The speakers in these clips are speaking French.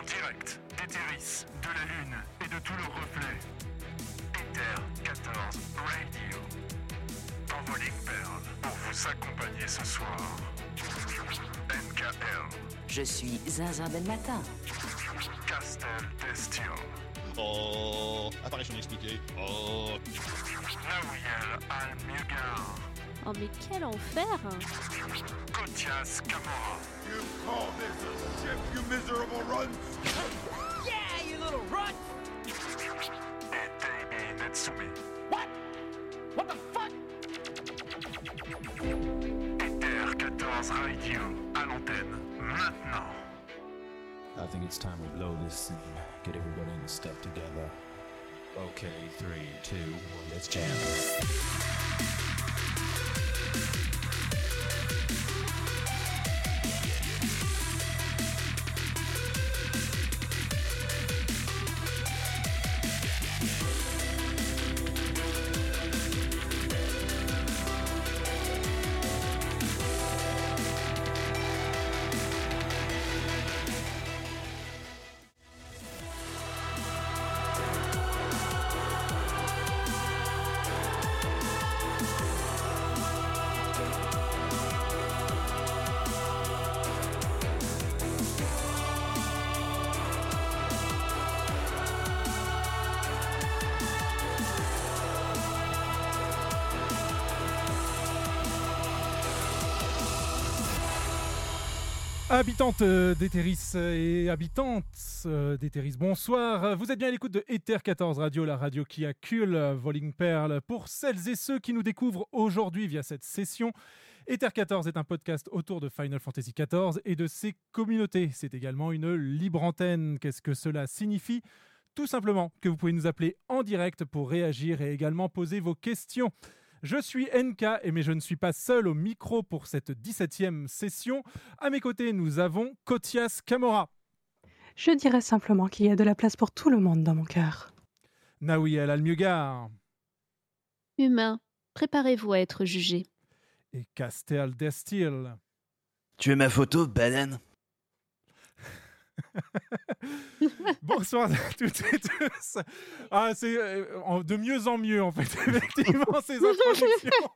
En direct d'Etheris, de la Lune et de tous leurs reflets. Ether 14 Radio. Envoling Pearl pour vous accompagner ce soir. NKL. Je suis Zinzin Ben Matin. Castel Destiel. Oh, apparition inexpliquée. Oh, Naouyel Al-Mugar. Oh mais quel enfer Kotias Kamora. You call this a ship, you miserable runt! Et Baby Netsumi. Ether 14 Radio à l'antenne maintenant. I think it's time we blow this and get everybody in step together. Okay, three, two, one, let's jam. Habitantes euh, d'Etheris et habitantes euh, d'Etheris, bonsoir. Vous êtes bien à l'écoute de Ether 14 Radio, la radio qui accule euh, Voling Perle. Pour celles et ceux qui nous découvrent aujourd'hui via cette session, Ether 14 est un podcast autour de Final Fantasy XIV et de ses communautés. C'est également une libre antenne. Qu'est-ce que cela signifie? Tout simplement que vous pouvez nous appeler en direct pour réagir et également poser vos questions. Je suis NK, et mais je ne suis pas seul au micro pour cette 17e session. À mes côtés, nous avons Kotias Kamora, Je dirais simplement qu'il y a de la place pour tout le monde dans mon cœur. Naouyel Almugar Humain, préparez-vous à être jugé. et Castel Destil. Tu veux ma photo, banane Bonsoir à toutes et tous. Ah, c'est euh, de mieux en mieux, en fait, effectivement, ces introductions.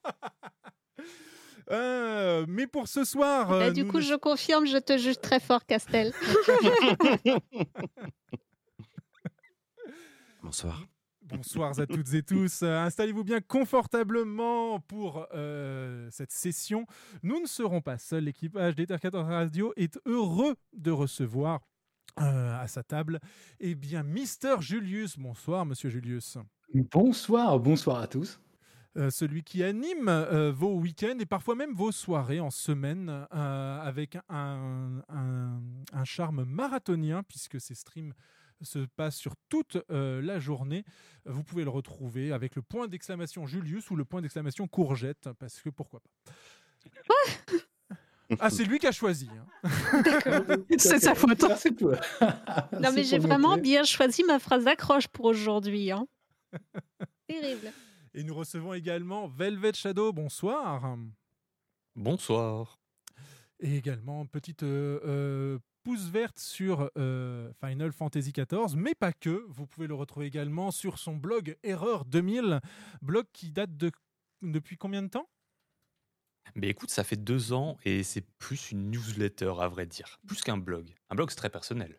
Euh, mais pour ce soir. Bah, euh, du nous coup, je confirme, je te juge très fort, Castel. Bonsoir. Bonsoir à toutes et tous. Installez-vous bien confortablement pour euh, cette session. Nous ne serons pas seuls. L'équipage d'Ether 14 Radio est heureux de recevoir euh, à sa table eh bien Mister Julius. Bonsoir, Monsieur Julius. Bonsoir, bonsoir à tous. Euh, celui qui anime euh, vos week-ends et parfois même vos soirées en semaine euh, avec un, un- un charme marathonien puisque ces streams se passent sur toute euh, la journée. Vous pouvez le retrouver avec le point d'exclamation Julius ou le point d'exclamation courgette parce que pourquoi pas. Ah, c'est lui qui a choisi. hein. C'est sa faute. Merci toi. Non, mais j'ai vraiment bien choisi ma phrase d'accroche pour aujourd'hui. hein. Terrible. Et nous recevons également Velvet Shadow. Bonsoir. bonsoir. Et également, petite euh, euh, pouce verte sur euh, Final Fantasy XIV, mais pas que. Vous pouvez le retrouver également sur son blog Erreur 2000, blog qui date de depuis combien de temps? Mais écoute, ça fait deux ans et c'est plus une newsletter à vrai dire, plus qu'un blog. Un blog c'est très personnel.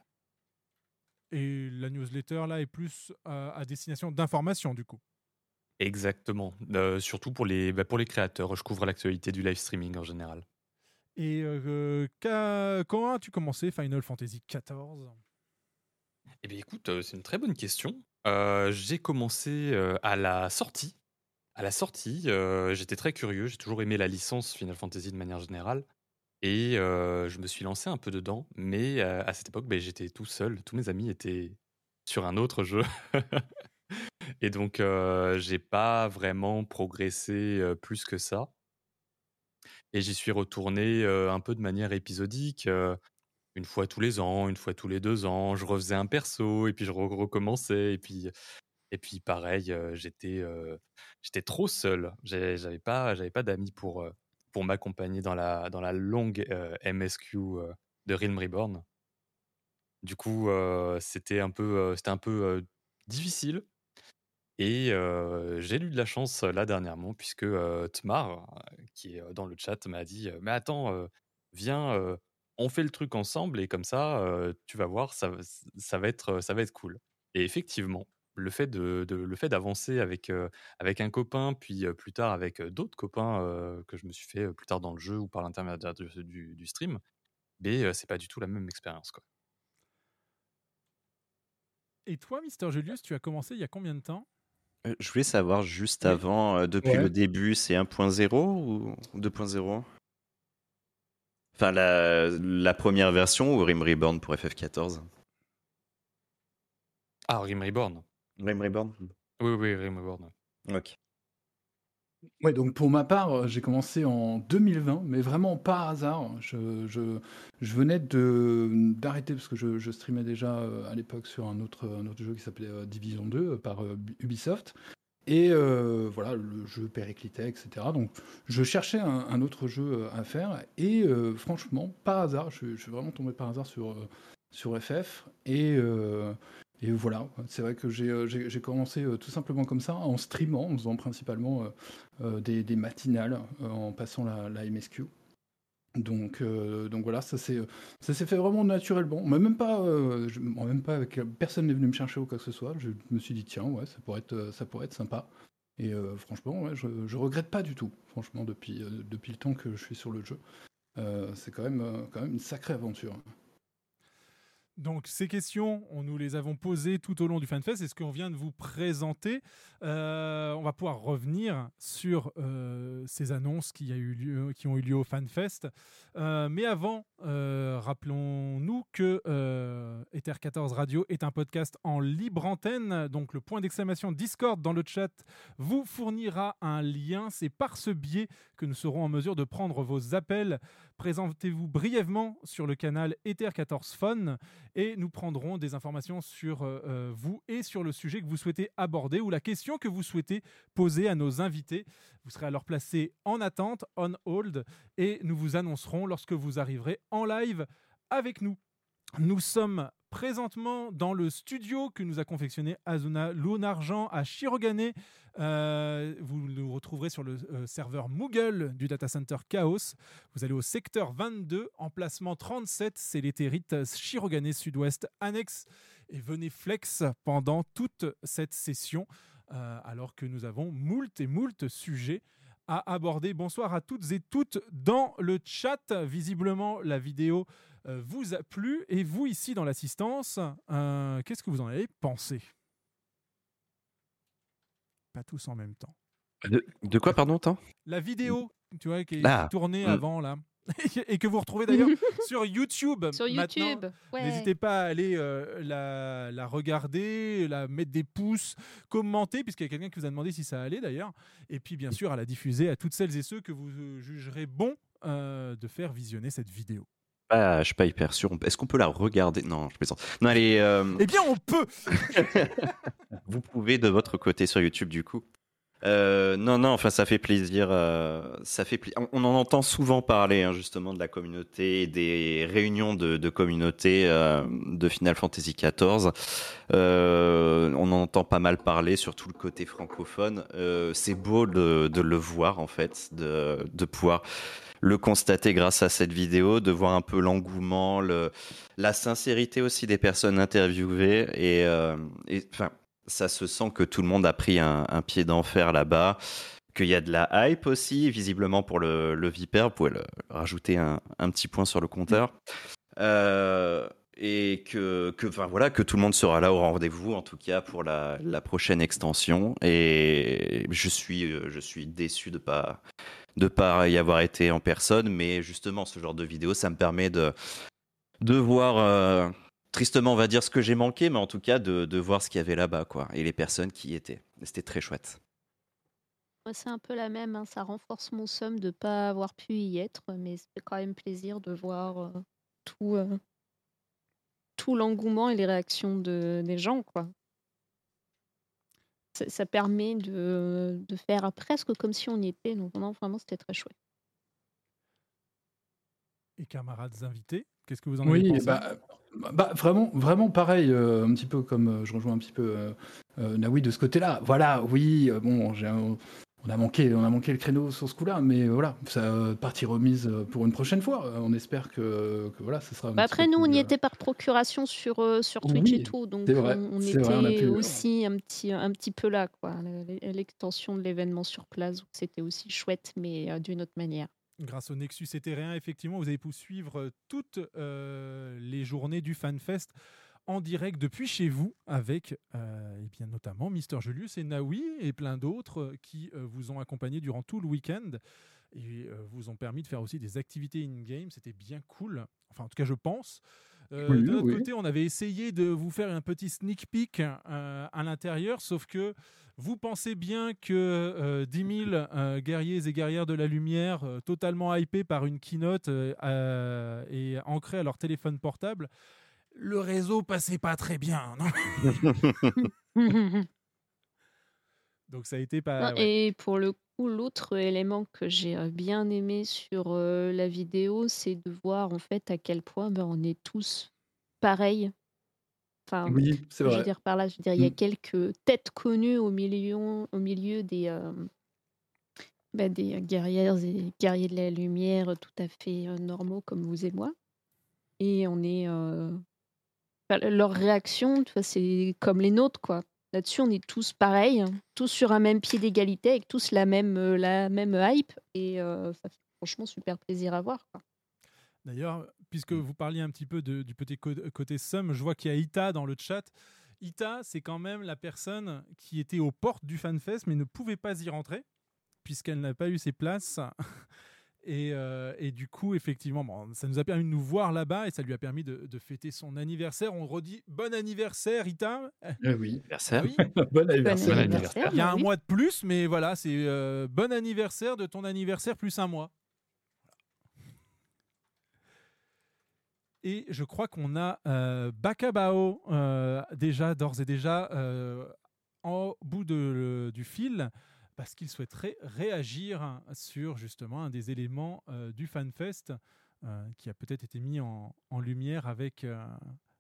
Et la newsletter là est plus euh, à destination d'information du coup. Exactement. Euh, surtout pour les, bah, pour les créateurs. Je couvre l'actualité du live streaming en général. Et euh, qu'a- quand as-tu commencé Final Fantasy XIV Eh bien écoute, c'est une très bonne question. J'ai commencé à la sortie. À la sortie, euh, j'étais très curieux. J'ai toujours aimé la licence Final Fantasy de manière générale. Et euh, je me suis lancé un peu dedans. Mais euh, à cette époque, ben, j'étais tout seul. Tous mes amis étaient sur un autre jeu. Et donc, j'ai pas vraiment progressé plus que ça. Et j'y suis retourné un peu de manière épisodique. une fois tous les ans, une fois tous les deux ans, je refaisais un perso et puis je re- recommençais et puis et puis pareil, j'étais trop seul. J'avais pas pas d'amis pour m'accompagner dans la longue MSQ de Realm Reborn. Du coup, c'était un peu, difficile. Et j'ai eu de la chance là dernièrement, puisque Tmar, qui est dans le chat, m'a dit Mais attends, viens, on fait le truc ensemble, et comme ça, tu vas voir, ça va être cool. Et effectivement, le fait de, de- le fait d'avancer avec, euh, avec un copain, puis euh, plus tard avec euh, d'autres copains euh, que je me suis fait euh, plus tard dans le jeu ou par l'intermédiaire du, du- du stream, mais euh, c'est pas du tout la même expérience. Quoi. Et toi, Mister Julius, tu as commencé il y a combien de temps? Euh, Je voulais savoir juste avant, euh, depuis Ouais. le début, c'est 1.0 ou 2.0 Enfin, la, la première version ou Rim Reborn pour FF14 Ah, Rim Reborn. Rim Reborn? Oui, oui, Rim Reborn. Ok. Ouais, donc pour ma part, euh, j'ai commencé en 2020, mais vraiment par hasard. Je, je, je venais de d'arrêter parce que je, je streamais déjà euh, à l'époque sur un autre, un autre jeu qui s'appelait euh, Division 2 euh, par Ubisoft. Et euh, voilà, le jeu périclitait, etc. Donc je cherchais un, un autre jeu à faire. Et euh, franchement, par hasard, je, je suis vraiment tombé par hasard sur, sur FF. Et, euh, et voilà, c'est vrai que j'ai euh, commencé euh, tout simplement comme ça, en streamant, en faisant principalement euh, des, matinales, en passant la, MSQ. Donc, voilà, ça s'est fait vraiment naturellement. On même pas, euh, même pas, avec- personne n'est venu me chercher ou quoi que ce soit. Je me suis dit tiens ouais, ça pourrait être, sympa. Et franchement, je, regrette pas du tout. Franchement, depuis le temps que je suis sur le jeu, c'est quand même une sacrée aventure. Donc ces questions, on nous les avons posées tout au long du FanFest. Et ce qu'on vient de vous présenter, euh, on va pouvoir revenir sur euh, ces annonces qui, ont eu lieu au FanFest. Euh, mais avant, rappelons-nous que Ether 14 Radio est un podcast en libre antenne. Donc le point d'exclamation Discord dans le chat vous fournira un lien. C'est par ce biais que nous serons en mesure de prendre vos appels. Présentez-vous brièvement sur le canal Ether 14 Fun et nous prendrons des informations sur euh, euh, vous et sur le sujet que vous souhaitez aborder ou la question que vous souhaitez poser à nos invités. Vous serez alors placé en attente, on hold, et nous vous annoncerons lorsque vous arriverez en live avec nous. Nous sommes présentement dans le studio que nous a confectionné Azuna Lunargent à Shirogane. Euh, vous nous retrouverez sur le euh, serveur Moogle du data center Chaos. Vous allez au secteur 22, emplacement 37, c'est l'éthérite Shirogane Sud-Ouest annexe. Et venez flex pendant toute cette session, euh, alors que nous avons moult et moult sujets à aborder. Bonsoir à toutes et toutes dans le chat. Visiblement, la vidéo vous a plu. Et vous, ici, dans l'assistance, euh, qu'est-ce que vous en avez pensé? Pas tous en même temps. De, de quoi, pardon, temps La vidéo, tu vois, qui est Ah. tournée Mm. avant, là. et que vous retrouvez d'ailleurs sur YouTube. Sur. YouTube, ouais. N'hésitez pas à aller euh, la, la regarder, la mettre des pouces, commenter, puisqu'il y a quelqu'un qui vous a demandé si ça allait d'ailleurs. Et puis bien sûr à la diffuser à toutes celles et ceux que vous euh, jugerez bon euh, de faire visionner cette vidéo. Ah, je suis pas hyper sûr. Est-ce qu'on peut la regarder? Non, je plaisante. Non, allez. euh, Eh bien, on peut Vous pouvez de votre côté sur YouTube, du coup. Euh, non, non, enfin, ça fait plaisir. euh, ça fait pla- on, en entend souvent parler, hein, justement, de la communauté et des réunions de, de communauté euh, de Final Fantasy XIV. On en entend pas mal parler, surtout le côté francophone. C'est beau de, de le voir, en fait, de, de pouvoir le constater grâce à cette vidéo, de voir un peu l'engouement, le, la sincérité aussi des personnes interviewées et, euh, et, enfin, ça se sent que tout le monde a pris un, pied d'enfer là-bas, qu'il y a de la hype aussi, visiblement pour le, le Viper. Vous pouvez rajouter un, petit point sur le compteur. Euh, et que, voilà, que tout le monde sera là au rendez-vous, en tout cas pour la, la prochaine extension. Et je suis, euh, je suis déçu de pas de pas y avoir été en personne, mais justement, ce genre de vidéo, ça me permet de, de voir, euh, tristement, on va dire ce que j'ai manqué, mais en tout cas, de, de voir ce qu'il y avait là-bas, quoi, et les personnes qui y étaient. C'était très chouette. Moi, c'est un peu la même. hein, Ça renforce mon somme de ne pas avoir pu y être, mais c'est quand même plaisir de voir euh, tout, euh, tout l'engouement et les réactions de, des gens. quoi. Ça, ça permet de, de faire presque comme si on y était. Donc, non, vraiment, c'était très chouette. Et camarades invités, qu'est-ce que vous en avez Oui, pensé? bah, Bah, vraiment, vraiment pareil, euh, un petit peu comme euh, je rejoins un petit peu euh, euh, Naoui de ce côté-là. Voilà, oui, euh, bon, j'ai un- on a manqué, on a manqué le créneau sur ce coup-là, mais voilà, ça euh, partie remise euh, pour une prochaine fois. Euh, on espère que, que voilà, ça sera. un Bah après, nous, on y euh, était par procuration sur, euh, sur Twitch et tout, donc c'est vrai, on, on c'est vrai, on était pu- aussi un petit, un petit peu là, quoi, l'extension de l'événement sur place, donc c'était aussi chouette, mais euh, d'une autre manière. Grâce au Nexus éthérien, effectivement, vous avez pu suivre toutes euh, les journées du FanFest en direct depuis chez vous avec euh, eh bien, notamment Mister Julius et Naoui et plein d'autres euh, qui euh, vous ont accompagné durant tout le week-end et euh, vous ont permis de faire aussi des activités in-game. C'était bien cool. Enfin, en tout cas, je pense. Oui, de notre oui. côté, on avait essayé de vous faire un petit sneak peek à l'intérieur, sauf que vous pensez bien que euh, 10 000 euh, guerriers et guerrières de la lumière, totalement hypés par une keynote et ancrés à leur téléphone portable, le réseau passait pas très bien. non Donc ça a été pas. Non, ouais. Et pour le coup, l'autre élément que j'ai euh, bien aimé sur euh, la vidéo, c'est de voir en fait à quel point ben, on est tous pareils. Enfin, Oui, c'est ce que je vrai. veux dire par là, je veux dire, il y a Mm. quelques têtes connues au milieu, au milieu des, euh, ben, des guerrières et guerriers de la lumière tout à fait euh, normaux comme vous et moi. Et on est. euh, leur réaction, tu vois, c'est comme les nôtres, quoi. Là-dessus, on est tous pareils, tous sur un même pied d'égalité, avec tous la même, euh, la même hype. Et euh, ça fait franchement super plaisir à voir. Quoi. D'ailleurs, puisque vous parliez un petit peu de- du petit côté Sum, je vois qu'il y a Ita dans le chat. Ita, c'est quand même la personne qui était aux portes du FanFest mais ne pouvait pas y rentrer puisqu'elle n'a pas eu ses places. Et, euh, et du coup, effectivement, bon, ça nous a permis de nous voir là-bas et ça lui a permis de, de fêter son anniversaire. On redit bon anniversaire, Ita. Eh oui. Anniversaire. Oui. bon anniversaire. Bon anniversaire. Il y a un oui. mois de plus, mais voilà, c'est euh, bon anniversaire de ton anniversaire plus un mois. Et je crois qu'on a euh, Bakabao euh, déjà, d'ores et déjà, euh, en bout de- du fil, parce qu'il souhaiterait réagir sur justement un des éléments euh, du FanFest euh, qui a peut-être été mis en, en lumière avec, euh,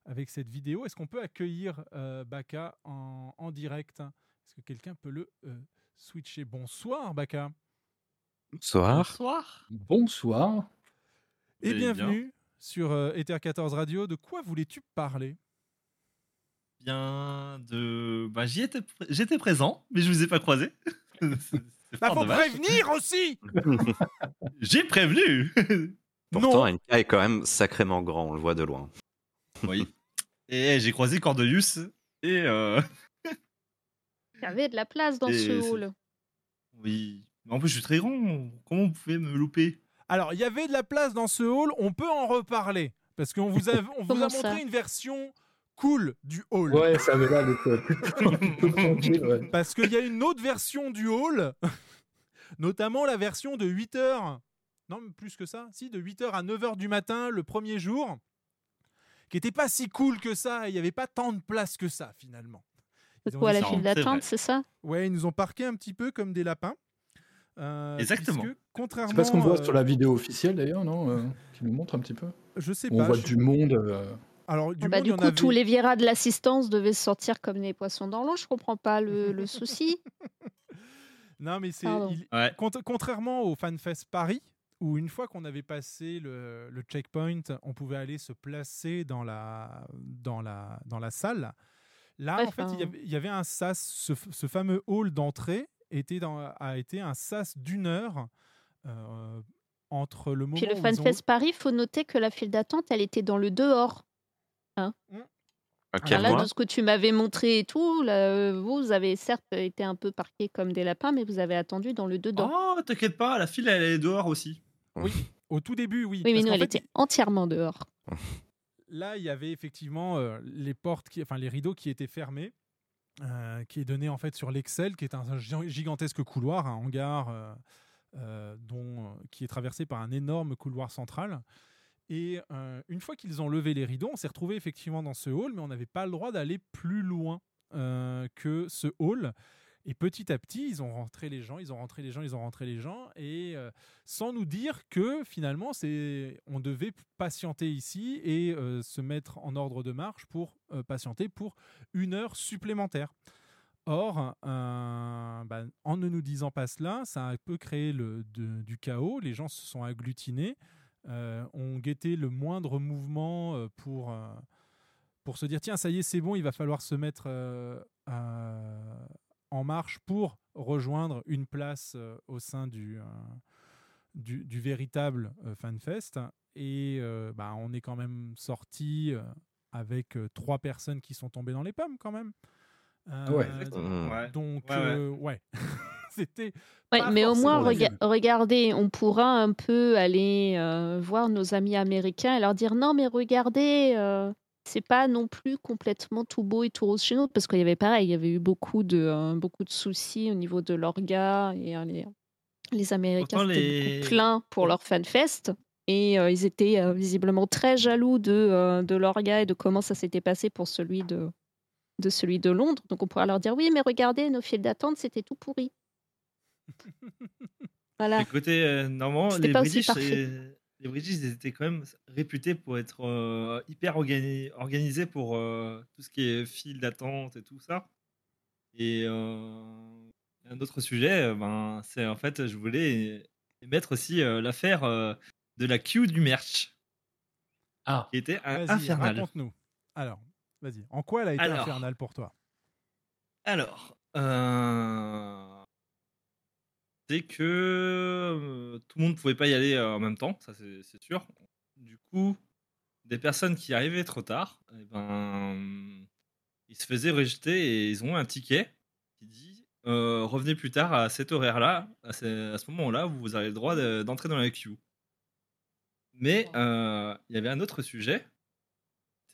avec cette vidéo. Est-ce qu'on peut accueillir euh, Baka en, en direct? Est-ce que quelqu'un peut le euh, switcher? Bonsoir Baka Bonsoir. Bonsoir. Bonsoir. et bienvenue sur euh, Ether 14 Radio. De quoi voulais-tu parler? Bien de. Bah, j'y étais, pr- j'étais présent, mais je vous ai pas croisé. Bah fort faut prévenir aussi J'ai prévenu. Pourtant, NK est quand même sacrément grand, on le voit de loin. oui. Et j'ai croisé Cordelius et euh, Il y avait de la place dans Et ce hall. oui. Mais en plus, je suis très grand. Comment vous pouvez me louper? Alors, il y avait de la place dans ce hall, on peut en reparler. Parce qu'on vous a, on vous a montré une version cool du hall. Ouais, ça avait l'air d'être euh, plutôt, plutôt tranquille. Ouais. Parce qu'il y a une autre version du hall, notamment la version de 8h, non mais plus que ça, si, de 8h à 9h du matin le premier jour, qui était pas si cool que ça, il n'y avait pas tant de place que ça finalement. C'est Ils quoi la file d'attente, c'est ça? Ouais, ils nous ont parqués un petit peu comme des lapins. Euh, Exactement. puisque, contrairement, C'est pas ce qu'on voit euh, sur la vidéo officielle d'ailleurs, non euh, Qui nous montre un petit peu. Je sais On pas. voit je- du monde. Alors, du Ah bah, monde, Du coup, avait- tous les Viera de l'assistance devaient sortir comme des poissons dans l'eau. Je comprends pas le, le souci. Non, mais c'est. Il- Ouais. Contrairement au FanFest Paris, où une fois qu'on avait passé le, le checkpoint, on pouvait aller se placer dans la, dans la, dans la salle. Là, Ouais, en fait, il y avait, il y avait un sas, ce, fameux hall d'entrée était dans, a été un sas d'une heure euh, entre le moment Puis le ils ont- FanFest Paris, faut noter que la file d'attente, elle était dans le dehors. À Ah, quel Enfin, là, de ce que tu m'avais montré et tout, là, euh, vous avez certes été un peu parqués comme des lapins, mais vous avez attendu dans le dedans. Oh, t'inquiète pas, la file elle est dehors aussi. Au tout début, oui. oui, mais parce nous, elle fait, était entièrement dehors. Là, il y avait effectivement euh, les portes, qui, enfin les rideaux qui étaient fermés, euh, qui est donné en fait sur l'Excel, qui est un gi- gigantesque couloir, un hangar euh, euh, dont, euh, qui est traversé par un énorme couloir central. Et euh, une fois qu'ils ont levé les rideaux, on s'est retrouvé effectivement dans ce hall, mais on n'avait pas le droit d'aller plus loin euh, que ce hall, Et petit à petit, ils ont rentré les gens, ils ont rentré les gens, ils ont rentré les gens, et euh, sans nous dire que finalement, c'est, on devait patienter ici et se mettre en ordre de marche pour patienter pour une heure supplémentaire. Or, bah, en ne nous disant pas cela, ça a un peu créé du chaos. Les gens se sont agglutinés, euh, ont guetté le moindre mouvement euh, pour, euh, pour se dire tiens, ça y est, c'est bon, il va falloir se mettre euh, en marche pour rejoindre une place euh, au sein du, euh, du, du véritable euh, FanFest. Et euh, bah, on est quand même sorti avec trois personnes qui sont tombées dans les pommes quand même. Ouais. Donc, Ouais, ouais. ouais. C'était. Ouais, mais au moins, rega- regardez, on pourra un peu aller euh, voir nos amis américains et leur dire non, mais regardez, euh, c'est pas non plus complètement tout beau et tout rose chez nous, parce qu'il y avait pareil, il y avait eu beaucoup de, euh, beaucoup de soucis au niveau de l'orga et euh, les, les Américains étaient les- pleins pour leur fanfest. Et ils étaient visiblement très jaloux de, de l'orga et de comment ça s'était passé pour celui de, de celui de Londres. Donc on pourra leur dire oui, mais regardez, nos files d'attente, c'était tout pourri. Voilà. Et côté euh, normand, C'était les British, les ils étaient quand même réputés pour être euh, hyper organi- organisés pour euh, tout ce qui est file d'attente et tout ça. Et euh, un autre sujet, euh, ben, c'est en fait, je voulais émettre aussi euh, l'affaire euh, de la queue du merch, Ah, qui était infernale. raconte-nous. Alors, vas-y. En quoi elle a été Alors. infernale pour toi? Alors, euh, c'est que euh, tout le monde ne pouvait pas y aller euh, en même temps, ça c'est sûr. Du coup, des personnes qui arrivaient trop tard, eh ben, ils se faisaient rejeter et ils ont un ticket qui dit euh, revenez plus tard à cet horaire-là, à ce, moment-là, vous avez le droit de- d'entrer dans la queue. Mais euh, il y avait un autre sujet.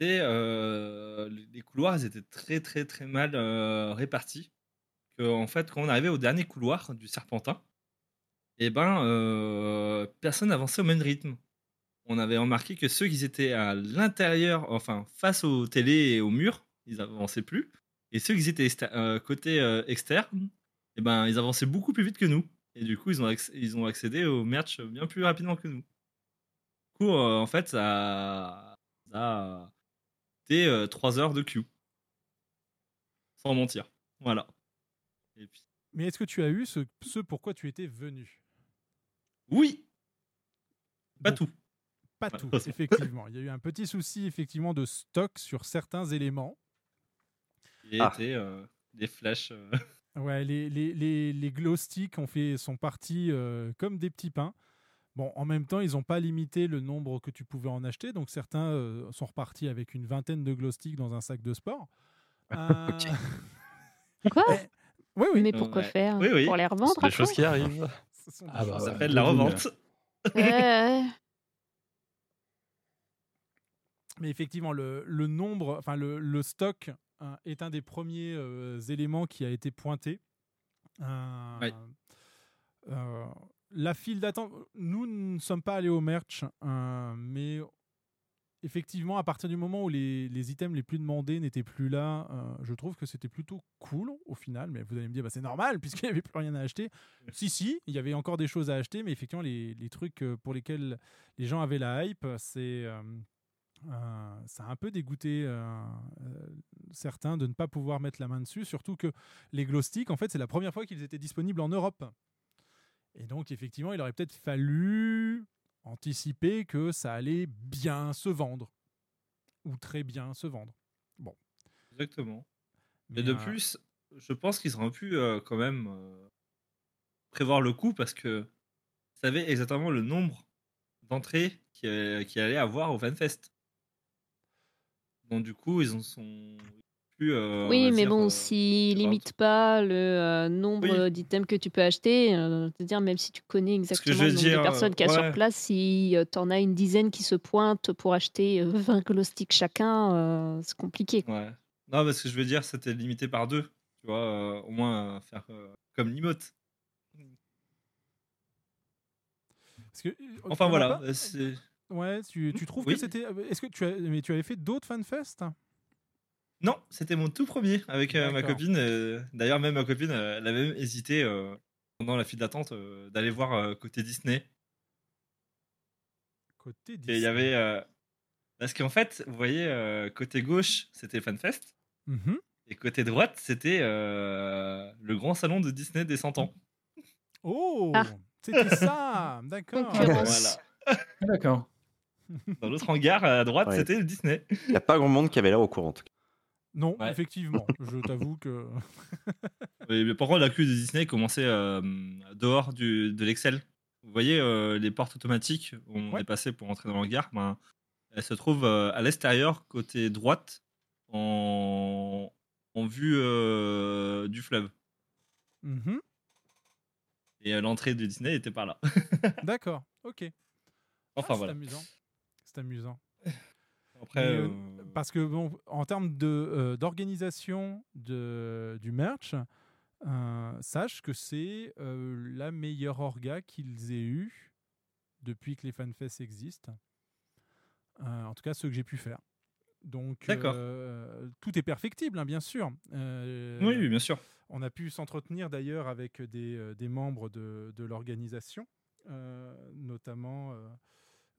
Euh, les couloirs, ils étaient très très très mal répartis. Que en fait, quand on arrivait au dernier couloir du Serpentin, et ben euh, personne n'avançait au même rythme. On avait remarqué que ceux qui étaient à l'intérieur, enfin face aux télés et aux murs, ils avançaient plus. Et ceux qui étaient euh, côté euh, externe, et ben ils avançaient beaucoup plus vite que nous. Et du coup, ils ont, accédé au merch bien plus rapidement que nous. Du coup, en fait, ça, a été euh, trois heures de queue. Sans mentir. Voilà. Et puis, Mais est-ce que tu as eu ce, ce pourquoi tu étais venu? Oui, pas tout. Pas Ouais. tout, effectivement. Il y a eu un petit souci effectivement de stock sur certains éléments. Et Ah. était euh, des flashs. euh, Ouais, les, les, les, les glow sticks ont fait, sont partis euh, comme des petits pains. Bon, en même temps, ils n'ont pas limité le nombre que tu pouvais en acheter, donc certains euh, sont repartis avec une vingtaine de glow sticks dans un sac de sport. Euh, Quoi? Eh, oui, oui. Mais pourquoi Ouais. faire Oui, oui. Pour les revendre C'est des choses qui arrivent. Des Ah bah ça choses- ouais. s'appelle la revente. Mais effectivement, le, le nombre, enfin le, le stock hein, est un des premiers euh, éléments qui a été pointé. Euh, euh, la file d'attente, nous ne sommes pas allés au merch, euh, mais effectivement, à partir du moment où les, les items les plus demandés n'étaient plus là, euh, je trouve que c'était plutôt cool au final. Mais vous allez me dire, bah, c'est normal puisqu'il n'y avait plus rien à acheter. si, si, il y avait encore des choses à acheter, mais effectivement, les, les trucs euh, pour lesquels les gens avaient la hype, c'est. euh, ça a un peu dégoûté certains de ne pas pouvoir mettre la main dessus, surtout que les glow sticks, en fait, c'est la première fois qu'ils étaient disponibles en Europe. Et donc, effectivement, il aurait peut-être fallu anticiper que ça allait bien se vendre, ou très bien se vendre. Bon. Exactement. Mais, Et de euh, plus, je pense qu'ils auraient pu euh, quand même euh, prévoir le coup parce que ils savaient exactement le nombre d'entrées qu'il allait avoir au FanFest. Donc du coup, ils en sont plus. euh, Oui, mais dire, bon, euh, s'ils vente. limitent pas le euh, nombre Oui. d'items que tu peux acheter, euh, c'est-à-dire même si tu connais exactement le nombre dire, de personnes qu'il y a ouais. sur place, si tu en as une dizaine qui se pointent pour acheter euh, 20 glow sticks chacun, euh, c'est compliqué. quoi. Ouais. Non, parce que je veux dire, c'était limité par deux. Tu vois, euh, au moins euh, faire euh, comme l'imote. parce que, Enfin voilà. pas c'est- Ouais, tu, tu trouves Oui. que c'était. Est-ce que tu as, mais tu avais fait d'autres fanfests Non, c'était mon tout premier avec euh, ma copine. euh, D'ailleurs, même ma copine, euh, elle avait même hésité euh, pendant la file d'attente euh, d'aller voir euh, côté Disney. Côté Et il Disney. y avait. euh, Parce qu'en fait, vous voyez, euh, côté gauche, c'était FanFest. Mhm. Et côté droite, c'était euh, le grand salon de Disney des 100 ans. Oh, Ah. c'était ça, d'accord. Voilà. Ah, D'accord. Dans l'autre hangar à droite, Ouais. c'était le Disney. Il n'y a pas grand monde qui avait l'air au courant. en tout cas. Non, Ouais. effectivement, je t'avoue que. Mais, mais par contre, la queue de Disney commençait euh, dehors du, de l'Excel. Vous voyez euh, les portes automatiques où on Ouais. est passé pour entrer dans le hangar ben, Elle se trouve euh, à l'extérieur, côté droite, en, en vue euh, du fleuve. Mhm. Et euh, l'entrée de Disney était par là. D'accord, ok. Enfin Ah, voilà. C'est amusant. C'est amusant. Après, euh, euh, Parce que bon, en termes de, euh, d'organisation de, du merch, sache que c'est la meilleure orga qu'ils aient eue depuis que les FanFests existent. En tout cas, ceux que j'ai pu faire. Donc, euh, tout est perfectible, hein, bien sûr. Euh, oui, oui, bien sûr. on a pu s'entretenir d'ailleurs avec des, des membres de, de l'organisation, euh, notamment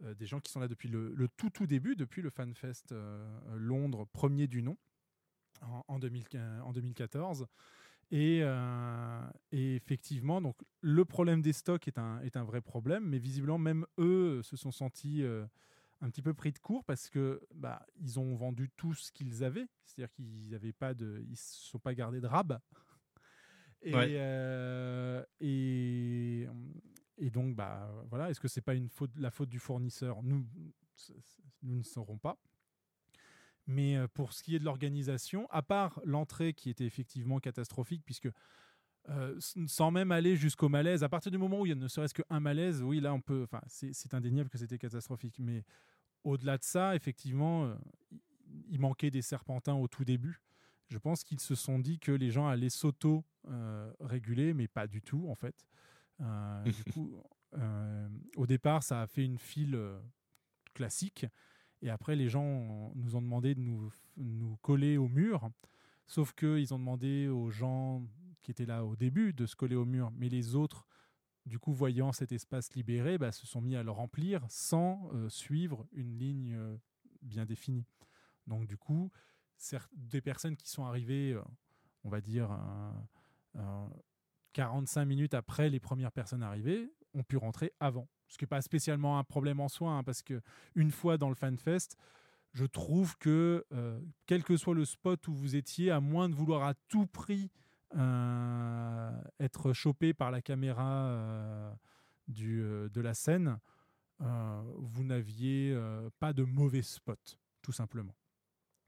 euh, euh, des gens qui sont là depuis le, le tout tout début, depuis le FanFest euh, Londres premier du nom en, en 2015 en 2014. Et, euh, et effectivement, donc le problème des stocks est un, est un vrai problème, mais visiblement même eux se sont sentis euh, un petit peu pris de court parce que bah, ils ont vendu tout ce qu'ils avaient, c'est-à-dire qu'ils n'avaient pas de, ils se sont pas gardés de rab. Et, Ouais. euh, et, et donc bah voilà, est-ce que c'est pas la faute du fournisseur? Nous, nous ne saurons pas. Mais euh, pour ce qui est de l'organisation, à part l'entrée qui était effectivement catastrophique, puisque euh, sans même aller jusqu'au malaise, à partir du moment où il ne serait-ce qu'un malaise, oui, là on peut, enfin, c'est indéniable que c'était catastrophique. Mais au-delà de ça, effectivement, euh, il manquait des serpentins au tout début. Je pense qu'ils se sont dit que les gens allaient s'auto-réguler, mais pas du tout, en fait. Euh, du coup, euh, au départ, ça a fait une file euh, classique. Et après, les gens nous ont demandé de nous, nous coller au mur. Sauf qu'ils ont demandé aux gens qui étaient là au début de se coller au mur. Mais les autres, du coup, voyant cet espace libéré, bah, se sont mis à le remplir sans euh, suivre une ligne euh, bien définie. Donc, du coup, des personnes qui sont arrivées, euh, on va dire, 45 minutes après les premières personnes arrivées, ont pu rentrer avant. Ce qui n'est pas spécialement un problème en soi, hein, parce que une fois dans le FanFest, je trouve que euh, quel que soit le spot où vous étiez, à moins de vouloir à tout prix euh, être chopé par la caméra euh, du, de la scène, vous n'aviez pas de mauvais spot, tout simplement.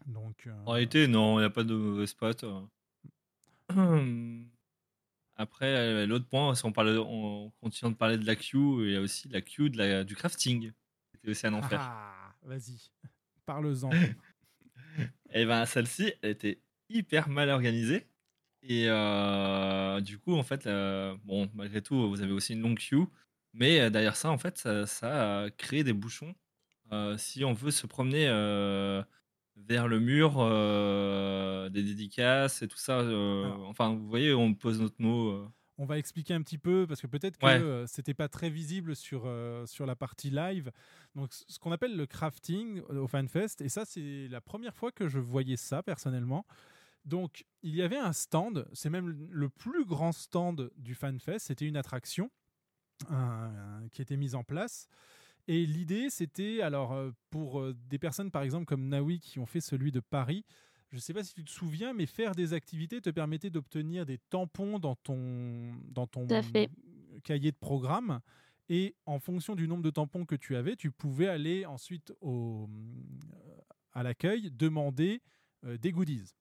Donc, En réalité, non, il n'y a pas de mauvais spot. Après, euh, l'autre point, si on, parle, on continue de parler de la queue, il y a aussi la queue de la, du crafting. C'était aussi un enfer. ah, vas-y, parle-en. Et ben celle-ci, elle était hyper mal organisée. Et euh, du coup, en fait, euh, bon, malgré tout, vous avez aussi une longue queue. Mais derrière ça, en fait, ça, ça a créé des bouchons. Euh, si on veut se promener vers le mur, euh, des dédicaces et tout ça. euh, enfin, vous voyez, on pose notre mot. euh. On va expliquer un petit peu parce que peut-être que Ouais. c'était pas très visible sur, sur la partie live. Donc, ce qu'on appelle le crafting au FanFest, et ça, c'est la première fois que je voyais ça personnellement. Donc, il y avait un stand, c'est même le plus grand stand du FanFest, c'était une attraction qui était mise en place. Et l'idée, c'était, alors, euh, pour euh, des personnes, par exemple, comme Naoui, qui ont fait celui de Paris, je ne sais pas si tu te souviens, mais faire des activités te permettait d'obtenir des tampons dans ton, dans ton fait. cahier de programme. Et en fonction du nombre de tampons que tu avais, tu pouvais aller ensuite au, à l'accueil demander euh, des goodies.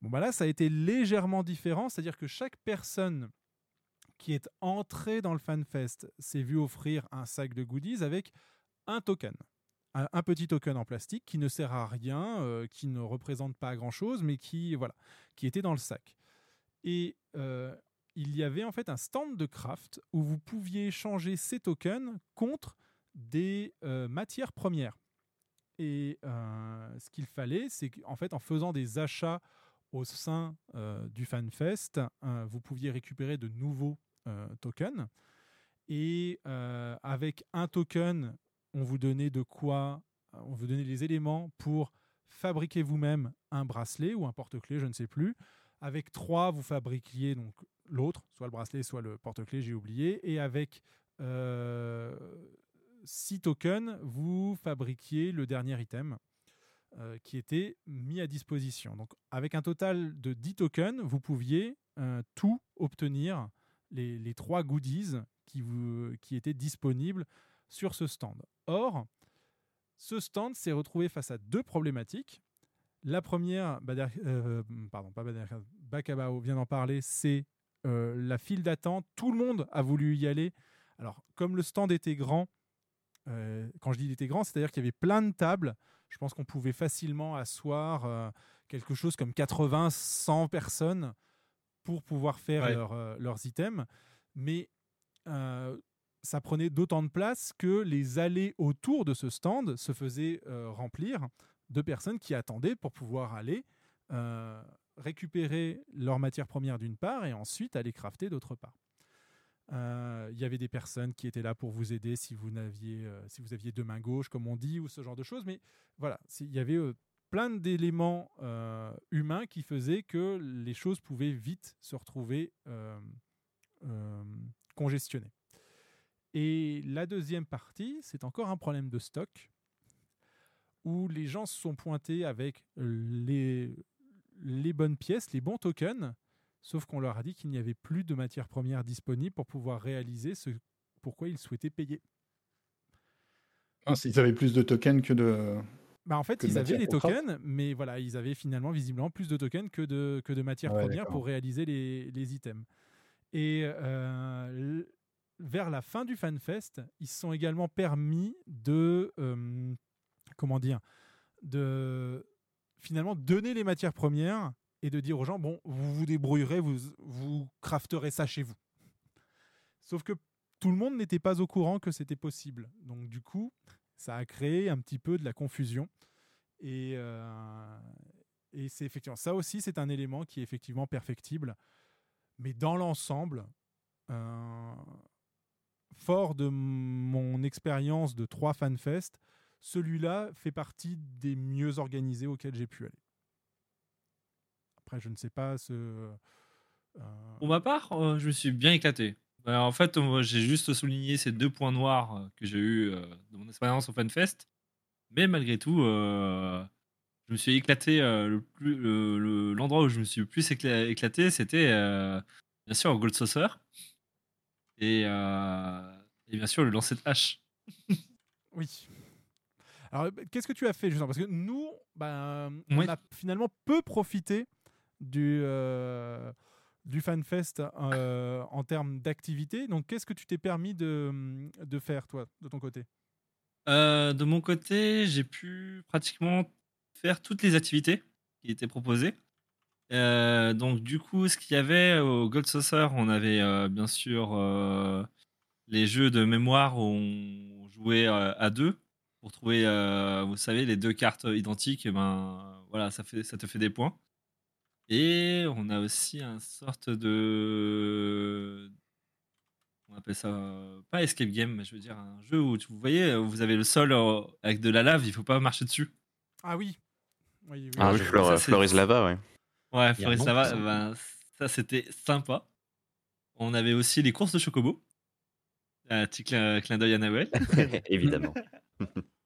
Bon, bah là, ça a été légèrement différent, c'est-à-dire que chaque personne qui est entrée dans le FanFest s'est vu offrir un sac de goodies avec un token. Un, petit token en plastique qui ne sert à rien, euh, qui ne représente pas grand-chose, mais qui, voilà, qui était dans le sac. Et euh, il y avait en fait un stand de craft où vous pouviez échanger ces tokens contre des euh, matières premières. Et ce qu'il fallait, c'est qu'en fait, en faisant des achats au sein du FanFest, euh, vous pouviez récupérer de nouveaux tokens. Et euh, avec un token, on vous donnait de quoi On vous donnait les éléments pour fabriquer vous-même un bracelet ou un porte-clés, je ne sais plus. Avec trois, vous fabriquiez donc l'autre, soit le bracelet, soit le porte-clés, j'ai oublié. Et avec euh, 6 tokens, vous fabriquiez le dernier item euh, qui était mis à disposition. Donc, avec un total de 10 tokens, vous pouviez euh, tout obtenir, les, trois goodies qui, étaient disponibles sur ce stand. Or, ce stand s'est retrouvé face à deux problématiques. La première, euh, pardon, pas Bakabao vient d'en parler, c'est euh, la file d'attente. Tout le monde a voulu y aller. Alors, comme le stand était grand, euh, quand je dis il était grand, c'est-à-dire qu'il y avait plein de tables. Je pense qu'on pouvait facilement asseoir quelque chose comme 80, 100 personnes pour pouvoir faire Ouais. leur, euh, leurs items. Mais euh, ça prenait d'autant de place que les allées autour de ce stand se faisaient euh, remplir de personnes qui attendaient pour pouvoir aller euh, récupérer leurs matières premières d'une part et ensuite aller crafter d'autre part. Il y avait des personnes qui étaient là pour vous aider si vous, n'aviez, euh, si vous aviez deux mains gauches, comme on dit, ou ce genre de choses. Mais voilà, il y avait plein d'éléments euh, humains qui faisaient que les choses pouvaient vite se retrouver euh, euh, congestionnées. Et la deuxième partie, c'est encore un problème de stock, où les gens se sont pointés avec les, bonnes pièces, les bons tokens, sauf qu'on leur a dit qu'il n'y avait plus de matières premières disponibles pour pouvoir réaliser ce pourquoi ils souhaitaient payer. Ah, ils avaient plus de tokens que de. Bah en fait, ils avaient les craft. tokens, mais voilà, ils avaient finalement visiblement plus de tokens que de, que de matières Ouais, premières pour réaliser les, les items. Et euh, vers la fin du FanFest, ils se sont également permis de, euh, comment dire, de finalement donner les matières premières et de dire aux gens, bon, vous vous débrouillerez, vous, vous crafterez ça chez vous. Sauf que tout le monde n'était pas au courant que c'était possible. Donc du coup, ça a créé un petit peu de la confusion. Et, euh, et c'est effectivement ça aussi, c'est un élément qui est effectivement perfectible. Mais dans l'ensemble, euh, fort de mon expérience de trois FanFest, celui-là fait partie des mieux organisés auxquels j'ai pu aller. Après, je ne sais pas ce. euh, Pour ma part, euh, je me suis bien éclaté. En fait, moi, j'ai juste souligné ces deux points noirs euh, que j'ai eu euh, de mon expérience au FanFest. Mais malgré tout, euh, je me suis éclaté. euh, le plus- le- le- L'endroit où je me suis le plus écla- éclaté, c'était bien sûr au Gold Saucer. Et, et bien sûr le lancer de hache. Oui. Alors, euh, qu'est-ce que tu as fait, justement? Parce que nous, ben, on Oui. a finalement peu profité du, du FanFest euh, en termes d'activité. Donc, qu'est-ce que tu t'es permis de, de faire, toi, de ton côté? Euh, de mon côté, j'ai pu pratiquement faire toutes les activités qui étaient proposées. Euh, donc du coup, ce qu'il y avait au Gold Saucer, on avait bien sûr les jeux de mémoire où on jouait à deux pour trouver, vous savez, les deux cartes identiques. Et ben voilà, ça te fait des points. Et on a aussi un sorte de on appelle ça euh, pas escape game, mais je veux dire un jeu où tu- vous voyez, vous avez le sol euh, avec de la lave, il faut pas marcher dessus. Ah oui. Oui, oui, Ah oui, je- Fleur- Ça, Lava, ouais. Ouais, nom Lava, ça. ben, ça c'était sympa. On avait aussi les courses de chocobo. Un petit clin, clin d'œil à Noël. Évidemment.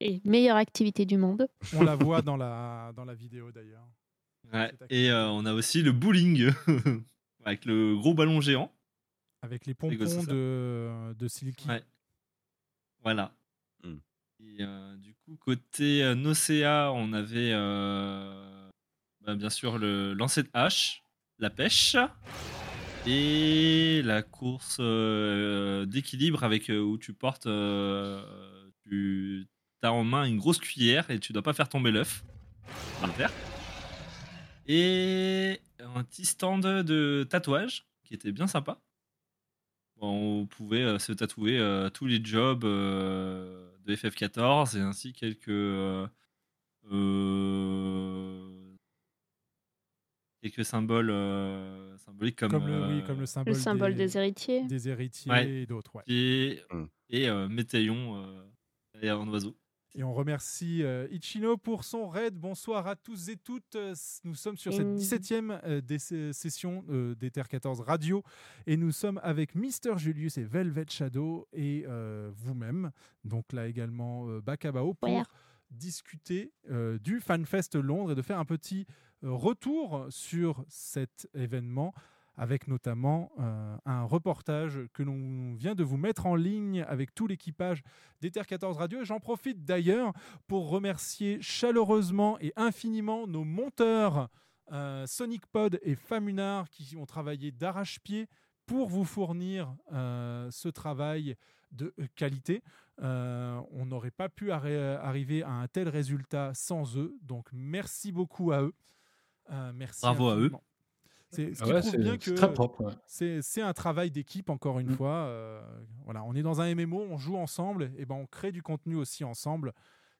Et meilleure activité du monde. On la voit dans la, dans la vidéo d'ailleurs. Ouais, Et euh, on a aussi le bowling avec le gros ballon géant. Avec les pompons de, de Silky. Ouais. Voilà. Hmm. Et euh, du coup, côté euh, Nocea, on avait euh, bah, bien sûr le lancer de hache, la pêche et la course euh, d'équilibre avec euh, où tu portes, euh, tu as en main une grosse cuillère et tu dois pas faire tomber l'œuf par terre. Et un petit stand de tatouage qui était bien sympa. On pouvait euh, se tatouer euh, tous les jobs euh, de FF14 et ainsi quelques, euh, euh, quelques symboles euh, symboliques comme, Comme le, oui, comme le symbole, Le symbole des héritiers. des héritiers Ouais. et d'autres. ouais. et, Hmm. et euh, Métaillon euh, et en oiseau. Et on remercie euh, Ichino pour son raid. Bonsoir à tous et toutes. Euh, Nous sommes sur cette Mm. 17e euh, des session euh, d'Ether 14 Radio et nous sommes avec Mister Julius et Velvet Shadow et euh, vous-même. Donc là également Bakabao pour Ouais. discuter du FanFest Londres et de faire un petit retour sur cet événement avec notamment euh, un reportage que l'on vient de vous mettre en ligne avec tout l'équipage d'Ether 14 Radio. Et j'en profite d'ailleurs pour remercier chaleureusement et infiniment nos monteurs euh, Sonic Pod et Famunar qui ont travaillé d'arrache-pied pour vous fournir euh, ce travail de euh, qualité. Euh, on n'aurait pas pu arri- arriver à un tel résultat sans eux. Donc merci beaucoup à eux. Euh, merci Bravo à eux. C'est ce qui ouais, prouve bien que ouais. un travail d'équipe encore une Mm. fois. euh, voilà, on est dans un MMO, on joue ensemble, et ben on crée du contenu aussi ensemble.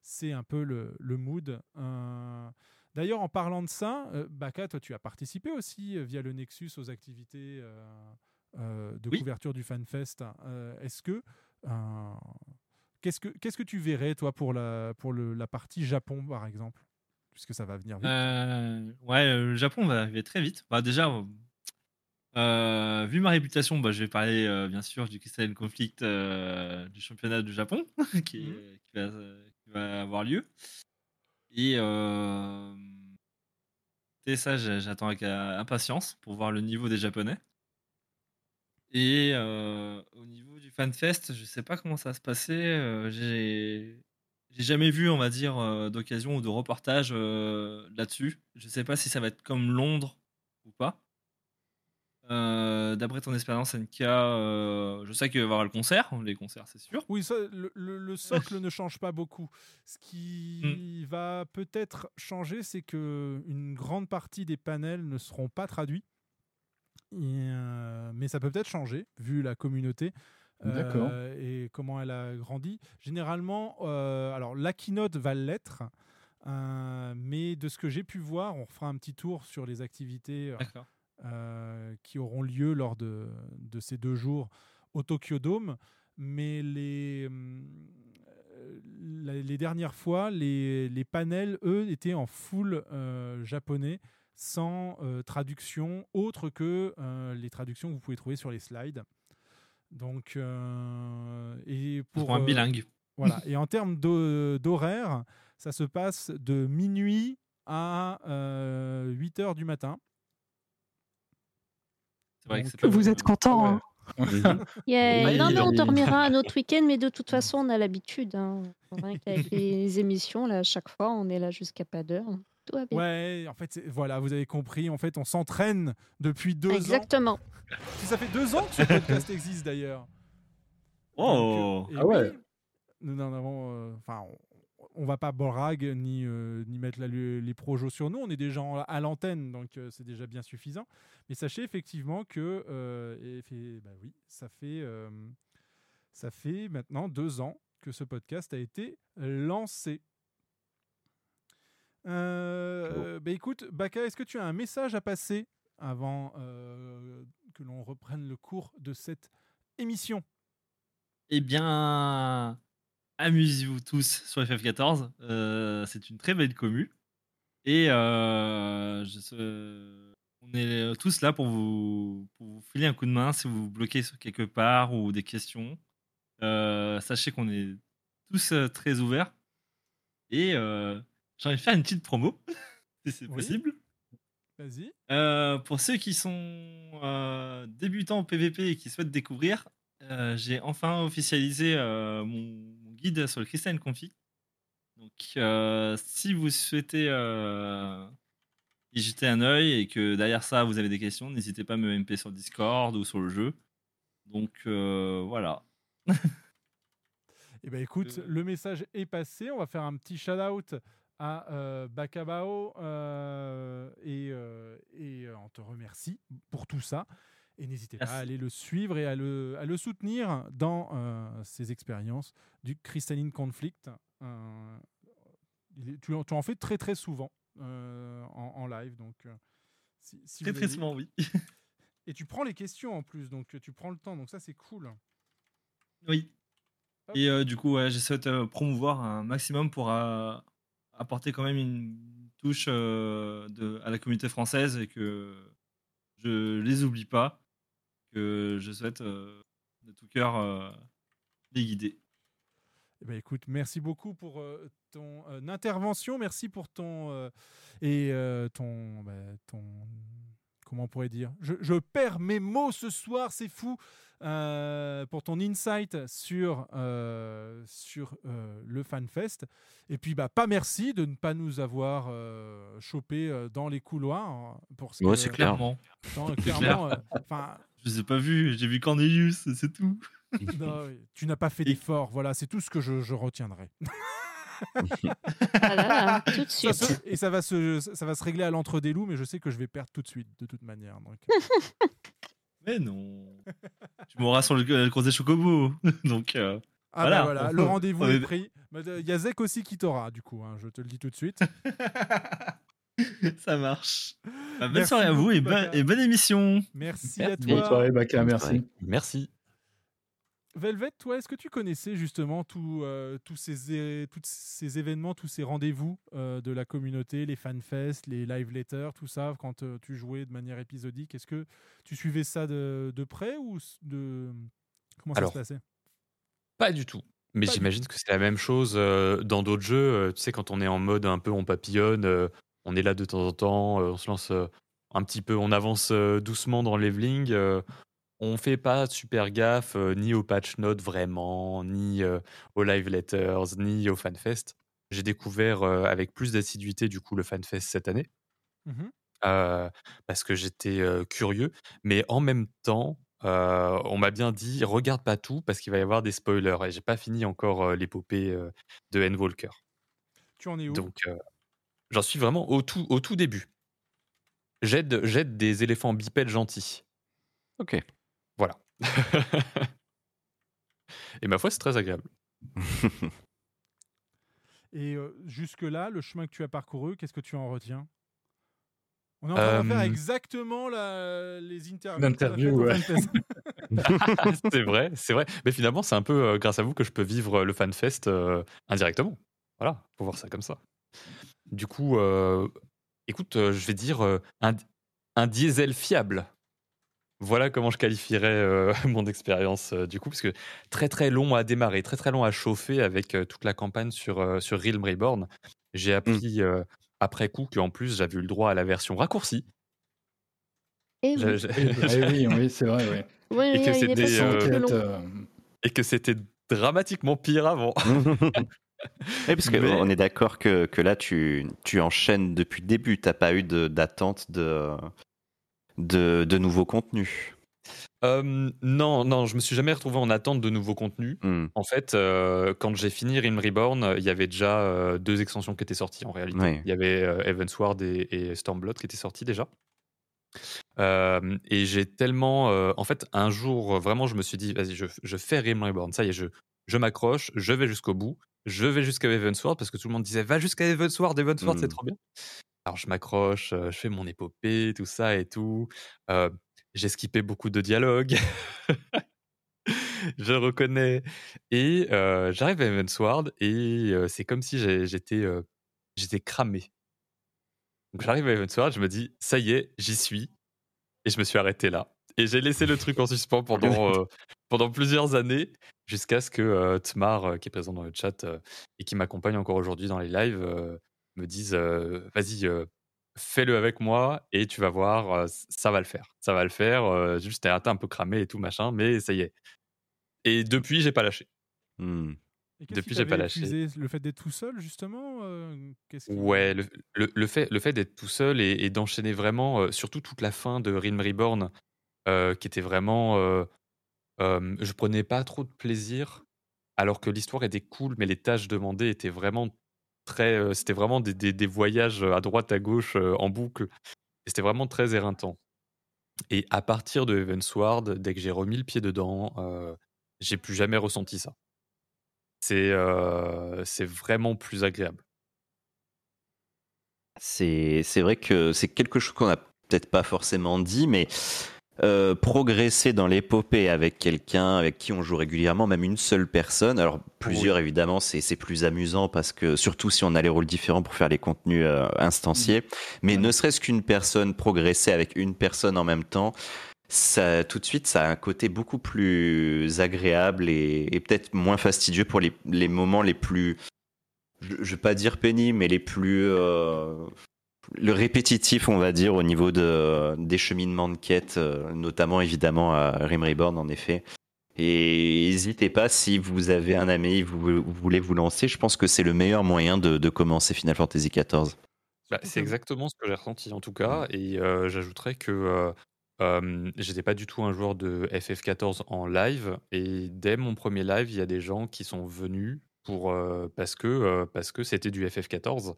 C'est un peu le, le mood. Euh, D'ailleurs, en parlant de ça, euh, Baka, toi, tu as participé aussi via le Nexus aux activités de Oui. couverture du FanFest. Est-ce que qu'est-ce que tu verrais toi pour la pour le- la partie Japon par exemple, puisque ça va venir vite. Euh, ouais, le Japon va arriver très vite. Bah, déjà, euh, euh, vu ma réputation, bah, je vais parler euh, bien sûr du Crystalline Conflict euh, du championnat du Japon qui, Mhm. qui va, qui va avoir lieu. Et, euh, et ça, j'attends avec euh, impatience pour voir le niveau des Japonais. Et euh, au niveau du FanFest, je sais pas comment ça va se passer. euh, j'ai j'ai jamais vu, on va dire, euh, d'occasion ou de reportage euh, là-dessus. Je sais pas si ça va être comme Londres ou pas. Euh, D'après ton expérience, NK, euh, je sais qu'il va y avoir le concert. Les concerts, c'est sûr. Oui, ça, le, le- le socle ne change pas beaucoup. Ce qui va peut-être changer, c'est que une grande partie des panels ne seront pas traduits. Et, mais ça peut peut-être changer, vu la communauté. Euh, et comment elle a grandi. Généralement, euh, alors la keynote va l'être, euh, mais de ce que j'ai pu voir, on refera un petit tour sur les activités euh, qui auront lieu lors de, de ces deux jours au Tokyo Dome. Mais les, dernières fois, les, les panels, eux, étaient en full japonais, sans euh, traduction autre que euh, les traductions que vous pouvez trouver sur les slides. Donc, euh, et pour, Pour un euh, bilingue. voilà. Et en termes d'ho- d'horaire, ça se passe de minuit à 8 heures du matin. Vrai que Vous êtes content, hein Yeah. Non, mais on dormira un autre week-end, mais de toute façon, on a l'habitude. Hein. Qu'avec les émissions, là, à chaque fois, on est là jusqu'à pas d'heure. Tout va bien. Ouais, en fait, voilà, vous avez compris. En fait, on s'entraîne depuis deux ans. Exactement. Ça fait deux ans que ce podcast existe d'ailleurs. Oh Donc, euh, Ah ouais. Nous en avons. euh, Enfin, on, on va pas borag ni, euh, ni mettre la- les projos sur nous. On est déjà en- à l'antenne, donc euh, c'est déjà bien suffisant. Mais sachez effectivement que, euh, et fait- bah oui, ça fait, euh, ça fait maintenant deux ans que ce podcast a été lancé. Euh, bah écoute, Baka, est-ce que tu as un message à passer avant euh, que l'on reprenne le cours de cette émission? Eh bien, amusez-vous tous sur FF14. euh, c'est une très belle commu. Et euh, je on est tous là pour vous, pour vous filer un coup de main si vous vous bloquez sur quelque part ou des questions. Sachez qu'on est tous très ouverts. Et j'ai envie de faire une petite promo, si c'est Oui. possible. Vas-y. Euh, pour ceux qui sont euh, débutants au PVP et qui souhaitent découvrir, euh, j'ai enfin officialisé euh, mon, mon guide sur le Crystalline Config. Donc, euh, si vous souhaitez euh, y jeter un œil et que derrière ça vous avez des questions, n'hésitez pas à me MP sur Discord ou sur le jeu. Donc euh, voilà. Eh ben écoute, Euh. le message est passé. On va faire un petit shout-out à euh, Bakabao euh, et, euh, et euh, on te remercie pour tout ça. Et n'hésitez pas à aller le suivre et à le, à le soutenir dans ses expériences du Crystalline Conflict. Est- tu, en- tu en fais très très souvent en, en live. Donc, si, si Très avez- très souvent, oui. Et tu prends les questions en plus, donc tu prends le temps. Donc ça, c'est cool. Oui. Et du coup, ouais, j'essaie de promouvoir un maximum pour apporter quand même une touche euh, de, à la communauté française et que je les oublie pas, que je souhaite euh, de tout cœur euh, les guider. Eh ben, écoute, merci beaucoup pour ton intervention, merci pour ton et ton, bah, ton comment on pourrait dire. Je, je perds mes mots ce soir, c'est fou. euh, pour ton insight sur euh, sur euh, le FanFest et puis bah pas merci de ne pas nous avoir euh, chopé dans les couloirs hein, pour ce Ouais, c'est clair. Clairement. Non, euh, Je les ai pas vus, j'ai vu Cornelius, c'est tout. non, tu n'as pas fait d'effort. Voilà, c'est tout ce que je, je retiendrai. Ah là là, tout de Ça suite. se- et ça va, se, ça va se régler à l'entre des loups, mais je sais que je vais perdre tout de suite, de toute manière. Donc. Mais non. tu m'auras sur le, le cours des chocobos. Donc, euh, Ah voilà. bah voilà, le rendez-vous est pris. Il y a Zek aussi qui t'aura, du coup, hein, je te le dis tout de suite. Ça marche. Bah, bonne Merci soirée à vous et, bonne- Baka. et bonne émission. Merci à toi. Bonne soirée, Baka, merci. Merci. Velvet, toi, est-ce que tu connaissais justement tout, euh, tous, ces, tous ces événements, tous ces rendez-vous euh, de la communauté, les fanfests, les live letters, tout ça, quand euh, tu jouais de manière épisodique? Est-ce que tu suivais ça de, de près ou de... Comment ça se passait? Pas du tout. Mais j'imagine que c'est la même chose dans d'autres jeux. tu sais, quand on est en mode un peu on papillonne, on est là de temps en temps, on se lance un petit peu, on avance doucement dans le leveling. On fait pas super gaffe euh, ni au patch notes vraiment, ni euh, aux live letters, ni au fanfest. J'ai découvert euh, avec plus d'assiduité du coup le fanfest cette année euh, parce que j'étais curieux, mais en même temps, on m'a bien dit regarde pas tout parce qu'il va y avoir des spoilers et j'ai pas fini encore l'épopée de Endwalker. Tu en es où? Donc j'en suis vraiment au tout, au tout début. J'aide des éléphants bipèdes gentils. Ok. Et ma foi, c'est très agréable. Et euh, jusque-là, le chemin que tu as parcouru, qu'est-ce que tu en retiens? On est en train de faire Euh, exactement la- les interviews. L'interview, ouais. c'est vrai, c'est vrai. Mais finalement, c'est un peu euh, grâce à vous que je peux vivre le FanFest euh, indirectement. Voilà, faut voir ça comme ça. Du coup, euh, écoute, euh, je vais dire euh, un, un diesel fiable. Voilà comment je qualifierais euh, mon expérience euh, du coup, parce que très très long à démarrer, très très long à chauffer avec euh, toute la campagne sur, euh, sur Realm Reborn. J'ai appris euh, après coup qu'en plus j'avais eu le droit à la version raccourcie. Et oui, j'ai- Eh oui, oui, c'est vrai, oui. oui, et oui, que il est c'était, euh, euh, et que dramatiquement pire avant. Oui, parce Mais- qu'on est d'accord que, que là, tu, tu enchaînes depuis le début. T'as pas eu de- d'attente de, de, de nouveaux contenus. Euh, non, non, je me suis jamais retrouvé en attente de nouveaux contenus. Hmm. En fait, euh, quand j'ai fini Rim Reborn, il y avait déjà euh, deux extensions qui étaient sorties en réalité. Il y avait Heavensward et, et Stormblood qui étaient sortis déjà. Et j'ai tellement. en fait, un jour, vraiment, je me suis dit, vas-y, je, je fais Rim Reborn. Ça y est, je, je m'accroche, je vais jusqu'au bout. Je vais jusqu'à Heavensward parce que tout le monde disait, va jusqu'à Heavensward, Heavensward, c'est Mm. trop bien. Alors, je m'accroche, je fais mon épopée, tout ça et tout. Euh, j'ai skippé beaucoup de dialogues. je reconnais. Et euh, j'arrive à Heavensward et euh, c'est comme si j'étais j'étais cramé. Donc j'arrive à Heavensward, je me dis, ça y est, j'y suis. Et je me suis arrêté là. Et j'ai laissé le truc en suspens pendant, euh, pendant plusieurs années, jusqu'à ce que euh, Tmar, euh, qui est présent dans le chat et qui m'accompagne encore aujourd'hui dans les lives, me dise, euh, vas-y, euh, fais-le avec moi et tu vas voir, euh, ça va le faire. Ça va le faire. euh, juste, t'es un peu cramé et tout, machin, mais ça y est. Et depuis, j'ai pas lâché. Hmm. Et qu'est-ce Depuis, j'ai pas lâché. Le fait d'être tout seul, justement euh, qui- Ouais, le, le- le fait, le fait d'être tout seul et, et d'enchaîner vraiment, euh, surtout toute la fin de Realm Reborn, euh, qui était vraiment. euh, euh, je prenais pas trop de plaisir, alors que l'histoire était cool, mais les tâches demandées étaient vraiment c'était vraiment des, voyages à droite, à gauche, en boucle. C'était vraiment très éreintant. Et à partir de Heavensward, dès que j'ai remis le pied dedans, j'ai plus jamais ressenti ça. C'est vraiment plus agréable. C'est vrai que c'est quelque chose qu'on n'a peut-être pas forcément dit, mais euh, progresser dans l'épopée avec quelqu'un avec qui on joue régulièrement, même une seule personne. Alors plusieurs évidemment, c'est plus amusant parce que surtout si on a les rôles différents pour faire les contenus euh, instanciés. Mais ne serait-ce qu'une personne progresser avec une personne en même temps, ça tout de suite ça a un côté beaucoup plus agréable et, et peut-être moins fastidieux pour les, les moments les plus je, je vais pas dire pénibles mais les plus euh, le répétitif on va dire au niveau de des cheminements de quête euh, notamment évidemment à Rim Reborn en effet. Et n'hésitez pas si vous avez un ami vous, vous voulez vous lancer je pense que c'est le meilleur moyen de, de commencer Final Fantasy XIV Bah, c'est exactement ce que j'ai ressenti en tout cas. Et euh, j'ajouterais que euh, euh, j'étais pas du tout un joueur de FF14 en live. Et dès mon premier live, il y a des gens qui sont venus pour, euh, parce que euh, parce que c'était du FF14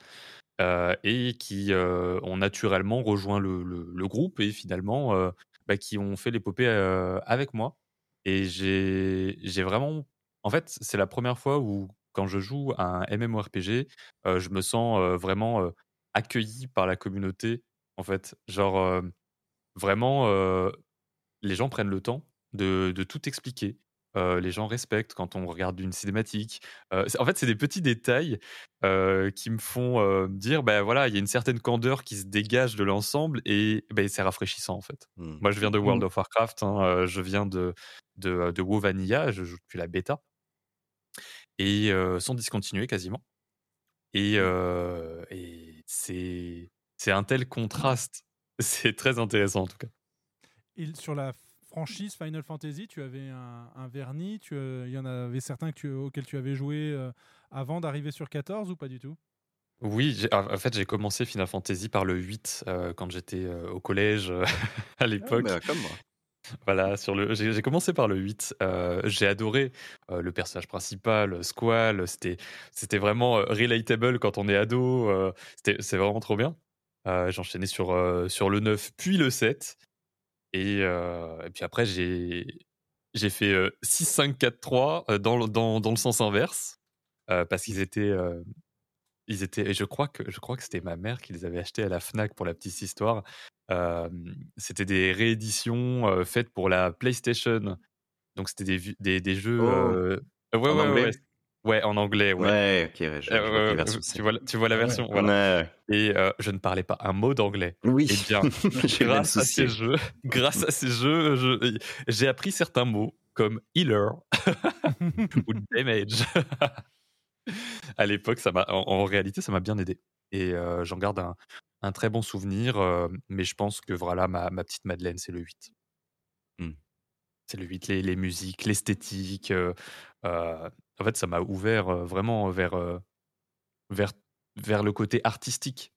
euh, et qui euh, ont naturellement rejoint le, groupe et finalement euh, bah, qui ont fait l'épopée avec moi. Et j'ai vraiment. En fait, c'est la première fois où, quand je joue à un MMORPG, je me sens vraiment accueilli par la communauté. En fait, genre, vraiment, les gens prennent le temps de tout expliquer. Euh, les gens respectent quand on regarde une cinématique. Euh, en fait, c'est des petits détails euh, qui me font dire, ben voilà, il y a une certaine candeur qui se dégage de l'ensemble et ben, c'est rafraîchissant en fait. Hmm. Moi, je viens de World Mm. of Warcraft, hein, je viens de, de, de WoW Vanilla, je joue depuis la bêta et sans discontinuer quasiment. Et, euh, et c'est c'est un tel contraste. C'est très intéressant en tout cas. Sur la franchise Final Fantasy, tu avais un, un vernis, tu, euh, il y en avait certains que tu- auxquels tu avais joué euh, avant d'arriver sur 14 ou pas du tout? Oui, en fait, j'ai commencé Final Fantasy par le 8 euh, quand j'étais euh, au collège euh, à l'époque. bah, comme moi. Voilà, sur le, j'ai commencé par le 8. euh, j'ai adoré euh, le personnage principal, Squall. C'était, c'était vraiment euh, relatable quand on est ado. euh, c'était, c'est vraiment trop bien. Euh, J'enchaînais sur, euh, sur le 9, puis le 7. Et, et puis après, j'ai, j'ai fait euh, 6, 5, 4, 3 euh, dans, le- dans, dans le sens inverse. parce qu'ils étaient. ils étaient, et je crois que je crois que c'était ma mère qui les avait achetés à la Fnac pour la petite histoire. Euh, c'était des rééditions euh, faites pour la PlayStation. Donc c'était des, des, des jeux. Oh. euh, ouais, ouais, ouais, ouais. En anglais, ouais. Ouais, ok, ouais, je, je Euh, vois version tu, vois, la- tu vois la version, Ouais, voilà. ouais. Et euh, je ne parlais pas un mot d'anglais. Oui, Eh bien, grâce à ces jeux, grâce à ces jeux, je- j'ai appris certains mots comme healer ou damage. à l'époque, ça m'a, en, en réalité, ça m'a bien aidé. Et euh, j'en garde un, un très bon souvenir. mais je pense que voilà, ma, ma petite Madeleine, c'est le 8. Hmm. C'est le 8, les, les musiques, l'esthétique. euh, en fait, ça m'a ouvert euh, vraiment vers, euh, vers, vers le côté artistique,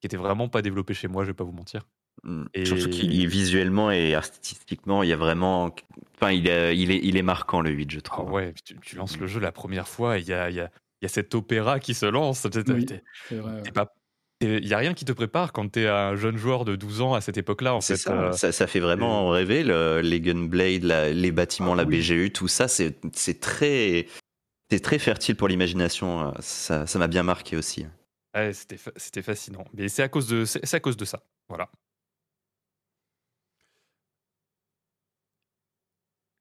qui était vraiment pas développé chez moi, je vais pas vous mentir. Mm. Et- Surtout qu'il est visuellement et artistiquement, il y a vraiment. Enfin, il est, il est, il est marquant le 8, je Ah trouve. ouais, tu, tu lances le jeu la première fois, et il y a, il y, a, il y a cet opéra qui se lance. Oui, Il n'y a rien qui te prépare quand tu es un jeune joueur de 12 ans à cette époque-là, en C'est fait. ça, euh, ça, ça fait vraiment rêver le- les Gunblade, la- les bâtiments, Ah la oui. BGU, tout ça, c'est c'est très, c'est très fertile pour l'imagination. euh, Ça ça m'a bien marqué aussi. ouais, c'était fa- c'était fascinant. Mais c'est à, cause de- c'est c'est à cause de ça. Voilà.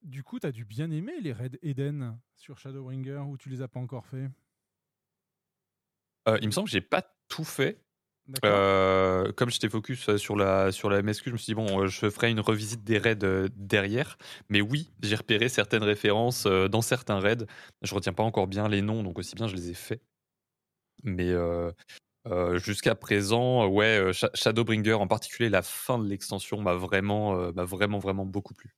Du coup, tu as dû bien aimer les raids Eden sur Shadowbringer ou tu les as pas encore fait Euh, il me semble que j'ai pas tout fait. Euh, comme j'étais focus euh, sur la, sur la MSQ, je me suis dit, bon, euh, je ferai une revisite des raids derrière. Mais oui, j'ai repéré certaines références dans certains raids. Je retiens pas encore bien les noms, donc aussi bien je les ai faits. Mais euh, euh, jusqu'à présent, ouais, Sha- Shadowbringer, en particulier la fin de l'extension, m'a vraiment, m'a vraiment, vraiment beaucoup plu.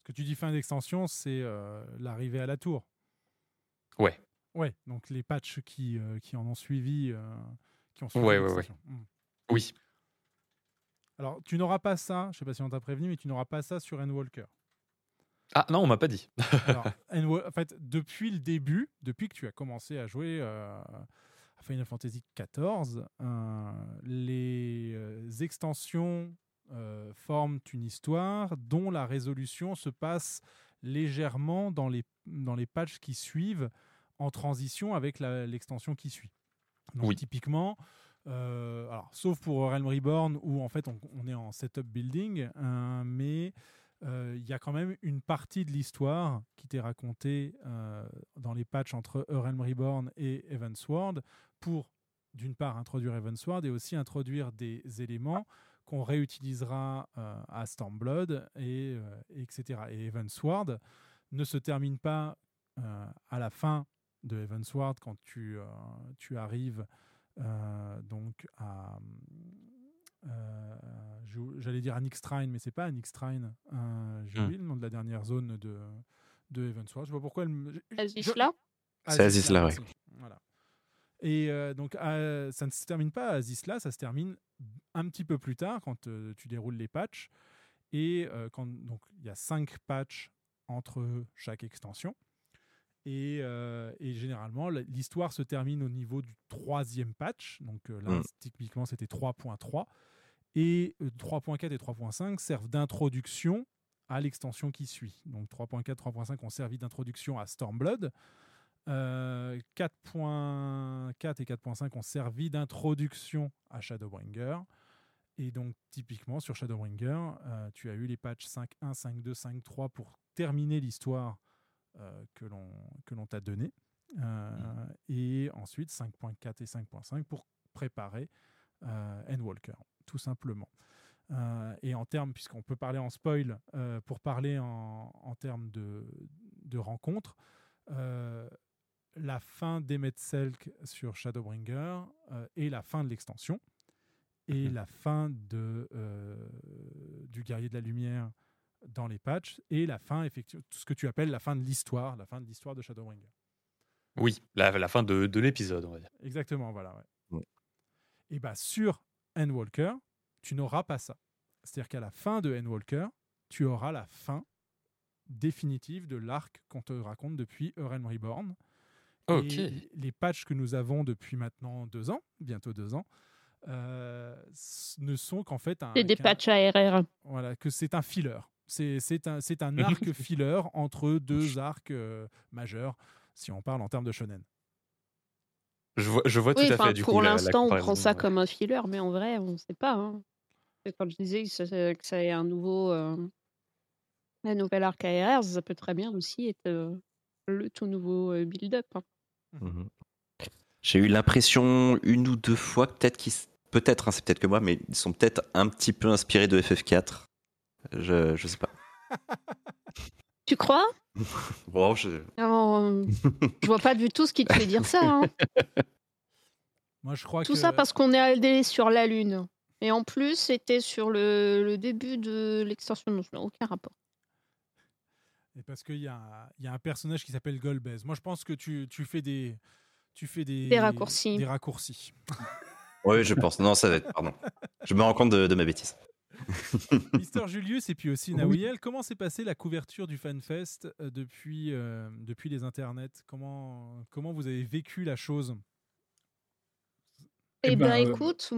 Ce que tu dis fin d'extension, c'est euh, l'arrivée à la tour. Ouais. Ouais, donc les patchs qui, euh, qui en ont suivi. Qui ont suivi Ouais, ouais, ouais. l'extension. Hmm. Oui. Alors, tu n'auras pas ça, je sais pas si on t'a prévenu, mais tu n'auras pas ça sur Endwalker. Ah non, on m'a pas dit. Alors, en fait, depuis le début, depuis que tu as commencé à jouer euh, à Final Fantasy XIV, euh, les euh, extensions euh, forment une histoire dont la résolution se passe légèrement dans les, dans les patchs qui suivent en transition avec l'extension qui suit. Donc, Oui. typiquement, Euh, alors, sauf pour Realm Reborn où en fait on, on est en setup building, hein, mais euh, il y a quand même une partie de l'histoire qui t'est racontée euh, dans les patchs entre Realm Reborn et Evansward pour d'une part introduire Evansward et aussi introduire des éléments qu'on réutilisera à Stormblood et etc. Et Evansward ne se termine pas à la fin de Evansward quand tu, euh, tu arrives euh, donc à euh, j'allais dire à Nixtrine mais c'est pas à Nixtrine euh, j'ai Hmm. oublié le nom de la dernière zone de de Evansward je pas pourquoi elle Azisla C'est Azisla, merci. Voilà. Et euh, donc, ça ne se termine pas à Azisla, ça se termine un petit peu plus tard quand euh, tu déroules les patchs. Et euh, quand donc il y a cinq patchs entre chaque extension. Et, euh, et généralement, l'histoire se termine au niveau du troisième patch. Donc euh, là, Mm. typiquement, c'était 3.3. Et euh, 3.4 et 3.5 servent d'introduction à l'extension qui suit. Donc 3.4, 3.5 ont servi d'introduction à Stormblood. Euh, 4.4 et 4.5 ont servi d'introduction à Shadowbringer. Et donc, typiquement, sur Shadowbringer, euh, tu as eu les patchs 5.1, 5.2, 5.3 pour terminer l'histoire euh, que l'on que l'on t'a donnée. Euh, Et ensuite, 5.4 et 5.5 pour préparer euh, Endwalker, tout simplement. Euh, et en termes, puisqu'on peut parler en spoil, euh, pour parler en, en termes de, de rencontres, euh, la fin d'Emmet Selk sur Shadowbringer euh, et la fin de l'extension et la fin de, euh, du Guerrier de la Lumière dans les patchs et la fin, effectivement, tout ce que tu appelles la fin de l'histoire, la fin de l'histoire de Shadowbringer. Oui, la, la fin de, de l'épisode, on va dire. Exactement, voilà. ouais. Ouais. Et bah sur Endwalker, tu n'auras pas ça. C'est-à-dire qu'à la fin de Endwalker, tu auras la fin définitive de l'arc qu'on te raconte depuis Realm Reborn. Ok. Et les patchs que nous avons depuis maintenant deux ans, bientôt deux ans, euh, ne sont qu'en fait un. C'est des patchs ARR. Voilà, que c'est un filler. C'est c'est un, c'est un arc filler entre deux arcs euh, majeurs, si on parle en termes de shonen. Je vois, je vois Oui, tout à fait du pour l'instant, on prend ça ouais. comme un filler, mais en vrai, on ne sait pas. hein. Quand je disais que ça, que ça est un nouveau, euh, un nouvel arc ARR, ça peut très bien aussi être euh, le tout nouveau euh, build-up. hein. Mhm. J'ai eu l'impression une ou deux fois peut-être qu'ils, peut-être, hein, c'est peut-être que moi, mais ils sont peut-être un petit peu inspirés de FF4. Je, je sais pas. Tu crois? Bon, je... Alors, Je vois pas du tout ce qui te fait dire ça. hein. Moi, je crois Tout que ça parce qu'on est allé sur la Lune. Et en plus, c'était sur le, le début de l'extension. Donc, ça n'a aucun rapport. Et parce qu'il y, a- il y a un personnage qui s'appelle Golbez. Moi, je pense que tu, tu fais des. Tu fais des, Des raccourcis. Des raccourcis. Oui, je pense. Non, ça va être. Pardon. Je me rends compte de, de ma bêtise. Mister Julius et puis aussi Oui. Nawiel, comment s'est passée la couverture du FanFest euh, depuis, euh, depuis les internets? Comment, comment vous avez vécu la chose? Eh Eh ben, ben, euh, écoute,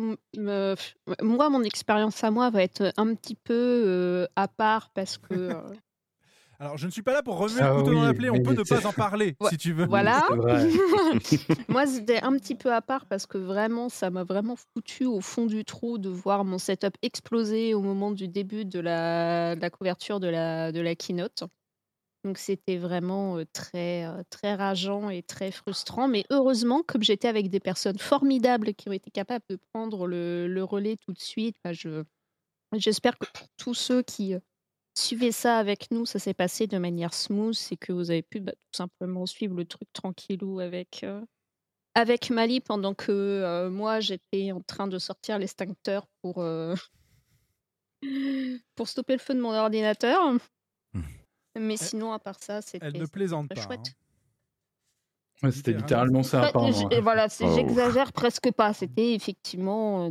moi, mon expérience à moi va être un petit peu euh, à part parce que euh, Alors, je ne suis pas là pour remuer Ah le couteau dans la plaie, on peut ne pas en parler Ouais, si tu veux. voilà. moi, c'était un petit peu à part parce que vraiment, ça m'a vraiment foutu au fond du trou de voir mon setup exploser au moment du début de la, de la couverture de la, de la keynote. Donc c'était vraiment euh, très, euh, très rageant et très frustrant. Mais heureusement, comme j'étais avec des personnes formidables qui ont été capables de prendre le, le relais tout de suite, bah, je, j'espère que pour tous ceux qui suivaient ça avec nous, ça s'est passé de manière smooth et que vous avez pu bah, tout simplement suivre le truc tranquillou avec, euh, avec Mali pendant que euh, moi, j'étais en train de sortir l'extincteur pour, euh, pour stopper le feu de mon ordinateur. Mais sinon, à part ça, c'était Elle ne c'était plaisante très pas. chouette. hein. Ouais, C'était littéralement ça, Bah, apparemment. voilà, c'est- Oh. j'exagère presque pas. C'était effectivement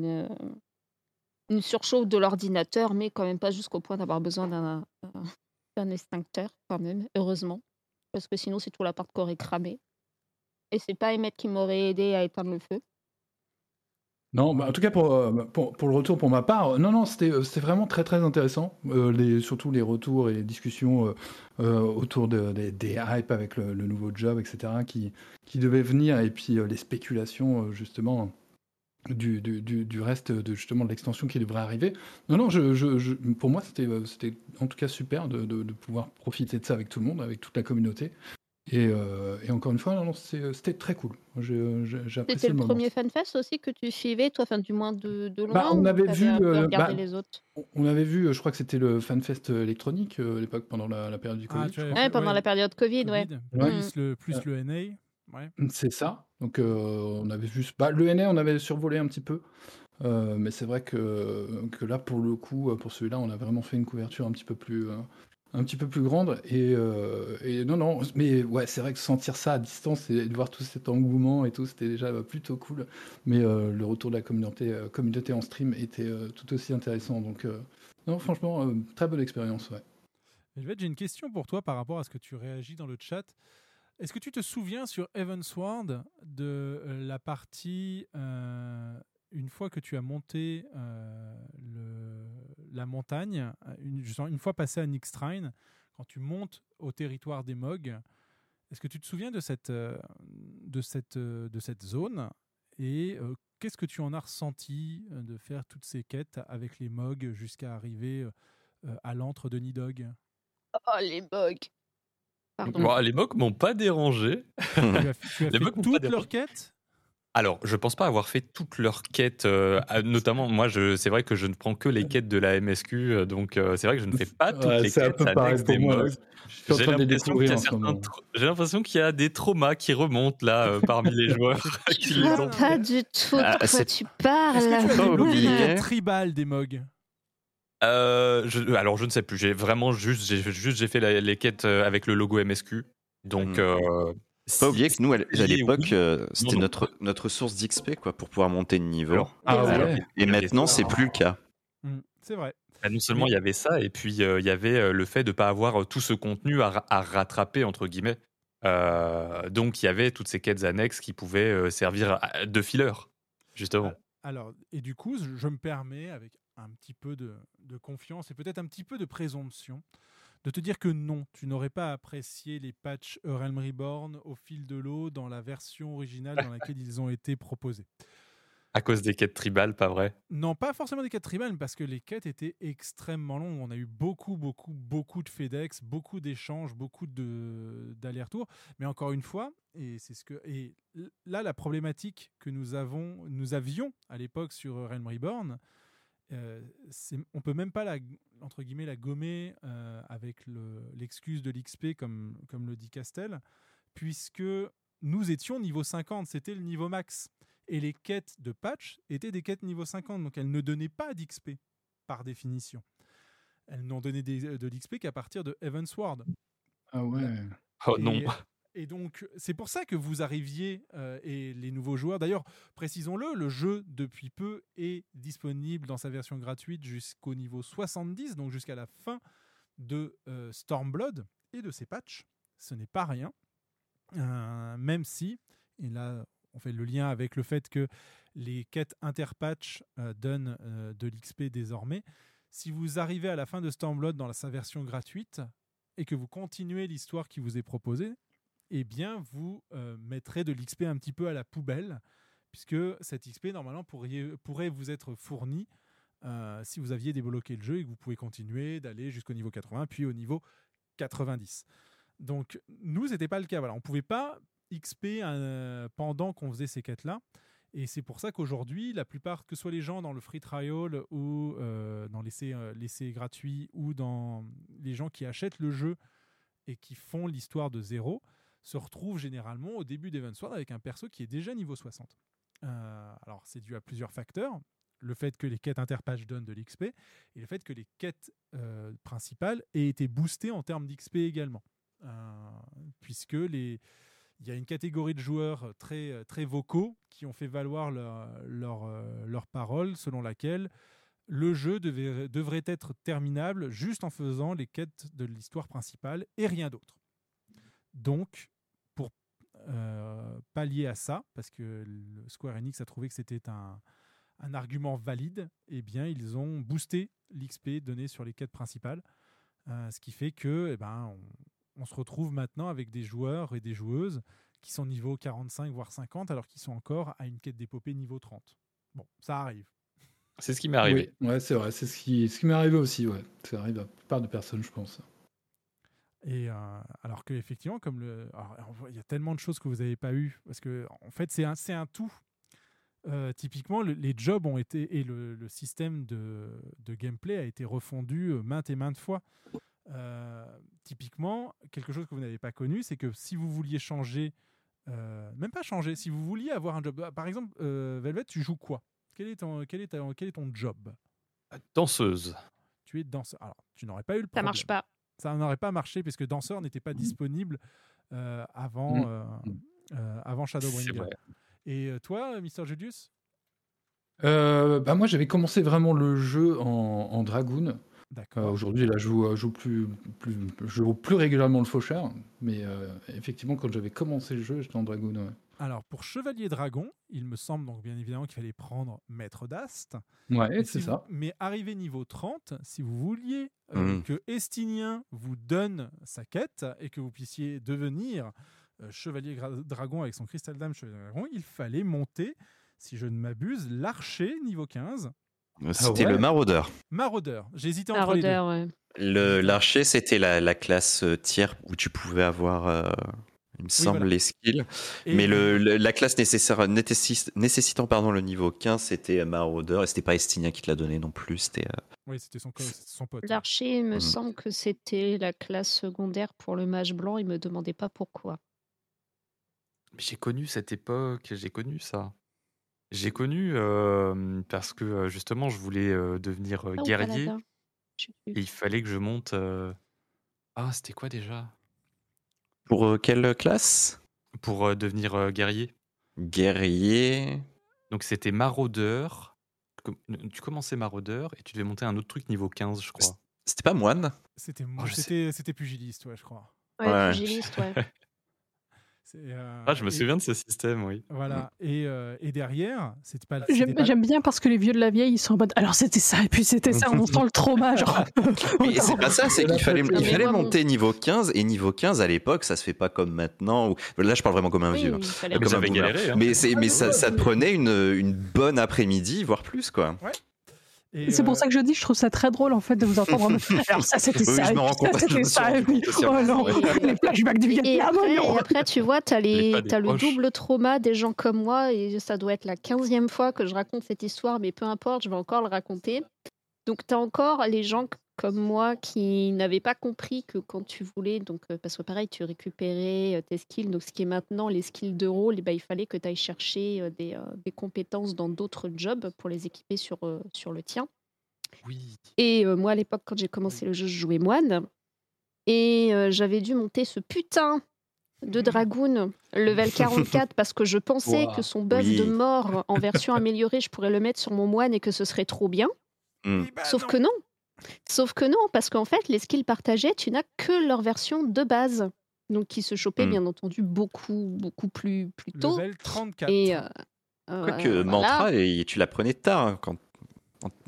une, surchauffe de l'ordinateur, mais quand même pas jusqu'au point d'avoir besoin d'un extincteur, quand même, heureusement. Parce que sinon, c'est tout l'appart qui aurait cramé. Et c'est pas Emmett qui m'aurait aidé à éteindre le feu. Non, bah, en tout cas pour, euh, pour, pour le retour pour ma part, euh, non, non, c'était euh, c'était vraiment très très intéressant. Surtout les retours et les discussions autour de, des, des hypes avec le, nouveau job, etc., qui, qui devaient venir, et puis les spéculations, justement, du, du, du- reste de justement de l'extension qui devrait arriver. Non, non, je, je- je- pour moi, c'était euh, c'était en tout cas super de, de- de pouvoir profiter de ça avec tout le monde, avec toute la communauté. Et, euh, et encore une fois, non, non, c'est- c'était très cool. J'ai- apprécié C'était le le moment. premier FanFest aussi que tu suivais, toi, enfin, du moins de, de loin, Bah, on ou avait t'avais vu, euh, bah, les autres? On avait vu, euh, je crois que c'était le FanFest électronique euh, à l'époque pendant la, la période du Covid. Ah, avais crois. Ouais, pendant la période Covid, ouais. Covid, Ouais. Plus, le, plus Euh, le NA. Ouais. C'est ça. Donc euh, on avait vu. Bah, le NA, on avait survolé un petit peu. Euh, mais c'est vrai que, que là, pour le coup, euh, pour celui-là, on a vraiment fait une couverture un petit peu plus, euh, un petit peu plus grande. Et, euh, et non, non, mais ouais, c'est vrai que sentir ça à distance et de voir tout cet engouement et tout, c'était déjà plutôt cool. Mais le retour de la communauté, communauté en stream était tout aussi intéressant. Donc, non, franchement, très bonne expérience, ouais. J'ai une question pour toi par rapport à ce que tu réagis dans le chat. Est-ce que tu te souviens sur Evansward de euh, la partie, euh, une fois que tu as monté euh, la montagne, une, fois passé à Nixtrine, quand tu montes au territoire des Mogs, est-ce que tu te souviens de cette, de cette, de cette zone et qu'est-ce que tu en as ressenti de faire toutes ces quêtes avec les Mogs jusqu'à arriver à l'antre de Nidog? Oh, les bugs. Pardon. Bon, les mocs m'ont pas dérangé. Tu as, tu as fait Les toutes leurs quêtes? Alors, je pense pas avoir fait toutes leurs quêtes. euh, notamment, moi, c'est vrai que je ne prends que les quêtes de la MSQ, euh, donc euh, c'est vrai que je ne fais pas toutes Ouais, les c'est un quêtes peu pareil annexes pour des moi. mocs. Je suis en J'ai train de les l'impression qu'il y a en ce certains moment. tra- J'ai l'impression qu'il y a des traumas qui remontent là euh, parmi les joueurs qui Je les vois ont. pas du tout de Ah, quoi tu Est-ce parles. que tu as quêtes tribales des Mogs? Euh, je- alors, je ne sais plus. J'ai vraiment juste, j'ai juste, j'ai fait la- les quêtes euh, avec le logo MSQ. Donc, Hmm. euh, Pas oublier que nous, à l'époque, oui. euh, c'était non. notre, notre source d'XP quoi, pour pouvoir monter de niveau. Alors, Ah alors, ouais. Et maintenant, c'est plus le cas. Hmm, C'est vrai. Bah, non seulement il y avait ça, et puis euh, il y avait euh, le fait de ne pas avoir euh, tout ce contenu à, à rattraper, entre guillemets. Euh, donc il y avait toutes ces quêtes annexes qui pouvaient euh, servir de filler, justement. Alors, et du coup, je me permets, avec un petit peu de, de confiance et peut-être un petit peu de présomption, de te dire que non, tu n'aurais pas apprécié les patchs Realm Reborn au fil de l'eau dans la version originale dans laquelle ils ont été proposés. À cause des quêtes tribales, pas vrai? Non, pas forcément des quêtes tribales, parce que les quêtes étaient extrêmement longues. On a eu beaucoup, beaucoup, beaucoup de FedEx, beaucoup d'échanges, beaucoup de d'allers-retours. Mais encore une fois, et c'est ce que et là la problématique que nous avons, nous avions à l'époque sur Realm Reborn, euh, on peut même pas la entre guillemets la gommer euh, avec le- l'excuse de l'XP comme comme le dit Castel, puisque nous étions niveau 50, c'était le niveau max. Et les quêtes de patch étaient des quêtes niveau 50, donc elles ne donnaient pas d'XP par définition. Elles n'ont donné des- de l'XP qu'à partir de Evansward. Ah ouais. Oh Et- non Et donc, c'est pour ça que vous arriviez, euh, et les nouveaux joueurs, d'ailleurs, précisons-le, le jeu, depuis peu, est disponible dans sa version gratuite jusqu'au niveau 70, donc jusqu'à la fin de euh, Stormblood et de ses patchs. Ce n'est pas rien. Euh, même si, et là, on fait le lien avec le fait que les quêtes interpatch donnent de l'XP désormais. Si vous arrivez à la fin de Stormblood dans sa version gratuite et que vous continuez l'histoire qui vous est proposée, eh bien, vous euh, mettrez de l'XP un petit peu à la poubelle, puisque cet XP, normalement, pourrait vous être fourni euh, si vous aviez débloqué le jeu et que vous pouvez continuer d'aller jusqu'au niveau 80, puis au niveau 90. Donc, nous, c'était pas le cas. Voilà, on pouvait pas XP euh, pendant qu'on faisait ces quêtes-là. Et c'est pour ça qu'aujourd'hui, la plupart, que ce soit les gens dans le free trial ou euh, dans l'essai gratuit ou dans les gens qui achètent le jeu et qui font l'histoire de zéro, se retrouvent généralement au début d'Evansward avec un perso qui est déjà niveau 60. Euh, alors, c'est dû à plusieurs facteurs. Le fait que les quêtes interpatch donnent de l'XP et le fait que les quêtes euh, principales aient été boostées en termes d'XP également. Euh, puisque il y a une catégorie de joueurs très, vocaux qui ont fait valoir leur, parole selon laquelle le jeu devrait être terminable juste en faisant les quêtes de l'histoire principale et rien d'autre. Donc, pour euh, pallier à ça, parce que le Square Enix a trouvé que c'était un, un argument valide, eh bien, ils ont boosté l'XP donné sur les quêtes principales, euh, ce qui fait que, eh ben, on, on se retrouve maintenant avec des joueurs et des joueuses qui sont niveau 45 voire 50 alors qu'ils sont encore à une quête d'épopée niveau 30. Bon, ça arrive. C'est ce qui m'est arrivé. Oui, ouais, c'est vrai. C'est ce qui, ce qui m'est arrivé aussi. Ouais. Ça arrive à la plupart de personnes, je pense. Et euh, alors que effectivement, comme le, il y a tellement de choses que vous n'avez pas eu parce que en fait c'est un, c'est un tout. Euh, typiquement, le- les jobs ont été et le, le système de, de gameplay a été refondu euh, maintes et maintes fois. Euh, typiquement, quelque chose que vous n'avez pas connu, c'est que si vous vouliez changer, euh, même pas changer, si vous vouliez avoir un job, par exemple, euh, Velvet, tu joues quoi? Quel est, ton, quel, est ta- quel est ton job? Danseuse. Tu es danseur. Alors, tu n'aurais pas eu le Ça problème. marche pas. Ça n'aurait pas marché puisque danseur n'était pas disponible euh, avant, Mm. euh, euh, avant Shadowbringer. Et euh, toi, Mister Julius? Bah moi, j'avais commencé vraiment le jeu en, en Dragoon. Aujourd'hui, là, je joue, plus, plus, je joue plus régulièrement le faucheur. Mais effectivement, quand j'avais commencé le jeu, j'étais en Dragoon. ouais. Alors, pour Chevalier Dragon, il me semble donc bien évidemment qu'il fallait prendre Maître d'Ast. Ouais, Mais c'est si ça. vous- mais arrivé niveau 30, si vous vouliez euh, Mm. que Estinien vous donne sa quête et que vous puissiez devenir euh, Chevalier Dragon avec son cristal d'âme Chevalier Dragon, il fallait monter, si je ne m'abuse, l'archer niveau 15. C'était ouais le maraudeur. Maraudeur. J'hésitais entre les deux. Maraudeur, ouais. Le- L'archer, c'était la, la classe euh, tiers où tu pouvais avoir, euh, il me semble, voilà. les skills. Et Mais le, le- la classe nécessaire, nécessi- nécessitant pardon, le niveau 15, c'était maraudeur. Et c'était pas Estinien qui te l'a donné non plus. C'était euh, Oui, c'était son, pote. L'archer, il me Mhm. semble que c'était la classe secondaire pour le mage blanc. Il me demandait pas pourquoi. J'ai connu cette époque, j'ai connu ça. J'ai connu euh, parce que euh, justement, je voulais euh, devenir euh, Ah, guerrier et il fallait que je monte. euh, Ah, c'était quoi déjà? Pour euh, quelle classe? Pour euh, devenir euh, guerrier. Guerrier. Donc c'était maraudeur. Tu commençais maraudeur et tu devais monter un autre truc niveau 15, je crois. C'était pas moine? C'était Oh, c'était pugiliste, ouais, je crois. Ouais, Ouais. pugiliste, ouais. Euh, Ah, je me et- souviens de ce système, oui. Voilà. Et, euh, et derrière, c'était pas. J'aime pas- bien parce que les vieux de la vieille, ils sont en mode. Alors c'était ça, et puis c'était ça, on sent le trauma. Genre. Mais c'est pas ça, c'est qu'il fallait, il mon- monter niveau 15. Et niveau 15, à l'époque, ça se fait pas comme maintenant. Où... Là, je parle vraiment comme un Oui, vieux. Mais comme un galéré, hein. Mais, c'est, mais ça, ça te prenait une, une bonne après-midi, voire plus, quoi. et, C'est euh, pour ça que je dis, je trouve ça très drôle en fait de vous entendre. Alors ça c'était Oui, ça, et c'était ça, et oh non, les flashbacks du Et Vietnam, après, oh non. et après, tu vois, tu as, Les pas des le double trauma des gens comme moi, et ça doit être la 15e fois que je raconte cette histoire, mais peu importe, je vais encore le raconter. Donc, tu as encore les gens comme moi qui n'avaient pas compris que quand tu voulais, donc, euh, parce que pareil, tu récupérais euh, tes skills, donc ce qui est maintenant les skills de rôle, et ben, il fallait que tu ailles chercher euh, des, des compétences dans d'autres jobs pour les équiper sur, sur le tien. Oui. Et euh, moi, à l'époque, quand j'ai commencé le jeu, je jouais moine. Et euh, j'avais dû monter ce putain de Dragoon level 44 parce que je pensais que son buff oui. de mort en version améliorée, je pourrais le mettre sur mon moine et que ce serait trop bien. Hmm. Eh ben Sauf non. que non. Sauf que non, parce qu'en fait, les skills partagés, tu n'as que leur version de base. Donc, qui se chopait, Mm. bien entendu, beaucoup, beaucoup plus, plus tôt. Level 34. Et. euh, euh, Quoique, voilà. mantra, et tu l'apprenais tard hein, quand...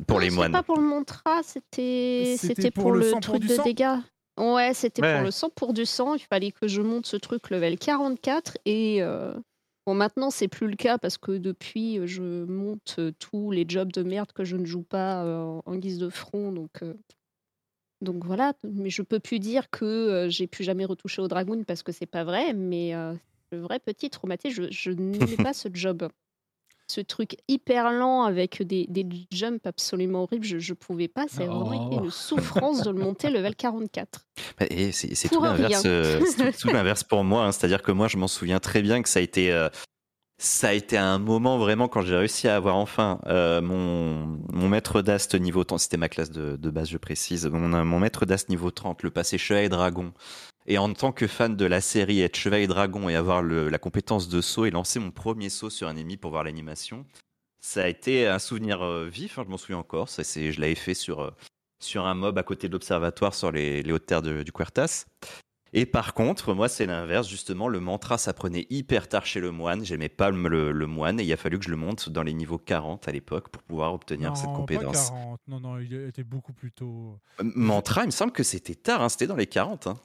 pour Non, les c'était moines. pas pour le mantra, c'était pour pour, le le, sang pour truc de sang dégâts. Ouais, c'était Ouais. pour le sang pour du sang. Il fallait que je monte ce truc level 44 et euh, bon maintenant c'est plus le cas parce que depuis euh, je monte euh, tous les jobs de merde que je ne joue pas euh, en guise de front donc donc voilà. Mais je peux plus dire que j'ai plus jamais retouché au dragoon parce que c'est pas vrai. Mais le vrai petit traumatisme, je, je n'aimais pas ce job ce truc hyper lent avec des, des jumps absolument horribles, je, je pouvais pas. Ça a vraiment été Oh. une souffrance de le monter level 44. Bah, Et c'est c'est Pour tout l'inverse. euh, tout, tout l'inverse pour moi. hein. C'est-à-dire que moi, je m'en souviens très bien que ça a été, euh, ça a été un moment vraiment quand j'ai réussi à avoir enfin euh, mon, mon maître d'ast niveau 30. C'était ma classe de, de base, je précise. Mon, mon maître d'ast niveau 30, le passé chevalier dragon. Et en tant que fan de la série, être chevalier dragon et avoir la compétence de saut et lancer mon premier saut sur un ennemi pour voir l'animation, ça a été un souvenir euh, vif. hein, je m'en souviens encore. Ça, je l'avais fait sur, euh, sur un mob à côté de l'observatoire sur les, hautes terres du Quertas. Et par contre, moi, c'est l'inverse. Justement, le mantra s'apprenait hyper tard chez le moine. J'aimais pas le, moine et il a fallu que je le monte dans les niveaux 40 à l'époque pour pouvoir obtenir cette compétence. Pas 40. Non, non, il était beaucoup plus tôt. Mantra, il me semble que c'était tard, hein, c'était dans les 40. hein.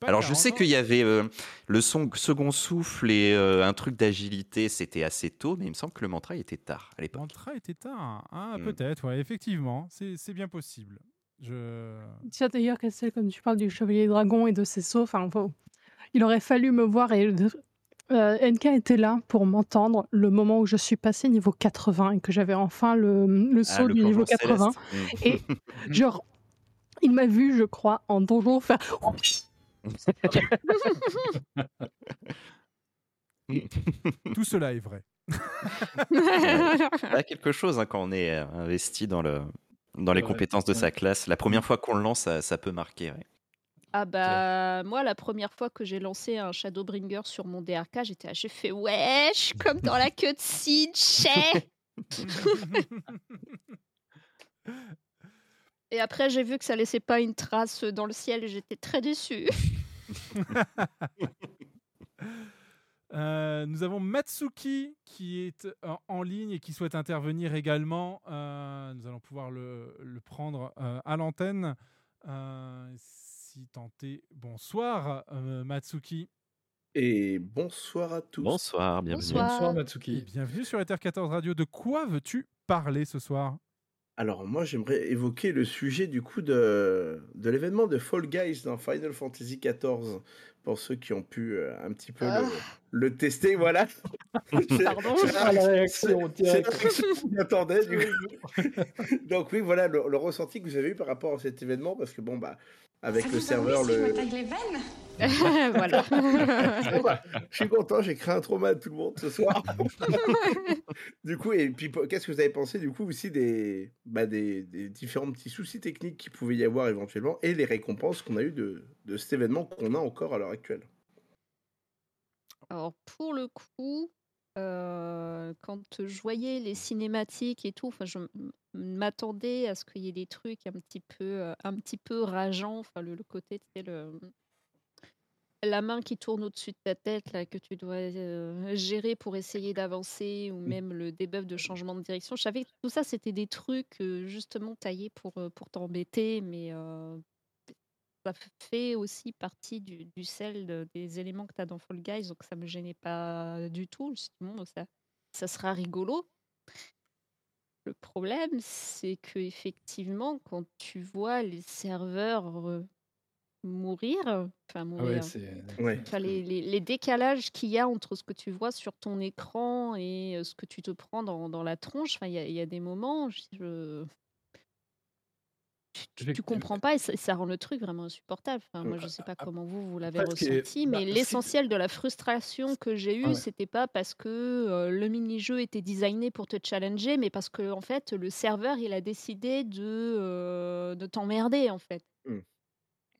Pas Alors, je 40 sais qu'il y avait euh, le son, second souffle et euh, un truc d'agilité, c'était assez tôt, mais il me semble que le mantra il était tard à l'époque. Mantra était tard. Ah, Hmm. peut-être, ouais, effectivement. C'est bien possible. Je... Tiens, d'ailleurs, Cassel, comme tu parles du Chevalier Dragon et de ses sauts, enfin, faut- il aurait fallu me voir et euh, NK était là pour m'entendre le moment où je suis passé niveau 80 et que j'avais enfin le, le saut Ah, le du niveau plongeon 80. céleste. Et genre, il m'a vu, je crois, en donjon faire. Tout cela est vrai. Ça a quelque chose hein, quand on est euh, investi dans, le, dans les Ouais. compétences de sa classe. La première fois qu'on le lance, ça, ça peut marquer. ouais. Ah bah moi la première fois que j'ai lancé un Shadowbringer sur mon DRK, j'étais j'ai fait wesh comme dans la cutscene, chais. Et après j'ai vu que ça laissait pas une trace dans le ciel et j'étais très déçue. Euh, nous avons Matsuki qui est en, en ligne et qui souhaite intervenir également. Euh, nous allons pouvoir le, le prendre euh, à l'antenne. Euh, si tenté. Bonsoir, euh, Matsuki. Et bonsoir à tous. Bonsoir, bienvenue. Bonsoir. Bonsoir Et Matsuki. bienvenue sur Ether 14 Radio. De quoi veux-tu parler ce soir? Alors moi j'aimerais évoquer le sujet du coup de, de l'événement de Fall Guys dans Final Fantasy XIV pour ceux qui ont pu euh, un petit peu Ah. le, le tester, voilà. Pardon. la réaction. Donc oui, voilà le, le ressenti que vous avez eu par rapport à cet événement parce que bon bah avec le serveur le voilà. Bon, bah, je suis content, j'ai créé un trauma de tout le monde ce soir. du coup, et puis qu'est-ce que vous avez pensé du coup aussi des, bah, des, des différents petits soucis techniques qu'il pouvait y avoir éventuellement et les récompenses qu'on a eues de, de cet événement qu'on a encore à l'heure actuelle? Alors pour le coup, euh, quand je voyais les cinématiques et tout, je m'attendais à ce qu'il y ait des trucs un petit peu, euh, un petit peu rageants, enfin le, le côté, tu le, la main qui tourne au-dessus de ta tête là que tu dois euh, gérer pour essayer d'avancer ou même le debuff de changement de direction. Je savais que tout ça c'était des trucs euh, justement taillés pour pour t'embêter, mais ça fait aussi partie du, du sel de- des éléments que tu as dans Fall Guys, donc ça me gênait pas du tout. Bon, ça, ça sera rigolo. Le problème, c'est que effectivement, quand tu vois les serveurs euh, mourir, enfin Ah ouais, mourir. Ouais. enfin, les, les- les décalages qu'il y a entre ce que tu vois sur ton écran et euh, ce que tu te prends dans, dans la tronche, enfin, il y, y a des moments, je, je- tu, comprends pas et ça, ça rend le truc vraiment insupportable. Enfin, moi, je sais pas comment vous, vous l'avez ressenti, bah, mais l'essentiel de la frustration que j'ai eue, Ouais. c'était pas parce que euh, le mini-jeu était designé pour te challenger, mais parce que en fait, le serveur, il a décidé de, euh, de t'emmerder, en fait.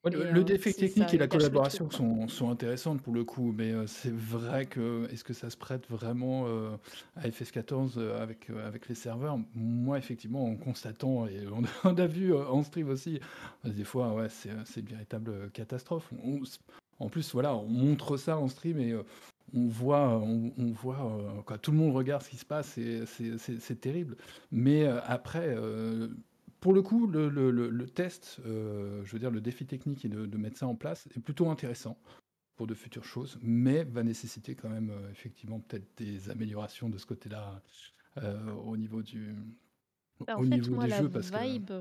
Ouais, le, Et, le euh, défi c'est technique ça, et la il gâche le collaboration truc, sont, sont intéressantes pour le coup, mais euh, c'est vrai que est-ce que ça se prête vraiment euh, à FS14 euh, avec, euh, avec les serveurs? Moi, effectivement, en constatant, et on, on a vu euh, en stream aussi, euh, des fois, ouais, c'est euh, c'est une véritable catastrophe. On- en plus, voilà, on montre ça en stream et euh, on voit, on, on voit euh, tout le monde regarde ce qui se passe, et c'est- c'est c'est terrible. Mais euh, après, euh, pour le coup, le, le- le- le test, euh, je veux dire, le défi technique et de, de mettre ça en place est plutôt intéressant pour de futures choses, mais va nécessiter quand même euh, effectivement peut-être des améliorations de ce côté-là euh, au niveau du Bah, en au fait, niveau moi, des la jeux parce que vibe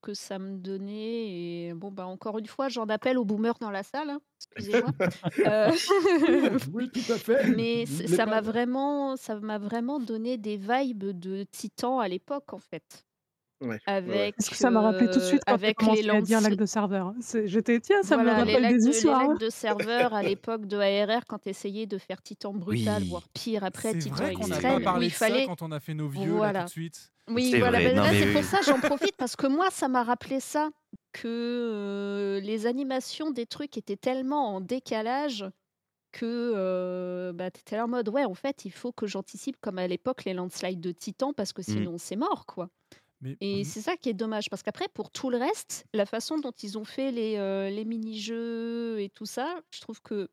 que ça me donnait, et bon, bah, encore une fois, j'en appelle aux boomers dans la salle, hein, excusez-moi. Oui, tout à fait. Mais ça m'a vraiment, ça m'a vraiment donné des vibes de Titan à l'époque, en fait. Ouais. Avec, Parce que ça m'a rappelé tout de suite euh, quand avec les commencé à dire lances- lac de serveur. C'est- J'étais, tiens, ça voilà, me les rappelle des de, les histoires. lacs hein. de serveurs à l'époque de ARR quand tu essayais de faire Titan brutal, Oui. voire pire après C'est Titan vrai qu'on n'a pas extrême, où parlé il de ça fallait. quand on a fait nos vieux là, Voilà. tout de suite. Oui, C'est voilà. vrai, bah, non, là, mais c'est oui. pour ça j'en profite parce que moi, ça m'a rappelé ça que euh, les animations des trucs étaient tellement en décalage que euh, bah, tu étais là en mode ouais, en fait, il faut que j'anticipe comme à l'époque les landslides de Titan parce que Mm. sinon c'est mort, quoi. Mais Et mm, c'est ça qui est dommage, parce qu'après, pour tout le reste, la façon dont ils ont fait les, euh, les mini-jeux et tout ça, je trouve que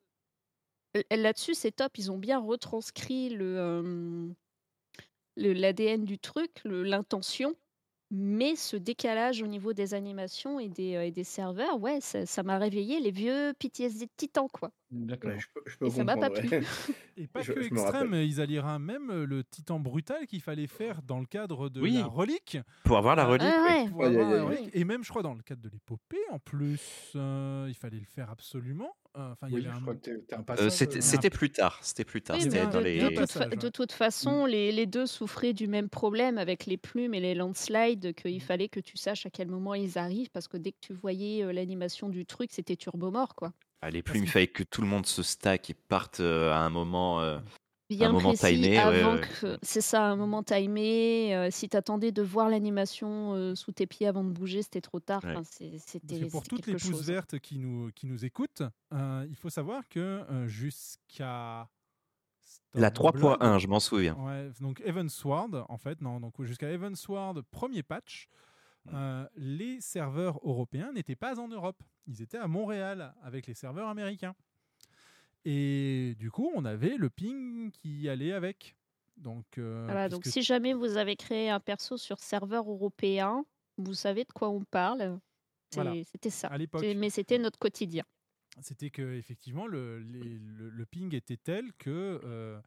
là-dessus, c'est top. Ils ont bien retranscrit le, euh, l'ADN du truc, l'intention, mais ce décalage au niveau des animations et des, euh, et des serveurs, ouais, ça m'a réveillé les vieux PTSD de Titan, quoi. D'accord. Ouais, je peux, je peux Et ça m'a pas comprendre. plu. Et pas Je- que je extrême, ils allieront même euh, le titan brutal qu'il fallait faire dans le cadre de Oui. la relique. Pour avoir la relique. Ah oui. ouais. pour Aïe, avoir aïe, la aïe. relique. Et même, je crois, dans le cadre de l'épopée, en plus, euh, il fallait le faire absolument. Enfin, il y Oui, Euh. C'était c'était plus tard. C'était plus tard. Oui, dans de, les. de un toute, fa- passage, de ouais. toute façon, les, les deux souffraient du même problème avec les plumes et les landslides, qu'il fallait que tu saches à quel moment ils arrivent, parce que dès que tu voyais euh, l'animation du truc, c'était turbo mort, quoi. Ah, les Parce plumes, il fallait que tout le monde se stack et parte euh, à un moment. euh, Bien moment précis, timé, ouais, avant ouais. que c'est ça, un moment timé. euh, si t'attendais de voir l'animation euh, sous tes pieds avant de bouger, c'était trop tard. Ouais. Enfin, c'était pour toutes les pousses chose. vertes qui nous, qui nous écoutent, euh, il faut savoir que euh, jusqu'à. La Stormblood, 3.1, je m'en souviens. Ouais, donc Evansward, en fait, non, donc jusqu'à Evansward, premier patch, euh, les serveurs européens n'étaient pas en Europe. Ils étaient à Montréal avec les serveurs américains. Et du coup, on avait le ping qui allait avec. Donc, euh, Voilà, donc puisque- si jamais vous avez créé un perso sur serveur européen, vous savez de quoi on parle. Voilà. C'était ça. À Mais c'était notre quotidien. c'était que effectivement le, les- le, le ping était tel que euh,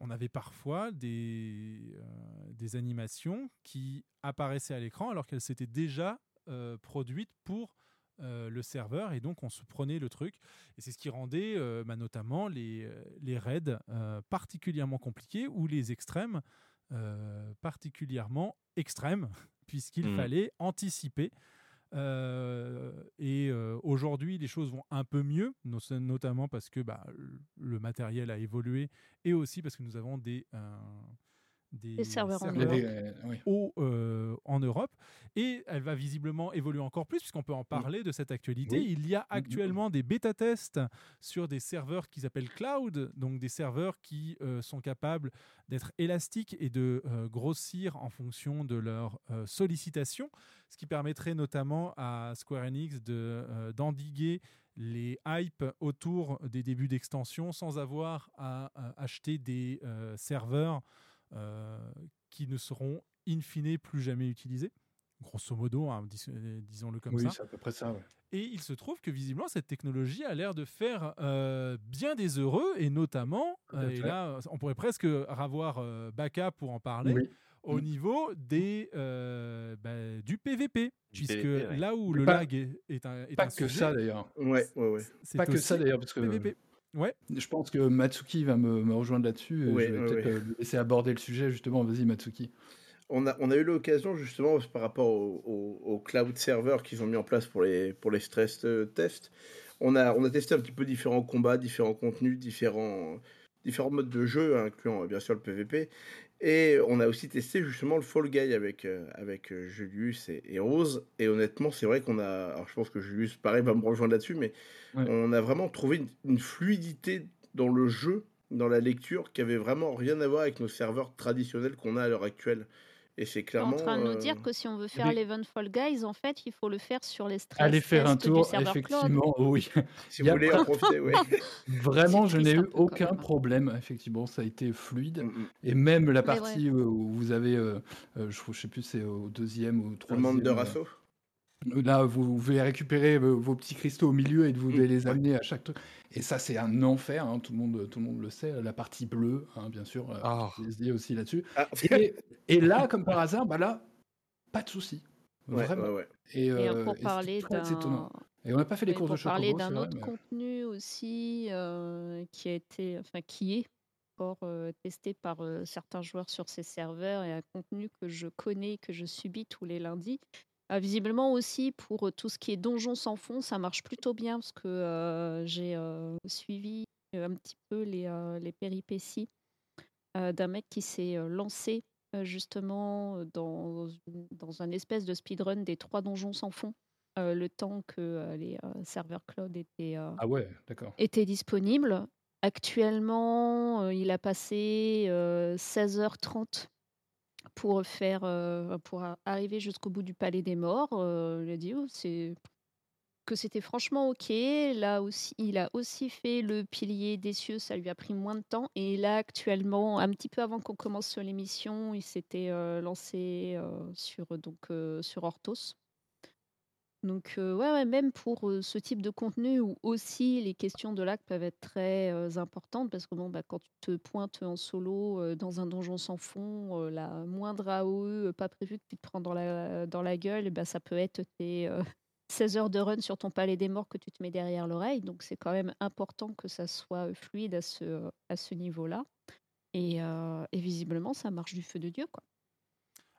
on avait parfois des, euh, des animations qui apparaissaient à l'écran alors qu'elles s'étaient déjà euh, produites pour euh, le serveur et donc on se prenait le truc et c'est ce qui rendait bah, notamment les, les raids particulièrement compliqués ou les extrêmes particulièrement extrêmes puisqu'il Mhm. fallait anticiper euh, et euh, aujourd'hui, les choses vont un peu mieux, no- notamment parce que bah, le- matériel a évolué et aussi parce que nous avons des, des serveurs en euh, oui. au, euh, en Europe. Et elle va visiblement évoluer encore plus, puisqu'on peut en parler de cette actualité. Oui. Il y a actuellement des bêta-tests sur des serveurs qui s'appellent cloud, donc des serveurs qui euh, sont capables d'être élastiques et de euh, grossir en fonction de leur euh, sollicitation, ce qui permettrait notamment à Square Enix de, euh, d'endiguer les hypes autour des débuts d'extension sans avoir à, à acheter des euh, serveurs euh, qui ne seront in fine plus jamais utilisés. Grosso modo, hein, dis- disons-le comme Oui, ça. c'est à peu près ça. ouais. Et il se trouve que visiblement, cette technologie a l'air de faire euh, bien des heureux, et notamment, euh, et là, on pourrait presque avoir euh, Baka pour en parler, Oui. au Mm. niveau des, euh, bah, du PVP. Du puisque PVP, ouais. là où Mais le pas- lag est, est un, est Pas un que ça d'ailleurs. Ouais, ouais, ouais. c'est Pas que ça d'ailleurs, parce que PVP. Ouais. je pense que Matsuki va me, me rejoindre là-dessus. Ouais, je vais ouais, peut-être ouais. euh, le laisser aborder le sujet justement. Vas-y, Matsuki. On a, on a eu l'occasion justement par rapport au, au- au cloud server qu'ils ont mis en place pour les, pour les stress euh, tests. On a, on a testé un petit peu différents combats, différents contenus, différents, différents modes de jeu, incluant bien sûr le PVP. Et on a aussi testé justement le Fall Guy avec, euh, avec euh, Julius et, et Rose. Et honnêtement, c'est vrai qu'on a. Alors je pense que Julius, pareil, va me rejoindre là-dessus, mais Ouais. on a vraiment trouvé une, une fluidité dans le jeu, dans la lecture, qui avait vraiment rien à voir avec nos serveurs traditionnels qu'on a à l'heure actuelle. Et c'est en train de nous euh, dire que si on veut faire avait- l'Eventful Guys, en fait, il faut le faire sur les stress Allez faire un tour, cloud. effectivement. Oui. Si Il vous y a voulez en profiter, oui. Vraiment, je n'ai eu aucun problème. Effectivement, ça a été fluide. Mm, Et même la partie où vous avez, euh, euh, je ne sais plus, c'est au deuxième ou au Tout le troisième. monde de euh, Rasso. Là, vous, vous pouvez récupérer vos, vos petits cristaux au milieu et vous devez les ouais. amener à chaque truc. Et ça, c'est un enfer. hein, tout, le monde, tout le monde le sait. La partie bleue, hein, bien sûr. euh, Ah. PSD aussi là-dessus. Ah, Et, et là, comme par hasard, bah là, pas de souci. ouais, Vraiment. ouais, ouais. Et, Et euh, pour et c'était parler très étonnant. d'un Et on n'a pas fait les courses de pour parler Chocobo, d'un autre mais- contenu aussi euh, qui a été, enfin qui est encore euh, testé par euh, certains joueurs sur ces serveurs et un contenu que je connais, que je subis tous les lundis. Ah, visiblement aussi pour euh, tout ce qui est donjon sans fond, ça marche plutôt bien parce que euh, j'ai euh, suivi euh, un petit peu les, euh, les péripéties euh, d'un mec qui s'est euh, lancé euh, justement euh, dans, un espèce de speedrun des trois donjons sans fond, euh, le temps que euh, les euh, serveurs cloud étaient, euh, Ah ouais, étaient disponibles. Actuellement, euh, il a passé euh, 16h30 pour faire, euh, pour arriver jusqu'au bout du Palais des Morts. euh, il a dit oh, c'est que c'était franchement ok. Là aussi, il a aussi fait le pilier des cieux, ça lui a pris moins de temps. Et là, actuellement, un petit peu avant qu'on commence sur l'émission, il s'était euh, lancé euh, sur donc sur Orthos. Donc euh, ouais, même pour ce type de contenu où aussi les questions de lac peuvent être très importantes parce que bon bah quand tu te pointes en solo dans un donjon sans fond, la moindre AOE pas prévue que tu te prends dans la dans la gueule, bah, ça peut être tes euh, 16 heures de run sur ton palais des morts que tu te mets derrière l'oreille. Donc c'est quand même important que ça soit fluide à ce à ce niveau-là. Et, et visiblement ça marche du feu de dieu quoi.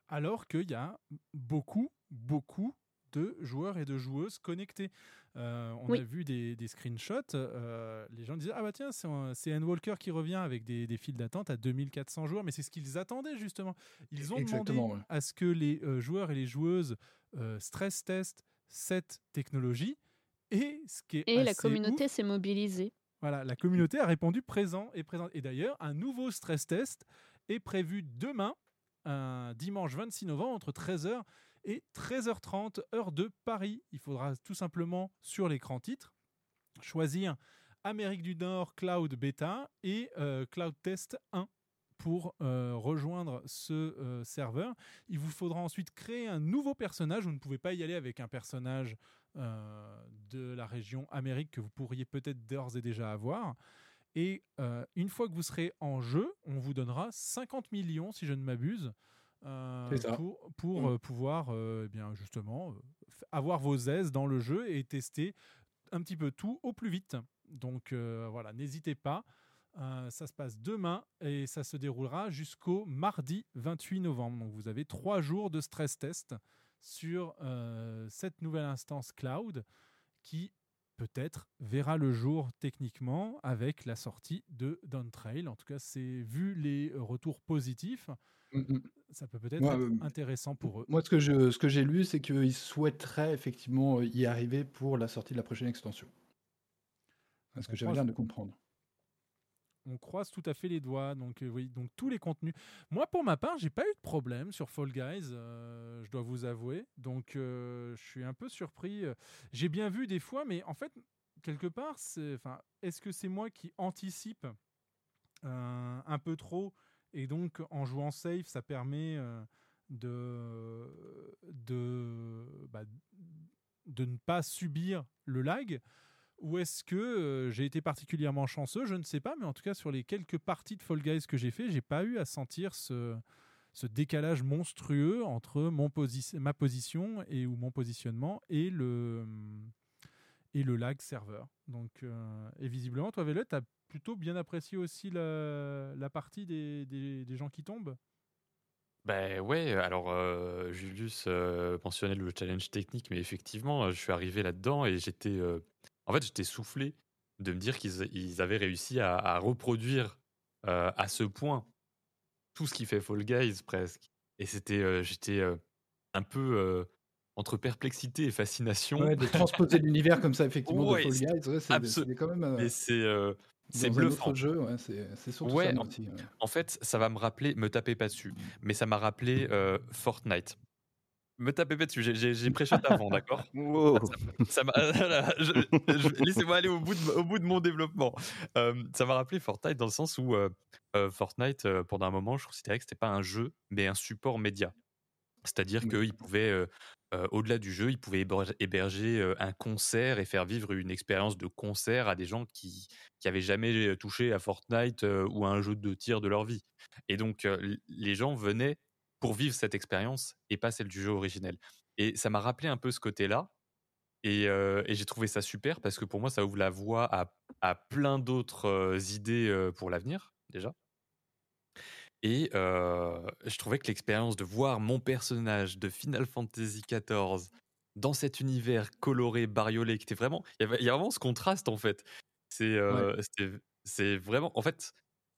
alors qu'il y a beaucoup, beaucoup de joueurs et de joueuses connectés. Euh, on Oui. a vu des, des screenshots, euh, les gens disaient Ah bah tiens, c'est Anne Walker qui revient avec des, des files d'attente à 2400 joueurs, mais c'est ce qu'ils attendaient justement. Ils ont Exactement, demandé ouais. à ce que les euh, joueurs et les joueuses euh, stress testent cette technologie. Et ce qui est Et la communauté s'est mobilisée. voilà, la communauté a répondu présent et présent. Et d'ailleurs, un nouveau stress test est prévu demain, un dimanche 26 novembre, entre 13h et 13h30, heure de Paris. Il faudra tout simplement, sur l'écran titre, choisir Amérique du Nord Cloud Beta et euh, Cloud Test 1 pour euh, rejoindre ce euh, serveur. Il vous faudra ensuite créer un nouveau personnage. Vous ne pouvez pas y aller avec un personnage de la région Amérique que vous pourriez peut-être d'ores et déjà avoir. Et une fois que vous serez en jeu, on vous donnera 50 millions, si je ne m'abuse, euh, pour, pour Mm. euh, pouvoir euh, eh bien, justement avoir vos aises dans le jeu et tester un petit peu tout au plus vite. Donc euh, voilà, n'hésitez pas. Ça se passe demain et ça se déroulera jusqu'au mardi 28 novembre. Donc vous avez trois jours de stress test sur cette nouvelle instance cloud qui peut-être verra le jour techniquement avec la sortie de Downtrail. En tout cas, c'est vu les retours positifs, Mm, mm. ça peut peut-être être euh, intéressant pour eux. Moi, ce que je- ce que j'ai lu, c'est qu'ils souhaiteraient effectivement y arriver pour la sortie de la prochaine extension. C'est ce que j'avais l'air de comprendre. on croise tout à fait les doigts. Donc, euh, oui, donc tous les contenus. Moi, pour ma part, j'ai pas eu de problème sur Fall Guys, euh, je dois vous avouer. Donc, euh, je suis un peu surpris. Euh, J'ai bien vu des fois, mais en fait, quelque part, c'est, enfin, est-ce que c'est moi qui anticipe euh, un peu trop et donc en jouant safe, ça permet euh, de de bah, de ne pas subir le lag ou est-ce que euh, j'ai été particulièrement chanceux Je ne sais pas, mais en tout cas, sur les quelques parties de Fall Guys que j'ai fait, j'ai pas eu à sentir ce, ce décalage monstrueux entre mon posi- ma position et ou mon positionnement et le et le lag serveur. Donc, euh, et visiblement, toi, Vélette, tu as plutôt bien apprécié aussi la, la partie des, des, des gens qui tombent? Ben ouais, alors euh, Julius euh, mentionnait le challenge technique, mais effectivement, euh, je suis arrivé là-dedans et j'étais, euh, en fait, j'étais soufflé de me dire qu'ils ils avaient réussi à, à reproduire euh, à ce point tout ce qui fait Fall Guys presque. Et c'était, euh, j'étais euh, un peu euh, entre perplexité et fascination. Ouais, de transposer l'univers comme ça, effectivement, Ouais, de Fall c'est Guys, ouais, c'est quand même. euh, c'est euh, c'est bluffant. jeu, ouais, c'est surtout Ouais, ça en, aussi. ouais. en fait, ça va me rappeler, me tapez pas dessus, mais ça m'a rappelé euh, Fortnite. Me tapez pas dessus, j'ai- pré-shot avant, d'accord? Wow. Ça- Laissez-moi aller au bout, de, au bout de mon développement. Euh, ça m'a rappelé Fortnite dans le sens où euh, Fortnite, pendant un moment, je considérais que c'était pas un jeu, mais un support média. C'est-à-dire qu'il pouvait, euh, euh, au-delà du jeu, il pouvait héberger- un concert et faire vivre une expérience de concert à des gens qui qui avaient jamais touché à Fortnite ou à un jeu de tir de leur vie. Et donc, les gens venaient pour vivre cette expérience et pas celle du jeu originel. Et ça m'a rappelé un peu ce côté-là. Et, euh, et j'ai trouvé ça super parce que pour moi, ça ouvre la voie à, à plein d'autres euh, idées euh, pour l'avenir, déjà. Et euh, je trouvais que l'expérience de voir mon personnage de Final Fantasy XIV dans cet univers coloré, bariolé, qui était vraiment. Il y, a vraiment ce contraste en fait. C'est euh, vraiment. En fait,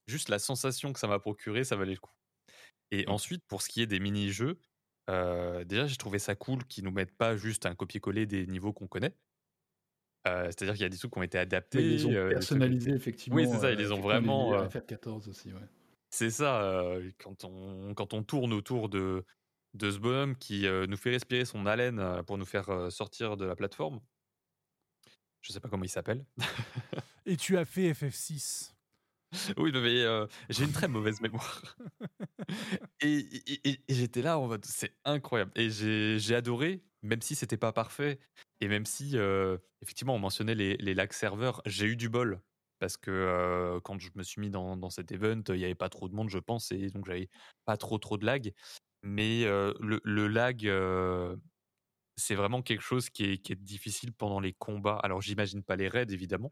juste la sensation que ça m'a procuré, ça valait le coup. Et ensuite, pour ce qui est des mini-jeux, euh, déjà, j'ai trouvé ça cool qu'ils nous mettent pas juste un copier-coller des niveaux qu'on connaît. Euh, C'est-à-dire qu'il y a des trucs qui ont été adaptés. Ils les ont personnalisés, effectivement. Oui, c'est ça, ils les ont vraiment. les euh, FF14 aussi, ouais. C'est ça, euh, quand, on, quand on tourne autour de, de ce bonhomme qui euh, nous fait respirer son haleine pour nous faire sortir de la plateforme. Je sais pas comment il s'appelle. Et tu as fait FF6. Oui, mais euh, j'ai une très mauvaise mémoire. et et- et- et j'étais là en mode, c'est incroyable. Et j'ai j'ai adoré, même si c'était pas parfait. Et même si, euh, effectivement, on mentionnait les, les lags serveurs, j'ai eu du bol. Parce que quand je me suis mis dans, cet event, il n'y avait pas trop de monde, je pense, et donc j'avais pas trop trop de lag. Mais le, lag, c'est vraiment quelque chose qui est, difficile pendant les combats. Alors, j'imagine pas les raids, évidemment.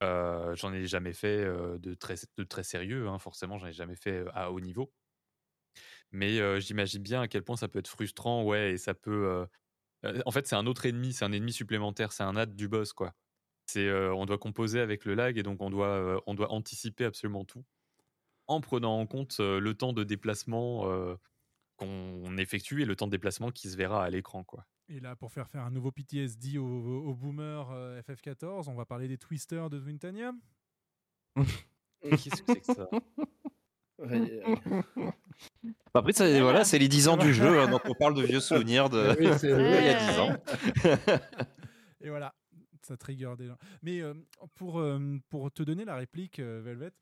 J'en ai jamais fait de, très, de très sérieux, hein, forcément, j'en ai jamais fait à haut niveau. Mais j'imagine bien à quel point ça peut être frustrant, ouais, et ça peut. en fait, c'est un autre ennemi, c'est un ennemi supplémentaire, c'est un add du boss, quoi. C'est, euh, on doit composer avec le lag et donc on doit, euh, on doit anticiper absolument tout en prenant en compte euh, le temps de déplacement euh, qu'on effectue et le temps de déplacement qui se verra à l'écran, quoi. Et là, pour faire faire un nouveau PTSD au, au boomer euh, FF14, on va parler des twisters de Twintania. Qu'est-ce que c'est que ça? Ouais, euh, Après, ça, voilà, c'est les 10 ans du jeu, hein, donc on parle de vieux souvenirs de Oui, c'est il y a vrai. 10 ans. Et voilà, ça trigger des gens. Mais euh, pour, euh, pour te donner la réplique, euh, Velvet,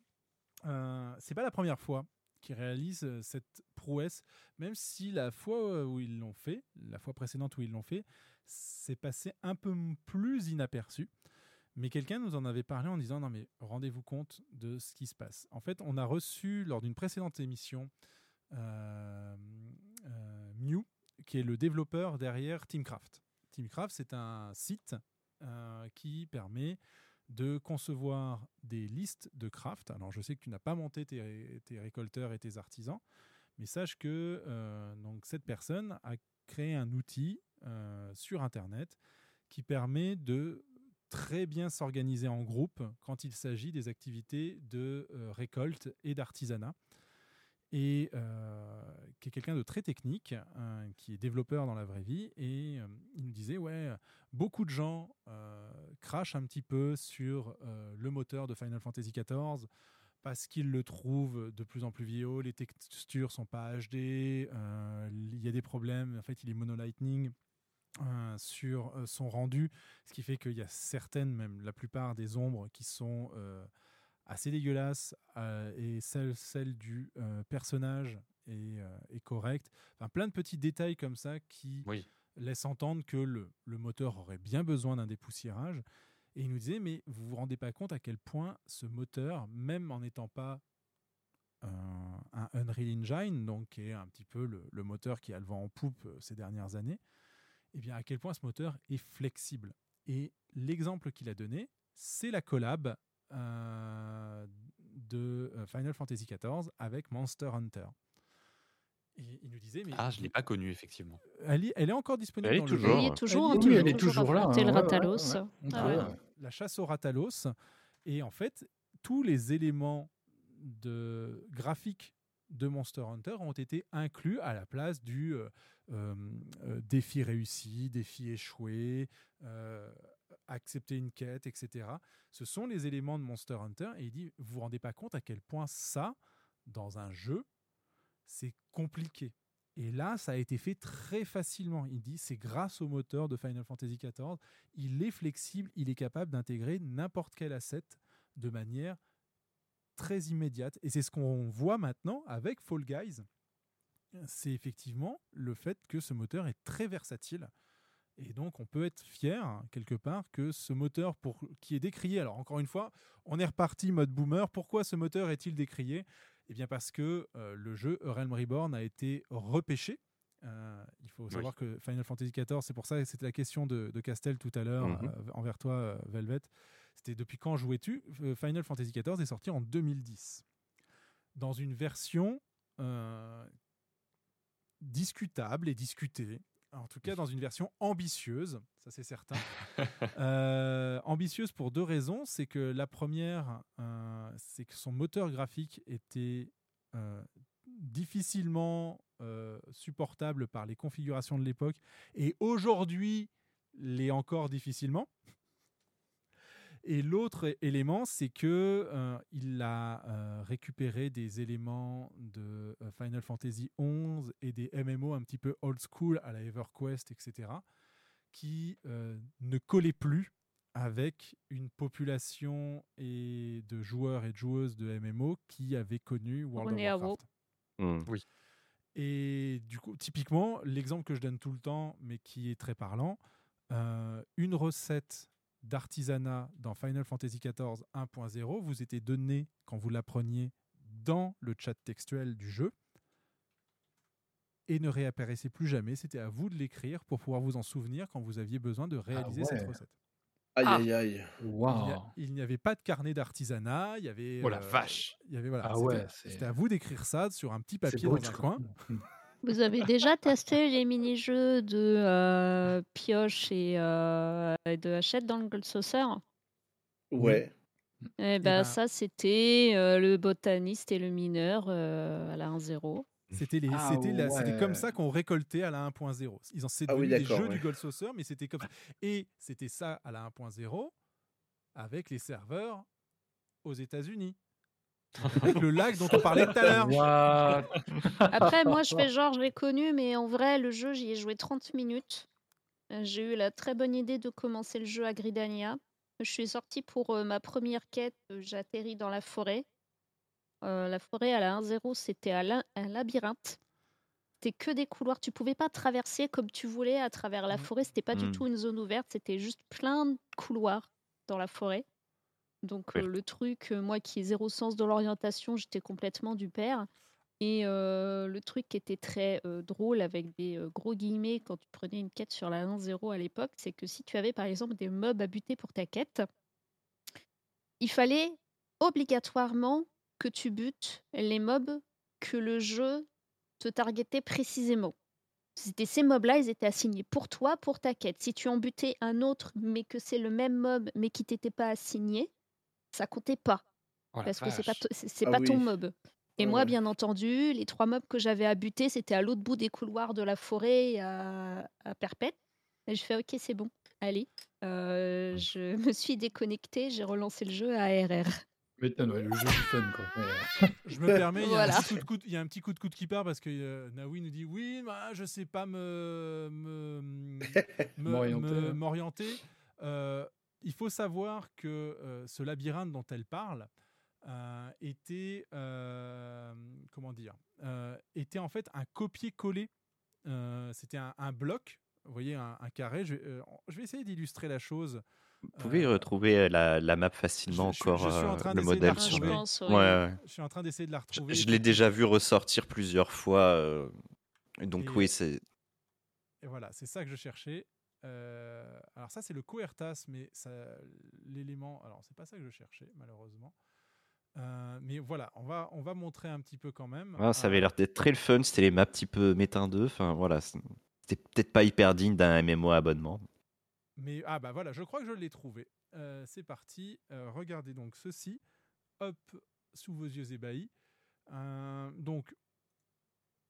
c'est pas la première fois qu'ils réalisent cette prouesse, même si la fois où ils l'ont fait, la fois précédente où ils l'ont fait, c'est passé un peu plus inaperçu. Mais quelqu'un nous en avait parlé en disant non mais rendez-vous compte de ce qui se passe. En fait, on a reçu lors d'une précédente émission Mew, qui est le développeur derrière Teamcraft. Teamcraft, c'est un site euh, qui permet de concevoir des listes de craft. Alors, je sais que tu n'as pas monté tes, ré- tes récolteurs et tes artisans, mais sache que euh, donc, cette personne a créé un outil euh, sur Internet qui permet de très bien s'organiser en groupe quand il s'agit des activités de récolte et d'artisanat et euh, qui est quelqu'un de très technique, hein, qui est développeur dans la vraie vie. Et euh, il nous disait, ouais, beaucoup de gens euh, crachent un petit peu sur le moteur de Final Fantasy XIV parce qu'ils le trouvent de plus en plus vieillot, les textures sont pas HD, il y a des problèmes, en fait il est mono lightning euh, sur son rendu, ce qui fait qu'il y a certaines, même la plupart des ombres qui sont assez dégueulasses euh, et celle, celle du euh, personnage est, euh, est correcte. Enfin, plein de petits détails comme ça qui Oui. laissent entendre que le, le moteur aurait bien besoin d'un dépoussiérage. Et il nous disait, mais vous vous rendez pas compte à quel point ce moteur, même en n'étant pas un, un Unreal Engine, donc qui est un petit peu le, le moteur qui a le vent en poupe ces dernières années, et bien à quel point ce moteur est flexible. Et l'exemple qu'il a donné, c'est la collab euh, de euh, Final Fantasy XIV avec Monster Hunter. Et il nous disait, mais Ah, je l'ai pas connu, effectivement. elle, y- elle est encore disponible Elle est dans toujours. le jeu. toujours, Elle peux est toujours affronter le hein, ouais, ouais, Ratalos. ouais, ouais. Ouais, ouais. ouais. la chasse au Ratalos. Et en fait, tous les éléments de graphiques de Monster Hunter ont été inclus à la place du euh, euh, euh, défi réussi, défi échoué, euh, accepter une quête, etc. Ce sont les éléments de Monster Hunter. Et il dit, vous vous rendez pas compte à quel point ça, dans un jeu, c'est compliqué. Et là, ça a été fait très facilement. Il dit, c'est grâce au moteur de Final Fantasy XIV, il est flexible, il est capable d'intégrer n'importe quel asset de manière très immédiate. Et c'est ce qu'on voit maintenant avec Fall Guys. C'est effectivement le fait que ce moteur est très versatile. Et donc, on peut être fier, quelque part, que ce moteur pour, qui est décrié. Alors, encore une fois, on est reparti mode boomer. Pourquoi ce moteur est-il décrié? Eh bien, parce que euh, le jeu Realm Reborn a été repêché. Euh, il faut Oui. savoir que Final Fantasy XIV, c'est pour ça que c'était la question de, de Castel tout à l'heure Mhm. euh, envers toi, Velvet. C'était depuis quand jouais-tu? Final Fantasy XIV est sorti en 2010. Dans une version discutable et discutée. En tout cas, dans une version ambitieuse, ça c'est certain. Euh, ambitieuse pour deux raisons. C'est que la première, euh, c'est que son moteur graphique était euh, difficilement supportable par les configurations de l'époque et aujourd'hui l'est encore difficilement. Et l'autre élément, c'est que euh, il a euh, récupéré des éléments de euh, Final Fantasy XI et des MMO un petit peu old school à la EverQuest, etc., qui euh, ne collaient plus avec une population et de joueurs et de joueuses de MMO qui avaient connu World On est à of WoW. Warcraft. Hmm. Oui. Et du coup, typiquement, l'exemple que je donne tout le temps, mais qui est très parlant, euh, une recette d'artisanat dans Final Fantasy XIV 1.0 vous était donnée quand vous l'appreniez dans le chat textuel du jeu et ne réapparaissait plus jamais. C'était à vous de l'écrire pour pouvoir vous en souvenir quand vous aviez besoin de réaliser cette ouais. recette. Aïe, Ah. aïe, aïe. Il n'y Waouh. a- Il n'y avait pas de carnet d'artisanat, il y avait. Oh la euh, vache Il y avait voilà. Ah c'était- ouais, c'est- C'était à vous d'écrire ça sur un petit papier dans un coin. Vous avez déjà testé les mini-jeux de euh, pioche et, euh, et de hachette dans le Gold Saucer? Ouais. Eh ben, ben- ça, c'était euh, le botaniste et le mineur euh, à la 1-0. C'était les- Ah c'était c'était comme ouais. ça qu'on récoltait à la 1.0. Ils en c'est Ah oui, des jeux ouais. du Gold Saucer, mais c'était comme ça. Et c'était ça à la 1.0 avec les serveurs aux États-Unis. Avec le lac dont on parlait tout à l'heure. What? Après, moi, je fais genre, je l'ai connu, mais en vrai, le jeu, j'y ai joué 30 minutes. Euh, J'ai eu la très bonne idée de commencer le jeu à Gridania. Je suis sortie pour euh, ma première quête. euh, J'ai atterri dans la forêt. Euh, la forêt à la 1-0, c'était un labyrinthe. C'était que des couloirs. Tu pouvais pas traverser comme tu voulais à travers la Mhm. forêt. C'était pas du Mhm. tout une zone ouverte. C'était juste plein de couloirs dans la forêt. Donc Oui. le truc, moi qui ai zéro sens de l'orientation, j'étais complètement du père. Et euh, le truc qui était très euh, drôle avec des euh, gros guillemets quand tu prenais une quête sur la 1.0 à l'époque, c'est que si tu avais par exemple des mobs à buter pour ta quête, il fallait obligatoirement que tu butes les mobs que le jeu te targetait précisément. C'était ces mobs-là, ils étaient assignés pour toi, pour ta quête. Si tu en butais un autre, mais que c'est le même mob, mais qui t'était pas assigné, ça comptait pas Oh parce que c'est pas c'est Ah pas ton mob. Et Ouais, moi, ouais. bien entendu, les trois mobs que j'avais à buter, c'était à l'autre bout des couloirs de la forêt à, à Perpète. Et je fais OK, c'est bon, allez. Euh, je me suis déconnectée, j'ai relancé le jeu à RR. M'étonne, ouais, le jeu du fun, quoi. Je me permets, il y, a un Voilà. petit coup de coude- il y a un petit coup de coude qui part parce que euh, Naoui nous dit oui, bah, je sais pas me me- me- M'orienter, me- m'orienter. Euh, il faut savoir que euh, ce labyrinthe dont elle parle euh, était euh, comment dire euh, était en fait un copier-coller. Euh, C'était un, un bloc, vous voyez, un, un carré. Je, vais- euh, je vais essayer d'illustrer la chose. Vous pouvez Euh, retrouver la, la map facilement je- encore, je suis en euh, train le modèle sur je le. pense, Ouais. Je suis en train d'essayer de la retrouver. je l'ai déjà vu ressortir plusieurs fois. euh, donc, Et- oui, c'est. Et voilà, c'est ça que je cherchais. Euh, alors ça, c'est le coertas, mais ça, l'élément... Alors, c'est pas ça que je cherchais, malheureusement. Euh, mais voilà, on va, on va montrer un petit peu quand même. Ah, ça avait Euh, l'air d'être très le fun. C'était les maps type euh, méta 2. Enfin, voilà. C'était peut-être pas hyper digne d'un MMO abonnement. Mais ah bah voilà, je crois que je l'ai trouvé. Euh, c'est parti. Euh, regardez donc ceci. Hop, sous vos yeux ébahis. Donc,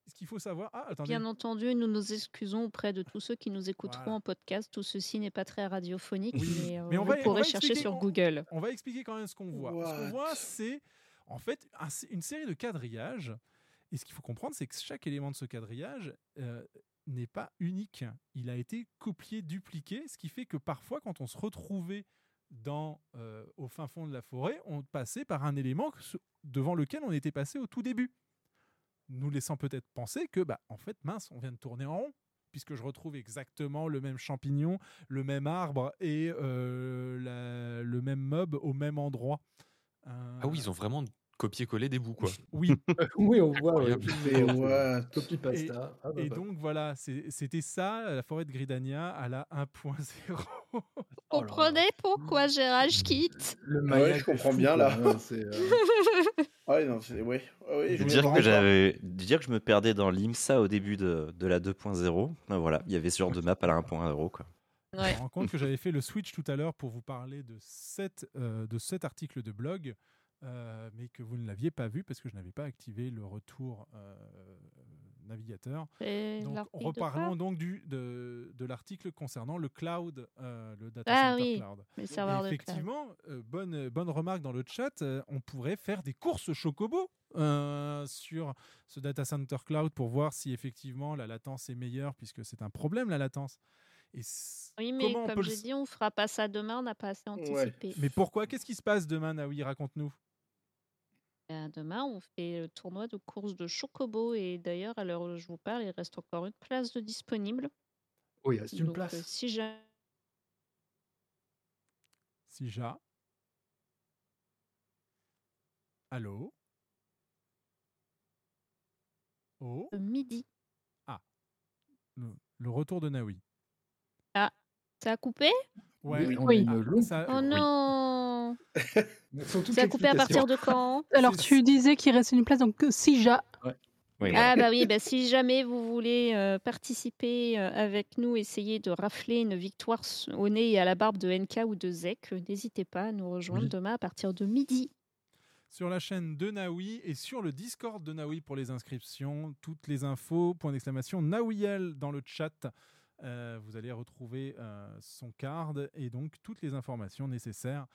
ce qu'il faut savoir... Ah, attendez. Bien entendu, nous nous excusons auprès de tous ceux qui nous écouteront Voilà. en podcast. Tout ceci n'est pas très radiophonique, Oui, mais, euh, mais on va- va chercher sur on- Google. On va expliquer quand même ce qu'on voit. Ce qu'on What? voit, c'est en fait un- une série de quadrillages. Et ce qu'il faut comprendre, c'est que chaque élément de ce quadrillage euh, n'est pas unique. Il a été copié, dupliqué, ce qui fait que parfois, quand on se retrouvait dans, euh, au fin fond de la forêt, on passait par un élément devant lequel on était passé au tout début. Nous laissant peut-être penser que, bah, en fait, mince, on vient de tourner en rond puisque je retrouve exactement le même champignon, le même arbre et euh, le même mob au même endroit. Euh, Ah oui, ils ont vraiment copié-collé des bouts, quoi. Oui. oui, on voit. ouais, euh, Copie Et, pasta. Ah, bah, et bah. donc voilà, c'était ça, la forêt de Gridania à la 1.0. Oh là Comprenez pourquoi rage quitte Le Ah ouais, je comprends fou, bien, là. C'est, euh, ouais, non, c'est. Ouais. Je dire, que j'avais, dire que je me perdais dans l'IMSA au début de, de la 2.0. Ben voilà, il y avait ce genre de map à la 1.0. Quoi. Je me rends compte que j'avais fait le switch tout à l'heure pour vous parler de, cet, euh, de cet article de blog, euh, mais que vous ne l'aviez pas vu parce que je n'avais pas activé le retour euh, navigateur. Et Donc, reparlons donc du, de, de l'article concernant le cloud, euh, le data Ah center oui, cloud. les Et serveurs de cloud. effectivement, euh, bonne, bonne remarque dans le chat, euh, on pourrait faire des courses Chocobo euh, sur ce data center cloud pour voir si effectivement la latence est meilleure, puisque c'est un problème la latence. Et Oui, mais comme peut le j'ai s- dit, on fera pas ça demain, on n'a pas assez anticipé. Mais pourquoi? Qu'est-ce qui se passe demain, Naoui? Raconte-nous. Euh, Demain, on fait le tournoi de course de Chocobo et d'ailleurs, à l'heure où je vous parle, il reste encore une place de disponible. Oui, il reste une Donc, place. euh, si Sija. Allô? Oh midi. Ah. Le, le retour de Naoui. Ah, ça a coupé? Ouais, Oui, on- on a une ah, ça- Oh non Toute Ça a coupé à partir de quand Alors, tu disais qu'il restait une place, donc euh, si ja. Ah bah oui, bah si jamais vous voulez euh, participer euh, avec nous, essayer de rafler une victoire au nez et à la barbe de NK ou de Zek, euh, n'hésitez pas à nous rejoindre Oui. demain à partir de midi. sur la chaîne de Naoui et sur le Discord de Naoui pour les inscriptions. Toutes les infos, point d'exclamation, Naouiel dans le chat. Euh, vous allez retrouver euh, son card et donc toutes les informations nécessaires,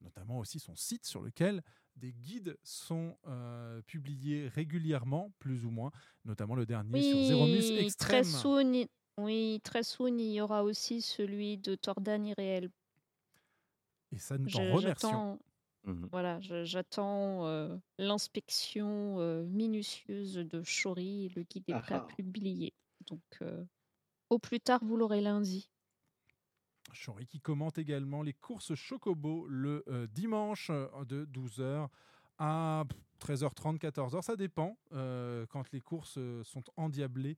notamment aussi son site sur lequel des guides sont euh, publiés régulièrement, plus ou moins, notamment le dernier sur Zeromus Oui, Extreme. très soon, il- oui, très soon, il y aura aussi celui de Tordan Irréel. Et ça, nous t'en remercions. J'attends voilà, j'attends euh, l'inspection euh, minutieuse de Shori. Le guide est prêt à Ah ah. publier. Donc, euh, au plus tard, vous l'aurez lundi. Chori qui commente également les courses Chocobo le euh, dimanche euh, de 12h à 13h30, 14h. Ça dépend euh, quand les courses sont endiablées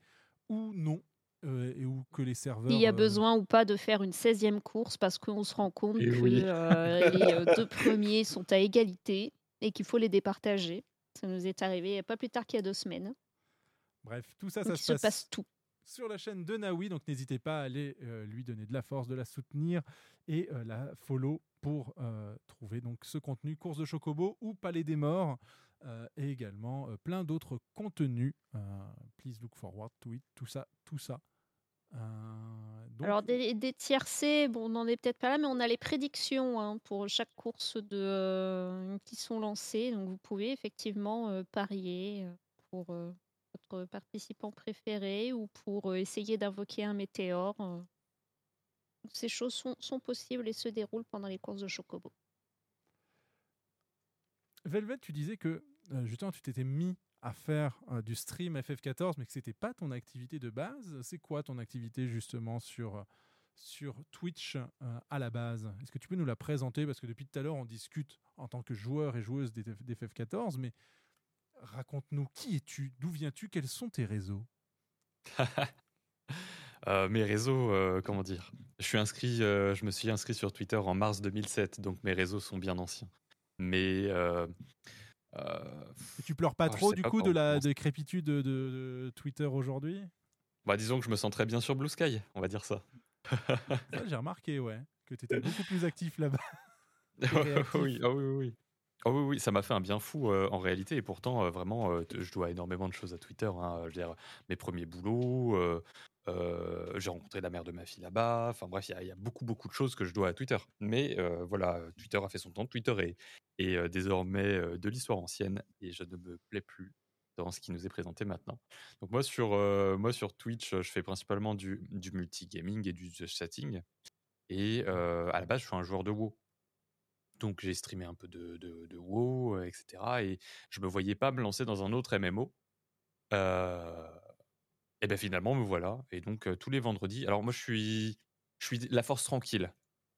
ou non. euh, et où que les serveurs. S'il y a euh, besoin ou pas de faire une 16e course parce qu'on se rend compte Et que oui. euh, les deux premiers sont à égalité et qu'il faut les départager. Ça nous est arrivé il pas plus tard qu'il y a deux semaines. Bref, tout ça, Donc, ça il se se passe, passe tout. Sur la chaîne de Naoui. Donc n'hésitez pas à aller euh, lui donner de la force, de la soutenir et euh, la follow pour euh, trouver donc ce contenu course de Chocobo ou Palais des Morts et également plein d'autres contenus. Please look forward to it. Tout ça, tout ça. Euh, donc, Alors des, des tiercés, bon, on n'en est peut-être pas là, mais on a les prédictions hein, pour chaque course de, euh, qui sont lancées. Donc vous pouvez effectivement euh, parier pour votre participant préféré ou pour euh, essayer d'invoquer un météore. euh? Ces choses sont, sont possibles et se déroulent pendant les courses de Chocobo. Velvet, tu disais que euh, justement tu t'étais mis à faire du stream FF14, mais que c'était pas ton activité de base. C'est quoi ton activité justement sur, sur Twitch à la base? Est-ce que tu peux nous la présenter? Parce que depuis tout à l'heure, on discute en tant que joueur et joueuse d'FF14, mais raconte-nous qui es-tu D'où viens-tu Quels sont tes réseaux Euh, mes réseaux, euh, comment dire? Je suis inscrit, euh, je me suis inscrit sur Twitter en mars 2007, donc mes réseaux sont bien anciens. Mais Tu pleures pas oh, trop du pas coup de la décrépitude de, de Twitter aujourd'hui? Bah, disons que je me sens très bien sur Blue Sky, on va dire ça. Ça, J'ai remarqué, ouais, que tu étais beaucoup plus actif là-bas. Oui, réactif. oui, oui, Ah oui, oui, ça m'a fait un bien fou euh, en réalité. Et pourtant, euh, vraiment, euh, je dois énormément de choses à Twitter. hein. Je veux dire, mes premiers boulots, j'ai rencontré la mère de ma fille là-bas. Enfin bref, il y, a- beaucoup, beaucoup de choses que je dois à Twitter. Mais voilà, Twitter a fait son temps. Twitter est, désormais de l'histoire ancienne et je ne me plais plus dans ce qui nous est présenté maintenant. Donc moi sur, moi, sur Twitch, je fais principalement du, du multigaming et du chatting. Et à la base, je suis un joueur de WoW. Donc j'ai streamé un peu de, de, WoW, euh, etc. Et je me voyais pas me lancer dans un autre MMO. Euh, et ben finalement, me voilà. Et donc euh, tous les vendredis. Alors moi, je suis, je suis la force tranquille.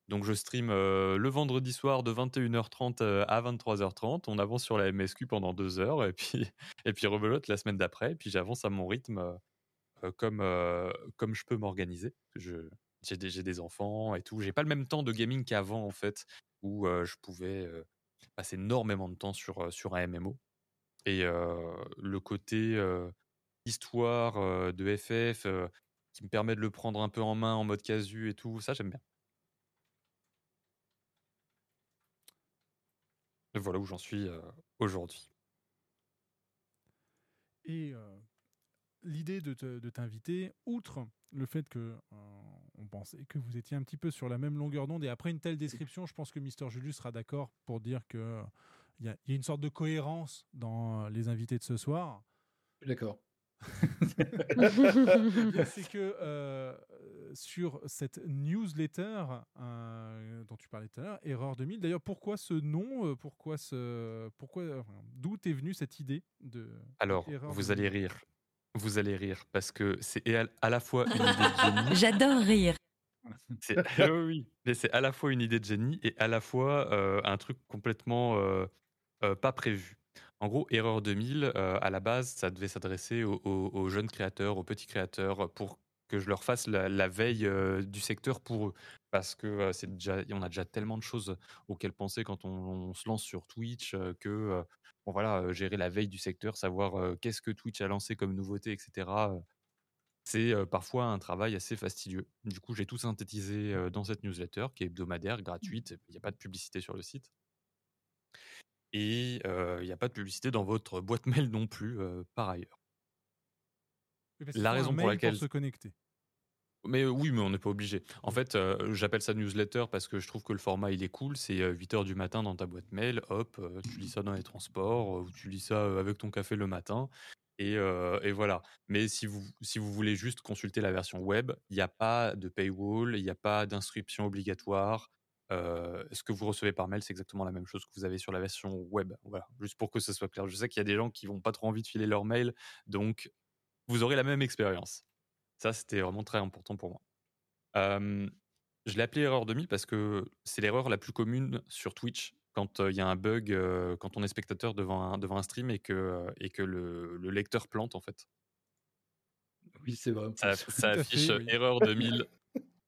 Donc je stream le vendredi soir de 21h30 euh, à 23h30. On avance sur la MSQ pendant deux heures et puis et puis rebelote la semaine d'après. Et puis j'avance à mon rythme comme comme je peux m'organiser. Je j'ai des, des enfants et tout. J'ai pas le même temps de gaming qu'avant en fait, où je pouvais passer énormément de temps sur sur un MMO. Et le côté histoire de FF qui me permet de le prendre un peu en main en mode casu et tout, ça j'aime bien. Et voilà où j'en suis aujourd'hui. Et l'idée de t'inviter, outre le fait que euh, on pensait que vous étiez un petit peu sur la même longueur d'onde, et après une telle description, je pense que Mister Julius sera d'accord pour dire que euh, il y, a- il y a une sorte de cohérence dans euh, les invités de ce soir. D'accord. c'est que euh, sur cette newsletter euh, dont tu parlais tout à l'heure, Erreur 2000, d'ailleurs, pourquoi ce nom euh, Pourquoi ce, pourquoi, euh, d'où est venue cette idée de Alors, Erreur vous 2000? allez rire. Vous allez rire parce que c'est à la fois une idée de génie. J'adore rire. C'est ah oui, oui, mais c'est à la fois une idée de génie et à la fois euh, un truc complètement euh, euh, pas prévu. En gros, Erreur 2000, euh, à la base, ça devait s'adresser aux, aux- aux jeunes créateurs, aux petits créateurs, pour que je leur fasse la, la veille euh, du secteur pour eux. Parce que euh, c'est déjà, on a déjà tellement de choses auxquelles penser quand on, on se lance sur Twitch euh, que euh, bon, voilà, gérer la veille du secteur, savoir qu'est-ce que Twitch a lancé comme nouveauté, etc. c'est parfois un travail assez fastidieux. Du coup, j'ai tout synthétisé dans cette newsletter qui est hebdomadaire, gratuite. Il n'y a pas de publicité sur le site. Et euh, il n'y a pas de publicité dans votre boîte mail non plus, euh, par ailleurs. Oui, parce qu'il La un raison pour laquelle. se connecter. Mais euh, oui, mais on n'est pas obligé. En fait, euh, j'appelle ça newsletter parce que je trouve que le format il est cool. C'est 8h du matin dans ta boîte mail. Hop, euh, tu lis ça dans les transports euh, ou tu lis ça euh, avec ton café le matin. Et, euh, voilà. Mais si vous, si vous voulez juste consulter la version web, il n'y a pas de paywall, il n'y a pas d'inscription obligatoire. Euh, ce que vous recevez par mail, c'est exactement la même chose que vous avez sur la version web. Voilà, juste pour que ce soit clair. Je sais qu'il y a des gens qui vont pas trop envie de filer leur mail, donc vous aurez la même expérience. Ça, c'était vraiment très important pour moi. Euh, je l'ai appelé erreur 2000 parce que c'est l'erreur la plus commune sur Twitch quand euh, il y a un bug, euh, quand on est spectateur devant un, devant un stream et que, et que le, le lecteur plante en fait. Oui, c'est vrai. Ça, fait, affiche oui. erreur 2000.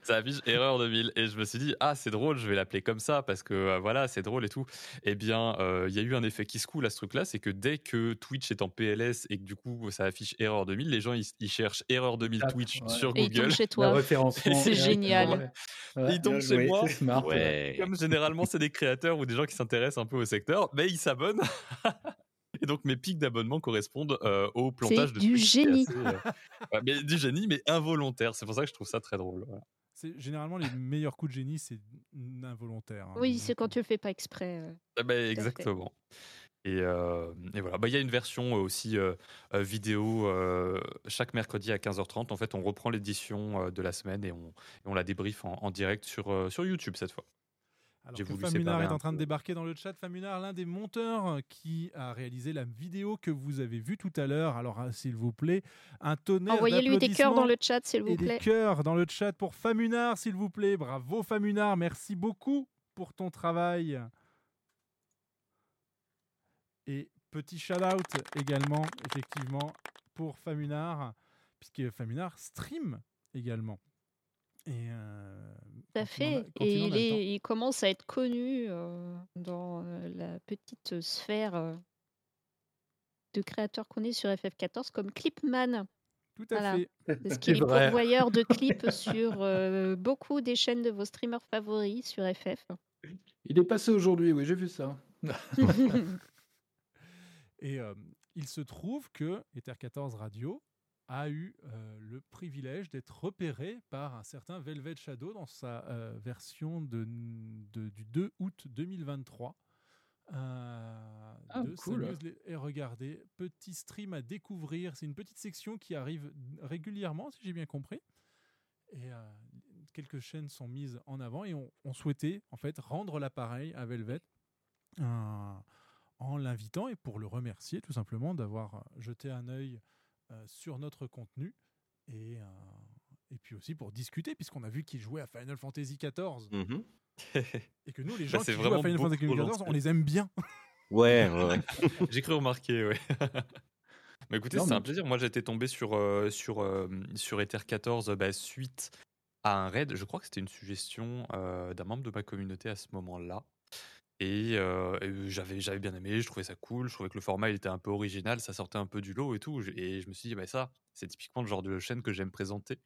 Ça affiche erreur 2000 et je me suis dit ah c'est drôle je vais l'appeler comme ça parce que euh, voilà c'est drôle et tout eh bien euh, il y a eu un effet qui se coule à ce truc là c'est que dès que Twitch est en PLS et que du coup ça affiche erreur 2000 les gens ils, ils cherchent erreur 2000 Ah, Twitch ouais. sur Et ils Google tombent chez toi. C'est génial. ouais. Ils tombent chez moi c'est smart, Ouais. comme généralement c'est des créateurs ou des gens qui s'intéressent un peu au secteur mais ils s'abonnent et donc mes pics d'abonnement correspondent euh, au plantage de du Twitch, génie. assez, euh, mais du génie mais involontaire c'est pour ça que je trouve ça très drôle voilà. C'est généralement les meilleurs coups de génie, c'est involontaire. hein. Oui, c'est quand tu le fais pas exprès. euh. Ah bah, fait. exactement. Et, euh, et voilà, Bah, il y a une version aussi euh, euh, vidéo euh, chaque mercredi à 15h30. En fait, on reprend l'édition euh, de la semaine et on, et on la débriefe en, en direct sur, euh, sur YouTube cette fois. Alors que voulu Famunar séparer est en train de débarquer dans le chat. Famunar, l'un des monteurs euh, qui a réalisé la vidéo que vous avez vue tout à l'heure. Alors, ah, s'il vous plaît, un tonnerre Envoyez-lui des cœurs dans le chat, s'il vous et des plaît. cœurs dans le chat pour Famunar, s'il vous plaît. Bravo Famunar, merci beaucoup pour ton travail. Et petit shout-out également, effectivement, pour Famunar, puisque Famunar stream également. Et euh, Tout à fait. Et il est, commence à être connu euh, dans euh, la petite sphère euh, de créateurs qu'on est sur FF14 comme Clipman. Tout à Voilà. fait. Parce qu'il est pourvoyeur de clips sur euh, beaucoup des chaînes de vos streamers favoris sur FF. Il est passé aujourd'hui, oui, j'ai vu ça. Et euh, il se trouve que Ether 14 Radio a eu euh, le privilège d'être repéré par un certain Velvet Shadow dans sa euh, version de, de- du 2 août 2023. euh, Ah, de cool. Et regardez, petit stream à découvrir. C'est une petite section qui arrive régulièrement, si j'ai bien compris. Et quelques chaînes sont mises en avant et on, on souhaitait en fait rendre l'appareil à Velvet en l'invitant et pour le remercier tout simplement d'avoir jeté un œil sur notre contenu et, euh, et puis aussi pour discuter puisqu'on a vu qu'il jouait à Final Fantasy XIV Mhm. et que nous les Bah, gens c'est qui jouent à vraiment Final Fantasy XIV on les aime bien Ouais, ouais. J'ai cru remarquer, ouais. Mais écoutez, c'est mais- un plaisir. Moi, j'étais tombé sur, euh, sur, euh, sur Ether 14 bah, suite à un raid. Je crois que c'était une suggestion euh, d'un membre de ma communauté à ce moment-là. Et, j'avais, j'avais bien aimé, je trouvais ça cool, je trouvais que le format il était un peu original, ça sortait un peu du lot et tout. Et je me suis dit, bah, ça, c'est typiquement le genre de chaîne que j'aime présenter.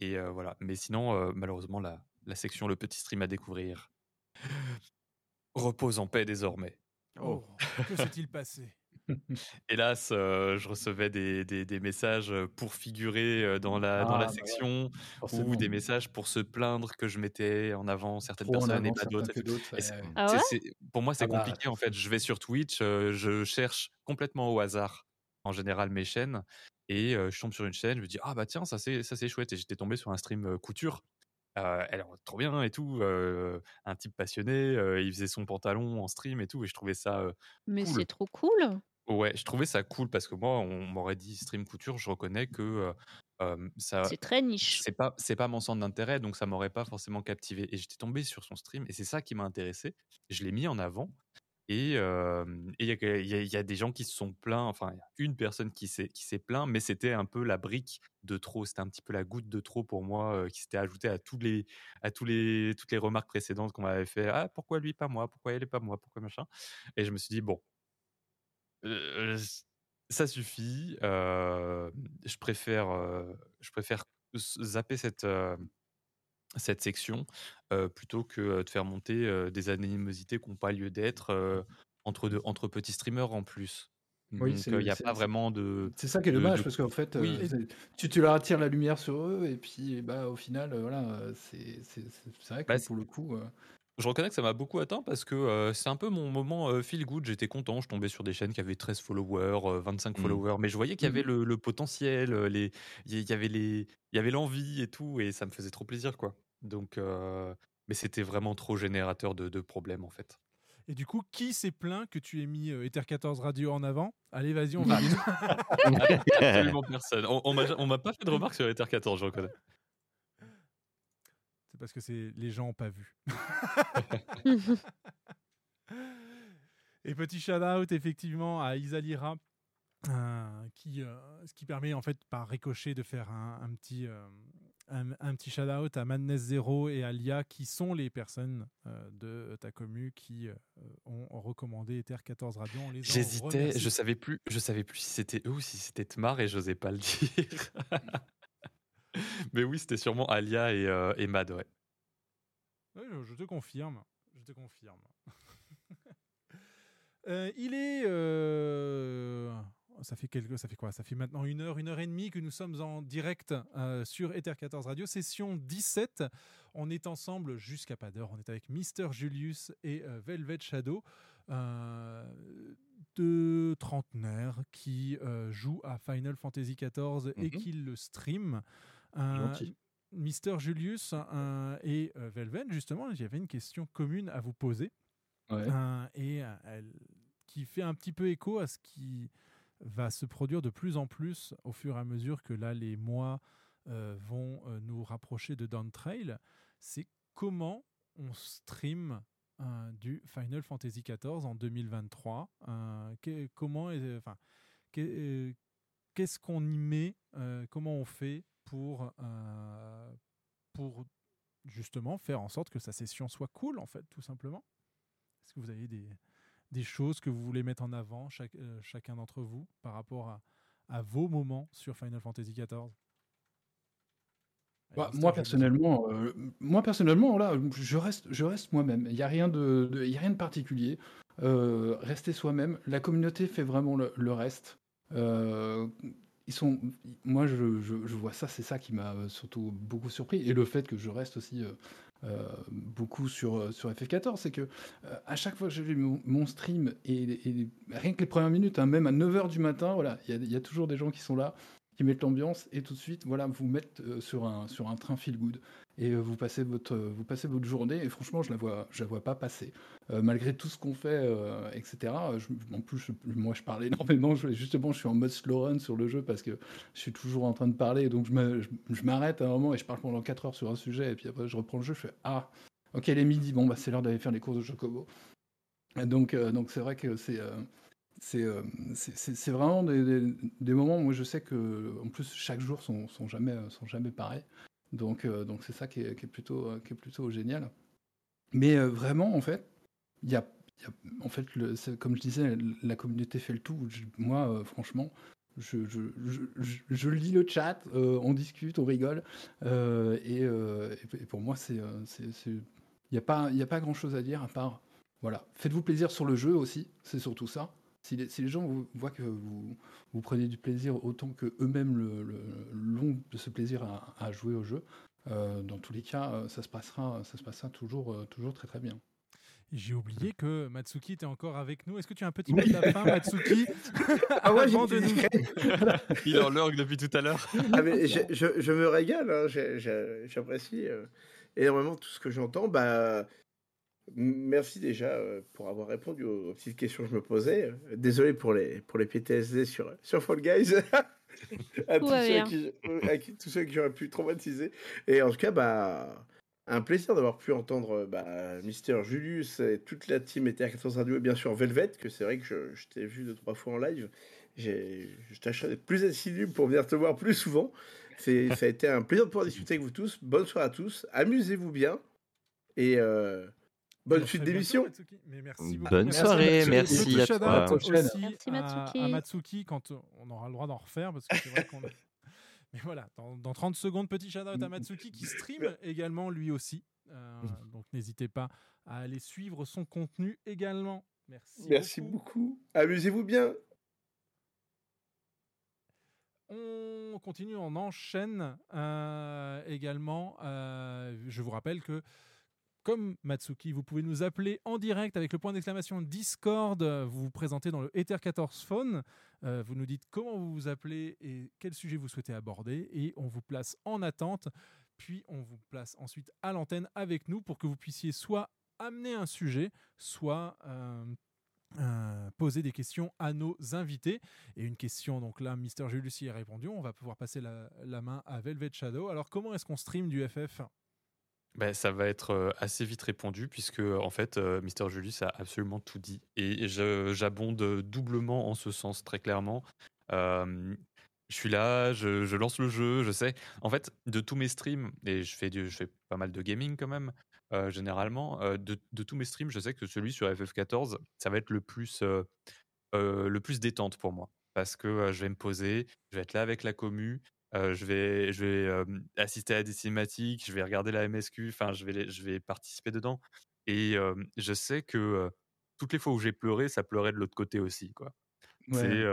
Et voilà. Mais sinon, malheureusement, la, la section Le Petit Stream à découvrir repose en paix désormais. oh, que s'est-il passé? Hélas, euh, je recevais des, des- des messages pour figurer dans la, dans Ah, la bah ouais, section ou des messages pour se plaindre que je mettais en avant certaines Trop personnes et avant pas d'autres. et. Ah ouais? pour moi, c'est Ah bah, compliqué en fait. Je vais sur Twitch, euh, je cherche complètement au hasard en général mes chaînes et euh, je tombe sur une chaîne, je me dis ah bah tiens ça c'est ça c'est chouette et j'étais tombé sur un stream euh, couture. Euh, elle est trop bien et tout, euh, un type passionné, euh, il faisait son pantalon en stream et tout et je trouvais ça euh, Mais cool. c'est trop cool. Ouais, je trouvais ça cool parce que moi, on m'aurait dit stream couture, je reconnais que euh, ça, C'est très niche. c'est pas, c'est pas mon centre d'intérêt, donc ça m'aurait pas forcément captivé. Et j'étais tombé sur son stream et c'est ça qui m'a intéressé. Je l'ai mis en avant et euh, et il y, a y y des gens qui se sont plaints, enfin, il y a une personne qui s'est qui s'est plaint, mais c'était un peu la brique de trop, c'était un petit peu la goutte de trop pour moi euh, qui s'était ajoutée à tous les à tous les toutes les remarques précédentes qu'on m'avait fait. Ah pourquoi lui pas moi, pourquoi elle est pas moi, pourquoi machin? Et je me suis dit bon. Euh, ça suffit. euh, je préfère, euh, je préfère zapper cette, cette section plutôt que de faire monter des animosités qui n'ont pas lieu d'être entre, deux- entre petits streamers en plus. Oui, Donc il n'y a pas vraiment de. C'est ça qui est dommage, de- parce qu'en fait, Oui. euh, tu, tu leur attires la lumière sur eux, et puis bah, au final, euh, voilà, c'est vrai que Bah, pour le coup. euh, Je reconnais que ça m'a beaucoup atteint parce que euh, c'est un peu mon moment euh, feel good. J'étais content, je tombais sur des chaînes qui avaient 13 followers, euh, 25 Mhm. followers, mais je voyais qu'il y avait Mhm. le, le potentiel, euh, les, il y- avait les, il y avait l'envie et tout, et ça me faisait trop plaisir, quoi. Donc, euh, mais c'était vraiment trop générateur de, de problèmes en fait. Et du coup, qui s'est plaint que tu aies mis euh, Ether 14 Radio en avant? Allez, vas-y, on valide. Absolument personne. On, on m'a- pas fait de remarques sur Ether 14, je reconnais. C'est parce que c'est les gens n'ont pas vu. Et petit shout-out effectivement à Isalira, euh, qui, euh, ce qui permet en fait par ricochet de faire un, un petit, euh, un, un petit shout-out à Madness Zero et à Lia, qui sont les personnes euh, de ta commu qui euh, ont recommandé Ether 14 Radio. J'hésitais, je savais plus, je savais plus si c'était eux ou si c'était Tmar et j'osais pas le dire. Mais oui, c'était sûrement Alia et, euh, et Mad, ouais. Ouais, je- te confirme. Je te confirme. Euh, il est. euh, Ça fait quelque, ça fait quoi? Ça fait maintenant une heure, une heure et demie que nous sommes en direct euh, sur Ether 14 Radio, session 17. On est ensemble jusqu'à pas d'heure. On est avec Mister Julius et Velvet Shadow, euh, deux trentenaires qui euh, jouent à Final Fantasy XIV et Mhm. qui le stream. Euh. Mister Julius euh, et euh, Velven, justement, j'avais une question commune à vous poser. Ouais. Et elle- qui fait un petit peu écho à ce qui va se produire de plus en plus au fur et à mesure que là les mois euh, vont euh, nous rapprocher de Down Trail. C'est comment on stream euh, du Final Fantasy XIV en 2023. euh, que- comment, enfin, que- qu'est-ce qu'on y met Comment on fait pour euh, pour justement faire en sorte que sa session soit cool en fait, tout simplement. Est-ce que vous avez des, des choses que vous voulez mettre en avant, chaque- euh, chacun d'entre vous, par rapport à, à vos moments sur Final Fantasy XIV Bah, moi personnellement, euh, moi personnellement, là, je reste, je reste moi-même. Il n'y a rien de, de- il y a rien de particulier. Euh, rester soi-même. La communauté fait vraiment le, le reste. Euh, ils sont, moi, je, vois ça, c'est ça qui m'a euh, surtout beaucoup surpris, et le fait que je reste aussi euh, euh, beaucoup sur sur FF14, c'est que à chaque fois que j'ai vu mon, stream et, rien que les premières minutes, hein, même à 9h du matin, voilà, il y a, toujours des gens qui sont là qui mettent l'ambiance et tout de suite voilà vous mettent sur un sur un train feel good et euh, vous passez votre euh, vous passez votre journée et franchement je la vois je la vois pas passer. Euh, malgré tout ce qu'on fait etc en plus moi je parlais énormément justement je suis en mode slow run sur le jeu parce que je suis toujours en train de parler donc je m'arrête à un moment et je parle pendant 4 heures sur un sujet et puis après je reprends le jeu je fais ah ok il est midi bon bah c'est l'heure d'aller faire les courses de Chocobo. Donc donc c'est vrai que c'est c'est euh, vraiment des, des- des moments où je sais que en plus chaque jour sont, sont jamais sont jamais pareils donc euh, donc c'est ça qui est, plutôt euh, qui est plutôt génial. Mais euh, vraiment en fait y a, en fait comme je disais la communauté fait le tout. Moi franchement je, je, je, lis le chat on discute on rigole et, et- pour moi il n'y a pas a pas grand chose à dire à part voilà. Faites-vous plaisir sur le jeu aussi c'est surtout ça Si les, si les gens vous- voient que vous, vous prenez du plaisir autant que eux-mêmes le, le- l'ont de ce plaisir à, à jouer au jeu, euh, dans tous les cas, euh, ça se passera, ça se passera toujours, euh, toujours très très bien. J'ai oublié que Matsuki était encore avec nous. Est-ce que tu as un petit mot de la fin, Matsuki Ah ouais, Avant j'ai de nous-. Il est en lurk depuis tout à l'heure. Ah, mais je, je- je me régale, hein, j'ai- j'ai- j'apprécie énormément tout ce que j'entends. Bah, merci déjà euh, pour avoir répondu aux, petites questions que je me posais. Désolé pour les, pour les PTSD sur, sur Fall Guys. à, tous ceux qui, à qui- tous ceux qui auraient pu traumatiser. Et en tout cas, bah, un plaisir d'avoir pu entendre bah, Mister Julius et toute la team ETR 14 Radio et bien sûr Velvet, que c'est vrai que je, je t'ai vu deux, trois fois en live. Je d'être plus assidu pour venir te voir plus souvent. Ça a été un plaisir de pouvoir discuter avec vous tous. Bonne soirée à tous. Amusez-vous bien. Et euh, bonne À suite d'émission. Matsuki. Mais merci beaucoup. Bonne Merci, soirée, Matsuki. merci Petit à toi. aussi Merci, à- Matsuki. À, Matsuki quand on aura le droit d'en refaire parce que c'est vrai qu'on. Mais voilà, dans, dans 30 secondes, petit shout-out à Matsuki qui stream également lui aussi. Euh, donc n'hésitez pas à aller suivre son contenu également. Merci. Merci beaucoup. Amusez-vous bien. On continue, on enchaîne euh, également. euh, je vous rappelle que, comme Matsuki, vous pouvez nous appeler en direct avec le point d'exclamation Discord. Vous vous présentez dans le Ether 14 Phone. Euh, vous nous dites comment vous vous appelez et quel sujet vous souhaitez aborder. Et on vous place en attente. Puis on vous place ensuite à l'antenne avec nous pour que vous puissiez soit amener un sujet, soit euh, euh, poser des questions à nos invités. Et une question, donc là, Mister Julius y a répondu. On va pouvoir passer la, la main à Velvet Shadow. Alors, comment est-ce qu'on stream du FF Ben, ça va être euh, assez vite répondu puisque en fait euh, Mister Julius a absolument tout dit et j'abonde doublement en ce sens très clairement. Je suis là, je, lance le jeu, je sais. En fait, de tous mes streams et je fais pas mal de gaming quand même euh, généralement. de, de tous mes streams, je sais que celui sur FF14, ça va être le plus le plus détente pour moi parce que je vais me poser, je vais être là avec la commu, euh, je vais, je vais euh, assister à des cinématiques, je vais regarder la MSQ, enfin, je vais, les- je vais participer dedans. Et euh, je sais que toutes les fois où j'ai pleuré, ça pleurait de l'autre côté aussi, quoi. Ouais. C'est,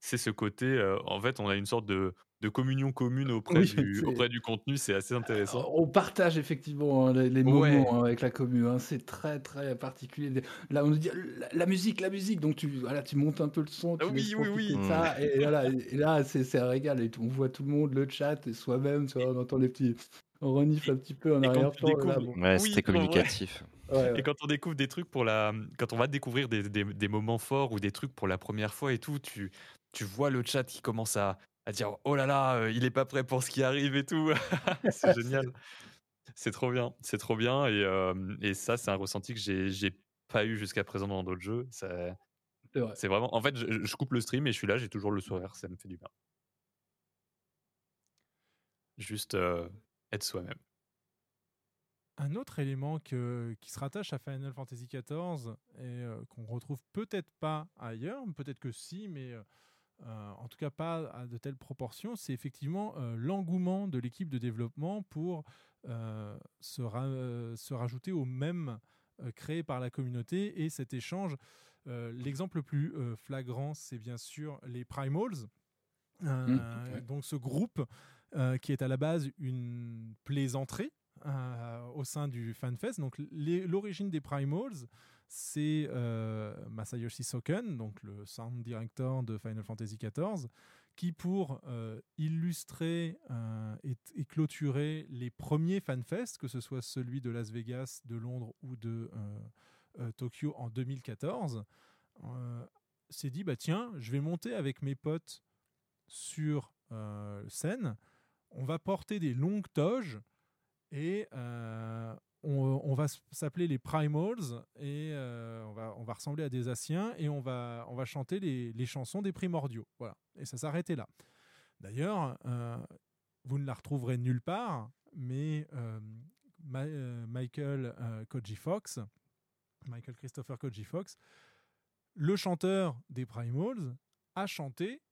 c'est ce côté. en fait, on a une sorte de, de communion commune auprès, Oui, du, auprès du contenu. C'est assez intéressant. On partage effectivement hein, les, les Ouais. moments hein, avec la commune. hein. C'est très très particulier. Là, on nous dit la, la musique, la musique. Donc tu, voilà, tu montes un peu le son, tu Ah oui, oui, oui. ça. Et, voilà, et, là, c'est c'est un régal. Et on voit tout le monde, le chat et soi-même. On entend les petits. On renifle un petit peu en arrière-plan. bon. Ouais, c'est Oui, communicatif. Ouais, ouais. Et quand on découvre des trucs pour la, quand on va découvrir des, des- des moments forts ou des trucs pour la première fois et tout, tu, tu vois le chat qui commence à, à dire oh là là, euh, il est pas prêt pour ce qui arrive et tout. c'est génial. C'est trop bien, c'est trop bien et, euh, et ça c'est un ressenti que j'ai j'ai pas eu jusqu'à présent dans d'autres jeux. Ça- C'est vrai. C'est vraiment, en fait, je, je coupe le stream et je suis là, j'ai toujours le sourire, ça me fait du bien. Juste euh, être soi-même. Un autre élément que- qui se rattache à Final Fantasy XIV et euh, qu'on retrouve peut-être pas ailleurs, peut-être que si, mais euh, en tout cas pas à de telles proportions, c'est effectivement euh, l'engouement de l'équipe de développement pour euh, se, ra- se rajouter au même créé par la communauté et cet échange. L'exemple le plus flagrant, c'est bien sûr les Primals. Mmh. Donc ce groupe qui est à la base une plaisanterie au sein du FanFest. Donc l'origine des Primals, c'est euh, Masayoshi Soken, donc le sound director de Final Fantasy XIV, qui pour euh, illustrer euh, et, et clôturer les premiers FanFest, que ce soit celui de Las Vegas, de Londres ou de Tokyo en 2014, euh, s'est dit bah tiens, je vais monter avec mes potes sur scène, on va porter des longues toges et on, on va s'appeler les Primals et euh, on, va, on va ressembler à des Asiens et on va, on va chanter les, les chansons des primordiaux. Voilà. Et ça s'arrêtait là. D'ailleurs, euh, vous ne la retrouverez nulle part, mais euh, Ma- euh, Michael euh, Koji Fox, Michael Christopher Koji Fox, le chanteur des Primals, a chanté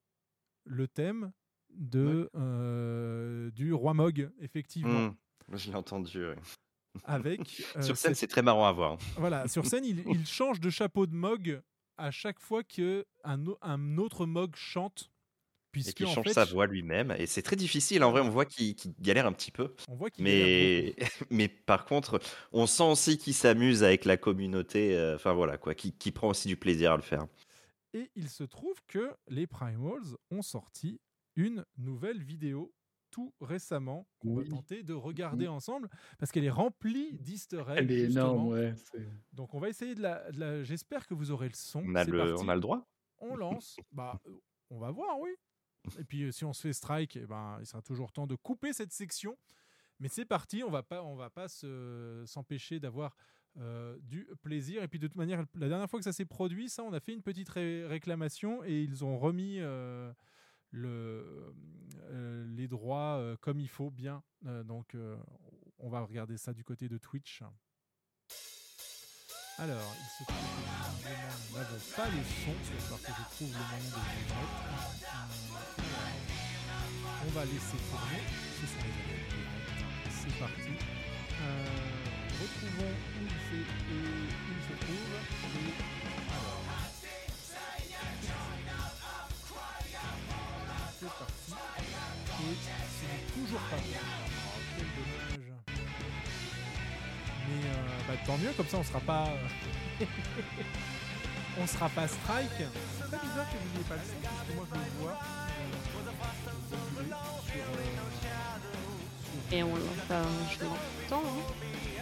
le thème de, euh, du roi Mog, effectivement. Hmm, Je l'ai entendu. ouais. Avec, euh, Sur scène, c'est très marrant à voir. Voilà, sur scène, il, il change de chapeau de Mog à chaque fois que un, autre Mog chante, Et puisque qu'il en change fait, sa voix lui-même. Et c'est très difficile. En vrai, on voit qu'il galère un petit peu. On voit qu'il mais... mais par contre, on sent aussi qu'il s'amuse avec la communauté. euh, Enfin voilà, quoi. Qui, qui prend aussi du plaisir à le faire. Et il se trouve que les Primals ont sorti une nouvelle vidéo tout récemment qu'on Oui. va tenter de regarder ensemble parce qu'elle est remplie d'easter eggs. Elle est énorme, ouais. Donc on va essayer de la. de la- J'espère que vous aurez le son. On a le, parti. on a le droit On lance. bah, on va voir, oui. Et puis euh, si on se fait strike, eh ben, il sera toujours temps de couper cette section. Mais c'est parti, on va pas, on va pas se- s'empêcher d'avoir euh, du plaisir. Et puis de toute manière, la dernière fois que ça s'est produit, ça, on a fait une petite ré- réclamation et ils ont remis euh, le, euh, les droits euh, comme il faut, bien. Euh, donc euh, on va regarder ça du côté de Twitch. Alors, il se trouve que nous n'avons pas le son. Falloir que je trouve le moyen de le mettre. On va laisser tourner. Ce sont les. C'est parti. Retrouvons où il, et où il se trouve. Toujours pas bon. Oh, quel dommage. Mais euh, bah, tant mieux, comme ça on sera pas. euh, on sera pas strike. C'est très bizarre que vous n'ayez pas le son, parce que moi je le vois. euh, Et on l'entend, je l'entends. hein.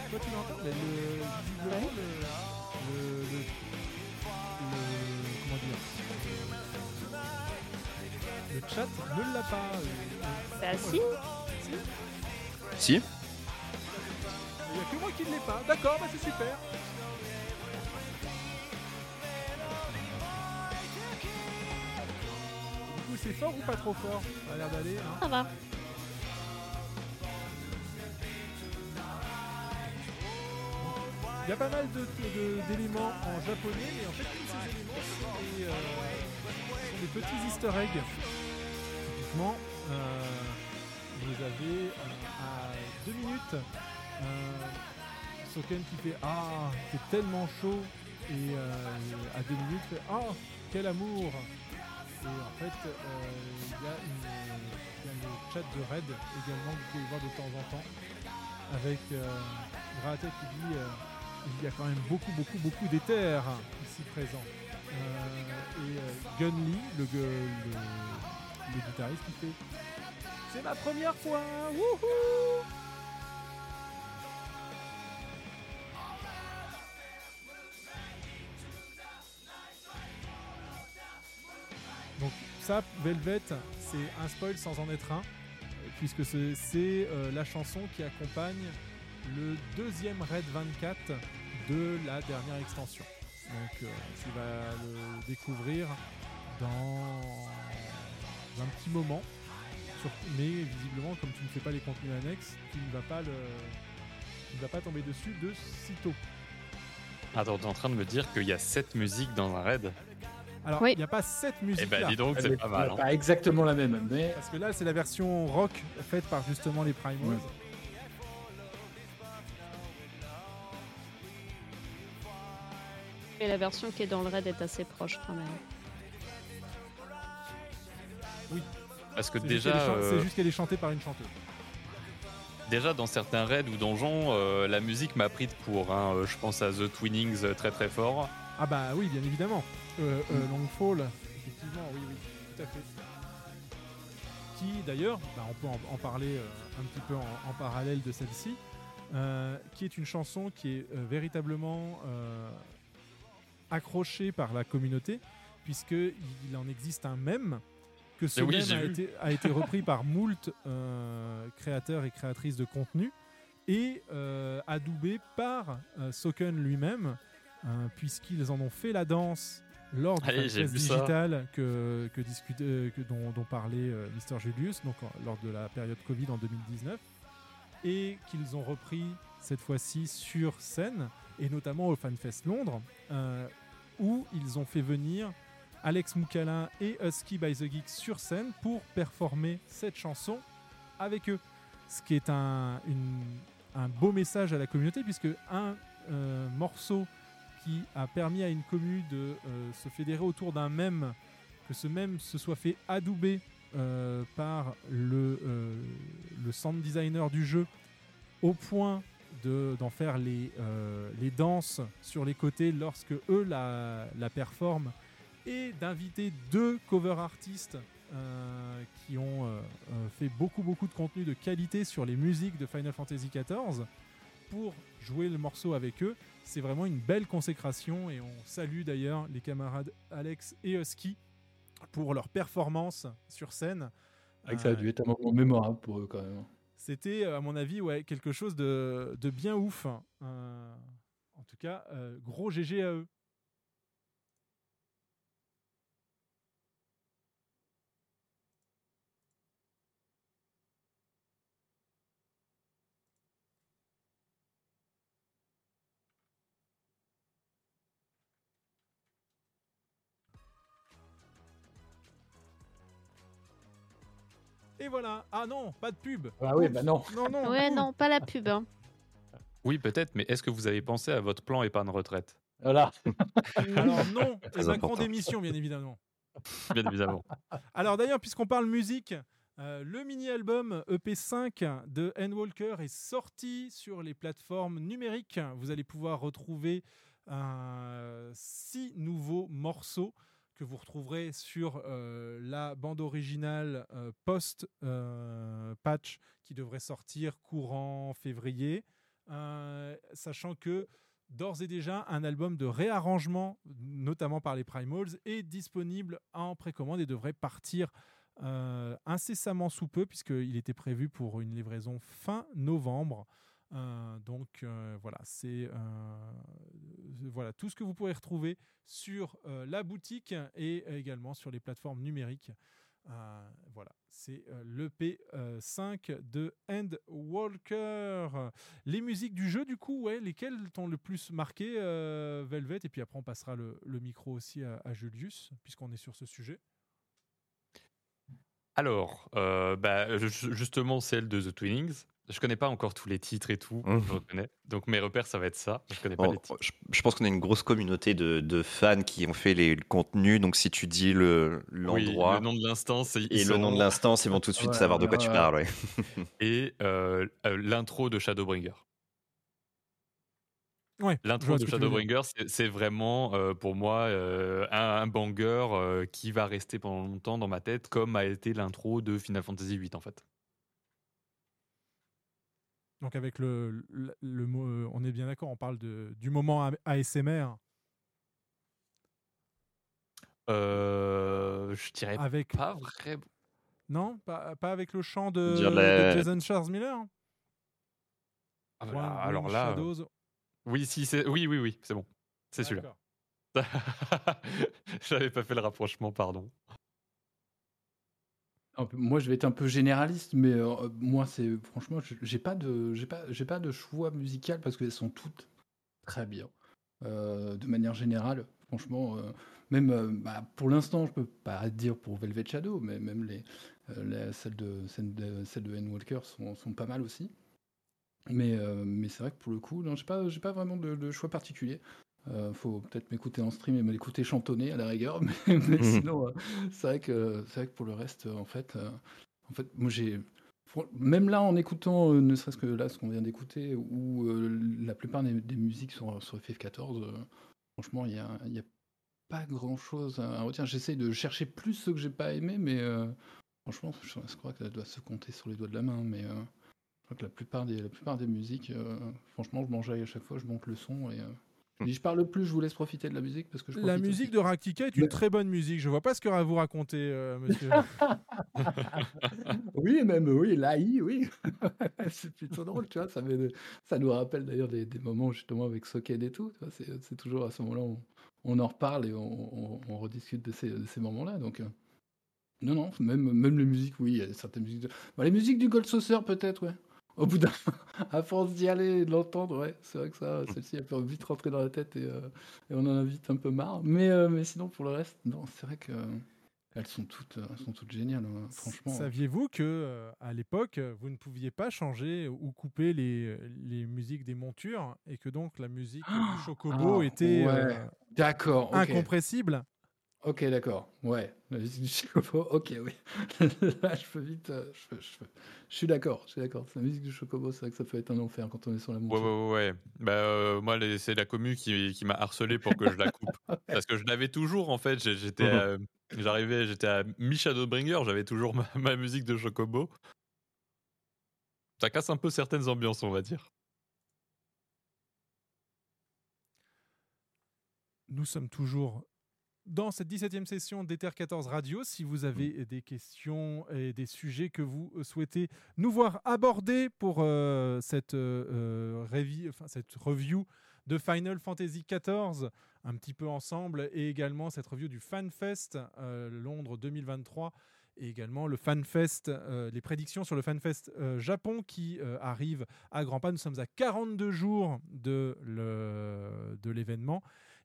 Toi tu l'entends Mais le, visiblement, le, le, le, le- Comment dire Le chat ne l'a pas. euh, Bah euh, si. Si Il n'y a que moi qui ne l'ai pas. D'accord, bah c'est super. Du coup, c'est fort ou pas trop fort Ça a l'air d'aller. Hein. Ça va. Il y a pas mal d'éléments en japonais, mais en fait, tous ces éléments sont des, euh, sont des petits easter eggs. Typiquement, euh, vous avez euh, à deux minutes Soken qui fait Ah, c'est tellement chaud. Et euh, à deux minutes, Ah, quel amour. Et en fait, euh, il y, a le chat de Red également que vous pouvez voir de temps en temps avec euh, qui dit il y a quand même beaucoup, beaucoup, beaucoup d'éther ici présents. Et euh, Gun Lee, le, gu- le, le guitariste, qui fait C'est ma première fois Wouhou Donc ça, Velvet, c'est un spoil sans en être un, puisque c'est c'est, euh, la chanson qui accompagne le deuxième Raid 24 de la dernière extension. Donc euh, tu vas le découvrir dans un petit moment. Sur- mais visiblement, comme tu ne fais pas les contenus annexes, tu ne vas pas, le, tu ne vas pas tomber dessus de sitôt. Attends, t'es en train de me dire qu'il y a 7 musiques dans un raid? Alors, il n'y a pas cette musique Eh ben, dis donc, c'est est pas mal. hein. pas exactement la même, mais Parce que là, c'est la version rock faite par justement les Primals. Ouais. Et la version qui est dans le raid est assez proche quand même. Oui. Parce que C'est juste déjà, qu'elle est chan- c'est juste qu'elle est chantée par une chanteuse. déjà dans certains raids ou donjons, euh, la musique m'a pris de court. hein. Euh, Je pense à The Twinnings euh, très très fort. Ah bah oui, bien évidemment. Euh, euh, Longfall, effectivement, oui, oui, tout à fait. Qui d'ailleurs, bah, on peut en, en parler un petit peu en, en parallèle de celle-ci, qui est une chanson qui est véritablement accrochée par la communauté, puisqu'il il en existe un mème, que ce oui, a, été, a été repris par moult euh, créateurs et créatrices de contenu, et euh, adoubé par euh, Soken lui-même, euh, puisqu'ils en ont fait la danse lors du digital que, que euh, que dont, dont parlait Mister Julius, donc lors de la période Covid en 2019, et qu'ils ont repris cette fois-ci sur scène, et notamment au FanFest Londres, où ils ont fait venir Alex Moukala et Husky by the Geek sur scène pour performer cette chanson avec eux. Ce qui est un, beau message à la communauté, puisque un euh, morceau qui a permis à une commune de euh, se fédérer autour d'un mème, que ce mème se soit fait adouber euh, par le, sound designer du jeu au point de- d'en faire les, les danses sur les côtés lorsque eux la performent et d'inviter deux cover artistes euh, qui ont euh, euh, fait beaucoup beaucoup de contenu de qualité sur les musiques de Final Fantasy XIV pour jouer le morceau avec eux. C'est vraiment une belle consécration et on salue d'ailleurs les camarades Alex et Husky pour leur performance sur scène. Ça a dû être un moment mémorable pour eux quand même. c'était, euh, à mon avis, ouais, quelque chose de, de bien ouf. En tout cas, gros GG à eux. Et voilà. Ah non, pas de pub. Ah oui, bah non. Non, non. Ouais, non, pas la pub. hein. Oui, peut-être, mais est-ce que vous avez pensé à votre plan épargne retraite? Voilà. Alors non, les Macron important. d'émission, bien évidemment. Bien évidemment. Alors d'ailleurs, puisqu'on parle musique, euh, le mini-album EP5 de Walker est sorti sur les plateformes numériques. Vous allez pouvoir retrouver euh, six nouveaux morceaux que vous retrouverez sur euh, la bande originale euh, post-patch qui devrait sortir courant février. Euh, sachant que d'ores et déjà un album de réarrangement, notamment par les Primals, est disponible en précommande et devrait partir euh, incessamment sous peu, puisqu'il était prévu pour une livraison fin novembre. Euh, donc euh, voilà, c'est euh, voilà tout ce que vous pourrez retrouver sur la boutique et également sur les plateformes numériques. Voilà, c'est euh, l'EP 5 de Walker. Les musiques du jeu, du coup, lesquelles t'ont le plus marqué, Velvet? Et puis après, on passera le, micro aussi à, Julius, puisqu'on est sur ce sujet. Alors, bah, ju- justement, celle de The Twinings. Je connais pas encore tous les titres et tout, Mhm. je reconnais. Donc mes repères, ça va être ça. Je connais pas Bon, les titres. je, je pense qu'on a une grosse communauté de, de fans qui ont fait les, le contenu. Donc, si tu dis le- Oui, l'endroit le nom de l'instance et, et le nom de l'instance, ils vont tout de suite Ouais, savoir de ouais, quoi tu parles. ouais. et euh, euh, l'intro de Shadowbringer. Ouais, L'intro de. Shadowbringer, c'est- c'est vraiment euh, pour moi euh, un, un banger euh, qui va rester pendant longtemps dans ma tête, comme a été l'intro de Final Fantasy VIII en fait. Donc avec le, le, le mot, euh, on est bien d'accord, on parle de, du moment ASMR Euh, je dirais avec pas vraiment. non, pas, pas avec le chant de, Jason Charles Miller. Ah, One voilà, alors là, Shadows. oui, si, c'est, oui, oui, oui, c'est bon, c'est celui-là. D'accord. J'avais pas fait le rapprochement, pardon. Moi, je vais être un peu généraliste, mais euh, moi, c'est franchement, j'ai pas de, j'ai pas, j'ai pas de choix musical parce qu'elles sont toutes très bien. Euh, de manière générale, franchement, euh, même bah, pour l'instant, je peux pas dire pour Velvet Shadow, mais même les, les- celles de, celles de, celles Walker sont, sont pas mal aussi. Mais, mais c'est vrai que pour le coup, j'ai pas, j'ai pas vraiment de, de choix particulier. Euh, faut peut-être m'écouter en stream et me l'écouter chantonner à la rigueur, mais, mais Mhm. sinon, euh, c'est vrai que c'est vrai que pour le reste, euh, en fait, euh, en fait, moi j'ai même là en écoutant, ne serait-ce que là ce qu'on vient d'écouter, ou euh, la plupart des, des musiques sur, sur FF14, euh, franchement, il y a, il y a pas grand-chose à retenir. J'essaye de chercher plus ce que j'ai pas aimé, mais franchement, je, je crois que ça doit se compter sur les doigts de la main. Mais je crois que la plupart des, la plupart des musiques, franchement, je m'enjaille à chaque fois, je monte le son et je parle plus, je vous laisse profiter de la musique parce que je La musique aussi. de Raktika est une très bonne musique. Je vois pas ce que va vous raconter, euh, monsieur. Oui, même oui, l'AI, oui. c'est plutôt drôle, tu vois. Ça, met de- ça nous rappelle d'ailleurs des, des moments justement avec Soken et tout. C'est toujours à ce moment-là, on, on en reparle et on, on- on rediscute de ces, de ces moments-là. Donc, euh, non, non, même, même les musiques, oui, il y a certaines musiques. de- Bah, les musiques du Gold Saucer, peut-être, ouais. Au bout d'un. à force d'y aller et de l'entendre, ouais, c'est vrai que ça, celle-ci, elle peut vite rentrer dans la tête et, euh, et on en a vite un peu marre. Mais, euh, mais sinon, pour le reste, non, c'est vrai que. Elles sont toutes, euh, elles sont toutes géniales, hein, franchement. Saviez-vous que euh, à l'époque, vous ne pouviez pas changer ou couper les, les musiques des montures et que donc la musique du Chocobo Ah, était ouais. euh, D'accord, incompressible? Ok, d'accord. Ouais. La musique du Chocobo, ok, oui. Là, je peux vite. euh, je, peux- je peux- je suis d'accord, je suis d'accord. La musique du Chocobo, c'est vrai que ça peut être un enfer quand on est sur la monture. ouais, ouais. ouais. Bah, euh, moi, c'est la commu qui, qui m'a harcelé pour que je la coupe. Parce que je l'avais toujours, en fait. J'étais, à- j'arrivais, j'étais à mi-Shadowbringer, j'avais toujours ma, ma musique de Chocobo. Ça casse un peu certaines ambiances, on va dire. Nous sommes toujours dans cette 17e session d'Ether 14 Radio. Si vous avez des questions et des sujets que vous euh, souhaitez nous voir aborder pour euh, cette, euh, euh, révi- enfin, cette review de Final Fantasy XIV, un petit peu ensemble, et également cette review du FanFest euh, Londres 2023 et également le FanFest, euh, les prédictions sur le FanFest euh, Japon qui euh, arrive à grands pas. Nous sommes à 42 jours de l'événement.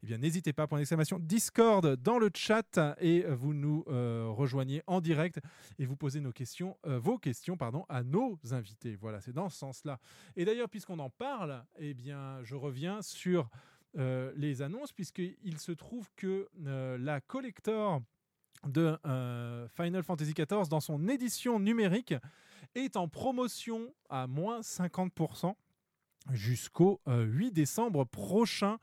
Eh bien, n'hésitez pas, point d'exclamation, Discord dans le chat et vous nous euh, rejoignez en direct et vous posez nos questions, euh, vos questions pardon, à nos invités. Voilà, c'est dans ce sens-là. Et d'ailleurs, puisqu'on en parle, eh bien, je reviens sur euh, les annonces, puisqu'il se trouve que la collector de Final Fantasy XIV dans son édition numérique est en promotion à moins 50% jusqu'au euh, 8 décembre prochain.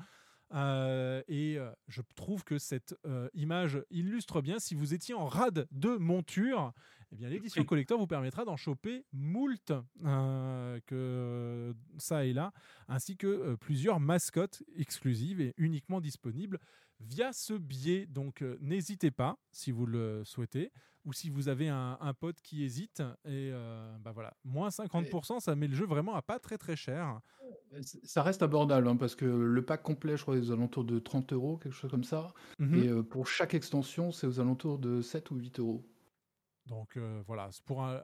Euh, et euh, je trouve que cette euh, image illustre bien, si vous étiez en rade de monture, eh bien l'édition collector vous permettra d'en choper moult que ça et là, ainsi que plusieurs mascottes exclusives et uniquement disponibles via ce biais. Donc n'hésitez pas si vous le souhaitez ou si vous avez un, un pote qui hésite. Et euh, bah voilà, moins 50%, ça met le jeu vraiment à pas très très cher. Ça reste abordable hein, parce que le pack complet, je crois, est aux alentours de 30 euros, quelque chose comme ça. Mhm. Et euh, pour chaque extension, c'est aux alentours de 7 ou 8 euros. Donc euh, voilà, c'est pour un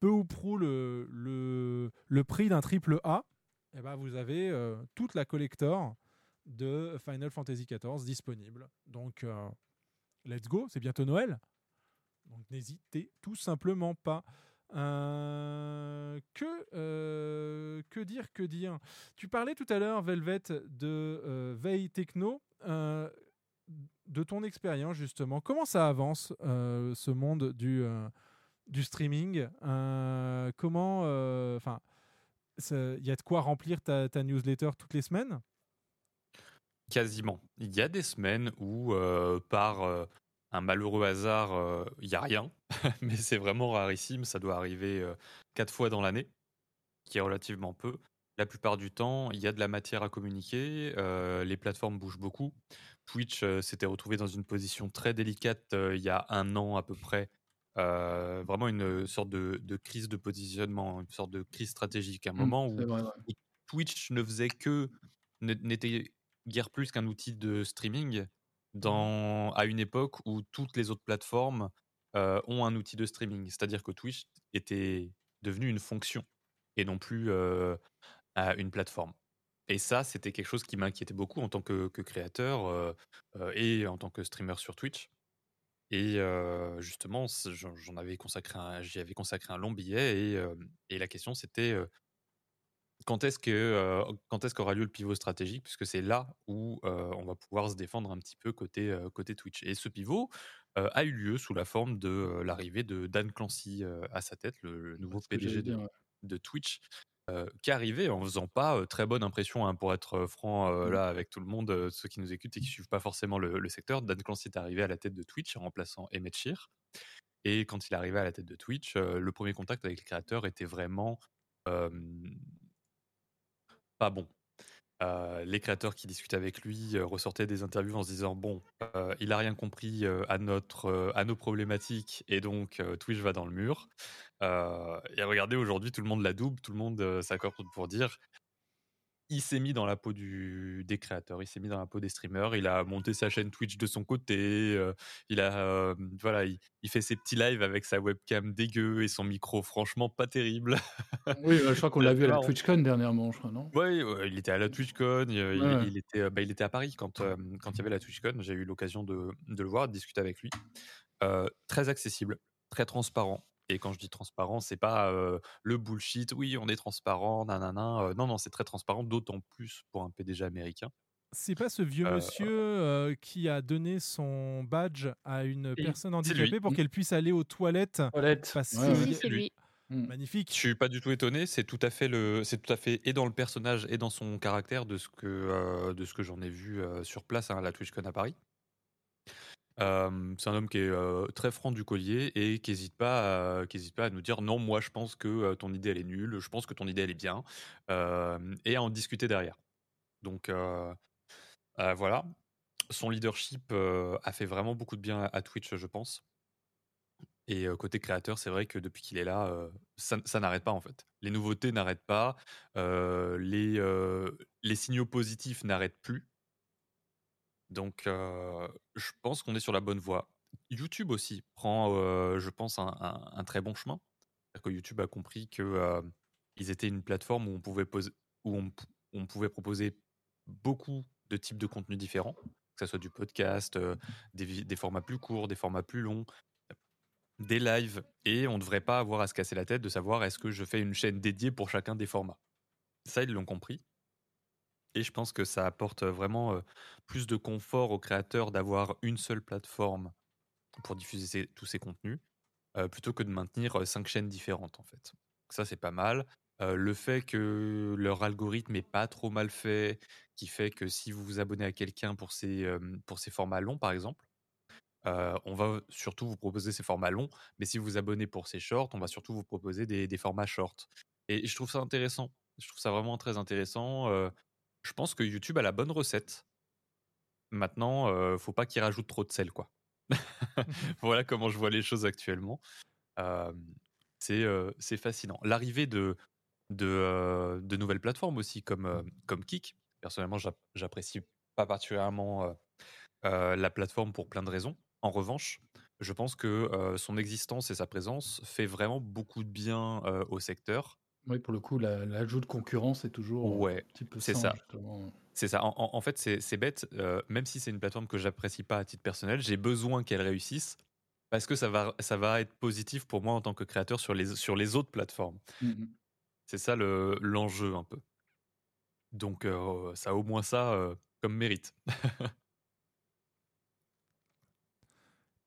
peu ou prou le, le, le prix d'un triple A, eh ben vous avez euh, toute la collector de Final Fantasy XIV disponible. Donc euh, let's go, c'est bientôt Noël. Donc n'hésitez tout simplement pas. Euh, que, euh, que dire, que dire? Tu parlais tout à l'heure, Velvet, de euh, veille techno. Euh, de ton expérience, justement, comment ça avance ce monde du, streaming? Comment. Enfin, il y a de quoi remplir ta, newsletter toutes les semaines? Quasiment. Il y a des semaines où, par un malheureux hasard, euh, il n'y a rien. Mais c'est vraiment rarissime. Ça doit arriver euh, quatre fois dans l'année, qui est relativement peu. La plupart du temps, il y a de la matière à communiquer. euh, les plateformes bougent beaucoup. Twitch euh, s'était retrouvé dans une position très délicate euh, il y a un an à peu près. Euh, vraiment une sorte de, de crise de positionnement, une sorte de crise stratégique. Un Mm, moment où, vrai, ouais. Twitch ne faisait que n'était guère plus qu'un outil de streaming dans, à une époque où toutes les autres plateformes ont un outil de streaming. C'est-à-dire que Twitch était devenu une fonction et non plus une plateforme. Et ça, c'était quelque chose qui m'inquiétait beaucoup en tant que, créateur et en tant que streamer sur Twitch. Et justement, j'en avais consacré j'y avais consacré un long billet et, et la question c'était quand est-ce que euh, quand est-ce qu'aura lieu le pivot stratégique? Puisque c'est là où euh, on va pouvoir se défendre un petit peu côté euh, côté Twitch. Et ce pivot a eu lieu sous la forme de l'arrivée de Dan Clancy à sa tête le, le nouveau PDG de, Twitch qui arrivait en faisant pas très bonne impression hein, pour être franc euh, Mm. là avec tout le monde ceux qui nous écoutent et qui suivent pas forcément le, le secteur. Dan Clancy est arrivé à la tête de Twitch en remplaçant Emmett Shear. Et quand il est arrivé à la tête de Twitch le premier contact avec les créateurs était vraiment euh, pas bon. Euh, les créateurs qui discutaient avec lui euh, ressortaient des interviews en se disant bon, euh, il a rien compris à notre à nos problématiques et donc Twitch va dans le mur. Et regardez aujourd'hui tout le monde la double, tout le monde s'accorde pour dire il s'est mis dans la peau du, des créateurs, il s'est mis dans la peau des streamers, il a monté sa chaîne Twitch de son côté, euh, il a, euh, voilà, il, il fait ses petits lives avec sa webcam dégueu et son micro franchement pas terrible. Oui, euh, je crois qu'on l'a vu à la. TwitchCon dernièrement, je crois, non? Ouais, il était à la TwitchCon, il, il- Ouais. il était, bah, il était à Paris quand, euh, quand il y avait la TwitchCon. J'ai eu l'occasion de, de le voir, de discuter avec lui. Euh, très accessible, très transparent. Et quand je dis transparent, c'est pas euh, le bullshit. Oui, on est transparent, nanana. Euh, non, non, c'est très transparent, d'autant plus pour un PDG américain. C'est pas ce vieux Euh, monsieur euh, qui a donné son badge à une personne handicapée lui. pour qu'elle puisse aller aux toilettes? Toilette. Parce Ouais, que- c'est lui. Mm. Magnifique. Je suis pas du tout étonné. C'est tout à fait le, c'est tout à fait et dans le personnage et dans son caractère de ce que euh, de ce que j'en ai vu euh, sur place hein, à la TwitchCon à Paris. Euh, c'est un homme qui est euh, très franc du collier et qui n'hésite pas, à, pas à nous dire non, moi je pense que euh, ton idée elle est nulle, je pense que ton idée elle est bien, et à en discuter derrière. Donc voilà, son leadership a fait vraiment beaucoup de bien à, Twitch, je pense. Et côté créateur, c'est vrai que depuis qu'il est là, ça, n'arrête pas en fait. Les nouveautés n'arrêtent pas, les signaux positifs n'arrêtent plus. Donc, je pense qu'on est sur la bonne voie. YouTube aussi prend, je pense, un, très bon chemin. C'est-à-dire que YouTube a compris que ils étaient une plateforme où on pouvait proposer beaucoup de types de contenus différents, que ce soit du podcast, des, des formats plus courts, des formats plus longs, des lives, et on ne devrait pas avoir à se casser la tête de savoir est-ce que je fais une chaîne dédiée pour chacun des formats. Ça, ils l'ont compris. Et je pense que ça apporte vraiment plus de confort aux créateurs d'avoir une seule plateforme pour diffuser tous ces contenus, plutôt que de maintenir cinq chaînes différentes en fait. Ça c'est pas mal. Le fait que leur algorithme est pas trop mal fait, qui fait que si vous vous abonnez à quelqu'un pour euh, pour ces formats longs par exemple, on va surtout vous proposer ces formats longs, mais si vous vous abonnez pour ces shorts, on va surtout vous proposer des, des formats shorts. Et je trouve ça intéressant. Je trouve ça vraiment très intéressant. Je pense que YouTube a la bonne recette. Maintenant, euh, faut pas qu'il rajoute trop de sel, quoi. voilà comment je vois les choses actuellement. Euh, c'est euh, fascinant. L'arrivée de, de, euh, de nouvelles plateformes aussi, comme, euh, comme Kik. Personnellement, j'app- j'apprécie pas particulièrement la plateforme pour plein de raisons. En revanche, je pense que son existence et sa présence fait vraiment beaucoup de bien au secteur. Oui, pour le coup, la- l'ajout de concurrence est toujours euh, Ouais, un petit peu c'est ça. justement. C'est ça. En, fait, c'est bête. euh, même si c'est une plateforme que j'apprécie pas à titre personnel, j'ai besoin qu'elle réussisse parce que ça va, ça va être positif pour moi en tant que créateur sur les, sur les autres plateformes. Mhm. C'est ça le- l'enjeu un peu. Donc, euh, ça a au moins ça euh, comme mérite.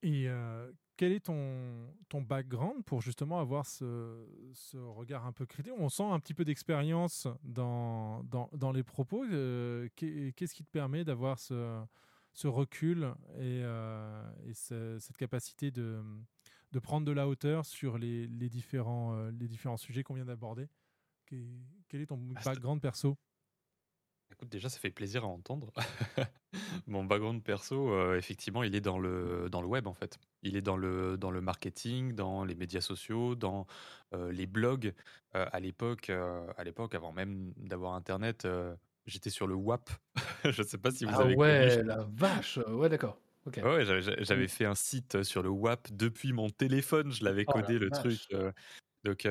Et euh, quel est ton, ton background pour justement avoir ce, ce regard un peu critique? On sent un petit peu d'expérience dans, dans, dans les propos. euh, qu'est- Qu'est-ce qui te permet d'avoir ce, ce recul et, euh, et ce- cette capacité de, de prendre de la hauteur sur les, les différents, euh, les différents sujets qu'on vient d'aborder? Quel est ton c'est- background perso? Écoute, déjà, ça fait plaisir à entendre. Mon background perso, euh, effectivement, il est dans le, dans le web, en fait. Il est dans le, dans le marketing, dans les médias sociaux, dans euh, les blogs. Euh, à l'époque, à l'époque, avant même d'avoir Internet, j'étais sur le WAP. Je ne sais pas si vous Ah avez ouais, connu. la vache. Ouais, d'accord. Ouais, j'avais fait un site sur le WAP depuis mon téléphone, je l'avais Oh codé le vache. truc. donc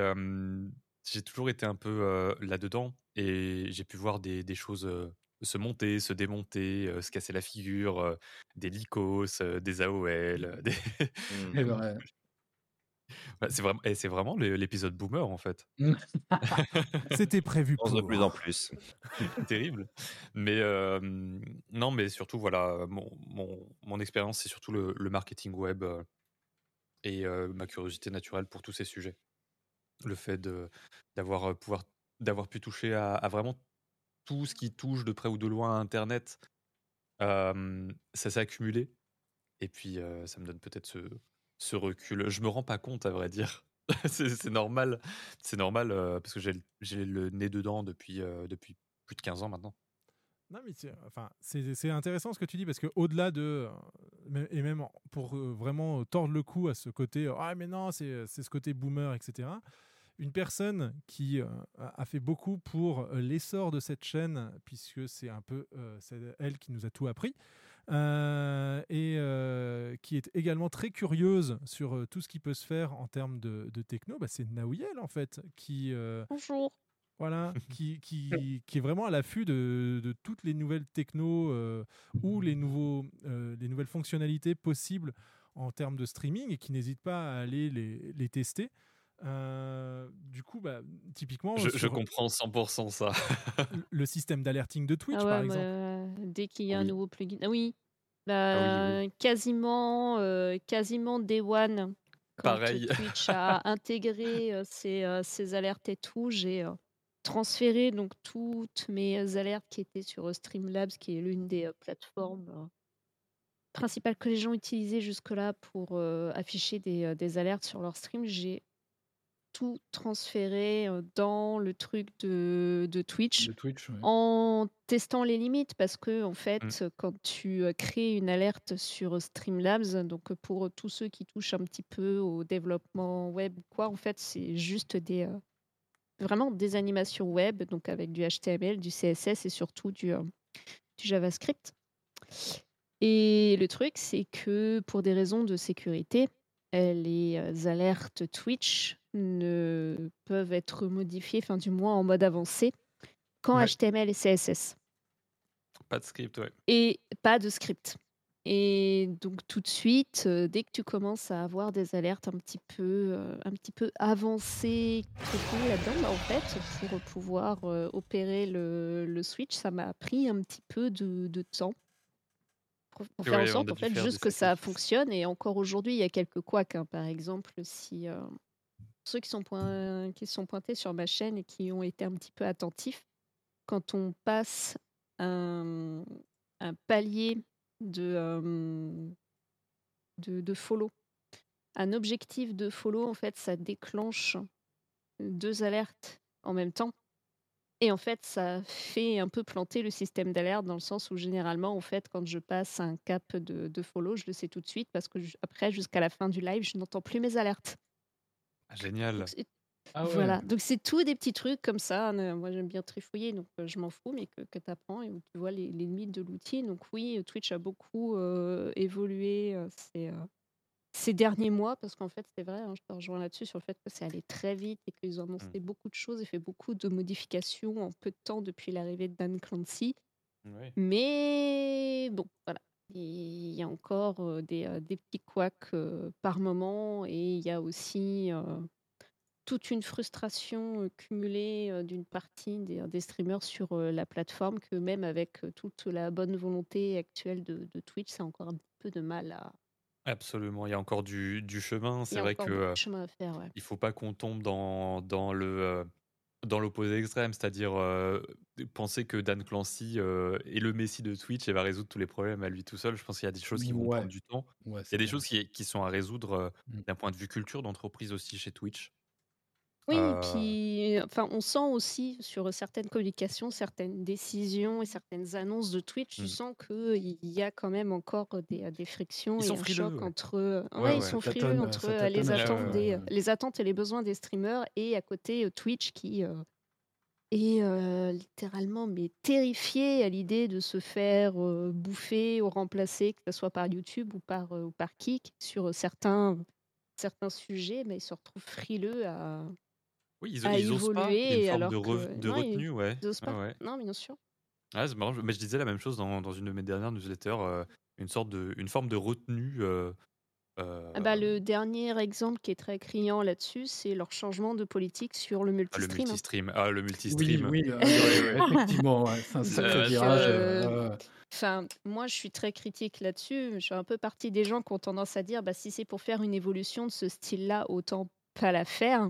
j'ai toujours été un peu là-dedans et j'ai pu voir des, des choses euh, se monter, se démonter, euh, se casser la figure, euh, des Lycos, euh, des AOL. des-. Ouais, c'est vraiment, et c'est vraiment l'épisode boomer en fait. C'était prévu pense de pour. plus en plus. terrible. Mais euh, non, mais surtout, voilà, mon, mon, mon expérience, c'est surtout le, le marketing web et euh, ma curiosité naturelle pour tous ces sujets. Le fait de- d'avoir pouvoir d'avoir pu toucher à, vraiment tout ce qui touche de près ou de loin à Internet, ça s'est accumulé. Et puis, euh, ça me donne peut-être ce, recul. Je me rends pas compte, à vrai dire. c'est normal. C'est normal euh, parce que j'ai le- nez dedans depuis, euh, plus de 15 ans maintenant. Non, mais c'est intéressant ce que tu dis parce que au-delà de. Et même pour vraiment tordre le cou à ce côté. Ah, mais non, c'est ce côté boomer, etc. une personne qui euh, a fait beaucoup pour euh, l'essor de cette chaîne, puisque c'est un peu euh, elle qui nous a tout appris, euh, et qui est également très curieuse sur tout ce qui peut se faire en termes de, de techno, bah, c'est Naouyel en fait, qui, Bonjour. voilà, qui, qui, qui est vraiment à l'affût de, de toutes les nouvelles techno ou les, nouveaux, les nouvelles fonctionnalités possibles en termes de streaming et qui n'hésite pas à aller les, les tester. Euh, du coup, bah, typiquement, Je, je comprends 100% ça. le- le système d'alerting de Twitch, Ah ouais, par bah, exemple. euh, dès qu'il y a un Oui. nouveau plugin. Ah oui, Ah bah, quasiment, euh, quasiment Day One, quand Pareil. Twitch a intégré euh, ses, euh, ses alertes et tout, j'ai euh, transféré donc toutes mes alertes qui étaient sur euh, Streamlabs, qui est l'une des euh, plateformes euh, principales que les gens utilisaient jusque-là pour euh, afficher des, euh, des alertes sur leur stream. J'ai tout transféré euh, dans le truc de, de Twitch De Twitch, ouais. en testant les limites parce que en fait Mm. quand tu euh, crées une alerte sur Streamlabs donc euh, pour tous ceux qui touchent un petit peu au développement web quoi en fait c'est juste des euh, vraiment des animations web donc avec du HTML du CSS et surtout du, euh, du JavaScript et le truc c'est que pour des raisons de sécurité euh, les euh, alertes Twitch ne peuvent être modifiées, enfin du moins en mode avancé, qu'en Ouais. HTML et CSS Pas de script, ouais. et pas de script. Et donc tout de suite, euh, dès que tu commences à avoir des alertes un petit peu, euh, un petit peu avancées là-dedans, bah, en fait, pour pouvoir euh, opérer le, le switch, ça m'a pris un petit peu de, de temps pour, pour faire en sorte en fait juste que ça fonctionne. Et encore aujourd'hui, il y a quelques couacs. hein. Par exemple, si ceux qui sont, pointés sur ma chaîne et qui ont été un petit peu attentifs, quand on passe un, palier de, euh, de, follow, un objectif de follow, en fait, ça déclenche deux alertes en même temps. Et en fait, ça fait un peu planter le système d'alerte dans le sens où généralement, en fait, quand je passe un cap de, follow, je le sais tout de suite parce que après, jusqu'à la fin du live, je n'entends plus mes alertes. Génial. Donc, Ah ouais. Voilà, donc c'est tout des petits trucs comme ça. Euh, Moi, j'aime bien trifouiller, donc euh, je m'en fous, mais que, tu apprends et où tu vois les, les limites de l'outil. Donc oui, Twitch a beaucoup euh, évolué euh, ces, euh, ces derniers mois, parce qu'en fait, c'est vrai, hein, je te rejoins là-dessus sur le fait que c'est allé très vite et qu'ils ont annoncé beaucoup de choses et fait beaucoup de modifications en peu de temps depuis l'arrivée de Dan Clancy. Mais bon, voilà. Il y a encore des, des petits couacs par moment et il y a aussi toute une frustration cumulée d'une partie des, des streamers sur la plateforme que même avec toute la bonne volonté actuelle de, de Twitch, c'est encore un peu de mal à... Absolument, il y a encore du, du chemin. Il y C'est a vrai encore que euh, chemin à faire. Ouais. il faut pas qu'on tombe dans, dans le euh, dans l'opposé extrême, c'est-à-dire euh, penser que Dan Clancy euh, est le messie de Twitch et va résoudre tous les problèmes à lui tout seul. Je pense qu'il y a des choses qui vont Ouais. prendre du temps. Ouais, Il y a c'est des choses qui, qui sont à résoudre euh, Mm. d'un point de vue culture d'entreprise aussi chez Twitch. Oui, Euh, puis enfin, on sent aussi sur certaines communications, certaines décisions et certaines annonces de Twitch, tu Mm. sens qu'il y a quand même encore des, des frictions Ils et sont un frileux, choc ouais. entre euh, Ouais, ils sont frileux entre euh, les attentes des les attentes et les besoins des streamers et à côté euh, Twitch qui euh, est euh, littéralement mais terrifié à l'idée de se faire euh, bouffer ou remplacer, que ce soit par YouTube ou par euh, ou par Kik sur euh, certains certains sujets, mais ils se retrouvent frileux à Oui, ils, à ils osent pas. Il y a évoluer une forme alors de, re- que de non, ils- retenue, ouais. ils osent pas. Ouais, ouais. Non, bien sûr. Ah, c'est marrant, mais je disais la même chose dans, dans une de mes dernières newsletters, euh, une sorte de, une forme de retenue. euh, euh, Ah bah, le dernier exemple qui est très criant là-dessus, c'est leur changement de politique sur le ah, le multistream. multistream. Ah, le Oui, multistream. oui, euh, Ouais, ouais. effectivement, ouais, c'est un sacré virage. Enfin, moi, je suis très critique là-dessus. Je fais un peu partie des gens qui ont tendance à dire, bah, si c'est pour faire une évolution de ce style-là, autant pas la faire.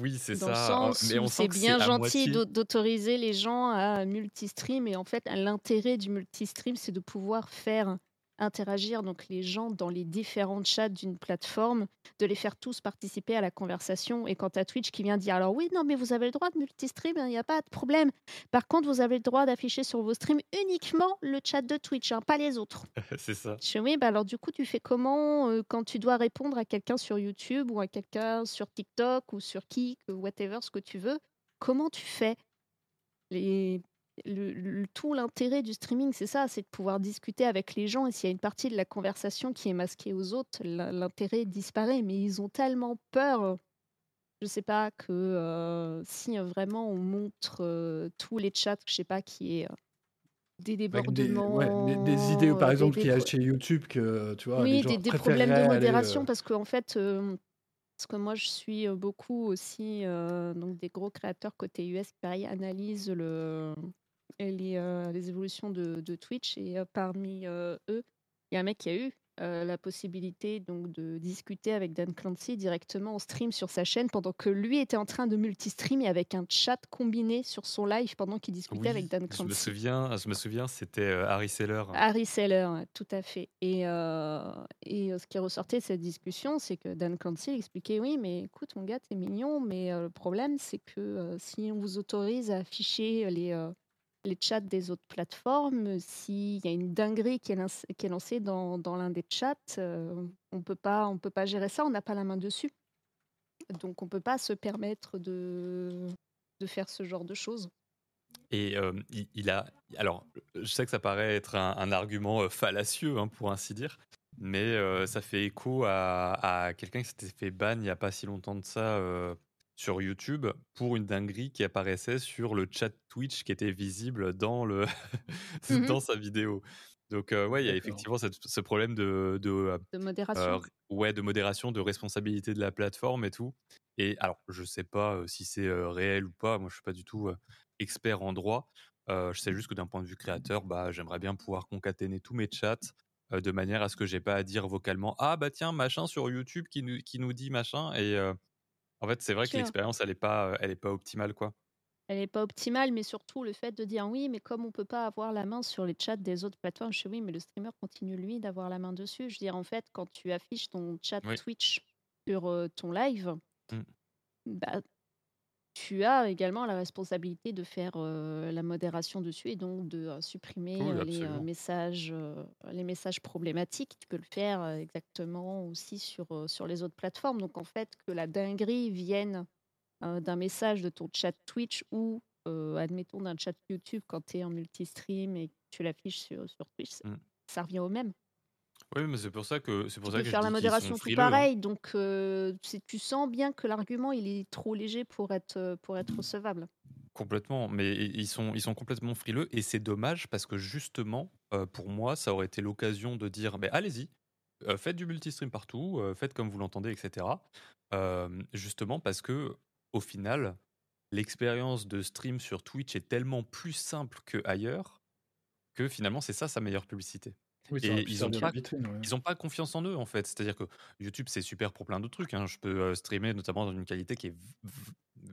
Oui, c'est ça. Sens Mais on où sent c'est bien gentil d'autoriser les gens à multistream. Et en fait, l'intérêt du multistream, c'est de pouvoir faire interagir donc les gens dans les différents chats d'une plateforme, de les faire tous participer à la conversation. Et quand à Twitch qui vient dire alors oui, non, mais vous avez le droit de multistream, il n'y a pas de problème. Par contre, vous avez le droit d'afficher sur vos streams uniquement le chat de Twitch, hein, pas les autres. c'est ça. Je oui, bah alors du coup, tu fais comment euh, quand tu dois répondre à quelqu'un sur YouTube ou à quelqu'un sur TikTok ou sur Kik, ou whatever, ce que tu veux Comment tu fais? Les... le, le- tout l'intérêt du streaming, c'est ça, c'est de pouvoir discuter avec les gens. Et s'il y a une partie de la conversation qui est masquée aux autres, l'in- l'intérêt disparaît. Mais ils ont tellement peur, je sais pas, que euh, si euh, vraiment on montre euh, tous les chats, je sais pas, qui est euh, des Avec des, ouais, débordements, des, des idées, par exemple, qu'il y a chez YouTube que, tu vois, les oui, gens des, des problèmes de modération, parce qu'en fait, euh, parce que moi je suis beaucoup aussi euh, donc des gros créateurs côté US qui pareil analysent le, les, euh, les évolutions de, de Twitch et euh, parmi euh, eux, il y a un mec qui a eu la possibilité donc de discuter avec Dan Clancy directement en stream sur sa chaîne pendant que lui était en train de multistream et avec un chat combiné sur son live pendant qu'il discutait avec Dan je me Clancy. souviens, je me souviens, c'était Harry Seller. Harry Seller, tout à fait. Et, euh, et ce qui ressortait de cette discussion, c'est que Dan Clancy expliquait Oui, mais écoute, mon gars, t'es mignon, mais le problème, c'est que euh, si on vous autorise à afficher les, euh, les chats des autres plateformes, s'il y a une dinguerie qui est, lancée dans, l'un des chats, euh, on on peut pas gérer ça, on n'a pas la main dessus. Donc, on peut pas se permettre de, de faire ce genre de choses. Et euh, il, a. Alors, je sais que ça paraît être un, argument euh, fallacieux, hein, pour ainsi dire, mais euh, ça fait écho à, à quelqu'un qui s'était fait ban il n'y a pas si longtemps de ça sur YouTube pour une dinguerie qui apparaissait sur le chat Twitch qui était visible dans, le Mhm. dans sa vidéo. Donc, euh, ouais, il y a effectivement cette- ce problème de, de, De modération. euh, ouais, de modération, de responsabilité de la plateforme et tout. Et alors, je sais pas si c'est réel ou pas. Moi, je suis pas du tout expert en droit. Euh, je sais juste que d'un point de vue créateur, bah, j'aimerais bien pouvoir concaténer tous mes chats de manière à ce que j'ai pas à dire vocalement ah bah tiens machin sur YouTube qui nous qui nous dit machin et en fait c'est vrai que l'expérience elle est pas elle est pas optimale quoi. Elle n'est pas optimale, mais surtout le fait de dire oui, mais comme on peut pas avoir la main sur les chats des autres plateformes, je dis oui, mais le streamer continue lui d'avoir la main dessus. Je veux dire, en fait, quand tu affiches ton chat Oui. Twitch sur euh, ton live, Mm. bah, tu as également la responsabilité de faire euh, la modération dessus et donc de euh, supprimer Oui, euh, les messages, les messages problématiques. Tu peux le faire exactement aussi sur, sur les autres plateformes. Donc en fait, que la dinguerie vienne d'un message de ton chat Twitch ou, admettons, d'un chat YouTube quand tu es en multistream et que tu l'affiches sur, sur Twitch, Mm. ça revient au même. Oui, mais c'est pour ça que c'est pour Tu ça peux que je faire la dis qu'ils modération sont tout frileux. hein. pareil, donc euh, c'est- tu sens bien que l'argument il est trop léger pour être, euh, pour être recevable. Complètement, mais i- ils sont, ils sont complètement frileux et c'est dommage parce que justement, euh, pour moi, ça aurait été l'occasion de dire, mais allez-y, euh, faites du multistream partout, euh, faites comme vous l'entendez, etc. Euh, justement parce que au final, l'expérience de stream sur Twitch est tellement plus simple que ailleurs que finalement c'est ça sa meilleure publicité. Oui, Et ils ont servir de pas, vitrine, ouais. ils ont pas confiance en eux en fait. C'est-à-dire que YouTube c'est super pour plein d'autres trucs. hein. Je peux euh, streamer notamment dans une qualité qui est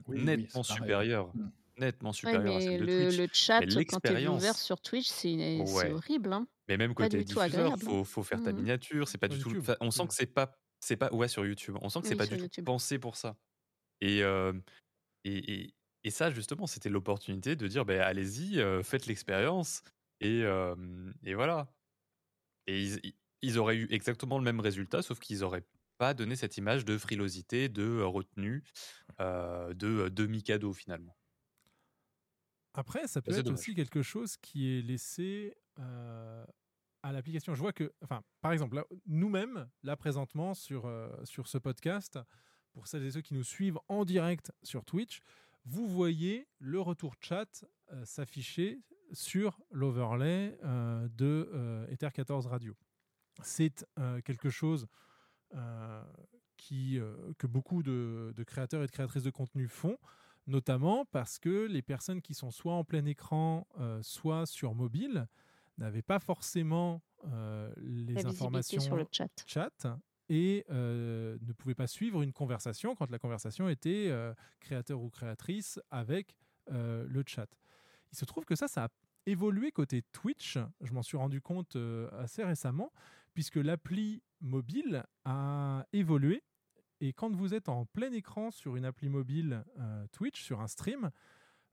Oui, nettement supérieure, Mm. nettement Ouais, supérieure à mais celle de le, Twitch. le chat, Mais quand tu es ouvert sur Twitch, c'est ouais. horrible. Hein. Mais même Pas côté diffuseur, hein. faut, faut faire ta Mhm. miniature. C'est pas Sur du tout. YouTube. on sent que c'est pas, c'est pas. Ouais, sur YouTube. On sent que c'est Oui, pas du tout pensé pour ça. Et euh, et, et, et ça justement, c'était l'opportunité de dire, ben allez-y, euh, faites l'expérience et euh, et voilà. Et ils, auraient eu exactement le même résultat, sauf qu'ils auraient pas donné cette image de frilosité, de retenue, euh, de demi-cadeau finalement. Après, ça peut être dommage. aussi quelque chose qui est laissé euh, à l'application. Je vois que, enfin, par exemple, nous-mêmes, là présentement sur, euh, sur ce podcast, pour celles et ceux qui nous suivent en direct sur Twitch, vous voyez le retour chat euh, s'afficher sur l'overlay euh, de euh, Ether 14 Radio. C'est euh, quelque chose qui, que beaucoup de, de créateurs et de créatrices de contenu font, notamment parce que les personnes qui sont soit en plein écran, soit sur mobile, n'avaient pas forcément les La informations sur le chat. chat et euh, ne pouvaient pas suivre une conversation quand la conversation était euh, créateur ou créatrice avec euh, le chat. Il se trouve que ça, ça a, évolué côté Twitch. Je m'en suis rendu compte euh, assez récemment, puisque l'appli mobile a évolué. Et quand vous êtes en plein écran sur une appli mobile euh, Twitch, sur un stream,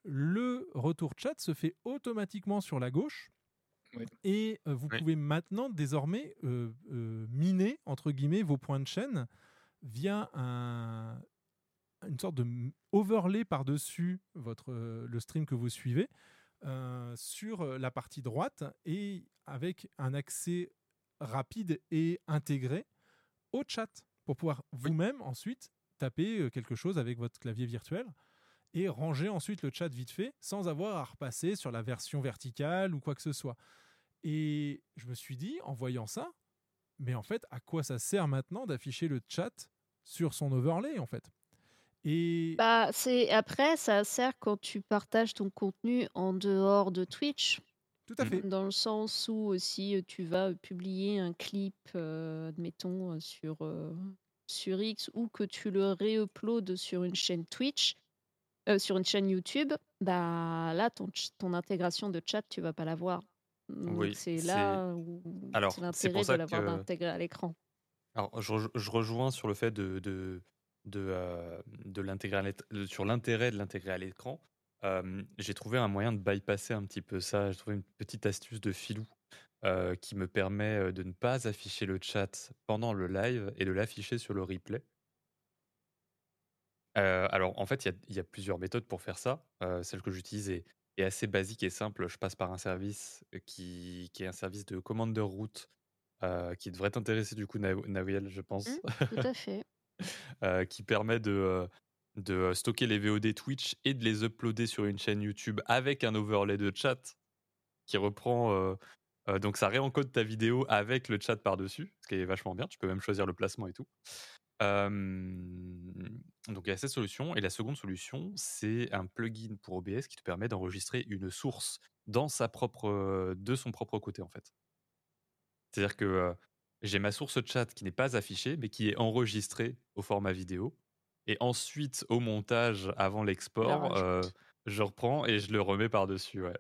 le retour chat se fait automatiquement sur la gauche. Et euh, vous pouvez maintenant désormais euh, miner, entre guillemets, vos points de chaîne via un, une sorte de overlay par-dessus votre, le stream que vous suivez euh, sur euh, la partie droite et avec un accès rapide et intégré au chat pour pouvoir vous-même ensuite taper euh, quelque chose avec votre clavier virtuel et ranger ensuite le chat vite fait sans avoir à repasser sur la version verticale ou quoi que ce soit. Et je me suis dit, en voyant ça, mais en fait, à quoi ça sert maintenant d'afficher le chat sur son overlay en fait? Et Bah, c'est après, ça sert quand tu partages ton contenu en dehors de Twitch. Tout à fait. Dans le sens où aussi tu vas publier un clip, euh, admettons, sur, euh, sur X ou que tu le réuploades sur une chaîne Twitch, euh, sur une chaîne YouTube, bah là, ton, ton intégration de chat, tu vas pas l'avoir. Donc Oui, c'est là où Alors, c'est l'intérêt de l'avoir que- intégré à l'écran. Alors, je, je rejoins sur le fait de, de, de, euh, de sur l'intérêt de l'intégrer à l'écran. Euh, j'ai trouvé un moyen de bypasser un petit peu ça. J'ai trouvé une petite astuce de filou euh, qui me permet euh, de ne pas afficher le chat pendant le live et de l'afficher sur le replay. Alors, en fait, il y a, il y a plusieurs méthodes pour faire ça. Celle que j'utilise est, est assez basique et simple. Je passe par un service qui, qui est un service de commande de route qui devrait t'intéresser du coup, Na- Nawiel, je pense. Mmh, tout à fait. Euh, qui permet de, euh, euh, stocker les VOD Twitch et de les uploader sur une chaîne YouTube avec un overlay de chat qui reprend. donc ça réencode ta vidéo avec le chat par-dessus, ce qui est vachement bien. Tu peux même choisir le placement et tout. Donc il y a cette solution. Et la seconde solution, c'est un plugin pour OBS qui te permet d'enregistrer une source dans sa propre, de son propre côté en fait. C'est-à-dire que j'ai ma source chat qui n'est pas affichée, mais qui est enregistrée au format vidéo. Et ensuite, au montage, avant l'export, euh, je reprends et je le remets par-dessus. Ouais.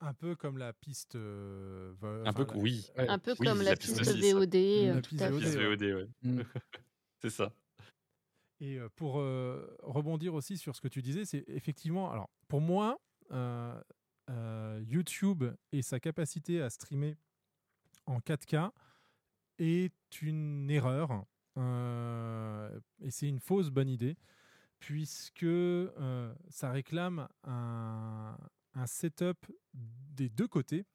un peu comme la piste. euh, vo- Un peu, la- oui. Un peu Oui, comme la piste piste. VOD, euh, La tout piste à VOD, ouais. VOD, ouais. Mm. c'est ça. Et euh, pour euh, rebondir aussi sur ce que tu disais, c'est effectivement, alors pour moi, euh, euh, YouTube et sa capacité à streamer en 4K est une erreur euh, et c'est une fausse bonne idée puisque euh, ça réclame un, un setup des deux côtés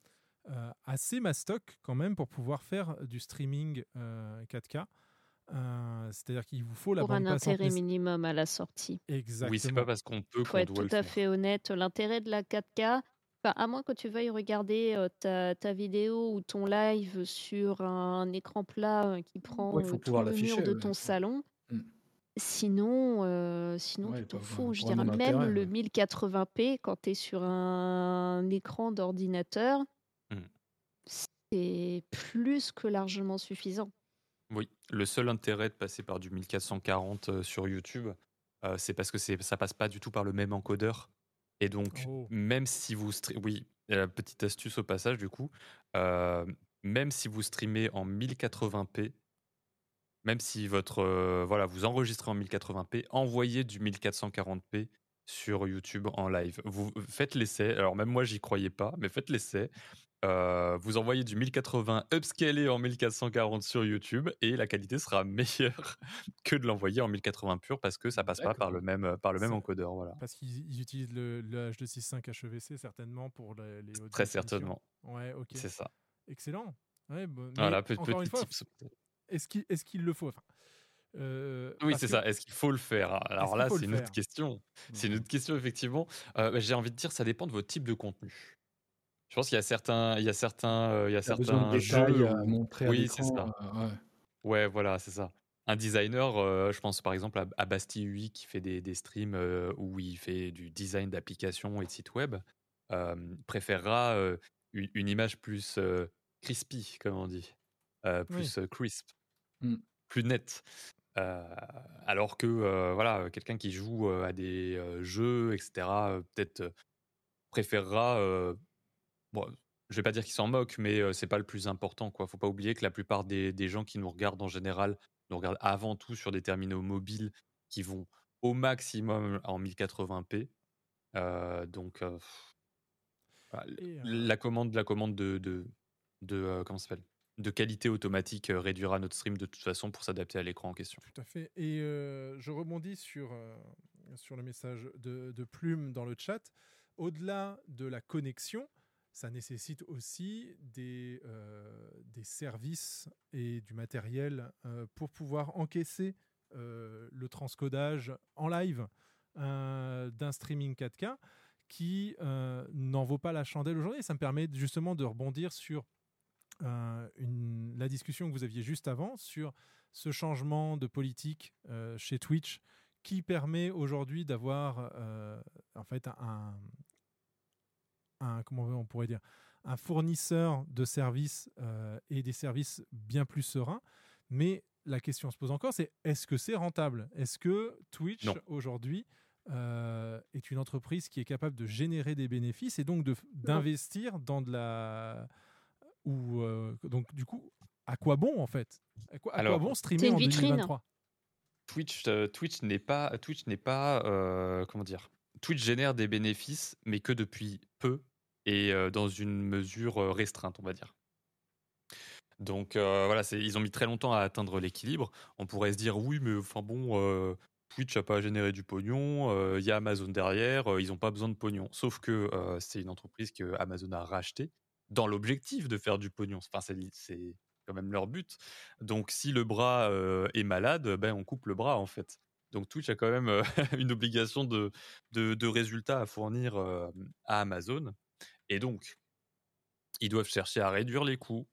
euh, assez mastoc quand même pour pouvoir faire du streaming euh, 4K. Euh, C'est-à-dire qu'il vous faut la Pour un bande passante intérêt minimum à la sortie. Exactement. Oui, c'est pas parce qu'on peut faut qu'on être doit tout le à faire. fait honnête. L'intérêt de la 4K, enfin, à moins que tu veuilles regarder euh, ta, ta vidéo ou ton live sur un écran plat euh, qui prend Ouais, il faut euh, tout pouvoir le mur de ouais. ton salon. Mm. Sinon, euh, sinon Ouais, tu t'en pas- fous. Je dirais vraiment même d'intérêt, le ouais. 1080p quand tu es sur un écran d'ordinateur, Mm. c'est plus que largement suffisant. Oui, le seul intérêt de passer par du 1440 euh, sur YouTube, euh, c'est parce que c'est, ça passe pas du tout par le même encodeur. Et donc, Oh. même si vous streamez, oui, euh, petite astuce au passage du coup, euh, même si vous streamez en 1080p, même si votre, euh, voilà, vous enregistrez en 1080p, envoyez du 1440p sur YouTube en live. Vous faites l'essai. Alors même moi, j'y croyais pas, mais faites l'essai. Euh, vous envoyez du 1080 upscalé en 1440 sur YouTube et la qualité sera meilleure que de l'envoyer en 1080 pur parce que ça passe pas par le même par le même encodeur. Voilà. Parce qu'ils ils utilisent le, le H265 HEVC certainement pour les, les Très certainement. Ouais, ok. C'est ça. Excellent. Ouais, bon, mais Voilà, pe- encore une petit fois, est-ce qu'il est qu'il le faut? Enfin, euh, Oui, c'est que- ça. Est-ce qu'il faut le faire? Alors qu'il là, c'est une autre question. C'est une autre question, effectivement. Euh, bah, J'ai envie de dire, ça dépend de votre type de contenu. Je pense qu'il y a certains, il y a certains, euh, il y a de certains jeux. à montrer Oui, c'est ça. euh, ouais. Ouais, voilà, c'est ça. Un designer, euh, je pense par exemple à, à Bastille UI qui fait des, des streams euh, où il fait du design d'applications et de sites web, euh, préférera une, une image plus crispy, comme on dit, plus crisp, Mm. plus nette. Alors que voilà, quelqu'un qui joue à des jeux, etc., peut-être préférera bon, je vais pas dire qu'ils s'en moquent, mais euh, c'est pas le plus important. Quoi. Faut pas oublier que la plupart des, des gens qui nous regardent en général nous regardent avant tout sur des terminaux mobiles qui vont au maximum en 1080p. Euh, donc, euh, euh, la commande, la commande de, de, de euh, comment ça s'appelle? De qualité automatique réduira notre stream de toute façon pour s'adapter à l'écran en question. Tout à fait. Et je rebondis sur, sur le message de, de Plume dans le chat. Au-delà de la connexion, ça nécessite aussi des, euh, des services et du matériel euh, pour pouvoir encaisser euh, le transcodage en live d'un streaming 4K qui n'en vaut pas la chandelle aujourd'hui. Ça me permet justement de rebondir sur la discussion que vous aviez juste avant sur ce changement de politique chez Twitch qui permet aujourd'hui d'avoir en fait un, un- comment on pourrait dire un fournisseur de services euh, et des services bien plus sereins. Mais la question se pose encore, c'est est-ce que c'est rentable? Est-ce que Twitch aujourd'hui euh, est une entreprise qui est capable de générer des bénéfices et donc de- d'investir dans de la ou euh, donc du coup à quoi bon en fait? À quoi, à quoi Alors, bon streamer une en vitrine. 2023 Twitch, euh, Twitch n'est pas, Twitch n'est pas, euh, comment dire, Twitch génère des bénéfices, mais que depuis peu et dans une mesure restreinte, on va dire. Donc voilà, ils ont mis très longtemps à atteindre l'équilibre. On pourrait se dire oui, mais enfin bon, Twitch n'a pas généré du pognon, il y a Amazon derrière, ils n'ont pas besoin de pognon. Sauf que c'est une entreprise que Amazon a rachetée dans l'objectif de faire du pognon. Enfin, c'est quand même leur but. Donc si le bras est malade, ben on coupe le bras en fait. Donc Twitch a quand même une obligation de, de, de résultats à fournir à Amazon. Et donc, ils doivent chercher à réduire les coûts,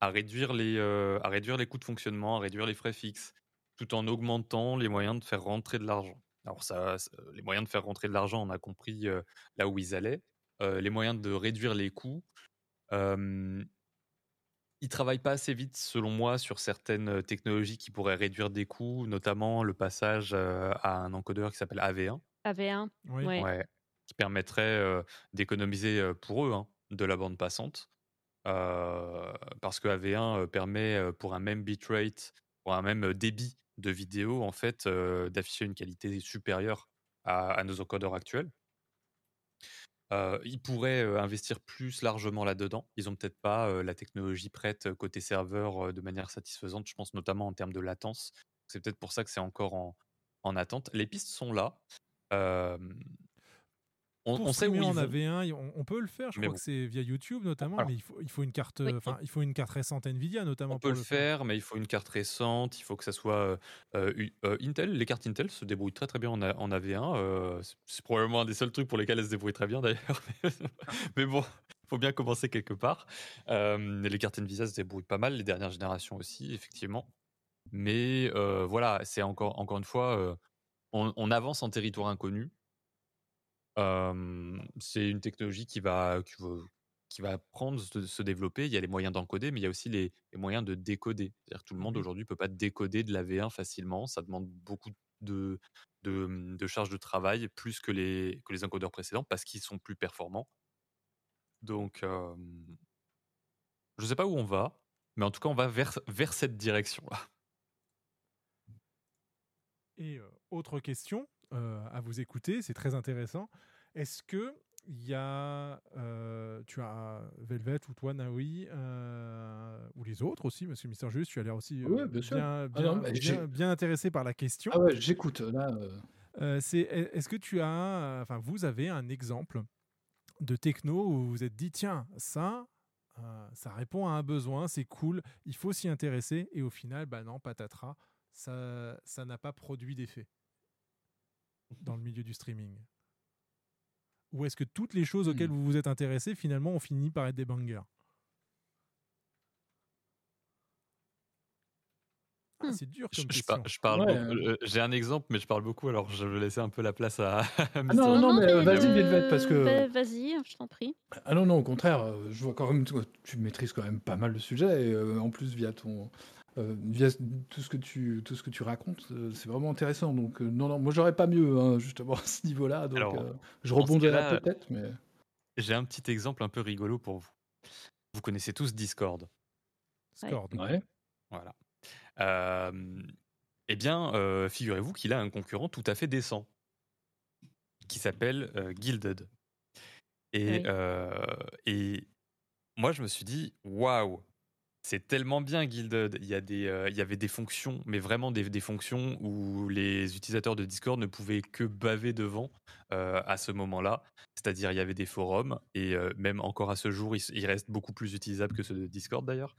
à réduire les, euh, à réduire les coûts de fonctionnement, à réduire les frais fixes, tout en augmentant les moyens de faire rentrer de l'argent. Alors ça, ça- les moyens de faire rentrer de l'argent, on a compris euh, là où ils allaient. Euh, les moyens de réduire les coûts, euh, ils travaillent pas assez vite, selon moi, sur certaines euh, technologies qui pourraient réduire des coûts, notamment le passage euh, à un encodeur qui s'appelle AV1, AV1. Oui. Ouais. Permettrait d'économiser pour eux hein, de la bande passante. Parce que AV1 euh, permet, pour un même bitrate, pour un même débit de vidéo, en fait, d'afficher une qualité supérieure à, nos encodeurs actuels. Ils pourraient investir plus largement là-dedans. Ils ont peut-être pas la technologie prête côté serveur de manière satisfaisante. Je pense notamment en termes de latence. C'est peut-être pour ça que c'est encore en, en attente. Les pistes sont là. On, Pour on sait où ils en vont. AV1, on, on peut le faire. Je Mais crois bon. que c'est via YouTube notamment, Alors. mais il faut, il faut une carte, Oui. enfin, il faut une carte récente Nvidia notamment On pour peut le faire, mais il faut une carte récente, il faut que ça soit euh, euh, Intel. Les cartes Intel se débrouillent très très bien en, A- en AV1. euh, c'est- probablement un des seuls trucs pour lesquels elles se débrouillent très bien d'ailleurs. mais bon, faut bien commencer quelque part. Euh, les cartes Nvidia se débrouillent pas mal, les dernières générations aussi, effectivement. Mais euh, voilà, c'est encore, encore une fois, euh, on, on avance en territoire inconnu. C'est une technologie qui va, qui va, qui va prendre, se, se développer. Il y a les moyens d'encoder, mais il y a aussi les, les moyens de décoder. C'est-à-dire tout le monde aujourd'hui ne peut pas décoder de la V1 facilement. Ça demande beaucoup de, de, de charges de travail, plus que les, que les encodeurs précédents, parce qu'ils sont plus performants. Donc, euh, je ne sais pas où on va, mais en tout cas, on va vers, vers cette direction-là. Et euh, autre question euh, à vous écouter, c'est très intéressant. Est-ce que il y a, euh, tu as Velvet ou toi Naoui euh, ou les autres aussi, Monsieur Mister Juste, tu as l'air aussi bien bien, Ah bien, non, mais j'ai- bien- bien intéressé par la question. Ah ouais, j'écoute. Là, c'est, est-ce que tu as, enfin, vous avez un exemple de techno où vous vous êtes dit, tiens, ça, ça répond à un besoin, c'est cool, il faut s'y intéresser, et au final, bah non, patatras, ça, ça n'a pas produit d'effet? Dans le milieu du streaming. Ou est-ce que toutes les choses auxquelles Hmm. vous vous êtes intéressé, finalement, ont fini par être des bangers? Ah, Hmm. C'est dur Je, comme je question. je parle Ouais. euh, j'ai un exemple, mais je parle beaucoup, alors je vais laisser un peu la place à, à Ah Mr. non, non, mais, vas-y, euh, parce que. va- Vas-y, je t'en prie. Ah non, non, au contraire, euh, je vois quand même, tu, tu maîtrises quand même pas mal le sujet, et euh, en plus via ton, euh, via tout ce que tu, tout ce que tu racontes, euh, c'est vraiment intéressant. Donc euh, non, non, moi j'aurais pas mieux, hein, justement à ce niveau-là. Donc Alors, euh, je rebondirai peut-être, mais j'ai un petit exemple un peu rigolo pour vous. Vous connaissez tous Discord. Discord. Ouais. Voilà. Euh, eh bien, euh, figurez-vous qu'il a un concurrent tout à fait décent qui s'appelle euh, Guilded. Et, Oui. euh, et moi, je me suis dit, waouh, c'est tellement bien Guilded. Euh, il y avait des fonctions, mais vraiment des, fonctions où les utilisateurs de Discord ne pouvaient que baver devant euh, à ce moment-là. C'est-à-dire, il y avait des forums, et euh, même encore à ce jour, ils, restent beaucoup plus utilisables que ceux de Discord d'ailleurs.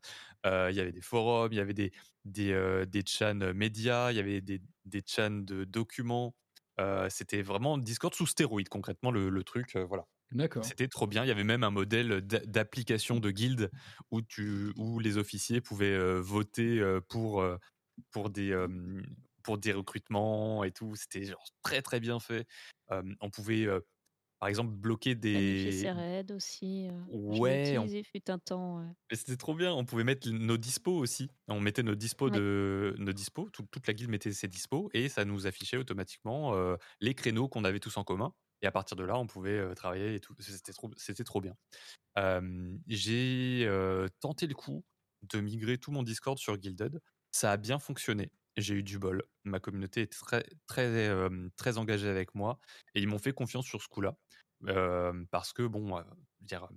Il y avait des forums, il y avait des, des, des chans médias, il y avait des, des chans de documents. C'était vraiment Discord sous stéroïde, concrètement, le, le truc. voilà. C'était trop bien. Il y avait même un modèle d'a- d'application de guilde où, tu, où les officiers pouvaient euh, voter euh, pour, euh, pour, des, pour des recrutements et tout. C'était genre très très bien fait. Euh, on pouvait, par exemple, bloquer des. raids aussi. euh, Ouais, on- fut un temps. ouais. c'était trop bien. On pouvait mettre nos dispos aussi. On mettait nos dispos Ouais. de nos dispos. Tout- toute la guilde mettait ses dispos et ça nous affichait automatiquement euh, les créneaux qu'on avait tous en commun. Et à partir de là, on pouvait travailler et tout. C'était trop, c'était trop bien. J'ai tenté le coup de migrer tout mon Discord sur Guilded. Ça a bien fonctionné. J'ai eu du bol. Ma communauté est très, très, euh, très engagée avec moi et ils m'ont fait confiance sur ce coup-là. Euh, parce que, bon, euh, dire,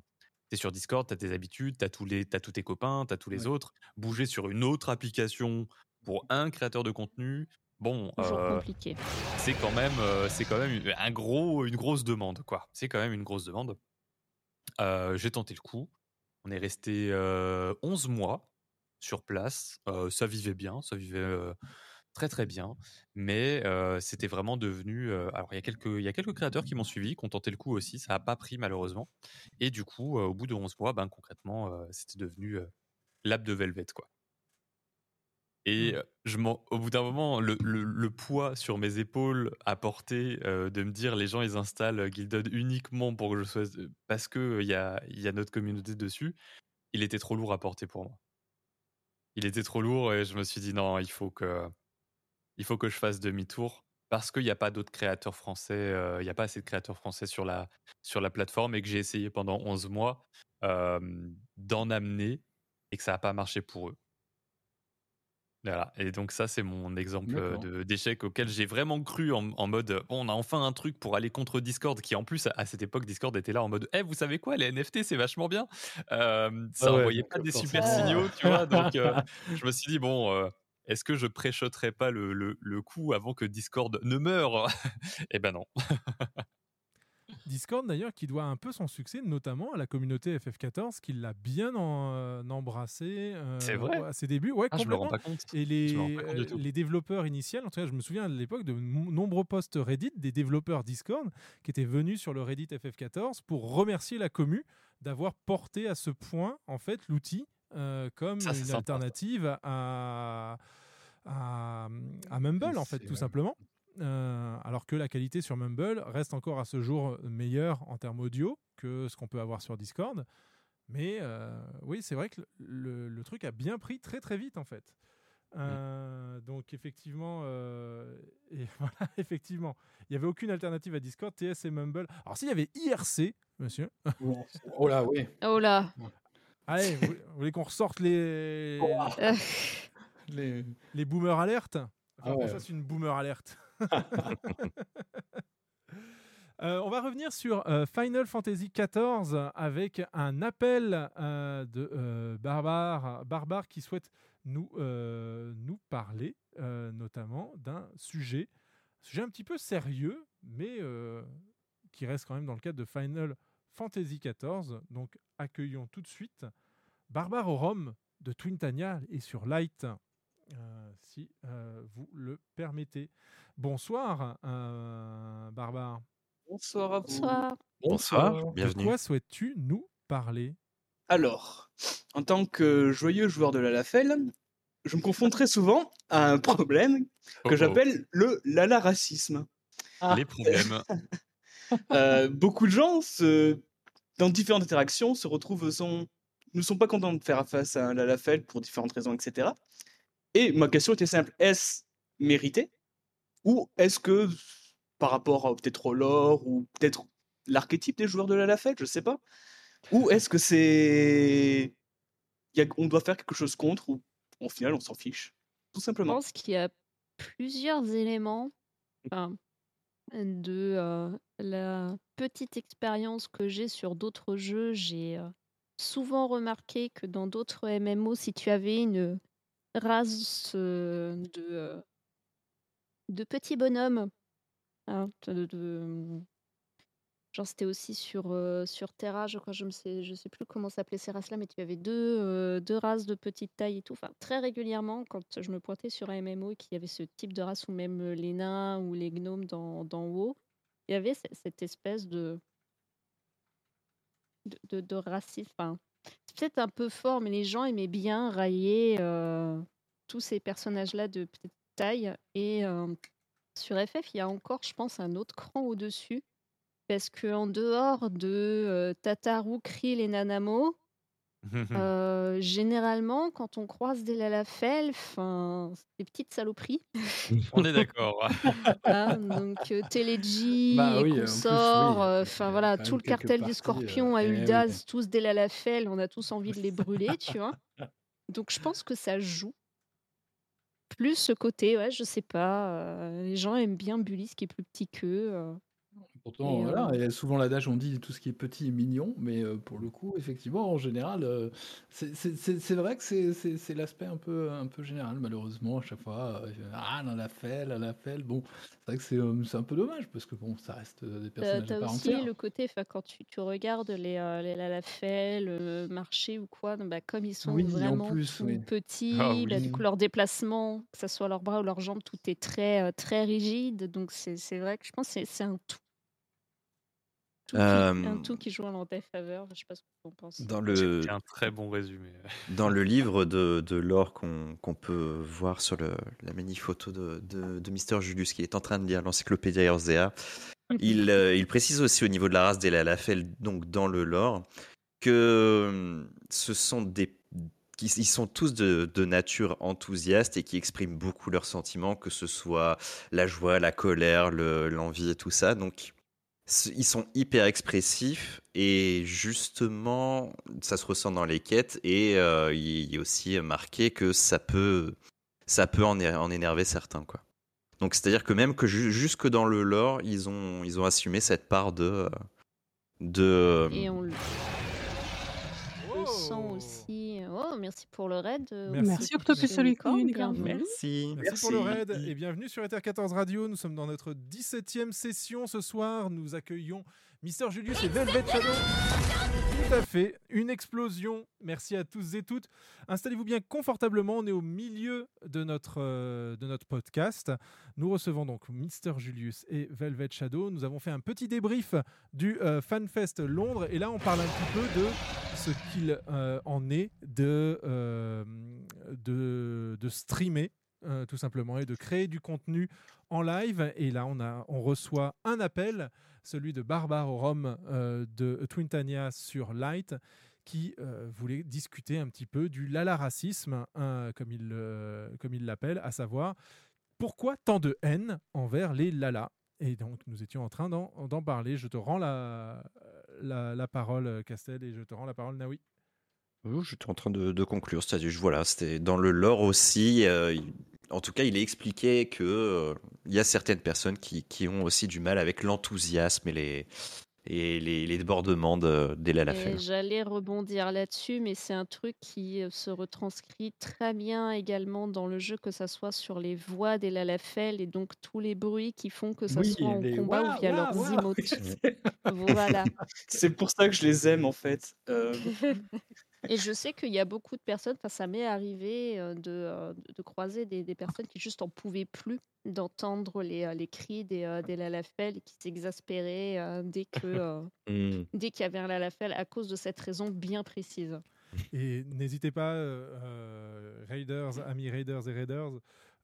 tu es sur Discord, tu as tes habitudes, tu as, tous les- t'as tous tes copains, tu as tous les Ouais. autres. Bouger sur une autre application pour un créateur de contenu, bon, euh, c'est quand même, euh, c'est quand même une- un gros, une grosse demande, quoi. C'est quand même une grosse demande. Euh, J'ai tenté le coup. On est resté euh, 11 mois sur place. Ça vivait bien, ça vivait très très bien. Mais c'était vraiment devenu. alors il y a quelques, il y a quelques créateurs qui m'ont suivi, qui ont tenté le coup aussi. Ça n'a pas pris malheureusement. Et du coup, au bout de 11 mois, ben concrètement, c'était devenu l'app de Velvet, quoi. Et euh, je au bout d'un moment, le, le- le poids sur mes épaules à porter euh, de me dire les gens ils installent euh, Guilded uniquement pour que je sois parce que il y a, y a notre communauté dessus, il était trop lourd à porter pour moi. Il était trop lourd et je me suis dit non, il faut que il faut que je fasse demi-tour parce qu'il n'y a pas d'autres créateurs français, euh, il n'y a pas assez de créateurs français sur la, sur la plateforme et que j'ai essayé pendant 11 mois euh, d'en amener et que ça n'a pas marché pour eux. Voilà. Et donc ça, c'est mon exemple euh, d'échec auquel j'ai vraiment cru en, en mode, bon, on a enfin un truc pour aller contre Discord, qui en plus, à cette époque, Discord était là en mode, eh, vous savez quoi, les NFT, c'est vachement bien. Euh, ça Ah ouais, envoyait pas des super signaux, tu vois. Donc, euh, je me suis dit, bon, euh, est-ce que je préchoterais pas le, le, le coup avant que Discord ne meure? Eh ben non. Discord d'ailleurs qui doit un peu son succès notamment à la communauté FF14 qui l'a bien en- euh, embrassé euh, C'est vrai à ses débuts. Ouais, Ah, je me rends complètement. pas compte. Et Je les, me rends pas compte du euh, les développeurs initials, en tout cas je me souviens de l'époque de nombreux posts Reddit des développeurs Discord qui étaient venus sur le Reddit FF14 pour remercier la commu d'avoir porté à ce point en fait l'outil euh, comme Ça, une sympa, alternative à, à, à Mumble en fait tout simplement. Euh, alors que la qualité sur Mumble reste encore à ce jour meilleure en termes audio que ce qu'on peut avoir sur Discord. Mais euh, oui, c'est vrai que le, le truc a bien pris très très vite en fait. Euh, Donc effectivement, euh, et voilà, effectivement, il n'y avait aucune alternative à Discord, TS et Mumble. Alors s'il y avait IRC, monsieur. Oh là, oui. Oh là. Allez, vous, vous voulez qu'on ressorte les Euh, Les... les boomers alertes? Enfin, Ah ouais. ça, c'est une boomer alerte. Euh, on va revenir sur euh, Final Fantasy XIV avec un appel euh, de Barbare, Barbare qui souhaite nous, parler notamment d'un sujet, sujet un petit peu sérieux, mais qui reste quand même dans le cadre de Final Fantasy XIV. Donc accueillons tout de suite Barbare au Rhum de Twintania et sur Light, si vous le permettez. Bonsoir, euh, Barbare. Bonsoir à vous. Bonsoir. Bonsoir, De bienvenue. quoi souhaites-tu nous parler? Alors, en tant que joyeux joueur de la Lafelle, je me confonds très souvent à un problème Oh, que oh. j'appelle le lala racisme. Les problèmes. Euh, beaucoup de gens, se- dans différentes interactions, se retrouvent sont, ne sont pas contents de faire face à un Lalafell pour différentes raisons, etc. Et ma question était simple est-ce mérité? Ou est-ce que, par rapport à peut-être au lore, ou peut-être l'archétype des joueurs de la Lafayette, je sais pas. Ou est-ce que c'est. a- On doit faire quelque chose contre, ou au final on s'en fiche. Tout Je simplement. pense qu'il y a plusieurs éléments enfin, de euh, la petite expérience que j'ai sur d'autres jeux. J'ai euh, souvent remarqué que dans d'autres MMO, si tu avais une race euh, de, euh, de petits bonhommes, hein, genre c'était aussi sur, euh, sur Terra, je crois, je ne sais, sais plus comment s'appelaient ces races-là, mais tu avais deux, euh, deux races de petite taille et tout. Enfin, très régulièrement, quand je me pointais sur un MMO et qu'il y avait ce type de race, ou même euh, les nains ou les gnomes dans, dans WoW, il y avait ce- cette espèce de, de, racisme. Enfin, c'est peut-être un peu fort, mais les gens aimaient bien railler tous ces personnages-là de taille. Et euh, sur FF, il y a encore, je pense, un autre cran au-dessus. Parce qu'en dehors de euh, Tataru, Krill et Nanamo, euh, généralement, quand on croise des c'est des petites saloperies. On est d'accord. Donc euh, Teleji Bah oui, oui, euh, enfin voilà, tout le cartel parties, des scorpions euh, à eh oui. Uldaz, tous des Lalafell, on a tous envie de les brûler, tu vois. Donc je pense que ça joue. Plus ce côté, ouais, je sais pas, euh, les gens aiment bien Bully, ce qui est plus petit qu'eux. euh. Pourtant, Et, voilà, euh, et souvent l'adage on dit tout ce qui est petit est mignon, mais euh, pour le coup, effectivement, en général, euh, c'est c'est- c'est- c'est vrai que c'est c'est- c'est l'aspect un peu, un peu général, malheureusement, à chaque fois. euh, ah, on l'a fait, fait. Bon, c'est vrai que c'est euh, c'est un peu dommage, parce que bon, ça reste euh, des T'as personnages à part aussi entière. le côté, enfin, quand tu, tu regardes les, euh, les Lalafell, le marché ou quoi, bah, comme ils sont Oui, en vraiment plus, tout oui. petits, Ah bah, du oui. leur déplacement, que ce soit leurs bras ou leurs jambes, tout est très, euh, très rigide. Donc c'est c'est vrai que je pense que c'est c'est un tout. Tout qui- un Euh, tout qui joue en ta faveur. Je sais pas ce en penses. Dans le, C'est un très bon résumé. dans le livre de, de lore qu'on qu'on peut voir sur le, la mini-photo de, de, de Mister Julius qui est en train de lire l'encyclopédie Erzea, il, euh, il précise aussi au niveau de la race des Lalafell, donc dans le lore, que euh, ce sont des ils sont tous de, de nature enthousiaste et qui expriment beaucoup leurs sentiments, que ce soit la joie, la colère, le- l'envie et tout ça. Donc, ils sont hyper expressifs et justement, ça se ressent dans les quêtes et euh, il est aussi marqué que ça peut, ça peut en, énerver certains, quoi. Donc, c'est-à-dire que même que ju- jusque dans le lore, ils ont, ils ont assumé cette part de, euh, de, Et on le sent aussi. Merci pour le raid. euh, Merci. Merci Octopus Unicorn. Merci. Merci pour le raid et bienvenue sur Ether 14 Radio. Nous sommes dans notre 17e session ce soir. Nous accueillons Mister Julius et Velvet Shadow. Tout à fait, une explosion. Merci à tous et toutes. Installez-vous bien confortablement. On est au milieu de notre, euh, de notre podcast. Nous recevons donc Mister Julius et Velvet Shadow. Nous avons fait un petit débrief du euh, FanFest Londres et là on parle un petit peu de ce qu'il euh, en est de, de, de streamer tout simplement et de créer du contenu en live. Et là, on, a, on reçoit un appel, celui de Barbare Rome euh, de Twintania sur Light, qui euh, voulait discuter un petit peu du lala racisme, hein, comme il euh, l'appelle, à savoir pourquoi tant de haine envers les lalas. Et donc, nous étions en train d'en parler. Je te rends la, la, la parole, Castel, et je te rends la parole, Naoui. Oh, J'étais en train de, de conclure, c'est-à-dire, voilà, c'était dans le lore aussi. euh, il- en tout cas, il est expliqué que euh, il y a certaines personnes qui, qui ont aussi du mal avec l'enthousiasme et les et les, les débordements de, des Et Lalafell. J'allais rebondir là-dessus, mais c'est un truc qui euh, se retranscrit très bien également dans le jeu, que ça soit sur les voix des Lalafell et donc tous les bruits qui font que ça Oui, soit en les combat ouah, ou via ouah, leurs ouah. emotes. voilà. C'est pour ça que je les aime en fait. Euh, Et je sais qu'il y a beaucoup de personnes, enfin ça m'est arrivé de, de croiser des, des personnes qui juste en pouvaient plus d'entendre les, les cris des, des Lalafell et qui s'exaspéraient dès que euh, Mm. dès qu'il y avait un Lalafell à cause de cette raison bien précise. Et n'hésitez pas, euh, Raiders, amis Raiders et Raiders,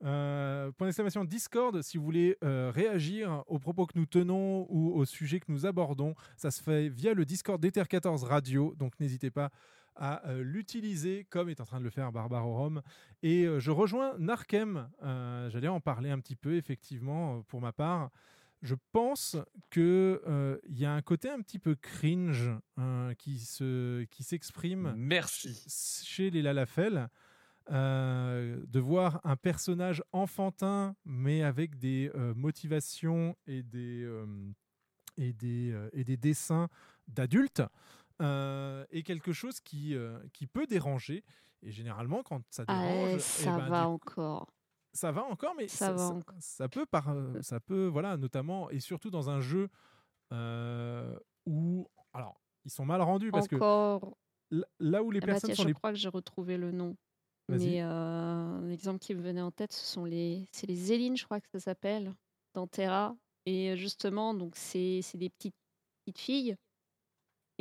euh, point d'exclamation Discord si vous voulez euh, réagir aux propos que nous tenons ou au sujet que nous abordons. Ça se fait via le Discord d'Ether 14 Radio, donc n'hésitez pas à euh, l'utiliser comme est en train de le faire Barbarorum. Et euh, je rejoins Narkem, euh, j'allais en parler un petit peu effectivement euh, pour ma part. Je pense que euh, il y a un côté un petit peu cringe hein, qui se qui s'exprime. Merci. Chez les Lalafel, euh, de voir un personnage enfantin mais avec des euh, motivations et des euh, et des euh, et des dessins d'adultes. Euh, est quelque chose qui, euh, qui peut déranger. Et généralement, quand ça Ah, dérange, eh ça ben, va encore. ça va encore, mais Ça ça, va ça- encore. ça peut par, euh, ça peut voilà notamment et surtout dans un jeu euh, où alors ils sont mal rendus parce Encore. que là où les Ah bah personnes tiens, sont je les crois que j'ai retrouvé le nom. Mais euh, un exemple qui me venait en tête, ce sont les, c'est les Zélines, je crois que ça s'appelle, dans Terra. Et justement, donc c'est c'est des petites, petites filles.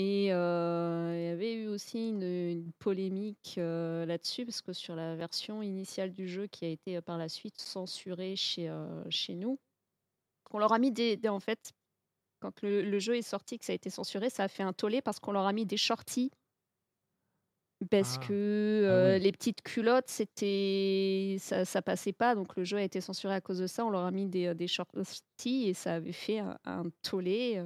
Et euh, il y avait eu aussi une, une polémique euh, là-dessus, parce que sur la version initiale du jeu qui a été euh, par la suite censurée chez, chez nous, qu'on leur a mis des, des- en fait, quand le, le jeu est sorti, que ça a été censuré, ça a fait un tollé parce qu'on leur a mis des shorties parce Ah. que Ah les petites culottes, c'était ça, ça passait pas, donc le jeu a été censuré à cause de ça. On leur a mis des, des shorties et ça avait fait un, un tollé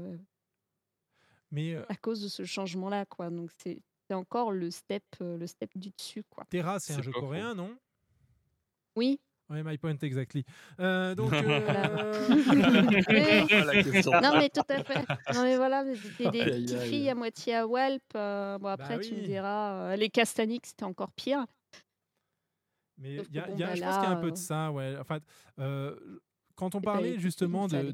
mais euh, à cause de ce changement-là, quoi. Donc c'est encore le step, euh, le step du dessus, quoi. Terra, c'est un jeu coréen, non? Oui. Ouais, my point exactly. Euh, donc, euh, non mais tout à fait. Non mais voilà, mais des, des Aïe, aïe, petites aïe. filles à moitié à Walp. euh, bon après tu me Bah oui. diras, euh, les Castaniques c'était encore pire. mais y a, bon, y a- bah je pense qu'il y a un peu de ça, ouais. Enfin, euh, quand on parlait justement de,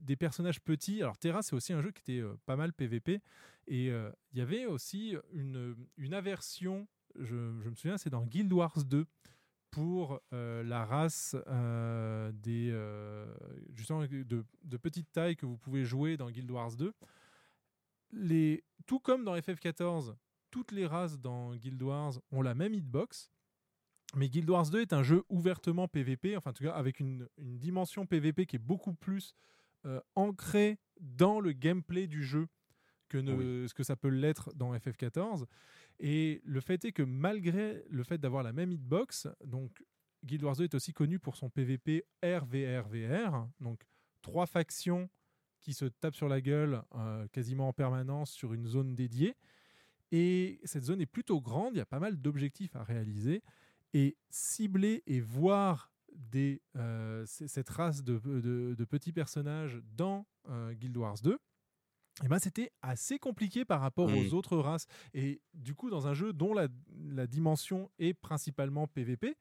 des personnages petits, alors Terra, c'est aussi un jeu qui était euh, pas mal PVP, et euh, il y avait aussi une, une aversion, je, je me souviens, c'est dans Guild Wars 2, pour euh, la race des justement de, de petite taille que vous pouvez jouer dans Guild Wars 2. Les, tout comme dans FF14, toutes les races dans Guild Wars ont la même hitbox. Mais Guild Wars 2 est un jeu ouvertement PVP, enfin en tout cas avec une, une dimension PVP qui est beaucoup plus euh, ancrée dans le gameplay du jeu que ne- ce que ça peut l'être dans FF14. Et le fait est que malgré le fait d'avoir la même hitbox, donc Guild Wars 2 est aussi connu pour son PVP RVRVR, donc trois factions qui se tapent sur la gueule euh, quasiment en permanence sur une zone dédiée. Et cette zone est plutôt grande, il y a pas mal d'objectifs à réaliser. Et cibler et voir des, euh, cette race de, de- de petits personnages dans euh, Guild Wars 2, eh ben, c'était assez compliqué par rapport Mm. aux autres races. Et du coup, dans un jeu dont la, la dimension est principalement PVP,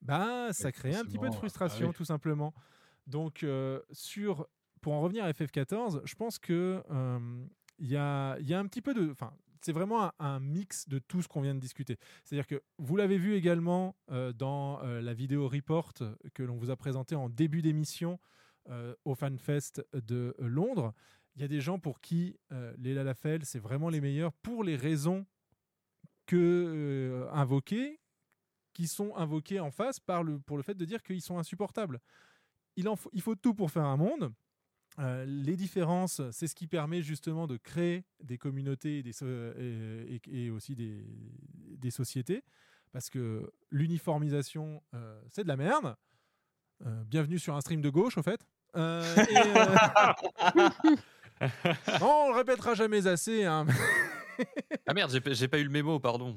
bah, ça crée un petit peu de frustration, ah oui. tout simplement. Donc, euh, sur, pour en revenir à FF14, je pense que euh, il y, a, il y a un petit peu de. Enfin, c'est vraiment un, mix de tout ce qu'on vient de discuter. C'est-à-dire que vous l'avez vu également euh, dans euh, la vidéo report que l'on vous a présentée en début d'émission euh, au FanFest de Londres. Il y a des gens pour qui les Lalafel, c'est vraiment les meilleurs pour les raisons que invoquées, qui sont invoquées en face pour le fait de dire qu'ils sont insupportables. Il faut tout pour faire un monde. Euh, les différences, c'est ce qui permet justement de créer des communautés et, des so- et, et- et aussi des, des sociétés. Parce que l'uniformisation, euh, c'est de la merde. Euh, bienvenue sur un stream de gauche, au fait. Euh, et, euh, on le répétera jamais assez. hein. Ah merde, j'ai pas- eu le mémo, pardon.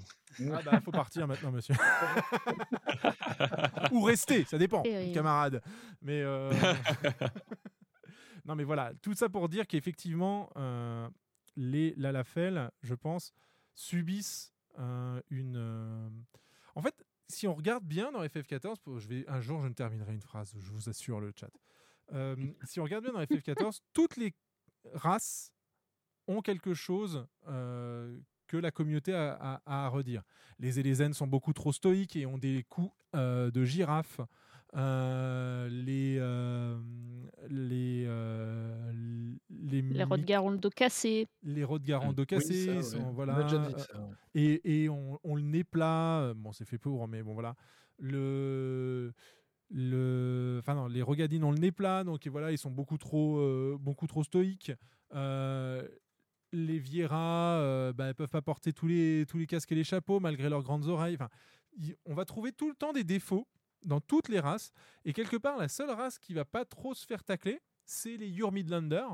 Ah bah, faut partir maintenant, monsieur. Ou rester, ça dépend, camarade. Mais euh, non, mais voilà, tout ça pour dire qu'effectivement, euh, les Lalafel, je pense, subissent euh, une. euh, En fait, si on regarde bien dans FF14, pour- je vais un jour je ne terminerai une phrase, je vous assure le chat. Euh, si on regarde bien dans FF14, toutes les races ont quelque chose euh, que la communauté a, a- a à redire. Les Élézènes sont beaucoup trop stoïques et ont des coups euh, de girafe. Euh, les, euh, les, euh, les, Les Rodgars ont le dos cassé. les Rodgars en Oui, dos cassé, ça, ouais. sont- On voilà, a déjà dit ça, ouais. et, et on, on le nez plat, bon c'est fait pour, mais bon voilà, le, le, enfin non, les Rogadines ont le nez plat, donc et voilà, ils sont beaucoup trop, euh, beaucoup trop stoïques. Euh, les Viera, euh, bah, peuvent pas porter tous les, tous les casques et les chapeaux malgré leurs grandes oreilles. Enfin, y- on va trouver tout le temps des défauts dans toutes les races. Et quelque part, la seule race qui va pas trop se faire tacler, c'est les Your Midlander.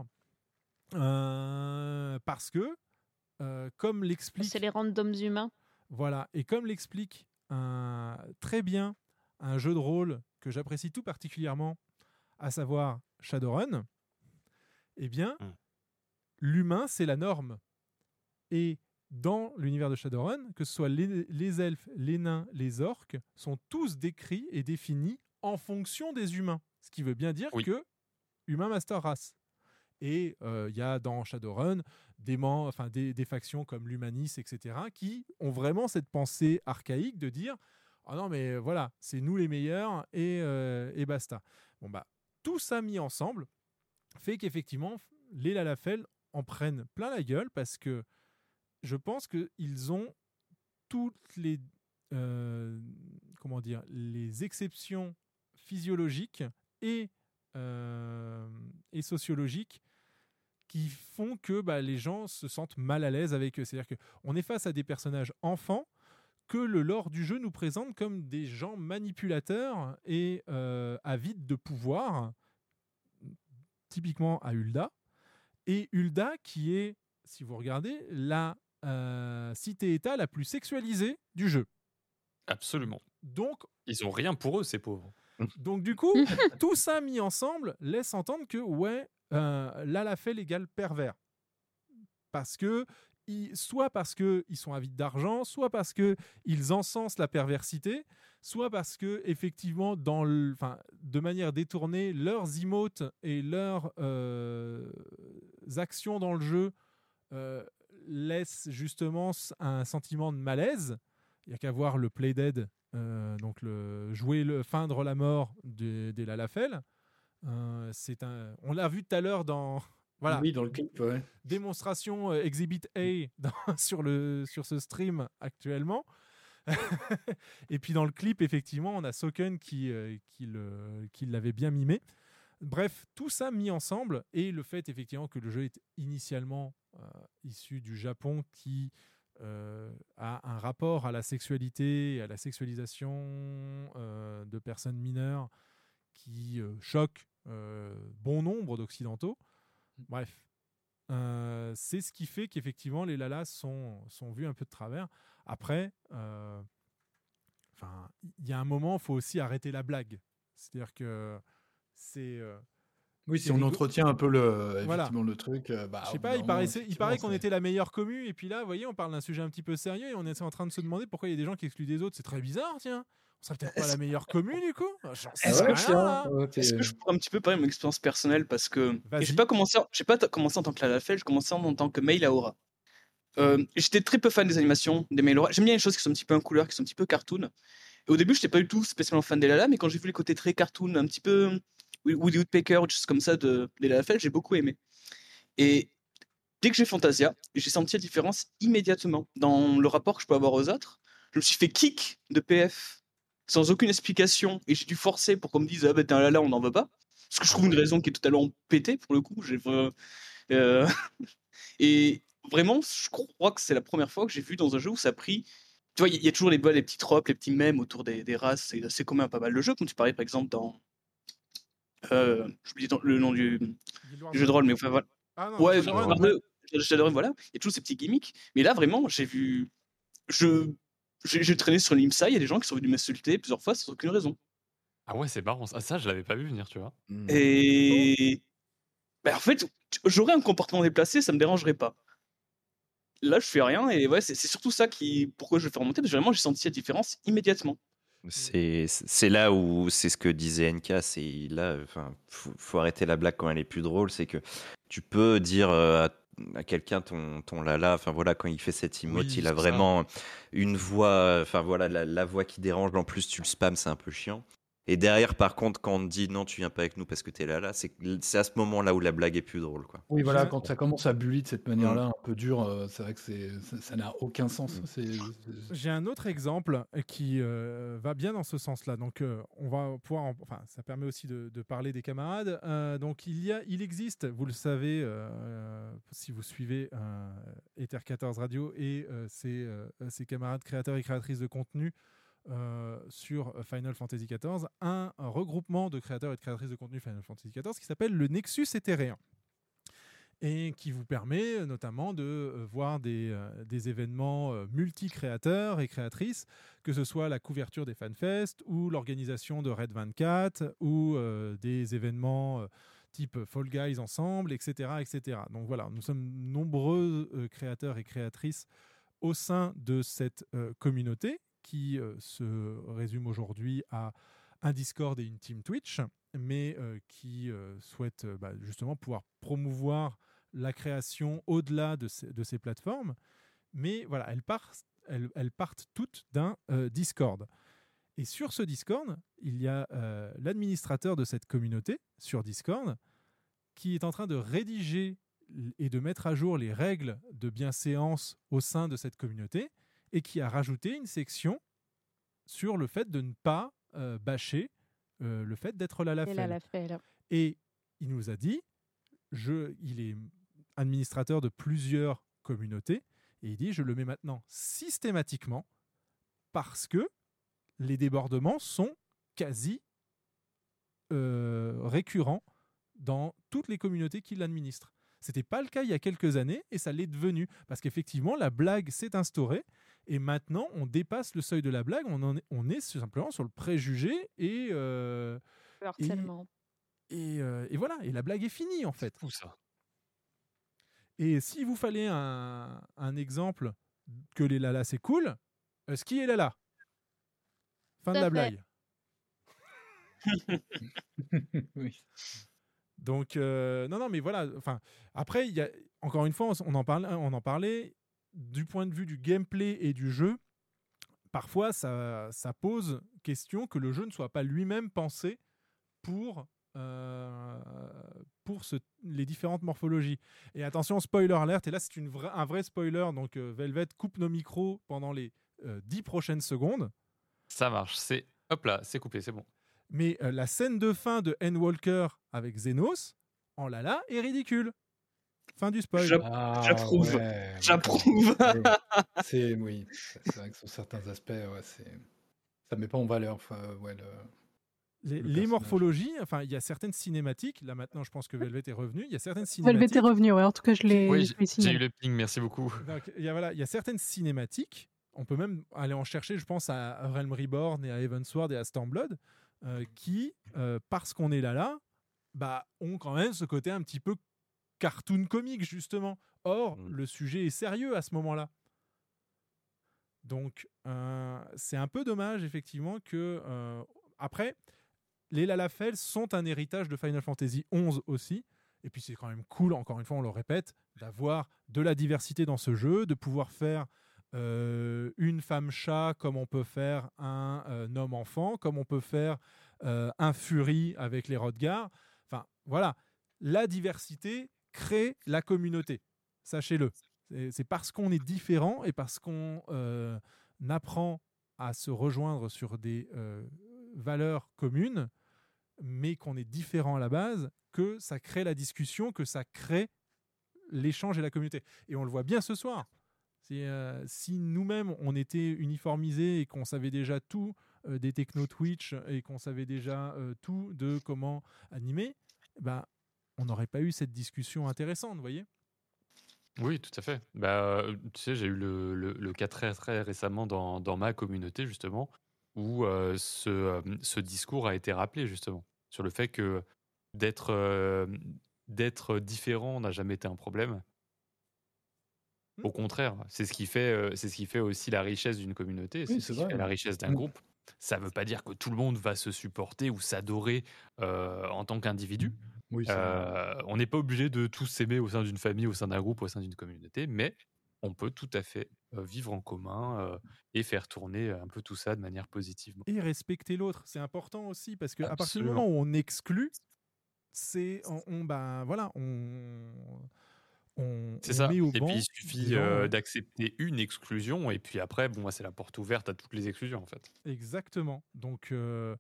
Euh, parce que, euh, comme l'explique. C'est les randoms humains. Voilà, et comme l'explique un- très bien un jeu de rôle que j'apprécie tout particulièrement, à savoir Shadowrun, eh bien, l'humain, c'est la norme. Et dans l'univers de Shadowrun, que ce soit les, les elfes, les nains, les orques, sont tous décrits et définis en fonction des humains. Ce qui veut bien dire Oui. que humain master race. Et euh, il y a dans Shadowrun des, mem- enfin, des, des factions comme l'Humanis, etc., qui ont vraiment cette pensée archaïque de dire Ah non, mais voilà, c'est nous les meilleurs et, euh, et basta. Bon, bah, tout ça mis ensemble fait qu'effectivement, les Lalafell en prennent plein la gueule parce que je pense qu'ils ont toutes les euh, comment dire les exceptions physiologiques et, euh, sociologiques qui font que bah, les gens se sentent mal à l'aise avec eux. C'est-à-dire qu'on est face à des personnages enfants que le lore du jeu nous présente comme des gens manipulateurs et euh, avides de pouvoir, typiquement à Hulda. Et Hulda qui est, si vous regardez, la euh, cité-État la plus sexualisée du jeu. Absolument. Donc, Ils ont rien pour eux, ces pauvres. donc du coup, tout ça mis ensemble laisse entendre que ouais, euh, Lalafell égale pervers. Parce que ils- soit parce que ils sont avides d'argent, soit parce que ils encensent la perversité, soit parce que effectivement, dans le, enfin, de manière détournée, leurs emotes et leurs euh, actions dans le jeu euh, laissent justement un sentiment de malaise. Il n'y a qu'à voir le Playdead, euh, donc le jouer le feindre la mort de- des Lalafell. Euh, c'est un, on l'a vu tout à l'heure dans voilà Oui, dans le clip, ouais. démonstration euh, Exhibit A dans- sur, le, sur ce stream actuellement. et puis dans le clip, effectivement, on a Soken qui, euh, qui l'avait bien mimé. Bref, tout ça mis ensemble et le fait effectivement que le jeu est initialement euh, issu du Japon qui euh, a un rapport à la sexualité, et à la sexualisation euh, de personnes mineures qui choque bon nombre d'Occidentaux. Bref, euh, c'est ce qui fait qu'effectivement les Lalas sont, sont vus un peu de travers. Après, il y a un moment, il faut aussi arrêter la blague. C'est-à-dire que c'est. euh, Oui, si on entretient un peu le, Voilà. effectivement, le truc, euh, bah, je sais pas, il, paraissait, il paraît qu'on était la meilleure commu, et puis là, vous voyez, on parle d'un sujet un petit peu sérieux, et on est en train de se demander pourquoi il y a des gens qui excluent des autres. C'est très bizarre, tiens. On serait peut-être pas la meilleure commu, du coup? J'en sais Est-ce que, je, est-ce que je pourrais un petit peu parler de mon expérience personnelle? Parce que j'ai pas commencé, pas commencé en tant que Lalafell, j'ai commencé en, en tant que Mail Aura. Euh, j'étais très peu fan des animations des Mail Aura. J'aime bien les choses qui sont un petit peu en couleur, qui sont un petit peu cartoon. Et au début, j'étais pas du tout spécialement fan des Lala, mais quand j'ai vu les côtés très cartoon, un petit peu Woody Woodpecker ou choses comme ça de, des Lalafell, j'ai beaucoup aimé. Et dès que j'ai Fantasia, j'ai senti la différence immédiatement dans le rapport que je peux avoir aux autres. Je me suis fait kick de PF sans aucune explication et j'ai dû forcer pour qu'on me dise ah ben un lala on n'en veut pas parce que je trouve une raison qui est totalement pétée pour le coup euh, et vraiment je crois que c'est la première fois que j'ai vu dans un jeu où ça a pris tu vois il y, a toujours les, les petits tropes les petits mèmes autour des, des races c'est assez commun à pas mal de jeux comme tu parlais par exemple dans euh, j'oublie le nom du, du jeu de rôle mais enfin voilà Ah non, ouais Shadowrun, ouais. voilà il y a toujours ces petits gimmicks mais là vraiment j'ai vu je j'ai traîné sur l'IMSA, il y a des gens qui sont venus m'insulter plusieurs fois sans aucune raison. Ah ouais, c'est marrant. Ça, ça je l'avais pas vu venir, tu vois. Hmm. Et bah, en fait, j'aurais un comportement déplacé, ça me dérangerait pas. Là, je fais rien et ouais, c'est c'est surtout ça qui pourquoi je le fais remonter parce que vraiment j'ai senti la différence immédiatement. C'est c'est là où c'est ce que disait NK, c'est là, enfin, faut, faut arrêter la blague quand elle est plus drôle, c'est que tu peux dire euh, à, à quelqu'un ton ton lala, enfin voilà, quand il fait cette emote, Oui, il a ça. vraiment une voix, enfin voilà, la, la voix qui dérange, en plus tu le spams, c'est un peu chiant. Et derrière, par contre, quand on te dit non, tu viens pas avec nous parce que t'es là, là, c'est à ce moment-là où la blague est plus drôle, quoi. Oui, voilà, quand ça commence à bully de cette manière-là, un peu dure, euh, c'est vrai que c'est, ça n'a aucun sens. C'est- J'ai un autre exemple qui euh, va bien dans ce sens-là. Donc, euh, on va pouvoir, en- enfin, ça permet aussi de, de parler des camarades. Euh, donc, il y a, il existe, vous le savez, euh, si vous suivez euh, Ether 14 Radio et euh, ses, euh, ses camarades créateurs et créatrices de contenu, euh, sur Final Fantasy XIV un, regroupement de créateurs et de créatrices de contenu Final Fantasy XIV qui s'appelle le Nexus Éthéréen et qui vous permet euh, notamment de euh, voir des, événements multi-créateurs et créatrices, que ce soit la couverture des FanFest ou l'organisation de Red 24 ou des événements type Fall Guys ensemble, etc., etc. Donc voilà, nous sommes nombreux créateurs et créatrices au sein de cette communauté qui euh, se résume aujourd'hui à un Discord et une team Twitch, mais euh, qui euh, souhaite bah, justement pouvoir promouvoir la création au-delà de, ces- plateformes. Mais voilà, elles partent, toutes d'un Discord. Et sur ce Discord, il y a l'administrateur de cette communauté sur Discord qui est en train de rédiger et de mettre à jour les règles de bienséance au sein de cette communauté et qui a rajouté une section sur le fait de ne pas euh, bâcher euh, le fait d'être la Et là, la fait, Et il nous a dit, je, il est administrateur de plusieurs communautés, et il dit, je le mets maintenant systématiquement parce que les débordements sont quasi euh, récurrents dans toutes les communautés qui l'administrent. C'était pas le cas il y a quelques années et ça l'est devenu parce qu'effectivement la blague s'est instaurée et maintenant on dépasse le seuil de la blague, on, en est, on est simplement sur le préjugé et euh, Le harcèlement. Et, et, euh, et voilà, et la blague est finie en fait. Où ça Et s'il vous fallait un, un exemple que les Lala c'est cool, euh, ski et Lala. Fin Tout de la fait. blague. oui. Donc, euh, non, non, mais voilà. Enfin, après, il y a, encore une fois, on, s- on en parle, on en parlait du point de vue du gameplay et du jeu. Parfois, ça, ça pose question que le jeu ne soit pas lui-même pensé pour, euh, pour ce- les différentes morphologies. Et attention, spoiler alert. Et là, c'est un vrai spoiler. Donc, euh, Velvet coupe nos micros pendant les euh, 10 prochaines secondes. Ça marche. C'est hop là, c'est coupé, c'est bon. Mais euh, la scène de fin de Endwalker avec Xenos, en lala, est ridicule. Fin du spoil. J'app- Ah, J'approuve. ouais, J'approuve. C'est oui, c'est vrai que sur certains aspects, ouais, c'est ça met pas en valeur. Enfin, ouais, le- Les, le les morphologies, enfin, il y a certaines cinématiques. Là maintenant, je pense que Velvet est revenu. Il y a certaines Velvet cinématiques. est revenu, ouais. En tout cas, je l'ai Oui, j'ai eu le ping, merci beaucoup. Donc, il y a, voilà, il y a certaines cinématiques. On peut même aller en chercher, je pense, à Realm Reborn et à Heavensward et à Stormblood, euh, qui, euh, parce qu'on est là là, bah, ont quand même ce côté un petit peu cartoon comique, justement. Or, le sujet est sérieux à ce moment-là. Donc, euh, c'est un peu dommage, effectivement, que. euh, après, les Lalafell sont un héritage de Final Fantasy XI aussi. Et puis, c'est quand même cool, encore une fois, on le répète, d'avoir de la diversité dans ce jeu, de pouvoir faire euh, une femme chat comme on peut faire un homme enfant, comme on peut faire un fury avec les Rodgars. Enfin, voilà. La diversité crée la communauté. Sachez-le. C'est- parce qu'on est différent et parce qu'on euh, apprend à se rejoindre sur des euh, valeurs communes, mais qu'on est différent à la base, que ça crée la discussion, que ça crée l'échange et la communauté. Et on le voit bien ce soir. Si, euh, nous-mêmes, on était uniformisés et qu'on savait déjà tout des techno Twitch et qu'on savait déjà tout de comment animer, ben, on n'aurait pas eu cette discussion intéressante, vous voyez? Oui, tout à fait. Bah, euh, tu sais, j'ai eu le, le, le cas très, très récemment dans, dans ma communauté, justement, où euh, ce, euh, ce discours a été rappelé, justement, sur le fait que d'être euh, d'être différent n'a jamais été un problème. Hmm. Au contraire, c'est ce qui fait, c'est ce qui fait aussi la richesse d'une communauté, c'est Oui, ce c'est qui fait la richesse d'un groupe. Ça ne veut pas dire que tout le monde va se supporter ou s'adorer euh, en tant qu'individu. Oui. Euh, on n'est pas obligé de tous s'aimer au sein d'une famille, au sein d'un groupe, au sein d'une communauté, mais on peut tout à fait euh, vivre en commun euh, et faire tourner un peu tout ça de manière positive. et respecter l'autre. C'est important aussi parce que à partir du moment où on exclut, c'est on, on- ben voilà, on on, C'est ça. met au Et banc puis il suffit euh, d'accepter une exclusion, et puis après, bon, bah, c'est la porte ouverte à toutes les exclusions en fait. Exactement. Donc, euh,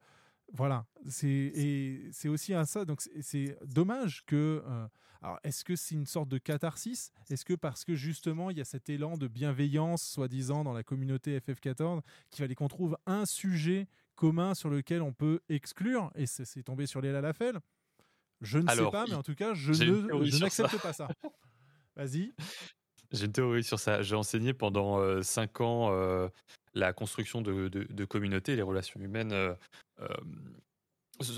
Voilà, c'est et c'est aussi un ça. Donc c'est- dommage que. euh, alors, est-ce que c'est une sorte de catharsis? Est-ce que parce que justement il y a cet élan de bienveillance, soi-disant, dans la communauté FF14, qu'il fallait qu'on trouve un sujet commun sur lequel on peut exclure? Et c'est tombé sur les Lalafel Je ne sais pas, mais en tout cas, je ne je n'accepte pas ça. Vas-y. J'ai une théorie sur ça. J'ai enseigné pendant 5 ans euh, la construction de, de, de communautés les relations humaines euh, euh,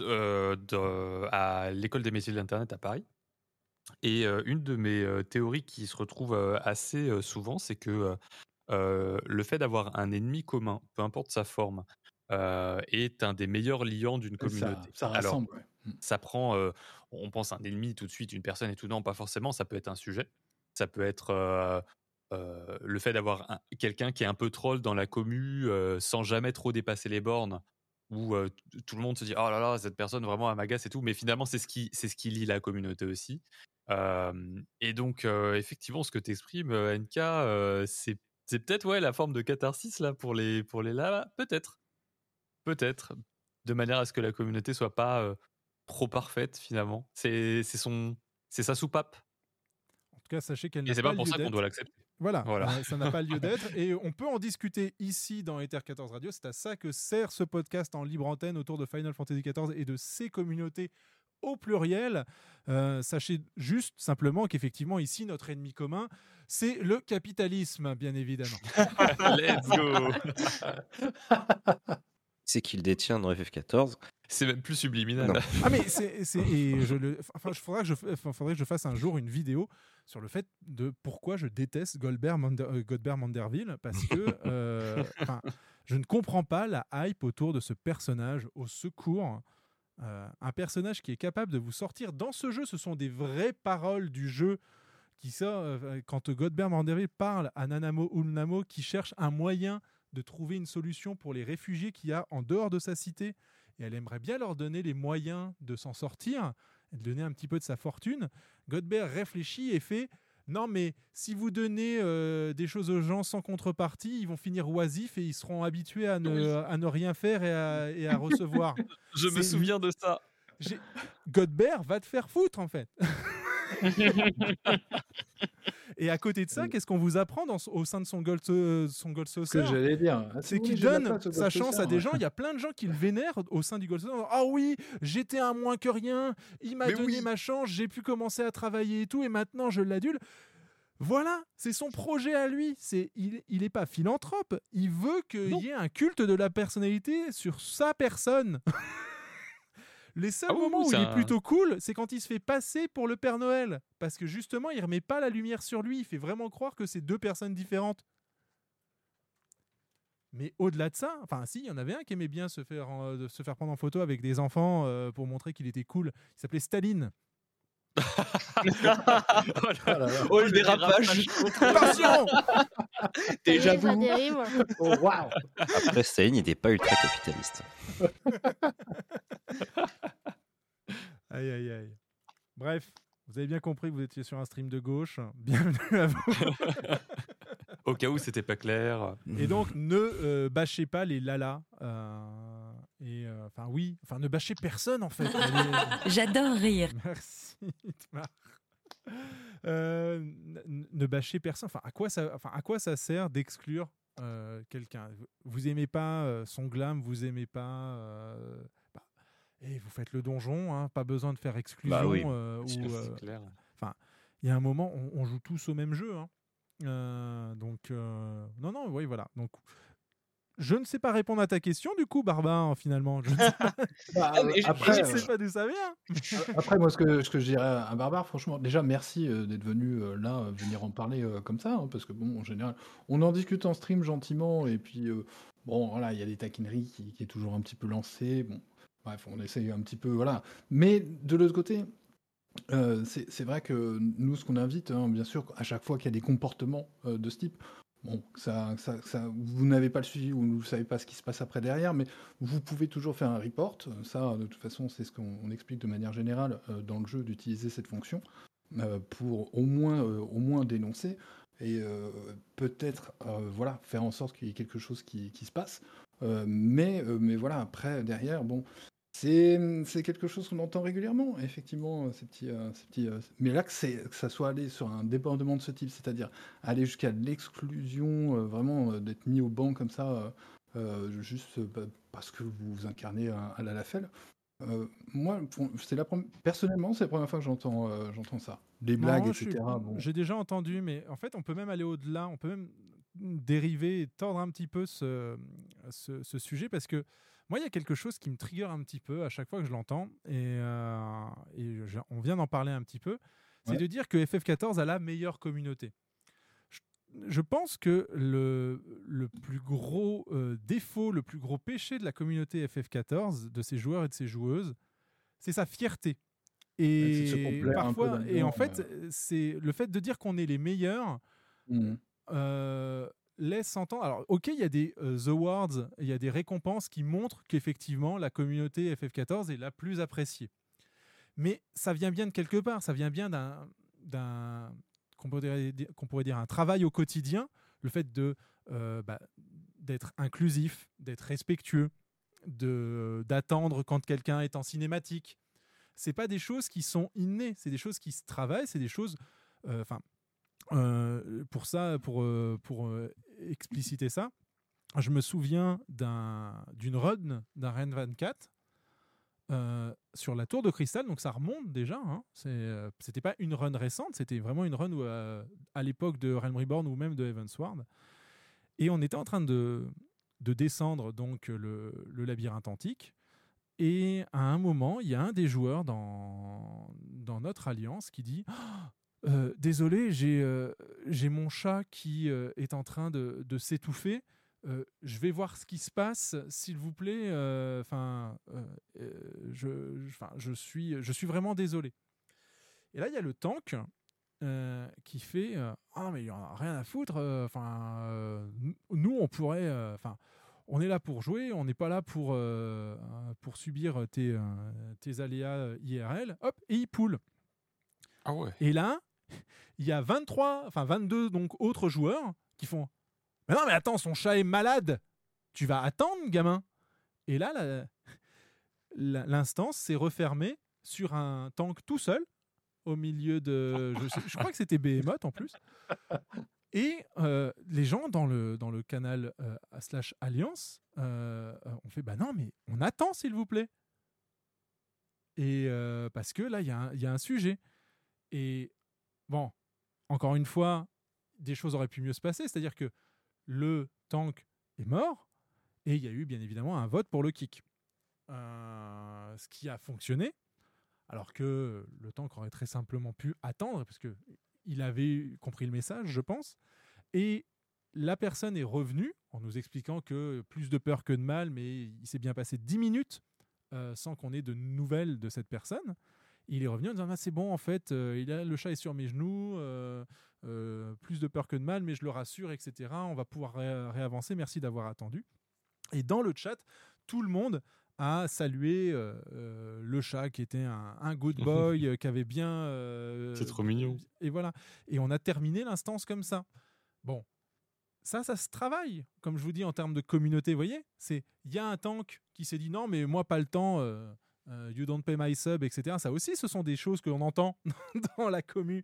euh, de- à l'école des métiers de l'Internet à Paris. Et une de mes théories qui se retrouve assez souvent, c'est que le fait d'avoir un ennemi commun, peu importe sa forme, est un des meilleurs liants d'une Ça- communauté. ça Alors, rassemble, ouais. Mm. ça prend, on pense à un ennemi tout de suite, une personne et tout, non, pas forcément, ça peut être un sujet, ça peut être euh, euh, le fait d'avoir un- quelqu'un qui est un peu troll dans la commu euh, sans jamais trop dépasser les bornes, où euh, tout le monde se dit oh là là, cette personne vraiment elle m'agace et tout, mais finalement c'est ce qui, c'est ce qui lie la communauté aussi. Euh, et donc, euh, effectivement, ce que tu exprimes, NK, euh, c'est c'est peut-être ouais, la forme de catharsis là pour les, pour les là, peut-être. Peut-être. De manière à ce que la communauté soit pas euh, trop parfaite finalement. C'est c'est son c'est sa soupape. En tout cas, sachez qu'elle Et n'a c'est pas pas pour ça qu'on doit l'accepter. Voilà, Voilà. euh, ça n'a pas lieu d'être. Et on peut en discuter ici dans Ether 14 Radio. C'est à ça que sert ce podcast en libre antenne autour de Final Fantasy XIV et de ses communautés au pluriel. Euh, sachez juste simplement qu'effectivement, ici, notre ennemi commun, c'est le capitalisme, bien évidemment. Let's go C'est qu'il détient dans FF14. C'est même plus subliminal. Non. Ah mais c'est c'est- et je le enfin il faudra que je faudrait que je fasse un jour une vidéo sur le fait de pourquoi je déteste Goldberg Mander, euh, Godbert Manderville parce que euh, enfin, je ne comprends pas la hype autour de ce personnage au secours Euh, un personnage qui est capable de vous sortir dans ce jeu ce sont des vraies paroles du jeu qui sort euh, quand Godbert Manderville parle à Nanamo Ulnamo qui cherche un moyen de trouver une solution pour les réfugiés qu'il y a en dehors de sa cité et elle aimerait bien leur donner les moyens de s'en sortir, et de donner un petit peu de sa fortune. Godbert réfléchit et fait Non, mais si vous donnez euh, des choses aux gens sans contrepartie, ils vont finir oisifs et ils seront habitués à ne, Oui. à ne rien faire et à, et à recevoir. Je me souviens de ça. Godbert va te faire foutre en fait. Et à côté de ça, qu'est-ce qu'on vous apprend dans, au sein de son Gold, euh, son Gold que j'allais dire. Ah, C'est qu'il donne place sa chance Saucer, à des ouais. gens. Il y a plein de gens qui le vénèrent au sein du Gold Saucer. Ah oui, j'étais un moins que rien. Il m'a donné oui. ma chance. J'ai pu commencer à travailler et tout. Et maintenant, je l'adule. Voilà, c'est son projet à lui. C'est il, il est pas philanthrope. Il veut qu'il y ait un culte de la personnalité sur sa personne. Les seuls Ah moments oui, où il est plutôt cool, c'est quand il se fait passer pour le Père Noël. Parce que justement, il remet pas la lumière sur lui. Il fait vraiment croire que c'est deux personnes différentes. Mais au-delà de ça, enfin, si, il y en avait un qui aimait bien se faire, euh, de se faire prendre en photo avec des enfants euh, pour montrer qu'il était cool. Il s'appelait Staline. Oh, le dérapage. Attention Déjà dérive. Oh, waouh Après, Staline n'était pas ultra capitaliste. Aïe, aïe, aïe. Bref, vous avez bien compris que vous étiez sur un stream de gauche. Bienvenue à vous. Au cas où c'était pas clair. Et donc, ne euh, bâchez pas les lalas. euh, et euh, enfin, oui, enfin, ne bâchez personne en fait. J'adore rire. Merci. Euh, ne bâchez personne. Enfin, à quoi ça, enfin, à quoi ça sert d'exclure euh, quelqu'un? Vous aimez pas euh, son glam, vous aimez pas. euh, bah, et vous faites le donjon, hein, pas besoin de faire exclusion. Bah oui, euh, ou, C'est euh, clair. Enfin, il y a un moment, on, on joue tous au même jeu. hein. Euh, donc, euh, non, non, oui, voilà. Donc, je ne sais pas répondre à ta question, du coup, Barbare, finalement. Je ne sais pas, Bah, Ah, après, je ne sais pas d'où ça vient. Après, moi, ce que, ce que je dirais à Barbare, franchement, déjà, merci euh, d'être venu euh, là, euh, venir en parler euh, comme ça, hein, parce que, bon, en général, on en discute en stream gentiment, et puis, euh, bon, voilà, il y a des taquineries qui, qui est toujours un petit peu lancées, bon, bref, on essaye un petit peu, voilà. Mais de l'autre côté, euh, c'est c'est vrai que nous, ce qu'on invite, hein, bien sûr, à chaque fois qu'il y a des comportements euh, de ce type, bon, ça, ça, ça- vous n'avez pas le suivi ou vous ne savez pas ce qui se passe après derrière, mais vous pouvez toujours faire un report. Ça, de toute façon, c'est ce qu'on on explique de manière générale euh, dans le jeu d'utiliser cette fonction euh, pour au moins, euh, au moins dénoncer et euh, peut-être euh, voilà, faire en sorte qu'il y ait quelque chose qui, qui se passe. Euh, mais, euh, mais voilà, après, derrière, bon, C'est c'est quelque chose qu'on entend régulièrement, effectivement, euh, ces petits, euh, ces petits, euh, mais là, que, ça soit allé sur un débordement de ce type, c'est-à-dire aller jusqu'à l'exclusion, vraiment d'être mis au banc comme ça, juste bah, parce que vous incarnez un, un Lalafell. Euh, moi, c'est la personnellement, c'est la première fois que j'entends euh, j'entends ça. Les blagues, Non, etc. bon. J'ai déjà entendu, mais en fait, on peut même aller au-delà. On peut même dériver et tordre un petit peu ce, ce, ce sujet parce que moi, il y a quelque chose qui me trigger un petit peu à chaque fois que je l'entends et, euh, et je- on vient d'en parler un petit peu. C'est Ouais. de dire que FF14 a la meilleure communauté. Je, je pense que le, le plus gros euh, défaut, le plus gros péché de la communauté FF14, de ses joueurs et de ses joueuses, c'est sa fierté. Et se parfois, et en fait, c'est le fait de dire qu'on est les meilleurs Mhm. euh, laisse entendre. Alors, ok, il y a des euh, awards, il y a des récompenses qui montrent qu'effectivement la communauté FF14 est la plus appréciée. Mais ça vient bien de quelque part, ça vient bien d'un, d'un qu'on pourrait, qu'on pourrait dire un travail au quotidien, le fait de euh, bah, d'être inclusif, d'être respectueux, de d'attendre quand quelqu'un est en cinématique. C'est pas des choses qui sont innées, c'est des choses qui se travaillent, c'est des choses. euh, Enfin, euh, pour ça, pour pour expliciter ça, je me souviens d'un d'une run d'un Ren 24 euh, sur la tour de cristal, donc ça remonte déjà. Hein. Euh, c'était pas une run récente, c'était vraiment une run où, euh, à l'époque de Realm Reborn ou même de Heavensward. Et on était en train de, de descendre donc le, le labyrinthe antique. Et à un moment, il y a un des joueurs dans, dans notre alliance qui dit Oh, euh, Désolé, j'ai, euh, mon chat qui euh, est en train de, de s'étouffer. Euh, je vais voir ce qui se passe, s'il vous plaît. Enfin, je, je- suis, je suis vraiment désolé. Et là, il y a le tank qui fait Ah, mais il n'y en a rien à foutre. Enfin, nous- on pourrait. Enfin, on est là pour jouer, on n'est pas là pour, pour subir tes, tes aléas IRL. Hop, et il poule. Ah ouais. Et là, il y a 23, enfin 22 donc autres joueurs qui font Mais non, mais attends, son chat est malade. Tu vas attendre, gamin. Et là, l'instance s'est refermée sur un tank tout seul au milieu de. Je, crois que c'était Behemoth en plus. Et euh, les gens dans le, dans le canal euh, slash Alliance euh, ont fait Bah non, mais on attend, s'il vous plaît. Et parce que là, il y, y a un sujet. Et bon, encore une fois, des choses auraient pu mieux se passer. C'est-à-dire que le tank est mort et il y a eu bien évidemment un vote pour le kick. Euh, ce qui a fonctionné, alors que le tank aurait très simplement pu attendre parce que il avait compris le message, je pense. Et la personne est revenue en nous expliquant que plus de peur que de mal, mais il s'est bien passé 10 minutes euh, sans qu'on ait de nouvelles de cette personne. Il est revenu en disant ah, c'est bon en fait, euh, il a, le chat est sur mes genoux, euh, euh, plus de peur que de mal, mais je le rassure, etc. On va pouvoir ré- réavancer. Merci d'avoir attendu. Et dans le chat, tout le monde a salué le chat qui était un, un good boy, qui avait bien. C'est trop mignon. Et voilà. Et on a terminé l'instance comme ça. Bon, ça, ça se travaille, comme je vous dis, en termes de communauté. Vous voyez C'est Il y a un tank qui s'est dit non, mais moi, pas le temps. euh, you don't pay my sub, etc. Ça aussi, ce sont des choses que l'on entend dans la commu.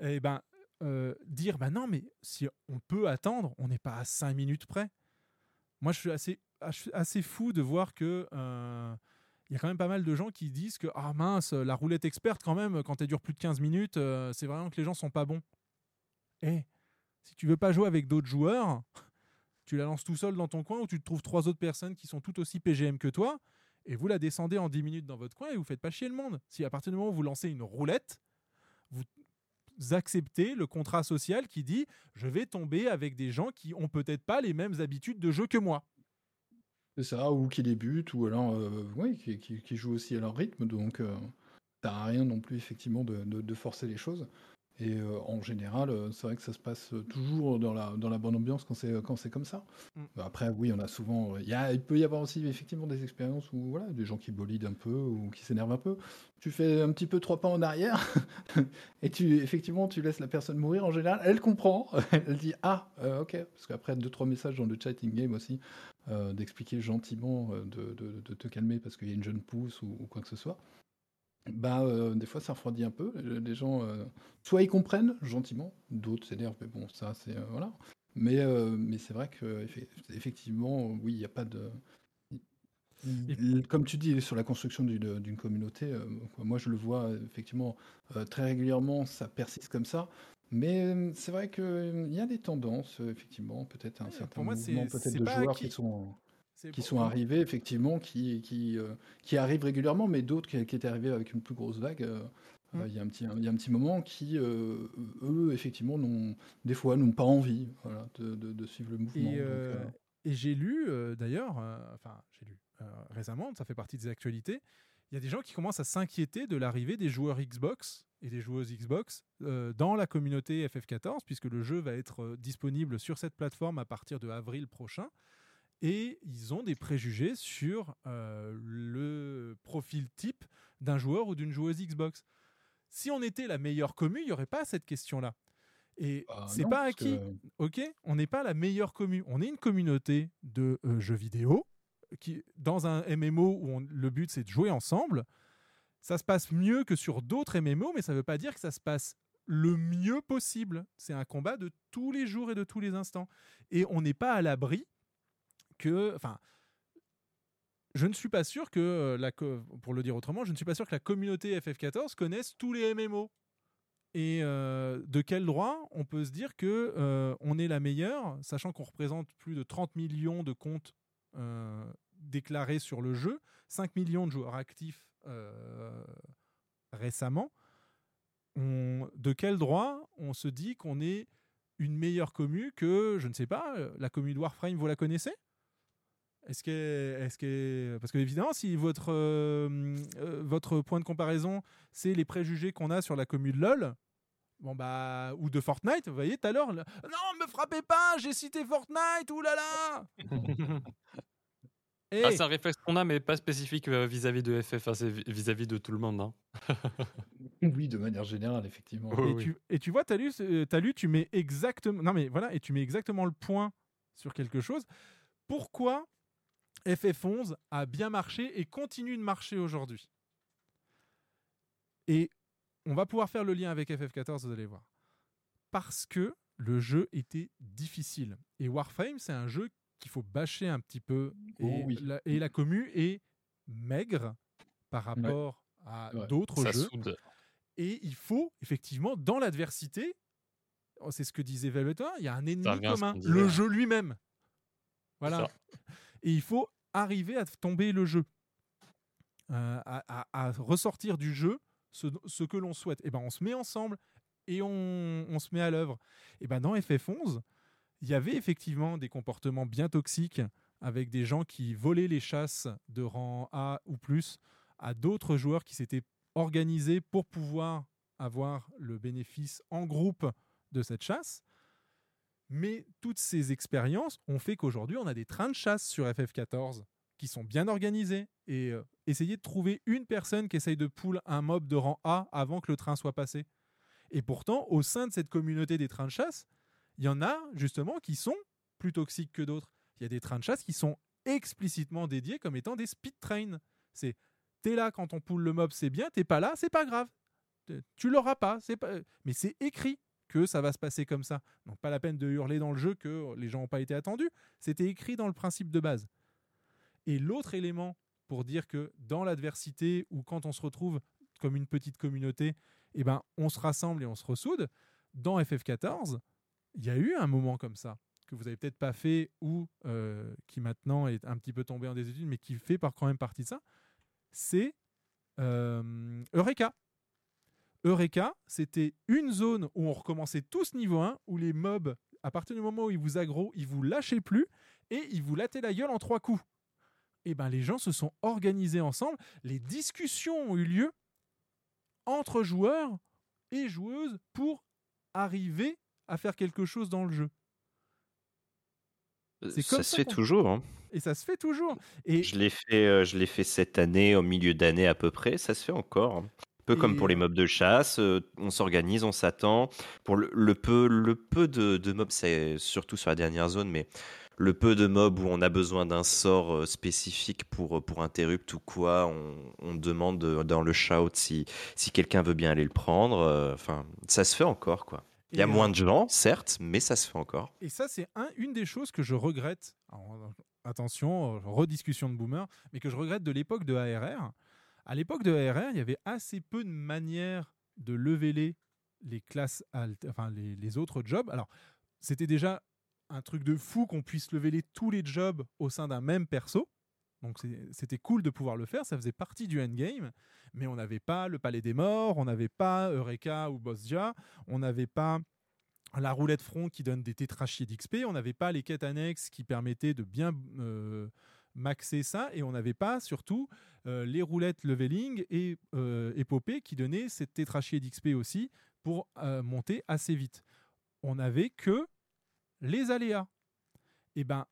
Et ben, euh, dire bah non, mais si on peut attendre, on n'est pas à 5 minutes près. Moi, je suis assez, suis assez fou de voir que euh, il y a quand même pas mal de gens qui disent que ah mince, la roulette experte quand même, quand elle dure plus de 15 minutes, euh, c'est vraiment que les gens sont pas bons. Eh, si tu veux pas jouer avec d'autres joueurs, tu la lances tout seul dans ton coin ou tu te trouves trois autres personnes qui sont tout aussi PGM que toi et vous la descendez en 10 minutes dans votre coin et vous faites pas chier le monde. Si à partir du moment où vous lancez une roulette, vous acceptez le contrat social qui dit je vais tomber avec des gens qui ont peut-être pas les mêmes habitudes de jeu que moi. C'est ça, ou qui débutent, ou alors euh, qui, qui- jouent aussi à leur rythme, donc euh, ça à rien non plus effectivement de forcer les choses. Et euh, en général, euh, c'est vrai que ça se passe euh, toujours dans la, dans la bonne ambiance quand c'est quand c'est comme ça. Mm. Bah, Après, oui, on a souvent. Il, y a, il peut y avoir aussi effectivement des expériences où voilà, des gens qui bolident un peu ou qui s'énervent un peu. Tu fais un petit peu trois pas en arrière et tu effectivement tu laisses la personne mourir. En général, elle comprend. Elle dit ah euh, ok parce qu'après deux trois messages dans le chat in game aussi d'expliquer gentiment de, de- de te calmer parce qu'il y a une jeune pousse ou, ou quoi que ce soit. Bah, euh, des fois, ça refroidit un peu. Les gens, euh, soit ils comprennent gentiment, d'autres s'énervent, mais bon, ça, c'est. euh, voilà. Mais, mais c'est vrai que, effe- effectivement, oui, il n'y a pas de. Comme tu dis, sur la construction d'une communauté, moi je le vois effectivement très régulièrement, ça persiste comme ça. Mais c'est vrai qu'il y a des tendances, effectivement, peut-être un certain pour moi, mouvement peut-être de joueurs acquis. qui sont, qui sont arrivés, effectivement, qui, qui, euh, qui arrivent régulièrement, mais d'autres qui, qui étaient arrivés avec une plus grosse vague. euh, euh, Il y, a un petit- il y a un petit moment qui, euh, eux, effectivement, n'ont, des fois, n'ont pas envie voilà, de, de- de suivre le mouvement. Et, donc, et j'ai lu d'ailleurs, enfin j'ai lu récemment, ça fait partie des actualités, il y a des gens qui commencent à s'inquiéter de l'arrivée des joueurs Xbox et des joueuses Xbox euh, dans la communauté FF14, puisque le jeu va être euh, disponible sur cette plateforme à partir de avril prochain. Et ils ont des préjugés sur euh, le profil type d'un joueur ou d'une joueuse Xbox. Si on était la meilleure commu, il n'y aurait pas cette question-là. Et Ah c'est pas acquis. que- Ok, on n'est pas la meilleure commu. On est une communauté de euh, jeux vidéo qui, dans un MMO où on- le but c'est de jouer ensemble. Ça se passe mieux que sur d'autres MMO, mais ça ne veut pas dire que ça se passe le mieux possible. C'est un combat de tous les jours et de tous les instants. Et on n'est pas à l'abri que, enfin, je ne suis pas sûr que euh, la, pour le dire autrement, je ne suis pas sûr que la communauté FF14 connaisse tous les MMO. Et euh, de quel droit on peut se dire que euh, on est la meilleure, sachant qu'on représente plus de 30 millions de comptes déclarés sur le jeu, 5 millions de joueurs actifs récemment. De quel droit on se dit qu'on est une meilleure commu que, je ne sais pas, la commu de Warframe, vous la connaissez? Est-ce que, est-ce que, parce que évidemment, si votre euh, euh, votre point de comparaison, c'est les préjugés qu'on a sur la commune de LoL, bon bah, ou de Fortnite, vous voyez tout à l'heure, le- non, me frappez pas, j'ai cité Fortnite, oulala. Ah, c'est un réflexe qu'on a, mais pas spécifique euh, vis-à-vis de FF, hein, c'est vis-à-vis de tout le monde. hein. Oui, de manière générale, effectivement. Et, oui. tu, et tu vois, t'as lu, ce- t'as lu, tu mets exactement, non mais voilà, et tu mets exactement le point sur quelque chose. Pourquoi FF11 a bien marché et continue de marcher aujourd'hui Et on va pouvoir faire le lien avec FF14, vous allez voir. Parce que le jeu était difficile. Et Warframe, c'est un jeu qu'il faut bâcher un petit peu. Et, Oh oui. la, et la commu est maigre par rapport à Ouais. d'autres jeux. soude. Et il faut, effectivement, dans l'adversité, oh, c'est ce que disait Velvetin, il y a un ennemi commun, le jeu lui-même. Voilà. Et il faut arriver à tomber le jeu, Euh, à, ressortir du jeu ce, que l'on souhaite. Et ben, on se met ensemble et on, se met à l'œuvre. Et ben, dans FF11, il y avait effectivement des comportements bien toxiques avec des gens qui volaient les chasses de rang A ou plus à d'autres joueurs qui s'étaient organisés pour pouvoir avoir le bénéfice en groupe de cette chasse. Mais toutes ces expériences ont fait qu'aujourd'hui, on a des trains de chasse sur FF14 qui sont bien organisés. Et euh, essayer de trouver une personne qui essaye de pull un mob de rang A avant que le train soit passé. Et pourtant, au sein de cette communauté des trains de chasse, il y en a justement qui sont plus toxiques que d'autres. Il y a des trains de chasse qui sont explicitement dédiés comme étant des speed trains. C'est t'es là quand on pull le mob, c'est bien, t'es pas là, c'est pas grave. Tu l'auras pas, pas... mais c'est écrit que ça va se passer comme ça. Donc pas la peine de hurler dans le jeu que les gens n'ont pas été attendus. C'était écrit dans le principe de base. Et l'autre élément pour dire que dans l'adversité ou quand on se retrouve comme une petite communauté, eh ben, on se rassemble et on se ressoude. Dans FF14, il y a eu un moment comme ça que vous avez peut-être pas fait ou euh, qui maintenant est un petit peu tombé en désuétude, mais qui fait par quand même partie de ça. C'est euh, Eureka. Eureka, c'était une zone où on recommençait tous niveau 1, où les mobs, à partir du moment où ils vous aggro, ils vous lâchaient plus et ils vous lattaient la gueule en trois coups. Et ben les gens se sont organisés ensemble, les discussions ont eu lieu entre joueurs et joueuses pour arriver à faire quelque chose dans le jeu. C'est Ça se ça fait toujours. hein. Et ça se fait toujours. Et Je l'ai fait, euh, je l'ai fait cette année, au milieu d'année à peu près. Ça se fait encore. Un peu comme pour les mobs de chasse, euh, on s'organise, on s'attend. Pour le, le peu, le peu de, de mobs, c'est surtout sur la dernière zone, mais le peu de mobs où on a besoin d'un sort euh, spécifique pour, euh, pour interrupt ou quoi, on, on demande dans le shout si, si quelqu'un veut bien aller le prendre. Enfin, ça se fait encore, quoi. Il y a moins de gens, certes, mais ça se fait encore. Et ça, c'est un- une des choses que je regrette. Alors, attention, rediscussion de boomer, mais que je regrette de l'époque de ARR. À l'époque de ARR, il y avait assez peu de manières de leveler les classes, enfin les, autres jobs. Alors, c'était déjà un truc de fou qu'on puisse leveler tous les jobs au sein d'un même perso. Donc c'était cool de pouvoir le faire, ça faisait partie du endgame, mais on n'avait pas le Palais des Morts, on n'avait pas Eureka ou Bosja, on n'avait pas la roulette front qui donne des tétrachiers d'XP, on n'avait pas les quêtes annexes qui permettaient de bien euh, maxer ça, et on n'avait pas surtout euh, les roulettes leveling et euh, épopée qui donnaient cette tétrachier d'XP aussi pour euh, monter assez vite. On n'avait que les aléas. Et ben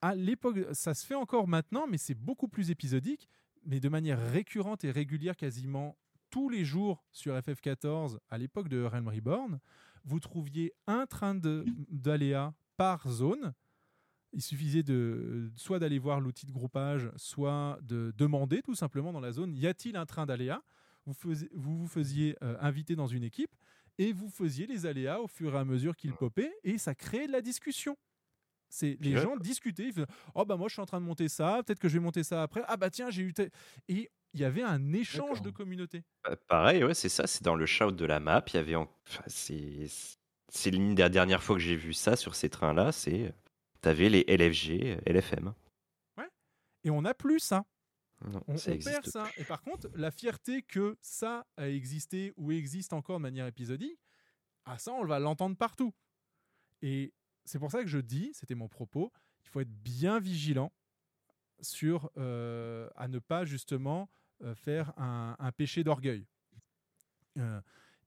à l'époque, ça se fait encore maintenant, mais c'est beaucoup plus épisodique, mais de manière récurrente et régulière quasiment tous les jours sur FF14 à l'époque de Realm Reborn, vous trouviez un train d'aléas par zone. Il suffisait de soit d'aller voir l'outil de groupage, soit de demander tout simplement dans la zone y a-t-il un train d'aléas? Vous, faisiez- vous vous faisiez euh, inviter dans une équipe et vous faisiez les aléas au fur et à mesure qu'ils popaient et ça créait de la discussion. C'est les Ouais. gens discutaient, ils faisaient, oh bah moi je suis en train de monter ça, peut-être que je vais monter ça après. Ah bah tiens j'ai eu et il y avait un échange de communauté. Bah, pareil, ouais, c'est ça, c'est dans le shout de la map. Il y avait. en- enfin, c'est c'est l'une des dernières fois que j'ai vu ça sur ces trains-là. C'est. T'avais les LFG, LFM. Et on n'a plus ça. Non, On, ça on existe perd ça. Et par contre, la fierté que ça a existé ou existe encore de manière épisodique, ah ça, on va l'entendre partout. Et c'est pour ça que je dis, c'était mon propos, il faut être bien vigilant sur euh, à ne pas justement euh, faire un, un péché d'orgueil. Euh,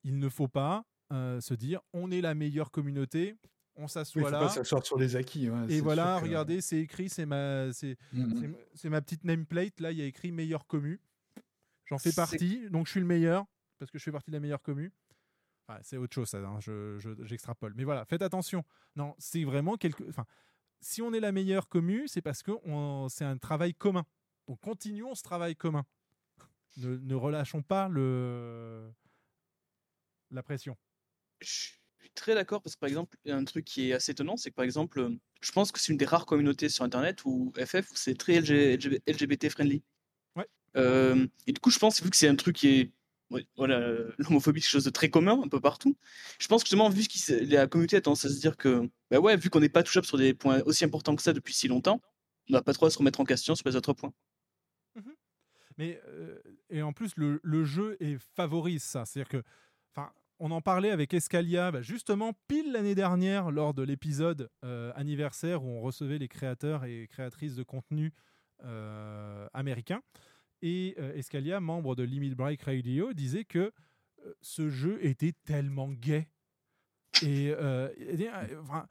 il ne faut pas euh, se dire on est la meilleure communauté, on Oui, s'assoit faut là. pas s'asseoir sur les acquis. ouais, Et voilà, que- regardez, c'est écrit, c'est ma, c'est, Mhm. c'est ma- petite nameplate. Là, il y a écrit meilleure commu. J'en fais partie, donc je suis le meilleur parce que je fais partie de la meilleure commu. Enfin, c'est autre chose, ça. hein, je- je- j'extrapole. Mais voilà, faites attention. Non, c'est vraiment quelque. Enfin, si on est la meilleure commu, c'est parce que on- c'est un travail commun. Donc continuons ce travail commun. Ne, ne relâchons pas le la pression. Je suis très d'accord parce que par exemple, il y a un truc qui est assez étonnant, c'est que par exemple, euh, je pense que c'est une des rares communautés sur Internet où FF c'est très LG LGBT friendly. Ouais. Euh, et du coup, je pense vu que c'est un truc qui est voilà, euh, l'homophobie, c'est quelque chose de très commun un peu partout. Je pense que justement, vu que la communauté a tendance à se dire que, bah ouais, vu qu'on n'est pas touchable sur des points aussi importants que ça depuis si longtemps, on va pas trop à se remettre en question sur les autres points. Mais euh, et en plus le, le jeu est favorise ça, c'est-à-dire que, enfin, on en parlait avec Escalia, bah, justement pile l'année dernière lors de l'épisode euh, anniversaire où on recevait les créateurs et créatrices de contenu euh, américains. Et euh, Escalia, membre de Limit Break Radio, disait que ce jeu était tellement gay. Et, et, enfin,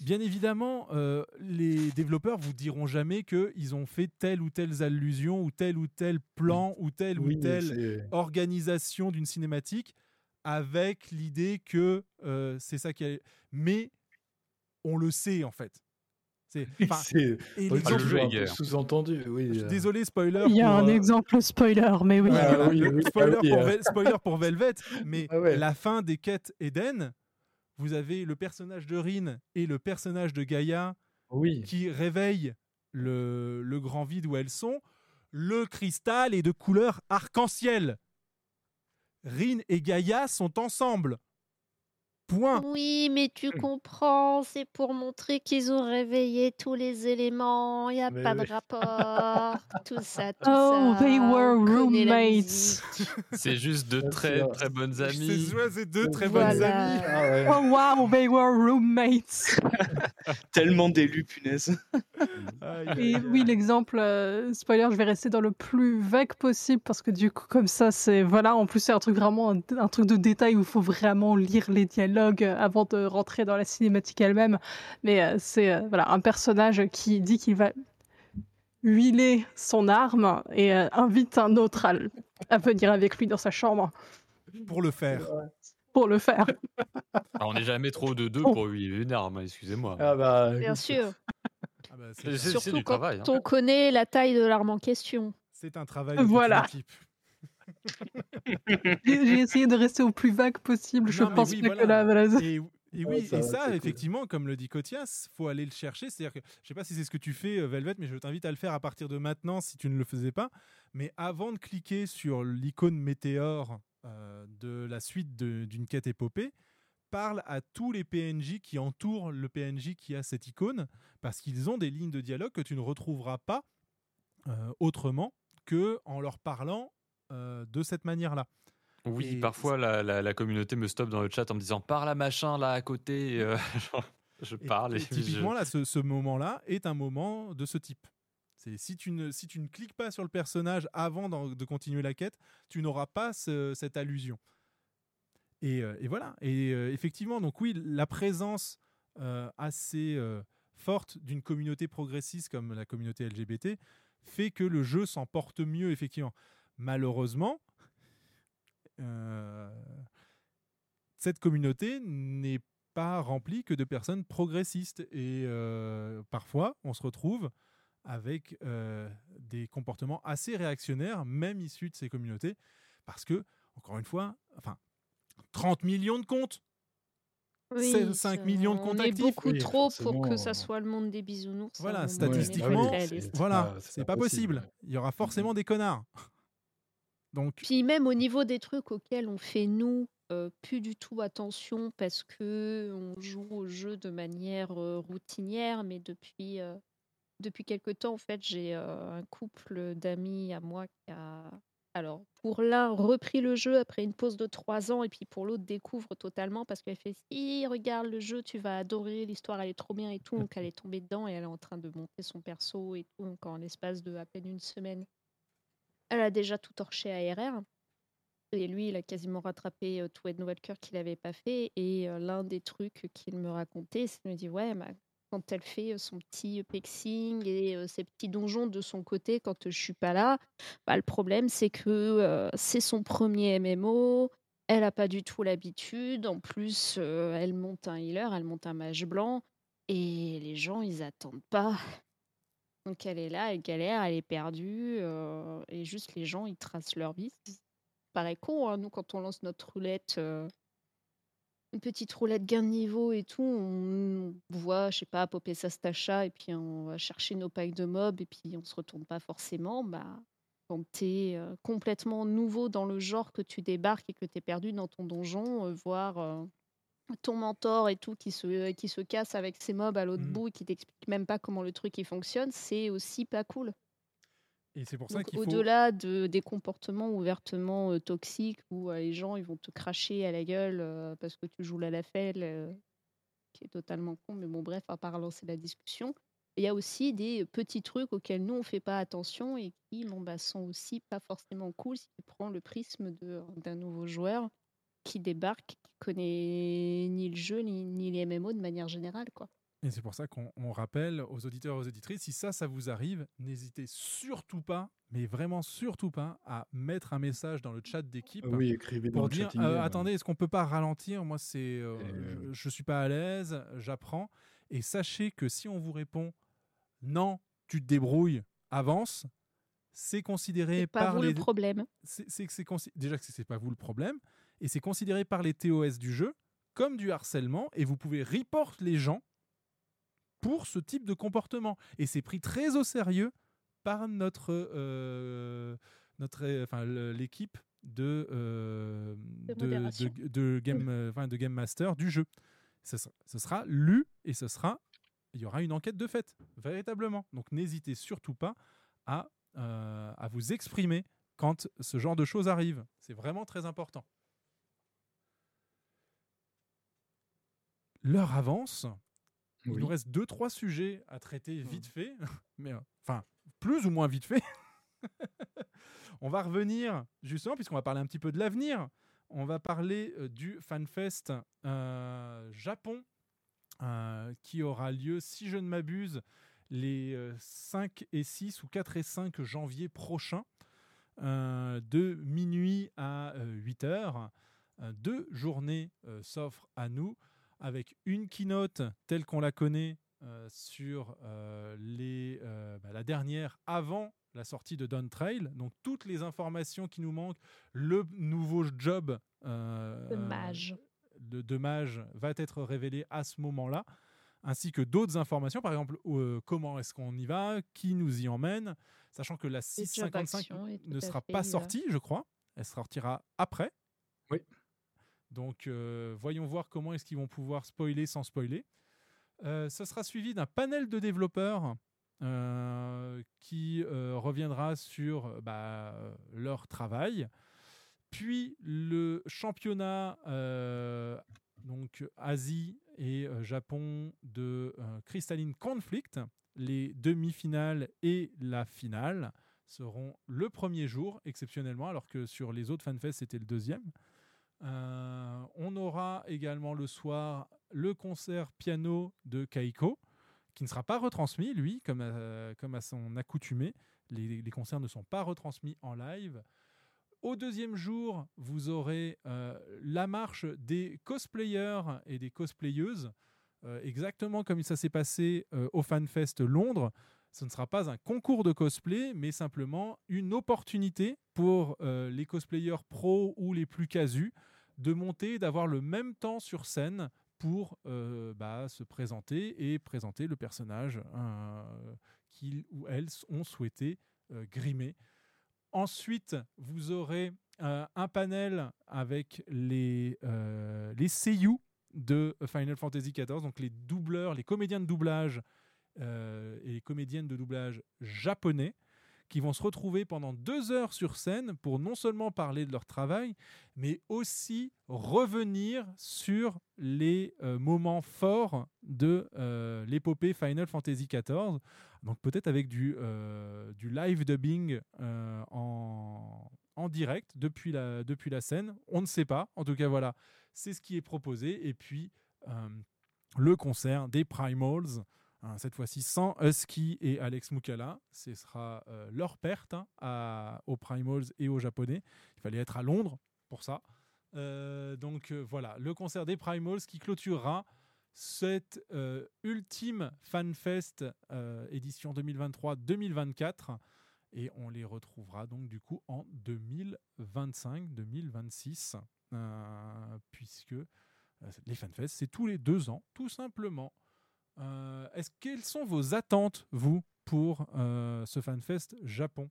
Bien évidemment, euh, les développeurs vous diront jamais qu'ils ont fait telle ou telle allusion ou tel ou tel plan ou telle Oui, ou telle organisation d'une cinématique avec l'idée que euh, c'est ça qui a... Mais on le sait en fait. C'est, peu sous-entendu. Oui, Je suis euh. désolé, spoiler. Il y a pour, un euh, exemple spoiler, mais oui. Ouais, voilà, oui, le oui, spoiler, ah pour. Vel- spoiler pour Velvet, mais Ah ouais. la fin des quêtes Eden, vous avez le personnage de Rin et le personnage de Gaïa Oui. qui réveillent le, le grand vide où elles sont. Le cristal est de couleur arc-en-ciel. Rin et Gaïa sont ensemble. Point. Oui, mais tu comprends, c'est pour montrer qu'ils ont réveillé tous les éléments, il n'y a Mais pas de rapport, tout ça, tout Oh, ça. they were roommates. C'est juste de Bien très très bonnes C'est amies. c'est deux très bonnes amies. Ah ouais. Oh wow, they were roommates. Tellement d'élus, punaise. Et oui, l'exemple, euh, spoiler, je vais rester dans le plus vague possible parce que du coup, comme ça, c'est. Voilà, en plus, c'est un truc vraiment. Un, un truc de détail où il faut vraiment lire les dialogues avant de rentrer dans la cinématique elle-même. Mais euh, c'est euh, voilà, un personnage qui dit qu'il va huiler son arme et euh, invite un autre à, à venir avec lui dans sa chambre Pour le faire. pour le faire. On n'est jamais trop de deux Oh. pour huiler une arme, excusez-moi. Ah bah, Bien sûr, Ah bah, surtout du quand travail. hein. on connaît la taille de l'arme en question. C'est un travail Voilà. J'ai essayé de rester au plus vague possible. Je Non, pense oui, pas que là, voilà. Et, et Ouais, oui, ça et ça, cool. effectivement, comme le dit Kotias, faut aller le chercher. C'est-à-dire que, je sais pas si c'est ce que tu fais, euh, Velvet, mais je t'invite à le faire à partir de maintenant si tu ne le faisais pas. Mais avant de cliquer sur l'icône météore euh, de la suite d'une quête épopée, parle à tous les PNJ qui entourent le PNJ qui a cette icône, parce qu'ils ont des lignes de dialogue que tu ne retrouveras pas euh, autrement que en leur parlant euh, de cette manière-là. Oui, Et parfois la, la- la communauté me stoppe dans le chat en me disant parle à machin là à côté. euh, genre, je parle et, et, je- là, ce, ce moment-là est un moment de ce type. C'est si tu ne si tu ne cliques pas sur le personnage avant de continuer la quête, tu n'auras pas ce- cette allusion. Et, euh, et voilà. Et euh, effectivement, donc oui, la présence euh, assez euh, forte d'une communauté progressiste comme la communauté LGBT fait que le jeu s'en porte mieux, effectivement. Malheureusement, euh, cette communauté n'est pas remplie que de personnes progressistes. Et euh, parfois, on se retrouve avec euh, des comportements assez réactionnaires, même issus de ces communautés, parce que, encore une fois, enfin, 30 millions de comptes Oui, 5 ça- millions de on comptes est actifs. beaucoup Oui, trop pour que ça soit le monde des bisounours. Voilà, être statistiquement, c'est voilà, pas- c'est c'est pas pas possible. possible. Il y aura forcément des connards. Donc, Puis même au niveau des trucs auxquels on fait nous euh, plus du tout attention parce que on joue au jeu de manière euh, routinière, mais depuis euh, depuis quelque temps en fait j'ai un couple d'amis à moi qui a alors pour l'un repris le jeu après une pause de trois ans et puis pour l'autre découvre totalement parce qu'elle fait si regarde le jeu tu vas adorer l'histoire elle est trop bien et tout. Donc elle est tombée dedans et elle est en train de monter son perso et tout donc en l'espace de à peine une semaine elle a déjà tout torché à RR. Et lui, il a quasiment rattrapé euh, tout Ed Walker qu'il n'avait pas fait. Et euh, l'un des trucs qu'il me racontait, c'est qu'il me dit Ouais, bah, quand elle fait euh, son petit pexing et euh, ses petits donjons de son côté quand je suis pas là, bah, le problème, c'est que c'est son premier MMO. Elle n'a pas du tout l'habitude. En plus, elle monte un healer, elle monte un mage blanc. Et les gens, ils attendent pas. Donc elle est là, elle galère, elle est perdue, euh, et juste les gens, ils tracent leur vie. Ça paraît con, hein, nous, quand on lance notre roulette, euh, une petite roulette gain de niveau et tout, on voit, je sais pas, popper sa stacha, et puis on va chercher nos packs de mobs, et puis on se retourne pas forcément. Bah, quand t'es euh, complètement nouveau dans le genre, que tu débarques et que t'es perdu dans ton donjon, voir ton mentor et tout qui se, qui se casse avec ses mobs à l'autre Mhm. bout et qui t'explique même pas comment le truc il fonctionne, c'est aussi pas cool. et c'est pour ça qu'il faut. au-delà de, des comportements ouvertement euh, toxiques où euh, les gens ils vont te cracher à la gueule euh, parce que tu joues la lafelle, euh, qui est totalement con, mais bon bref, à part lancer la discussion, il y a aussi des petits trucs auxquels nous on fait pas attention et qui bon, bah, sont aussi pas forcément cool si tu prends le prisme d'un nouveau joueur qui débarque, qui connaît ni le jeu ni, ni les MMO de manière générale quoi. Et c'est pour ça qu'on on rappelle aux auditeurs et aux auditrices, si ça, ça vous arrive, n'hésitez surtout pas, mais vraiment surtout pas, à mettre un message dans le chat d'équipe Oui, écrivez dans pour le dire euh, attendez, est-ce qu'on peut pas ralentir? Moi, c'est, euh, Et- je, je suis pas à l'aise, j'apprends. Et sachez que si on vous répond non, tu te débrouilles, avance, c'est considéré C'est pas par vous les le problème. c'est c'est que c'est consi- déjà que c'est pas vous le problème et c'est considéré par les TOS du jeu comme du harcèlement et vous pouvez report les gens pour ce type de comportement et c'est pris très au sérieux par notre euh, notre enfin l'équipe de, euh, De de, de- game, euh, enfin, de game master du jeu. Ce sera, ce sera lu et ce sera, il y aura une enquête de fait, véritablement. Donc n'hésitez surtout pas à, euh, à vous exprimer quand ce genre de choses arrive. C'est vraiment très important. L'heure avance. Il nous reste deux, trois sujets à traiter vite fait, mais euh, enfin plus ou moins vite fait. on va revenir justement puisqu'on va parler un petit peu de l'avenir. On va parler euh, du FanFest euh, Japon euh, qui aura lieu, si je ne m'abuse, les euh, 5 et 6 ou 4 et 5 janvier prochains, de minuit à 8 heures. Deux journées s'offrent à nous avec une keynote telle qu'on la connaît euh, sur euh, les, euh, bah, la dernière avant la sortie de Dawn Trail. Donc toutes les informations qui nous manquent, le nouveau job euh, De mage. de, de mage va être révélé à ce moment-là, ainsi que d'autres informations, par exemple euh, comment est-ce qu'on y va, qui nous y emmène, sachant que la job 655 action est tout ne sera pas sortie, je crois. Elle sortira après. Oui. Donc, euh, voyons voir comment est-ce qu'ils vont pouvoir spoiler sans spoiler. Euh, ce sera suivi d'un panel de développeurs euh, qui reviendra sur bah, leur travail. Puis le championnat donc Asie et Japon de Crystalline Conflict, les demi-finales et la finale seront le premier jour exceptionnellement, alors que sur les autres fanfests c'était le deuxième. Euh, on aura également le soir le concert piano de Kaiko, qui ne sera pas retransmis, lui, comme à, comme à son accoutumée. Les, concerts ne sont pas retransmis en live. Au deuxième jour, vous aurez euh, la marche des cosplayers et des cosplayeuses, euh, exactement comme ça s'est passé au FanFest Londres. Ce ne sera pas un concours de cosplay, mais simplement une opportunité pour euh, les cosplayers pros ou les plus casus de monter, d'avoir le même temps sur scène pour euh, bah, se présenter et présenter le personnage qu'ils ou elles ont souhaité euh, grimer. Ensuite, vous aurez un panel avec les, les seiyuu de Final Fantasy XIV, donc les doubleurs, les comédiens de doublage euh, et comédiennes de doublage japonais qui vont se retrouver pendant deux heures sur scène pour non seulement parler de leur travail, mais aussi revenir sur les euh, moments forts de euh, l'épopée Final Fantasy XIV. Donc peut-être avec du, euh, du live dubbing en, en direct depuis la, depuis la scène. On ne sait pas. En tout cas, voilà, c'est ce qui est proposé. Et puis le concert des Primals. Hein, cette fois-ci sans Husky et Alex Mukala. Ce sera euh, leur perte hein, aux Primals et aux Japonais. Il fallait être à Londres pour ça. Euh, donc euh, voilà, le concert des Primals qui clôturera cette ultime FanFest édition 2023-2024. Et on les retrouvera donc du coup en 2025-2026, euh, puisque les FanFest, c'est tous les deux ans, tout simplement. Euh, est-ce quelles sont vos attentes, vous, pour euh, ce FanFest Japon?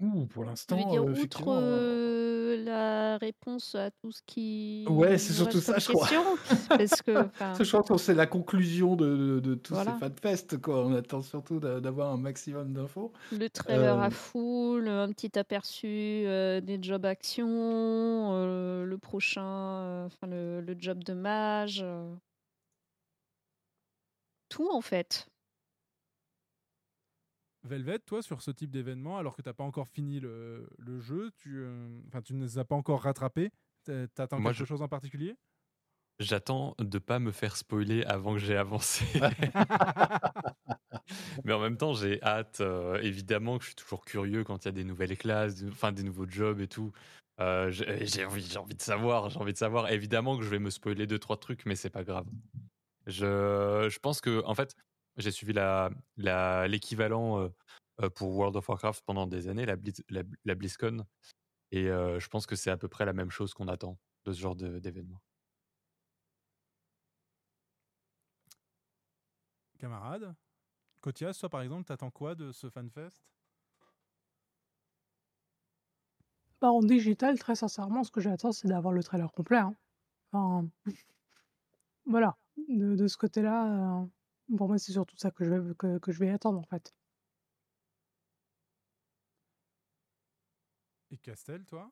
Ouh, pour l'instant, euh, outre effectivement, euh, la réponse à tout ce qui. Ouais, c'est surtout ça, je crois. Parce que. Je crois que c'est la conclusion de, de, de tous Voilà. ces fanfests. Quoi. On attend surtout d'a- d'avoir un maximum d'infos. Le trailer Euh, à full, un petit aperçu euh, des jobs actions, euh, le prochain, euh, enfin le, le job de mage. euh. Tout en fait. Velvet, toi, sur ce type d'événement, alors que tu n'as pas encore fini le, le jeu, tu, euh, tu ne les as pas encore rattrapés, t'a- t'attends quelque je- chose en particulier? J'attends de pas me faire spoiler avant que j'ai avancé. Mais en même temps, j'ai hâte. euh, évidemment que je suis toujours curieux quand il y a des nouvelles classes, de- enfin des nouveaux jobs et tout. Euh, j'ai j'ai envie, j'ai envie de savoir. J'ai envie de savoir. Évidemment que je vais me spoiler deux trois trucs, mais c'est pas grave. Je, je pense que en fait, j'ai suivi la la- l'équivalent euh, euh, pour World of Warcraft pendant des années, la, la BlizzCon, et euh, je pense que c'est à peu près la même chose qu'on attend de ce genre d'événement. Camarade Kotias, toi, par exemple, t'attends quoi de ce FanFest? Bah, en digital, très sincèrement, ce que j'attends, c'est d'avoir le trailer complet, hein. Enfin, voilà, de de ce côté-là, pour moi, c'est surtout ça que je vais que que je vais attendre, en fait. Et Castel, toi?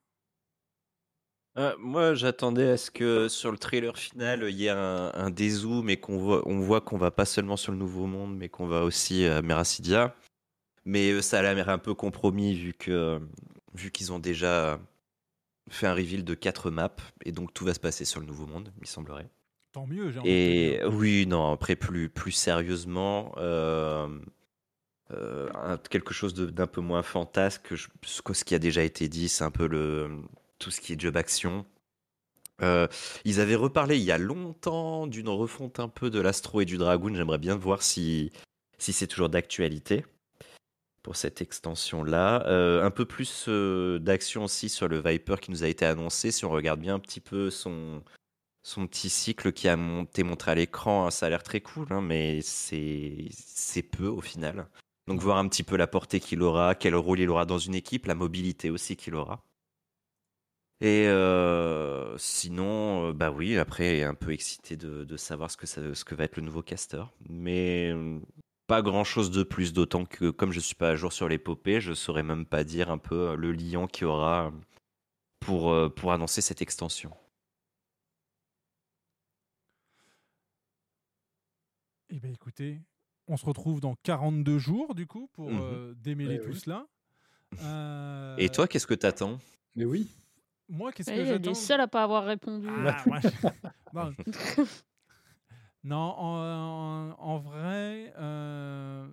Euh, moi, j'attendais à ce que sur le trailer final, il y ait un, un dézoom et qu'on voit, on voit qu'on va pas seulement sur le Nouveau Monde, mais qu'on va aussi à Meracidia. Mais euh, ça a l'air un peu compromis vu que vu qu'ils ont déjà fait un reveal de quatre maps et donc tout va se passer sur le Nouveau Monde, il semblerait. Tant mieux, envie de Et oui, non, après plus plus sérieusement, euh, euh, quelque chose d'un peu moins fantasque que je- ce qui a déjà été dit, c'est un peu le tout ce qui est job action. Euh, ils avaient reparlé il y a longtemps d'une refonte un peu de l'Astro et du Dragoon. J'aimerais bien voir si, si c'est toujours d'actualité pour cette extension-là. Euh, un peu plus euh, d'action aussi sur le Viper qui nous a été annoncé. Si on regarde bien un petit peu son, son petit cycle qui a été montré à l'écran, hein, ça a l'air très cool, hein, mais c'est peu au final. Donc voir un petit peu la portée qu'il aura, quel rôle il aura dans une équipe, la mobilité aussi qu'il aura. Et euh, sinon, euh, bah oui, après, un peu excité de, savoir ce que, va être le nouveau caster. Mais euh, pas grand chose de plus, d'autant que comme je suis pas à jour sur l'épopée, je saurais même pas dire un peu euh, le lion qu'il aura pour annoncer cette extension. Eh bien, écoutez, on se retrouve dans 42 jours, du coup, pour Mhm. euh, démêler Ouais, tout oui. cela. Euh, Et toi, qu'est-ce que t'attends? Mais oui. Moi, qu'est-ce que il est j'attends? seul à pas avoir répondu. Ah, moi, je- non. Non, en, en- en vrai, euh,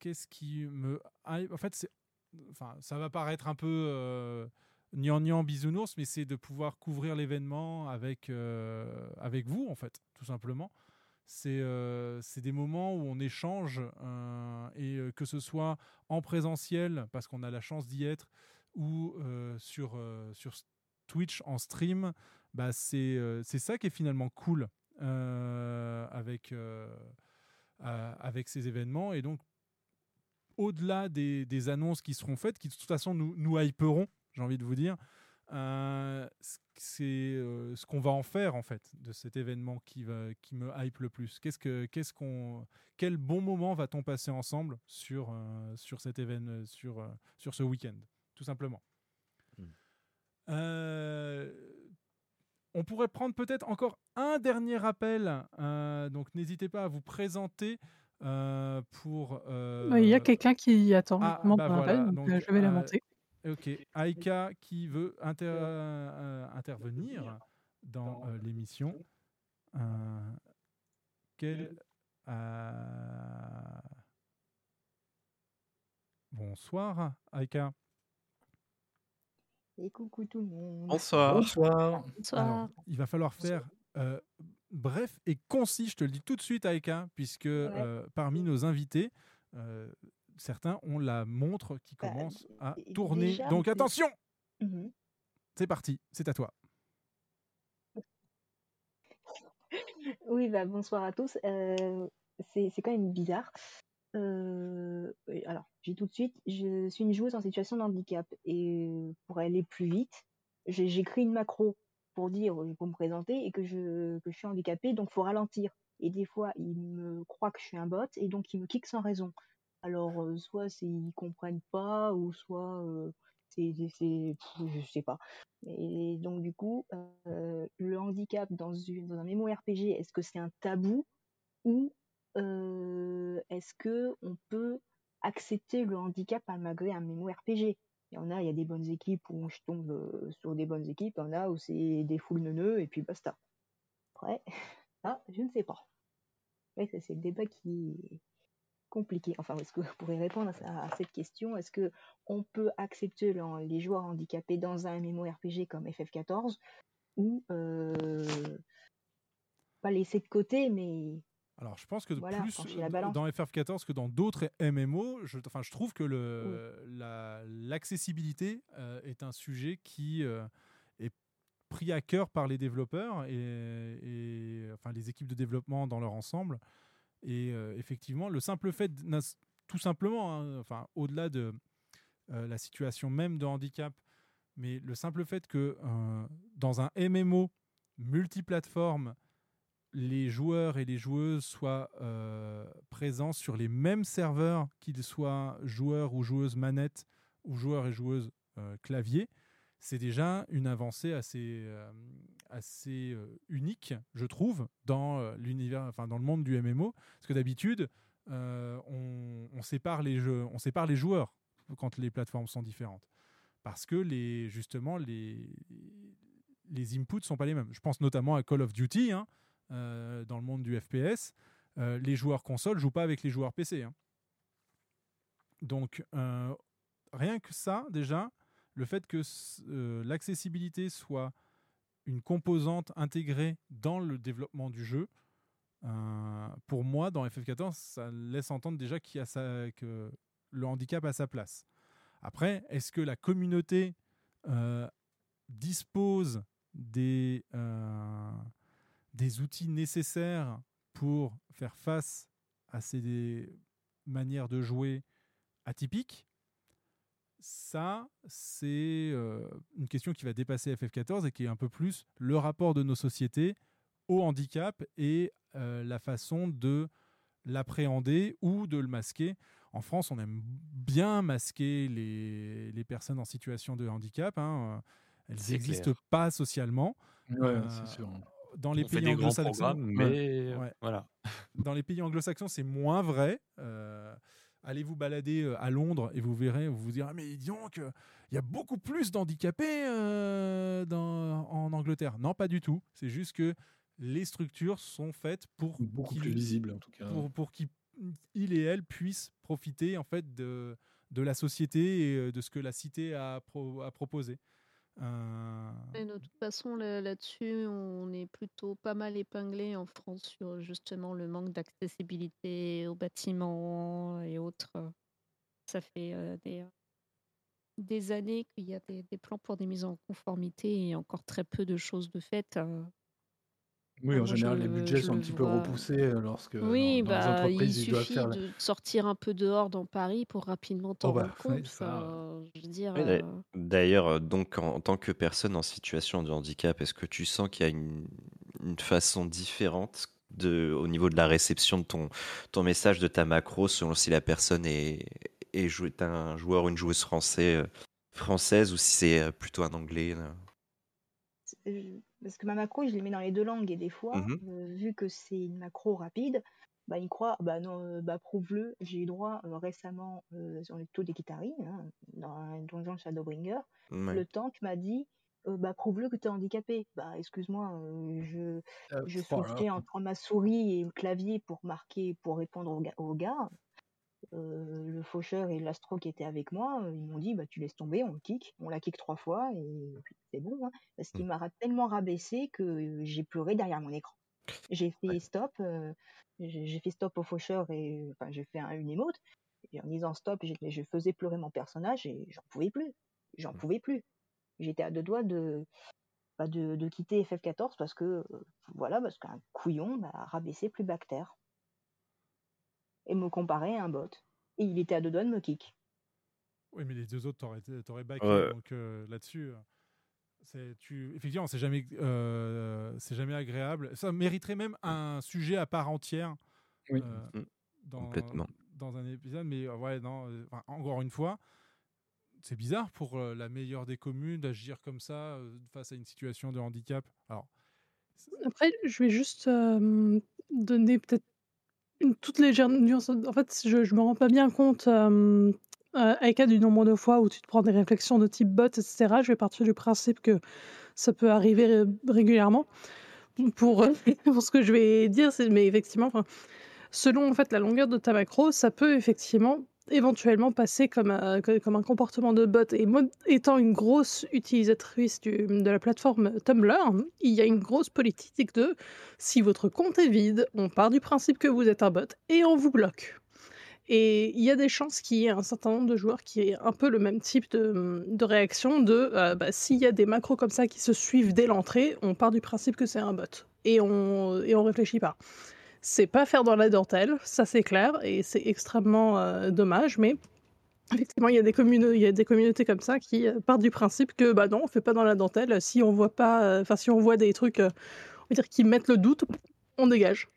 qu'est-ce qui me En fait, c'est, enfin, ça va paraître un peu euh, gnangnan bisounours, mais c'est de pouvoir couvrir l'événement avec euh, avec vous, en fait, tout simplement. C'est euh, c'est des moments où on échange euh, et euh, que ce soit en présentiel parce qu'on a la chance d'y être ou sur sur Twitch en stream, bah c'est ça qui est finalement cool avec avec ces événements. Et donc au-delà des, des annonces qui seront faites, qui de toute façon nous, nous hyperont, j'ai envie de vous dire, euh, c'est euh, ce qu'on va en faire en fait de cet événement qui, va, qui me hype le plus. Qu'est-ce que, qu'est-ce qu'on, quel bon moment va-t-on passer ensemble sur, euh, sur cet événement, sur, euh, sur ce week-end, tout simplement? Euh, on pourrait prendre peut-être encore un dernier appel, euh, donc n'hésitez pas à vous présenter euh, pour. euh, Bah, il y a quelqu'un qui attend ah, bah voilà, donc, donc, je vais la monter. Ok, Aïka qui veut inter- euh, intervenir dans euh, l'émission. Euh, quel- euh, Bonsoir, Aïka. Et coucou tout le monde. Bonsoir. Bonsoir. Alors, il va falloir faire euh, bref et concis, je te le dis tout de suite, Aïka, puisque euh, parmi nos invités, euh, certains ont la montre qui Bah, commence à tourner. déjà, Donc attention, Mhm. c'est parti, c'est à toi. Oui, bah, bonsoir à tous. Euh, c'est quand même bizarre. Euh, alors, je dis tout de suite, je suis une joueuse en situation de handicap et pour aller plus vite, créé une macro pour dire, pour me présenter et que je, que je suis handicapée, donc faut ralentir. Et des fois, ils me croient que je suis un bot et donc ils me kickent sans raison. Alors, euh, soit c'est ils comprennent pas ou soit euh, c'est, c'est, pff, je sais pas. Et donc du coup, euh, le handicap dans, une, dans un MMORPG, est-ce que c'est un tabou ou est-ce que on peut accepter le handicap malgré un MMORPG Il y en a, il y a des bonnes équipes où je tombe sur des bonnes équipes, il y en a où c'est des foules neuneux et puis basta. Après, ça, je ne sais pas. Ouais, ça, c'est le débat qui compliqué. Enfin, est-ce que vous pourrez répondre à, à cette question Est-ce que on peut accepter le- les joueurs handicapés dans un MMORPG comme FF14 ou euh, pas laisser de côté, mais Alors, je pense que Voilà, plus dans FF14 que dans d'autres MMO, je, enfin, je trouve que la- l'accessibilité euh, est un sujet qui euh, est pris à cœur par les développeurs et, et, enfin, les équipes de développement dans leur ensemble. Et euh, effectivement, le simple fait, tout simplement, hein, enfin, au-delà de euh, la situation même de handicap, Mais le simple fait que euh, dans un MMO multiplateforme, les joueurs et les joueuses soient présents sur les mêmes serveurs, qu'ils soient joueurs ou joueuses manette ou joueurs et joueuses clavier, c'est déjà une avancée assez, euh, euh, unique, je trouve, dans euh, l'univers, enfin dans le monde du MMO, parce que d'habitude, on, sépare les jeux, on sépare les joueurs quand les plateformes sont différentes, parce que justement les les inputs sont pas les mêmes. Je pense notamment à Call of Duty, hein, dans le monde du FPS, les joueurs console jouent pas avec les joueurs PC. hein. Donc rien que ça, déjà, le fait que euh, l'accessibilité soit une composante intégrée dans le développement du jeu, euh, pour moi, dans FF14, ça laisse entendre déjà qu'il y a sa- que le handicap a sa place. Après, est-ce que la communauté euh, dispose des outils nécessaires pour faire face à ces manières de jouer atypiques ça, c'est euh, une question qui va dépasser FF14 et qui est un peu plus le rapport de nos sociétés au handicap et euh, la façon de l'appréhender ou de le masquer. En France, on aime bien masquer les, les personnes en situation de handicap. hein. Elles C'est n'existent pas socialement. Ouais, c'est sûr. Dans les On fait pays des grands mais, euh, voilà. Dans les pays anglo-saxons, c'est moins vrai. Euh, allez vous balader euh, à Londres et vous verrez, vous vous direz, Ah, mais dis donc, euh, y a beaucoup plus d'handicapés euh, en Angleterre. Non, pas du tout. C'est juste que les structures sont faites pour Beaucoup plus visible, en tout cas. pour, pour qu'ils il et elle puissent profiter en fait de, de la société et de ce que la cité a, pro- a proposé. Euh, de toute façon, là- là-dessus, on est plutôt pas mal épinglé en France sur justement le manque d'accessibilité aux bâtiments et autres. Ça fait euh, des, des années qu'il y a des, des plans pour des mises en conformité et encore très peu de choses de faites. Euh. Oui, Ah, en général, je- les budgets sont un petit peu repoussés euh, lorsque Oui, dans, dans les bah, il entreprises, ils doivent suffit faire de sortir un peu dehors dans Paris pour rapidement t'en Oh bah, rendre compte. ouais, ça, euh, euh, D'ailleurs, euh, donc en, en tant que personne en situation de handicap, est-ce que tu sens qu'il y a une, une façon différente de, au niveau de la réception de ton, ton message, de ta macro, selon si la personne est, est, un joueur ou une joueuse français, euh, française ou si c'est euh, plutôt un anglais euh. Parce que ma macro, je les mets dans les deux langues et des fois, Mhm. euh, vu que c'est une macro rapide, bah, ils croient, bah non, euh, bah prouve-le. J'ai eu droit euh, récemment euh, sur le taux des Kitari, hein, dans un donjon Shadowbringer, Ouais. le tank m'a dit, euh, bah prouve-le que t'es handicapé. Bah excuse-moi, euh, je, Euh, je switchais là. entre ma souris et le clavier pour marquer, pour répondre au, ga- au gars. Euh, le faucheur et l'astro qui étaient avec moi, euh, ils m'ont dit bah tu laisses tomber, on le kick, on la kick trois fois et puis c'est bon. Hein, parce qu'il m'a ra- tellement rabaissé que euh, j'ai pleuré derrière mon écran. J'ai fait stop, euh, j'ai fait stop au faucheur et enfin j'ai fait un, une émote. Et en disant stop, je faisais pleurer mon personnage et j'en pouvais plus. J'en pouvais plus. J'étais à deux doigts de, bah, de, de quitter FF14 parce que euh, voilà, parce qu'un couillon m'a rabaissé plus bactère et me comparer à un bot. Et il était à deux doigts de me kick. Oui, mais les deux autres, t'aurais, été- t'aurais backé. Ouais. Donc euh, là-dessus, euh, c'est, tu, effectivement, c'est jamais, euh, c'est jamais agréable. Ça mériterait même un sujet à part entière Oui. euh, Mm. dans, Complètement. dans un épisode. Mais ouais, non, enfin, encore une fois, c'est bizarre pour la meilleure des communes d'agir comme ça face à une situation de handicap. Alors, Après, je vais juste euh, donner peut-être une toute légère nuance. En fait, je, je me rends pas bien compte, euh, euh, Aika, du nombre de fois où tu te prends des réflexions de type bot, etc. Je vais partir du principe que ça peut arriver ré- régulièrement. Pour, euh, pour ce que je vais dire, mais effectivement, selon en fait la longueur de ta macro, ça peut effectivement éventuellement passer comme, un- que- comme un comportement de bot. Et moi, étant une grosse utilisatrice du- de la plateforme Tumblr, il y a une grosse politique de si votre compte est vide, on part du principe que vous êtes un bot et on vous bloque. Et il y a des chances qu'il y ait un certain nombre de joueurs qui aient un peu le même type de, de réaction de euh, bah, s'il y a des macros comme ça qui se suivent dès l'entrée, on part du principe que c'est un bot et on, et on réfléchit pas. C'est pas faire dans la dentelle, ça c'est clair, et c'est extrêmement euh, dommage, mais Effectivement, il y a des communautés comme ça qui, heu, partent du principe que, bah, non, on fait pas dans la dentelle. Si on voit pas, heu, enfin, si on voit des trucs, on va dire qui mettent le doute, on dégage.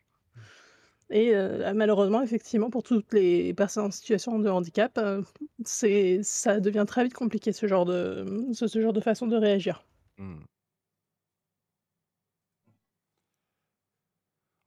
Et heu, malheureusement, effectivement, pour toutes les personnes en situation de handicap, ça devient très vite compliqué ce genre de, ce ce genre de façon de réagir. Mmh.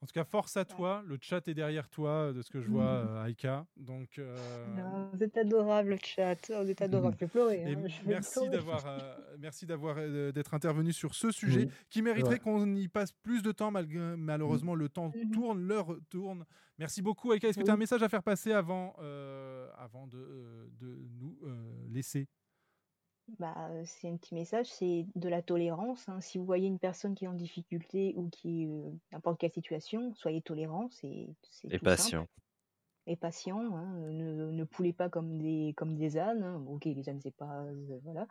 En tout cas, force à toi. Le chat est derrière toi, de ce que je vois, euh, Aïka. Donc, euh, Non, vous êtes adorable, le chat. Vous êtes adorable. Je vais pleurer. et hein, je vais merci d'avoir, euh, merci d'avoir euh, d'être intervenu sur ce sujet Oui, qui mériterait ouais. qu'on y passe plus de temps. Malgré, malheureusement, le temps tourne, l'heure tourne. Merci beaucoup, Aïka. Est-ce que tu as un message à faire passer avant, euh, avant de, euh, de nous euh, laisser Bah, c'est un petit message, c'est de la tolérance. hein. Si vous voyez une personne qui est en difficulté ou qui est n'importe quelle situation, soyez c'est c'est Et tout patient. Et patient. hein. Ne, ne poulez pas comme des comme des ânes. hein. Bon, ok, les ânes c'est pas voilà,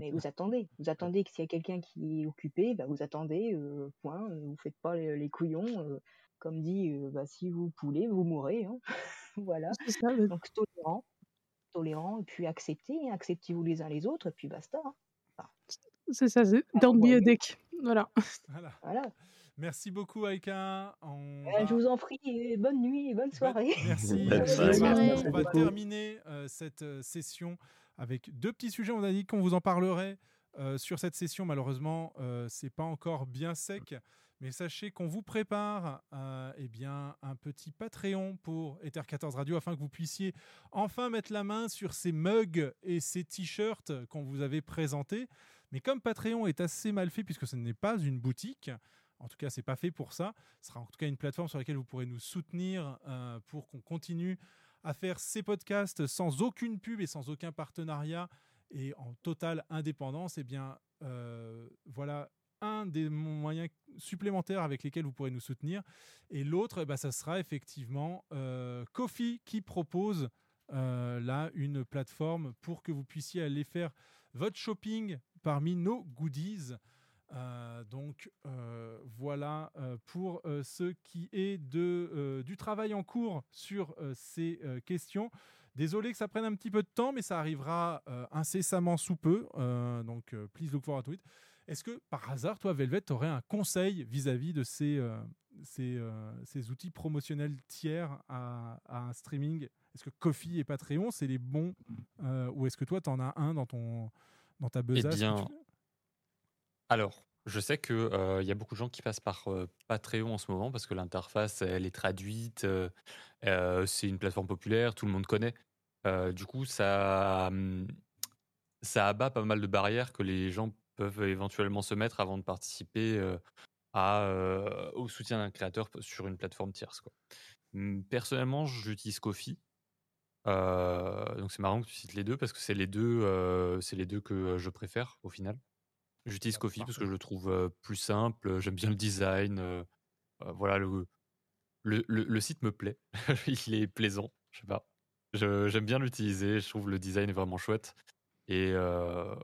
mais vous attendez. Vous attendez que s'il y a quelqu'un qui est occupé, bah, vous attendez. point. Vous faites pas les, les couillons. comme dit, bah, si vous poulez, vous mourrez. hein. voilà. C'est ça, le Donc tolérant, tolérant, et puis acceptez, hein. acceptez-vous les uns les autres, et puis basta. hein. c'est ça, c'est don't be a voilà. Voilà. Merci beaucoup, Aïka. On Euh, va- je vous en prie, et bonne nuit et bonne soirée. Merci. Bonne On soirée. va- Merci On va beaucoup. terminer euh, cette euh, session avec deux petits sujets. On a dit qu'on vous en parlerait euh, sur cette session. Malheureusement, euh, c'est pas encore bien sec. Mais sachez qu'on vous prépare euh, eh bien, un petit Patreon pour Ether 14 Radio afin que vous puissiez enfin mettre la main sur ces mugs et ces t-shirts qu'on vous avait présentés. Mais comme Patreon est assez mal fait puisque ce n'est pas une boutique, en tout cas, c'est pas fait pour ça. Ce sera en tout cas une plateforme sur laquelle vous pourrez nous soutenir euh, pour qu'on continue à faire ces podcasts sans aucune pub et sans aucun partenariat et en totale indépendance. Eh bien, euh, voilà un des moyens supplémentaires avec lesquels vous pourrez nous soutenir. Et l'autre, ben, ça sera effectivement euh, Kofi qui propose euh, là une plateforme pour que vous puissiez aller faire votre shopping parmi nos goodies. Euh, donc euh, voilà pour ce qui est de, du travail en cours sur ces questions. Désolé que ça prenne un petit peu de temps, mais ça arrivera incessamment sous peu. Donc, please look forward to it. Est-ce que par hasard, toi, Velvet, tu aurais un conseil vis-à-vis de ces, euh, ces, euh, ces outils promotionnels tiers à, à un streaming? Est-ce que Kofi et Patreon, c'est les bons euh, Ou est-ce que toi, tu en as un dans, ton, dans ta Eh besace que bien, tu- alors, je sais qu'il y a beaucoup de gens qui passent par euh, Patreon en ce moment parce que l'interface, elle est traduite. euh, c'est une plateforme populaire, tout le monde connaît. Du coup, ça, hum, ça abat pas mal de barrières que les gens peuvent éventuellement se mettre avant de participer euh, à, euh, au soutien d'un créateur sur une plateforme tierce. Quoi. Hum, Personnellement, j'utilise Kofi. Euh, donc c'est marrant que tu cites les deux parce que c'est les deux, c'est les deux que je préfère au final. J'utilise Kofi parce que je le trouve plus simple. J'aime bien le design. voilà, le, le, le- le site me plaît. Il est plaisant. Je sais pas. J'aime bien l'utiliser. Je trouve le design est vraiment chouette. Et euh,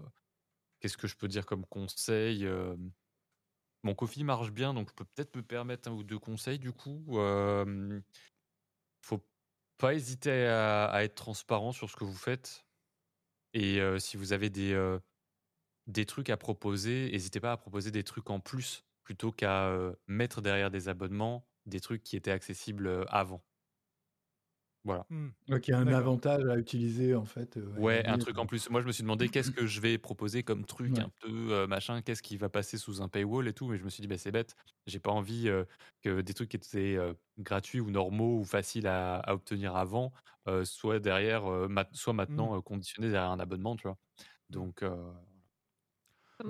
qu'est-ce que je peux dire comme conseil Mon Kofi marche bien, donc je peux peut-être me permettre un ou deux conseils du coup. Euh, faut pas hésiter à, être transparent sur ce que vous faites. Et si vous avez des, des trucs à proposer, n'hésitez pas à proposer des trucs en plus plutôt qu'à mettre derrière des abonnements des trucs qui étaient accessibles avant. Voilà. Hmm. Ok, un D'accord. avantage à utiliser en fait. euh, Ouais, un truc en plus. Moi, je me suis demandé qu'est-ce que je vais proposer comme truc Ouais. un peu euh, machin, qu'est-ce qui va passer sous un paywall et tout. Mais je me suis dit, bah, c'est bête. J'ai pas envie euh, que des trucs qui étaient euh, gratuits ou normaux ou faciles à, à obtenir avant euh, soient derrière, euh, ma- soit Mmh. maintenant euh, conditionnés derrière un abonnement, tu vois. Donc, euh,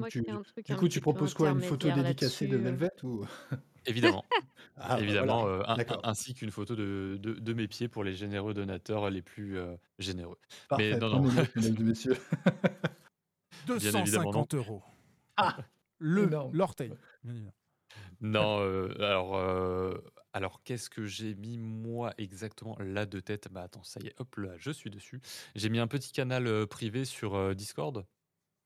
Tu- un truc du un coup, tu proposes quoi Une photo dédicacée de. Velvet ou? Évidemment. Ah, bah, évidemment, voilà. euh, un- un- D'accord. ainsi qu'une photo de, de, de mes pieds pour les généreux donateurs les plus euh, généreux. Parfait. Mais non, non. messieurs. Bien évidemment, non. 250 euros. Ah Le Énorme. l'orteil. Non, euh, alors, euh, alors qu'est-ce que j'ai mis moi exactement là de tête? Bah attends, ça y est, hop là, je suis dessus. J'ai mis un petit canal euh, privé sur euh, Discord.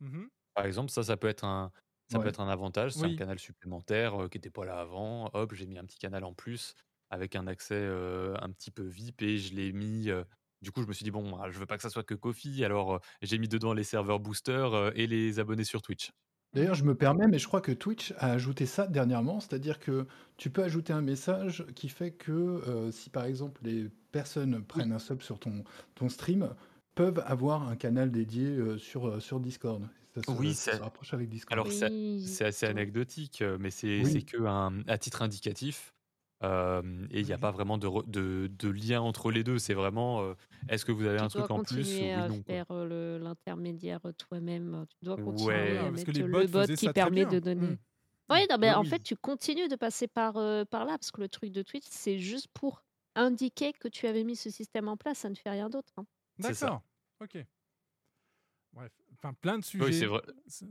Mhm. Par exemple, ça, ça peut être un, ça peut être un avantage. C'est Oui. un canal supplémentaire euh, qui n'était pas là avant. Hop, j'ai mis un petit canal en plus avec un accès euh, un petit peu VIP et je l'ai mis euh, Du coup, je me suis dit, bon, ah, je veux pas que ça soit que Kofi, alors j'ai mis dedans les serveurs boosters euh, et les abonnés sur Twitch. D'ailleurs, je me permets, mais je crois que Twitch a ajouté ça dernièrement, c'est-à-dire que tu peux ajouter un message qui fait que euh, si par exemple les personnes prennent un sub sur ton, ton stream, peuvent avoir un canal dédié euh, sur, euh, sur Discord. Ça se, Oui, ça se c'est. rapproche avec Discord. Alors, c'est Oui, c'est assez anecdotique, euh, mais c'est Oui. c'est que un, à titre indicatif. euh, et il n'y a pas vraiment de, de, de lien entre les deux. C'est vraiment euh, est-ce que vous avez Tu un dois truc en plus ou continuer oui, à faire l'intermédiaire toi-même. Tu dois continuer Ouais. à parce que mettre le bot qui permet de donner. Oui, non, mais Oui, en fait, tu continues de passer par, euh, par là parce que le truc de Twitch, c'est juste pour indiquer que tu avais mis ce système en place. Ça ne fait rien d'autre. hein. D'accord. Ok. Bref, enfin plein de Oui, sujets vrai.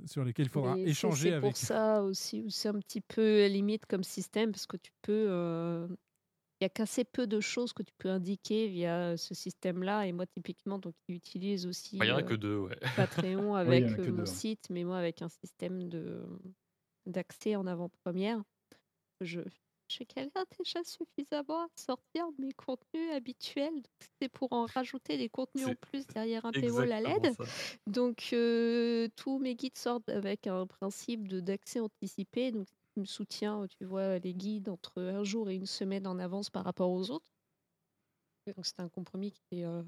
sur lesquels il faudra échanger c'est pour avec. ça aussi où c'est un petit peu limite comme système parce que tu peux. euh, Il y a qu'assez peu de choses que tu peux indiquer via ce système-là. Et moi, typiquement, donc, il utilise aussi Bah, Il n'y en a euh, que deux, ouais. Patreon Oui, il avec euh, mon deux. site, mais moi avec un système de d'accès en avant-première. Je j'ai galère déjà suffisamment à sortir mes contenus habituels. donc C'est pour en rajouter des contenus en C'est plus derrière un paywall à ça. Donc euh, tous mes guides sortent avec un principe de d'accès anticipé. Donc tu me soutiens, tu vois les guides entre un jour et une semaine en avance par rapport aux autres. Donc c'était un compromis qui, est, euh,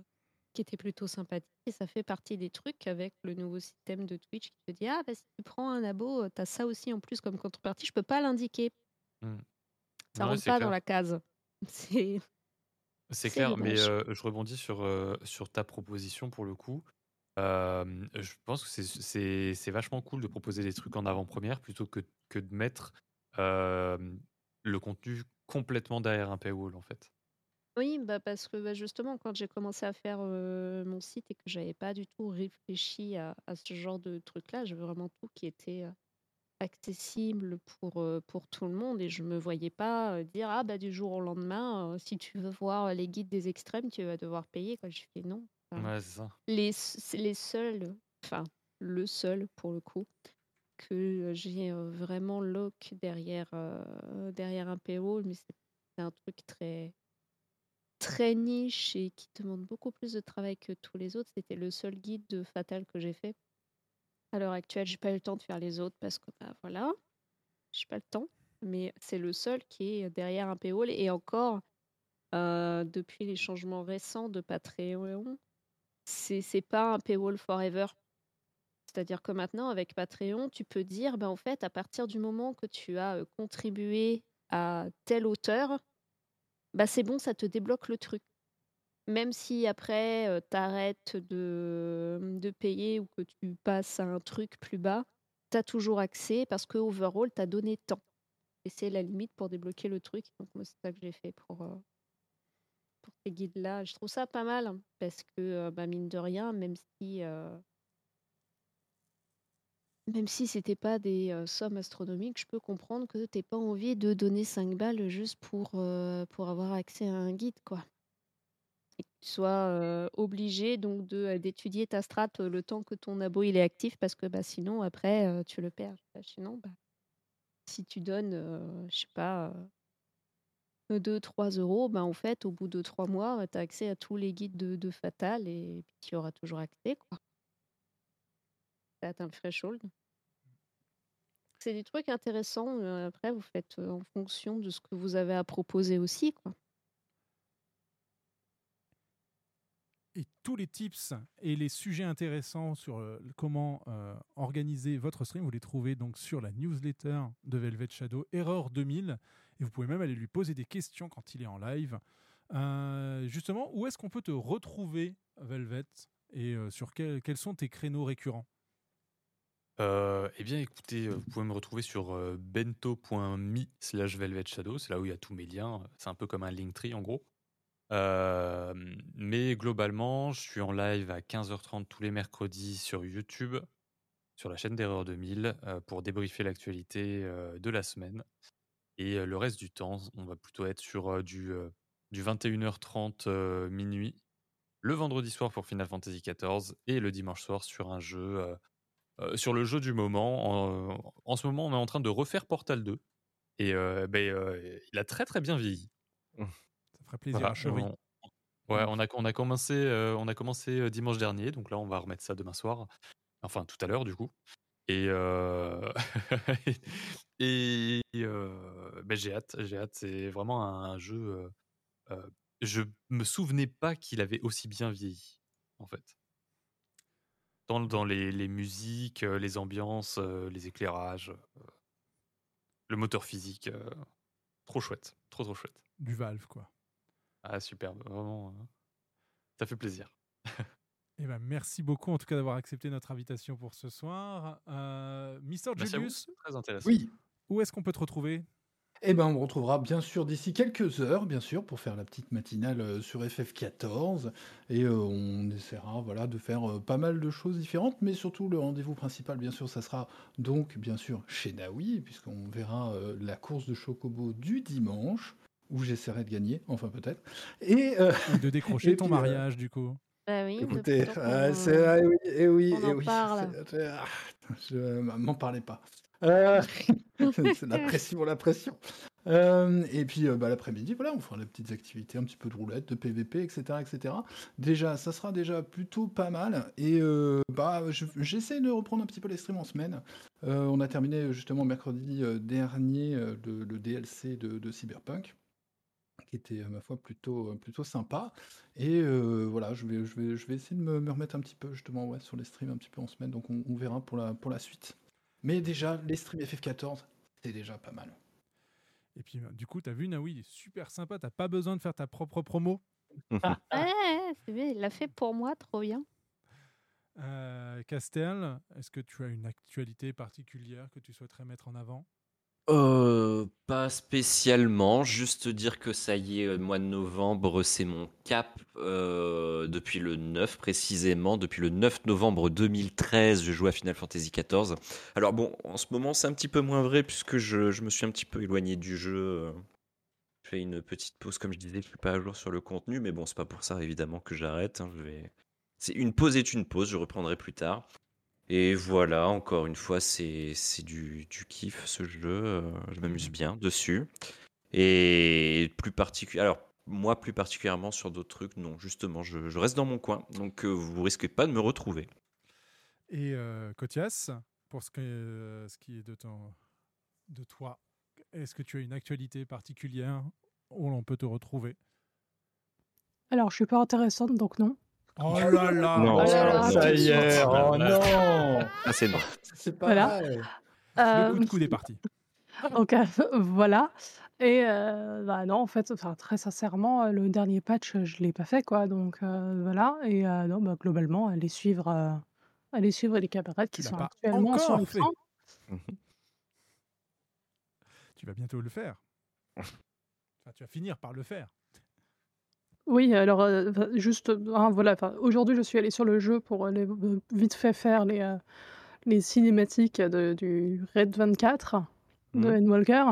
qui était plutôt sympathique. Et ça fait partie des trucs avec le nouveau système de Twitch qui te dit Ah, bah, si tu prends un abo, tu as ça aussi en plus comme contrepartie. Je peux pas l'indiquer. Hmm. Ça rentre pas clair. dans la case. C'est clair, mais euh, je rebondis sur, euh, sur ta proposition pour le coup. Euh, je pense que c'est- vachement cool de proposer des trucs en avant-première plutôt que, que de mettre le contenu complètement derrière un paywall en fait. Oui, bah parce que bah, justement, quand j'ai commencé à faire euh, mon site et que j'avais pas du tout réfléchi à, à ce genre de truc-là, j'avais vraiment tout qui était euh, accessible pour, pour tout le monde et je me voyais pas dire ah bah du jour au lendemain, si tu veux voir les guides des extrêmes, tu vas devoir payer. Quoi. Je fais non. Enfin, Ouais, c'est ça. les, les seuls, enfin le seul pour le coup, que j'ai vraiment lock derrière, euh, derrière un paywall, mais c'est c'est un truc très très niche et qui demande beaucoup plus de travail que tous les autres. C'était le seul guide de Fatal que j'ai fait. À l'heure actuelle, j'ai pas eu le temps de faire les autres parce que bah voilà, j'ai pas le temps. Mais c'est le seul qui est derrière un paywall et encore euh, depuis les changements récents de Patreon, c'est c'est pas un paywall forever. C'est-à-dire que maintenant, avec Patreon, tu peux dire, ben, en fait, à partir du moment que tu as euh, contribué à tel auteur, bah, c'est bon, ça te débloque le truc. Même si après, tu arrêtes de, de payer ou que tu passes à un truc plus bas, tu as toujours accès parce que overall, tu as donné tant. Et c'est la limite pour débloquer le truc. Donc, moi, c'est ça que j'ai fait pour, euh, pour ces guides-là. Je trouve ça pas mal parce que, euh, bah, mine de rien, même si. euh, même si c'était pas des euh, sommes astronomiques, je peux comprendre que t'aies pas envie de donner 5 balles juste pour, euh, pour avoir accès à un guide, quoi. Tu sois obligé donc de d'étudier ta strat le temps que ton abo il est actif parce que bah, sinon après tu le perds. Bah, Sinon, bah, si tu donnes, je sais pas, euh, 2-3 euros, bah, en fait, au bout de 3 mois, tu as accès à tous les guides de, Fatal et tu auras toujours accès, quoi. T'as atteint le. C'est des trucs intéressants. Après, vous faites en fonction de ce que vous avez à proposer aussi, quoi. Et tous les tips et les sujets intéressants sur euh, comment euh, organiser votre stream, vous les trouvez donc sur la newsletter de Velvet Shadow, Erreur 2000. Et vous pouvez même aller lui poser des questions quand il est en live. Euh, justement, où est-ce qu'on peut te retrouver, Velvet Et sur quel- quels sont tes créneaux récurrents? Eh bien, écoutez, vous pouvez me retrouver sur bento.me slash velvet shadow. C'est là où il y a tous mes liens. C'est un peu comme un Linktree en gros. Mais globalement, je suis en live à 15h30 tous les mercredis sur YouTube, sur la chaîne d'Erreur 2000, euh, pour débriefer l'actualité de la semaine. Et le reste du temps, on va plutôt être sur du, du 21h30 euh, minuit, le vendredi soir pour Final Fantasy XIV et le dimanche soir sur un jeu, sur le jeu du moment. En, en ce moment, on est en train de refaire Portal 2 et euh, il a très très bien vieilli. Plaisir Voilà, à Chevry. on- Ouais, on a, on a commencé, euh, on a commencé euh, dimanche dernier, donc là on va remettre ça demain soir, enfin tout à l'heure du coup. Et, euh, et euh, ben, j'ai hâte, j'ai hâte. C'est vraiment un, jeu. je me souvenais pas qu'il avait aussi bien vieilli, en fait. Dans, dans les, les musiques, les ambiances, les éclairages, le moteur physique, trop chouette, trop trop chouette. Du Valve, quoi. Ah superbe, vraiment, euh, ça fait plaisir. Eh ben, merci beaucoup en tout cas d'avoir accepté notre invitation pour ce soir. Euh, Mister Julius, très intéressant. Oui. où est-ce qu'on peut te retrouver? Eh ben, on me retrouvera bien sûr d'ici quelques heures, bien sûr, pour faire la petite matinale euh, sur FF14. Et euh, on essaiera voilà, de faire euh, pas mal de choses différentes, mais surtout le rendez-vous principal, bien sûr, ça sera donc, bien sûr, chez Naoui, puisqu'on verra euh, la course de Chocobo du dimanche, où j'essaierai de gagner, enfin peut-être. Et, euh, Ou de décrocher et ton puis, euh, mariage, du coup Bah oui, Écoutez, qu'on- c'est ah, oui, eh oui, on eh en oui, parle. ah, je m'en parlez pas. Euh, c'est la pression, la pression. Euh, et puis euh, bah, l'après-midi, voilà, on fera des petites activités, un petit peu de roulette, de PVP, etc., etc. Déjà, ça sera déjà plutôt pas mal. Et euh, bah, je- j'essaie de reprendre un petit peu les streams en semaine. Euh, on a terminé justement mercredi euh, dernier euh, le, le DLC de, de Cyberpunk qui était, à ma foi, plutôt, plutôt sympa. Et euh, voilà, je vais, je, vais, je vais essayer de me, me remettre un petit peu, justement, ouais, sur les streams un petit peu en semaine. Donc, on, on verra pour la, pour la suite. Mais déjà, les streams FF14, c'est déjà pas mal. Et puis, du coup, t'as vu, Naoui, il est super sympa. T'as pas besoin de faire ta propre promo. Ouais, c'est bien, il l'a fait pour moi, trop bien. Euh, Castel, est-ce que tu as une actualité particulière que tu souhaiterais mettre en avant? Euh, pas spécialement, juste dire que ça y est, euh, mois de novembre, c'est mon cap euh, depuis le 9 précisément, depuis le 9 novembre 2013, je joue à Final Fantasy XIV. Alors bon, en ce moment c'est un petit peu moins vrai puisque je, me suis un petit peu éloigné du jeu. Je fais une petite pause, comme je disais, je suis pas à jour sur le contenu, mais bon, c'est pas pour ça évidemment que j'arrête. hein. C'est une pause est une pause, je reprendrai plus tard. Et voilà, encore une fois, c'est c'est du, du kiff ce jeu. euh, je m'amuse bien dessus. Et plus particulièrement, alors moi plus particulièrement sur d'autres trucs, non, justement, je, je reste dans mon coin. Donc euh, vous risquez pas de me retrouver. Et euh, Kotias, pour ce, que, euh, ce qui est de, ton, de toi, est-ce que tu as une actualité particulière où l'on peut te retrouver? Alors, je suis pas intéressante, donc non. Oh là là Non, oh là là, ça y est, oh non. Ah, c'est non. C'est pas Voilà. Le Euh, coup de coude est parti. Donc euh, voilà. Et euh, bah non, en fait, enfin, très sincèrement, le dernier patch, je l'ai pas fait, quoi. Donc euh, voilà. Et euh, non, bah, globalement, allez suivre, euh, allez suivre les camarades qui sont actuellement sur encore fait. Tu vas bientôt le faire. Enfin, tu vas finir par le faire. Oui, alors euh, enfin, juste, hein, voilà. enfin, Aujourd'hui, je suis allée sur le jeu pour aller vite fait faire les, euh, les cinématiques de- du Red 24 de Mhm. Endwalker.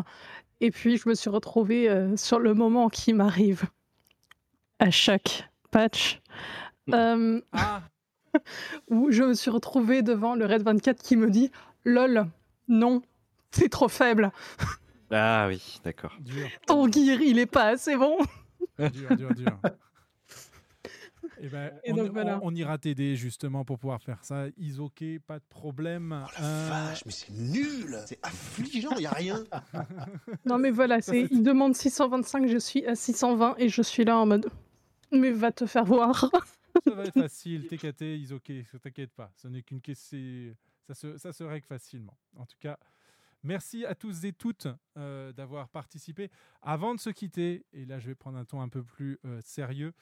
Et puis, je me suis retrouvée euh, sur le moment qui m'arrive à chaque patch. euh, où je me suis retrouvée devant le Red 24 qui me dit LOL, non, c'est trop faible. Ah oui, d'accord. Ton gear, il est pas assez bon. Dur, dur, dur. Eh ben, Et on, donc, voilà. on- on ira t'aider justement pour pouvoir faire ça. Isoké, pas de problème. Euh, Vache, mais c'est nul C'est affligeant, y a rien Non, mais voilà, c'est, il demande 625, je suis à 620 et je suis là en mode Mais va te faire voir. Ça va être facile, TKT, Isoké, ne t'inquiète pas. Ce n'est qu'une question. Ça se, ça se règle facilement. En tout cas, merci à tous et toutes euh, d'avoir participé. Avant de se quitter, et là je vais prendre un ton un peu plus euh, sérieux,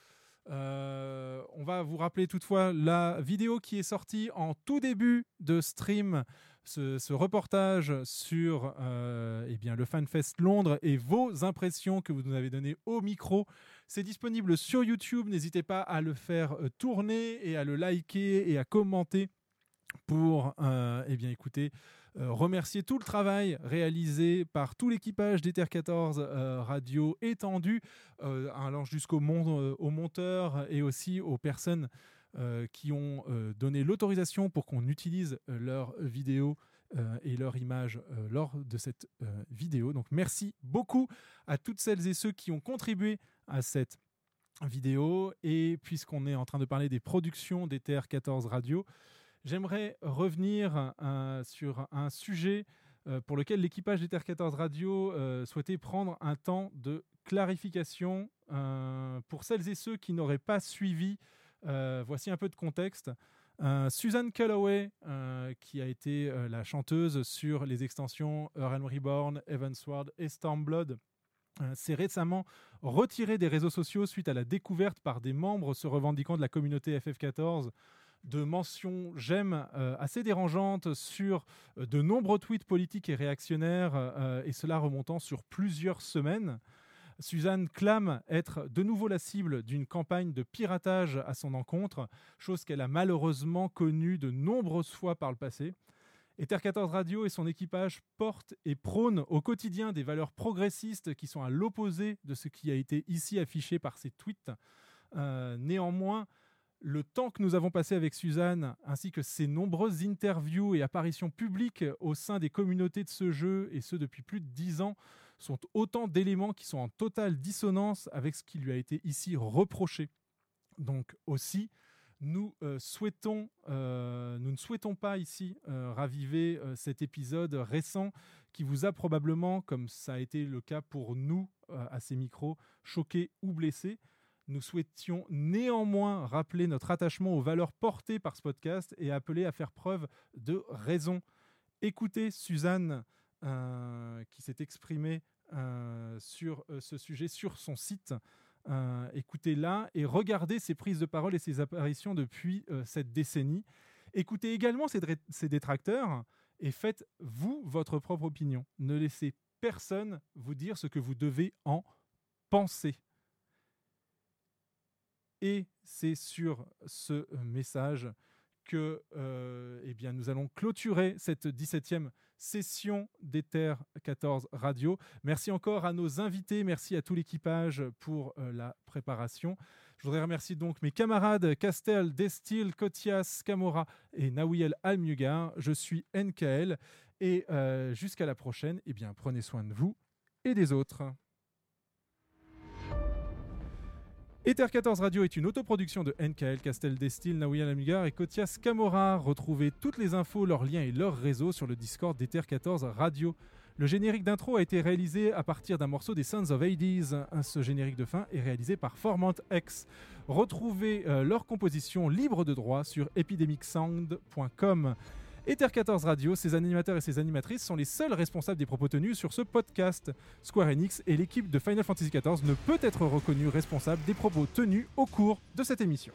euh, on va vous rappeler toutefois la vidéo qui est sortie en tout début de stream, ce, reportage sur eh bien, le FanFest Londres et vos impressions que vous nous avez données au micro. C'est disponible sur YouTube. N'hésitez pas à le faire tourner et à le liker et à commenter pour eh bien, écoutez, euh, remercier tout le travail réalisé par tout l'équipage d'Ether 14 euh, Radio étendu, euh, allant jusqu'au euh, aux monteurs et aussi aux personnes euh, qui ont euh, donné l'autorisation pour qu'on utilise euh, leurs vidéos euh, et leurs images euh, lors de cette euh, vidéo. Donc merci beaucoup à toutes celles et ceux qui ont contribué à cette vidéo. Et puisqu'on est en train de parler des productions des TR14 Radio, j'aimerais revenir euh, sur un sujet euh, pour lequel l'équipage des TR14 Radio euh, souhaitait prendre un temps de clarification pour celles et ceux qui n'auraient pas suivi. voici un peu de contexte. Suzanne Calloway, qui a été la chanteuse sur les extensions Earl Reborn, Evansward et Stormblood, s'est récemment retirée des réseaux sociaux suite à la découverte par des membres se revendiquant de la communauté FF14 de mentions j'aime euh, assez dérangeantes sur euh, de nombreux tweets politiques et réactionnaires, euh, et cela remontant sur plusieurs semaines. Suzanne clame être de nouveau la cible d'une campagne de piratage à son encontre, chose qu'elle a malheureusement connue de nombreuses fois par le passé. Ether 14 Radio et son équipage portent et prônent au quotidien des valeurs progressistes qui sont à l'opposé de ce qui a été ici affiché par ces tweets. Néanmoins, le temps que nous avons passé avec Suzanne, ainsi que ses nombreuses interviews et apparitions publiques au sein des communautés de ce jeu, et ce depuis plus de dix ans, sont autant d'éléments qui sont en totale dissonance avec ce qui lui a été ici reproché. Donc aussi, nous, euh, euh, ne souhaitons pas ici euh, raviver cet épisode récent qui vous a probablement, comme ça a été le cas pour nous à ces micros, choqué ou blessé. Nous souhaitions néanmoins rappeler notre attachement aux valeurs portées par ce podcast et appeler à faire preuve de raison. Écoutez Suzanne euh, qui s'est exprimée euh, sur euh, ce sujet sur son site. Écoutez-la et regardez ses prises de parole et ses apparitions depuis cette décennie. Écoutez également ses, ses détracteurs et faites vous votre propre opinion. Ne laissez personne vous dire ce que vous devez en penser. Et c'est sur ce euh, message que euh, eh bien, nous allons clôturer cette 17e session d'Ether 14 Radio. Merci encore à nos invités, merci à tout l'équipage pour euh, la préparation. Je voudrais remercier donc mes camarades Castel, Destil, Kotias, Camora et Nawiel Almugar. Je suis NKL et jusqu'à la prochaine, eh bien, prenez soin de vous et des autres. Ether 14 Radio est une autoproduction de NKL Castel Destil, Nawiel Amigar et Kotias Camora. Retrouvez toutes les infos, leurs liens et leurs réseaux sur le Discord d'Ether 14 Radio. Le générique d'intro a été réalisé à partir d'un morceau des Sons of Hades. Ce générique de fin est réalisé par Formant X. Retrouvez euh, leur composition libre de droit sur epidemicsound.com. Ether 14 Radio, ses animateurs et ses animatrices sont les seuls responsables des propos tenus sur ce podcast. Square Enix et l'équipe de Final Fantasy XIV ne peut être reconnue responsable des propos tenus au cours de cette émission.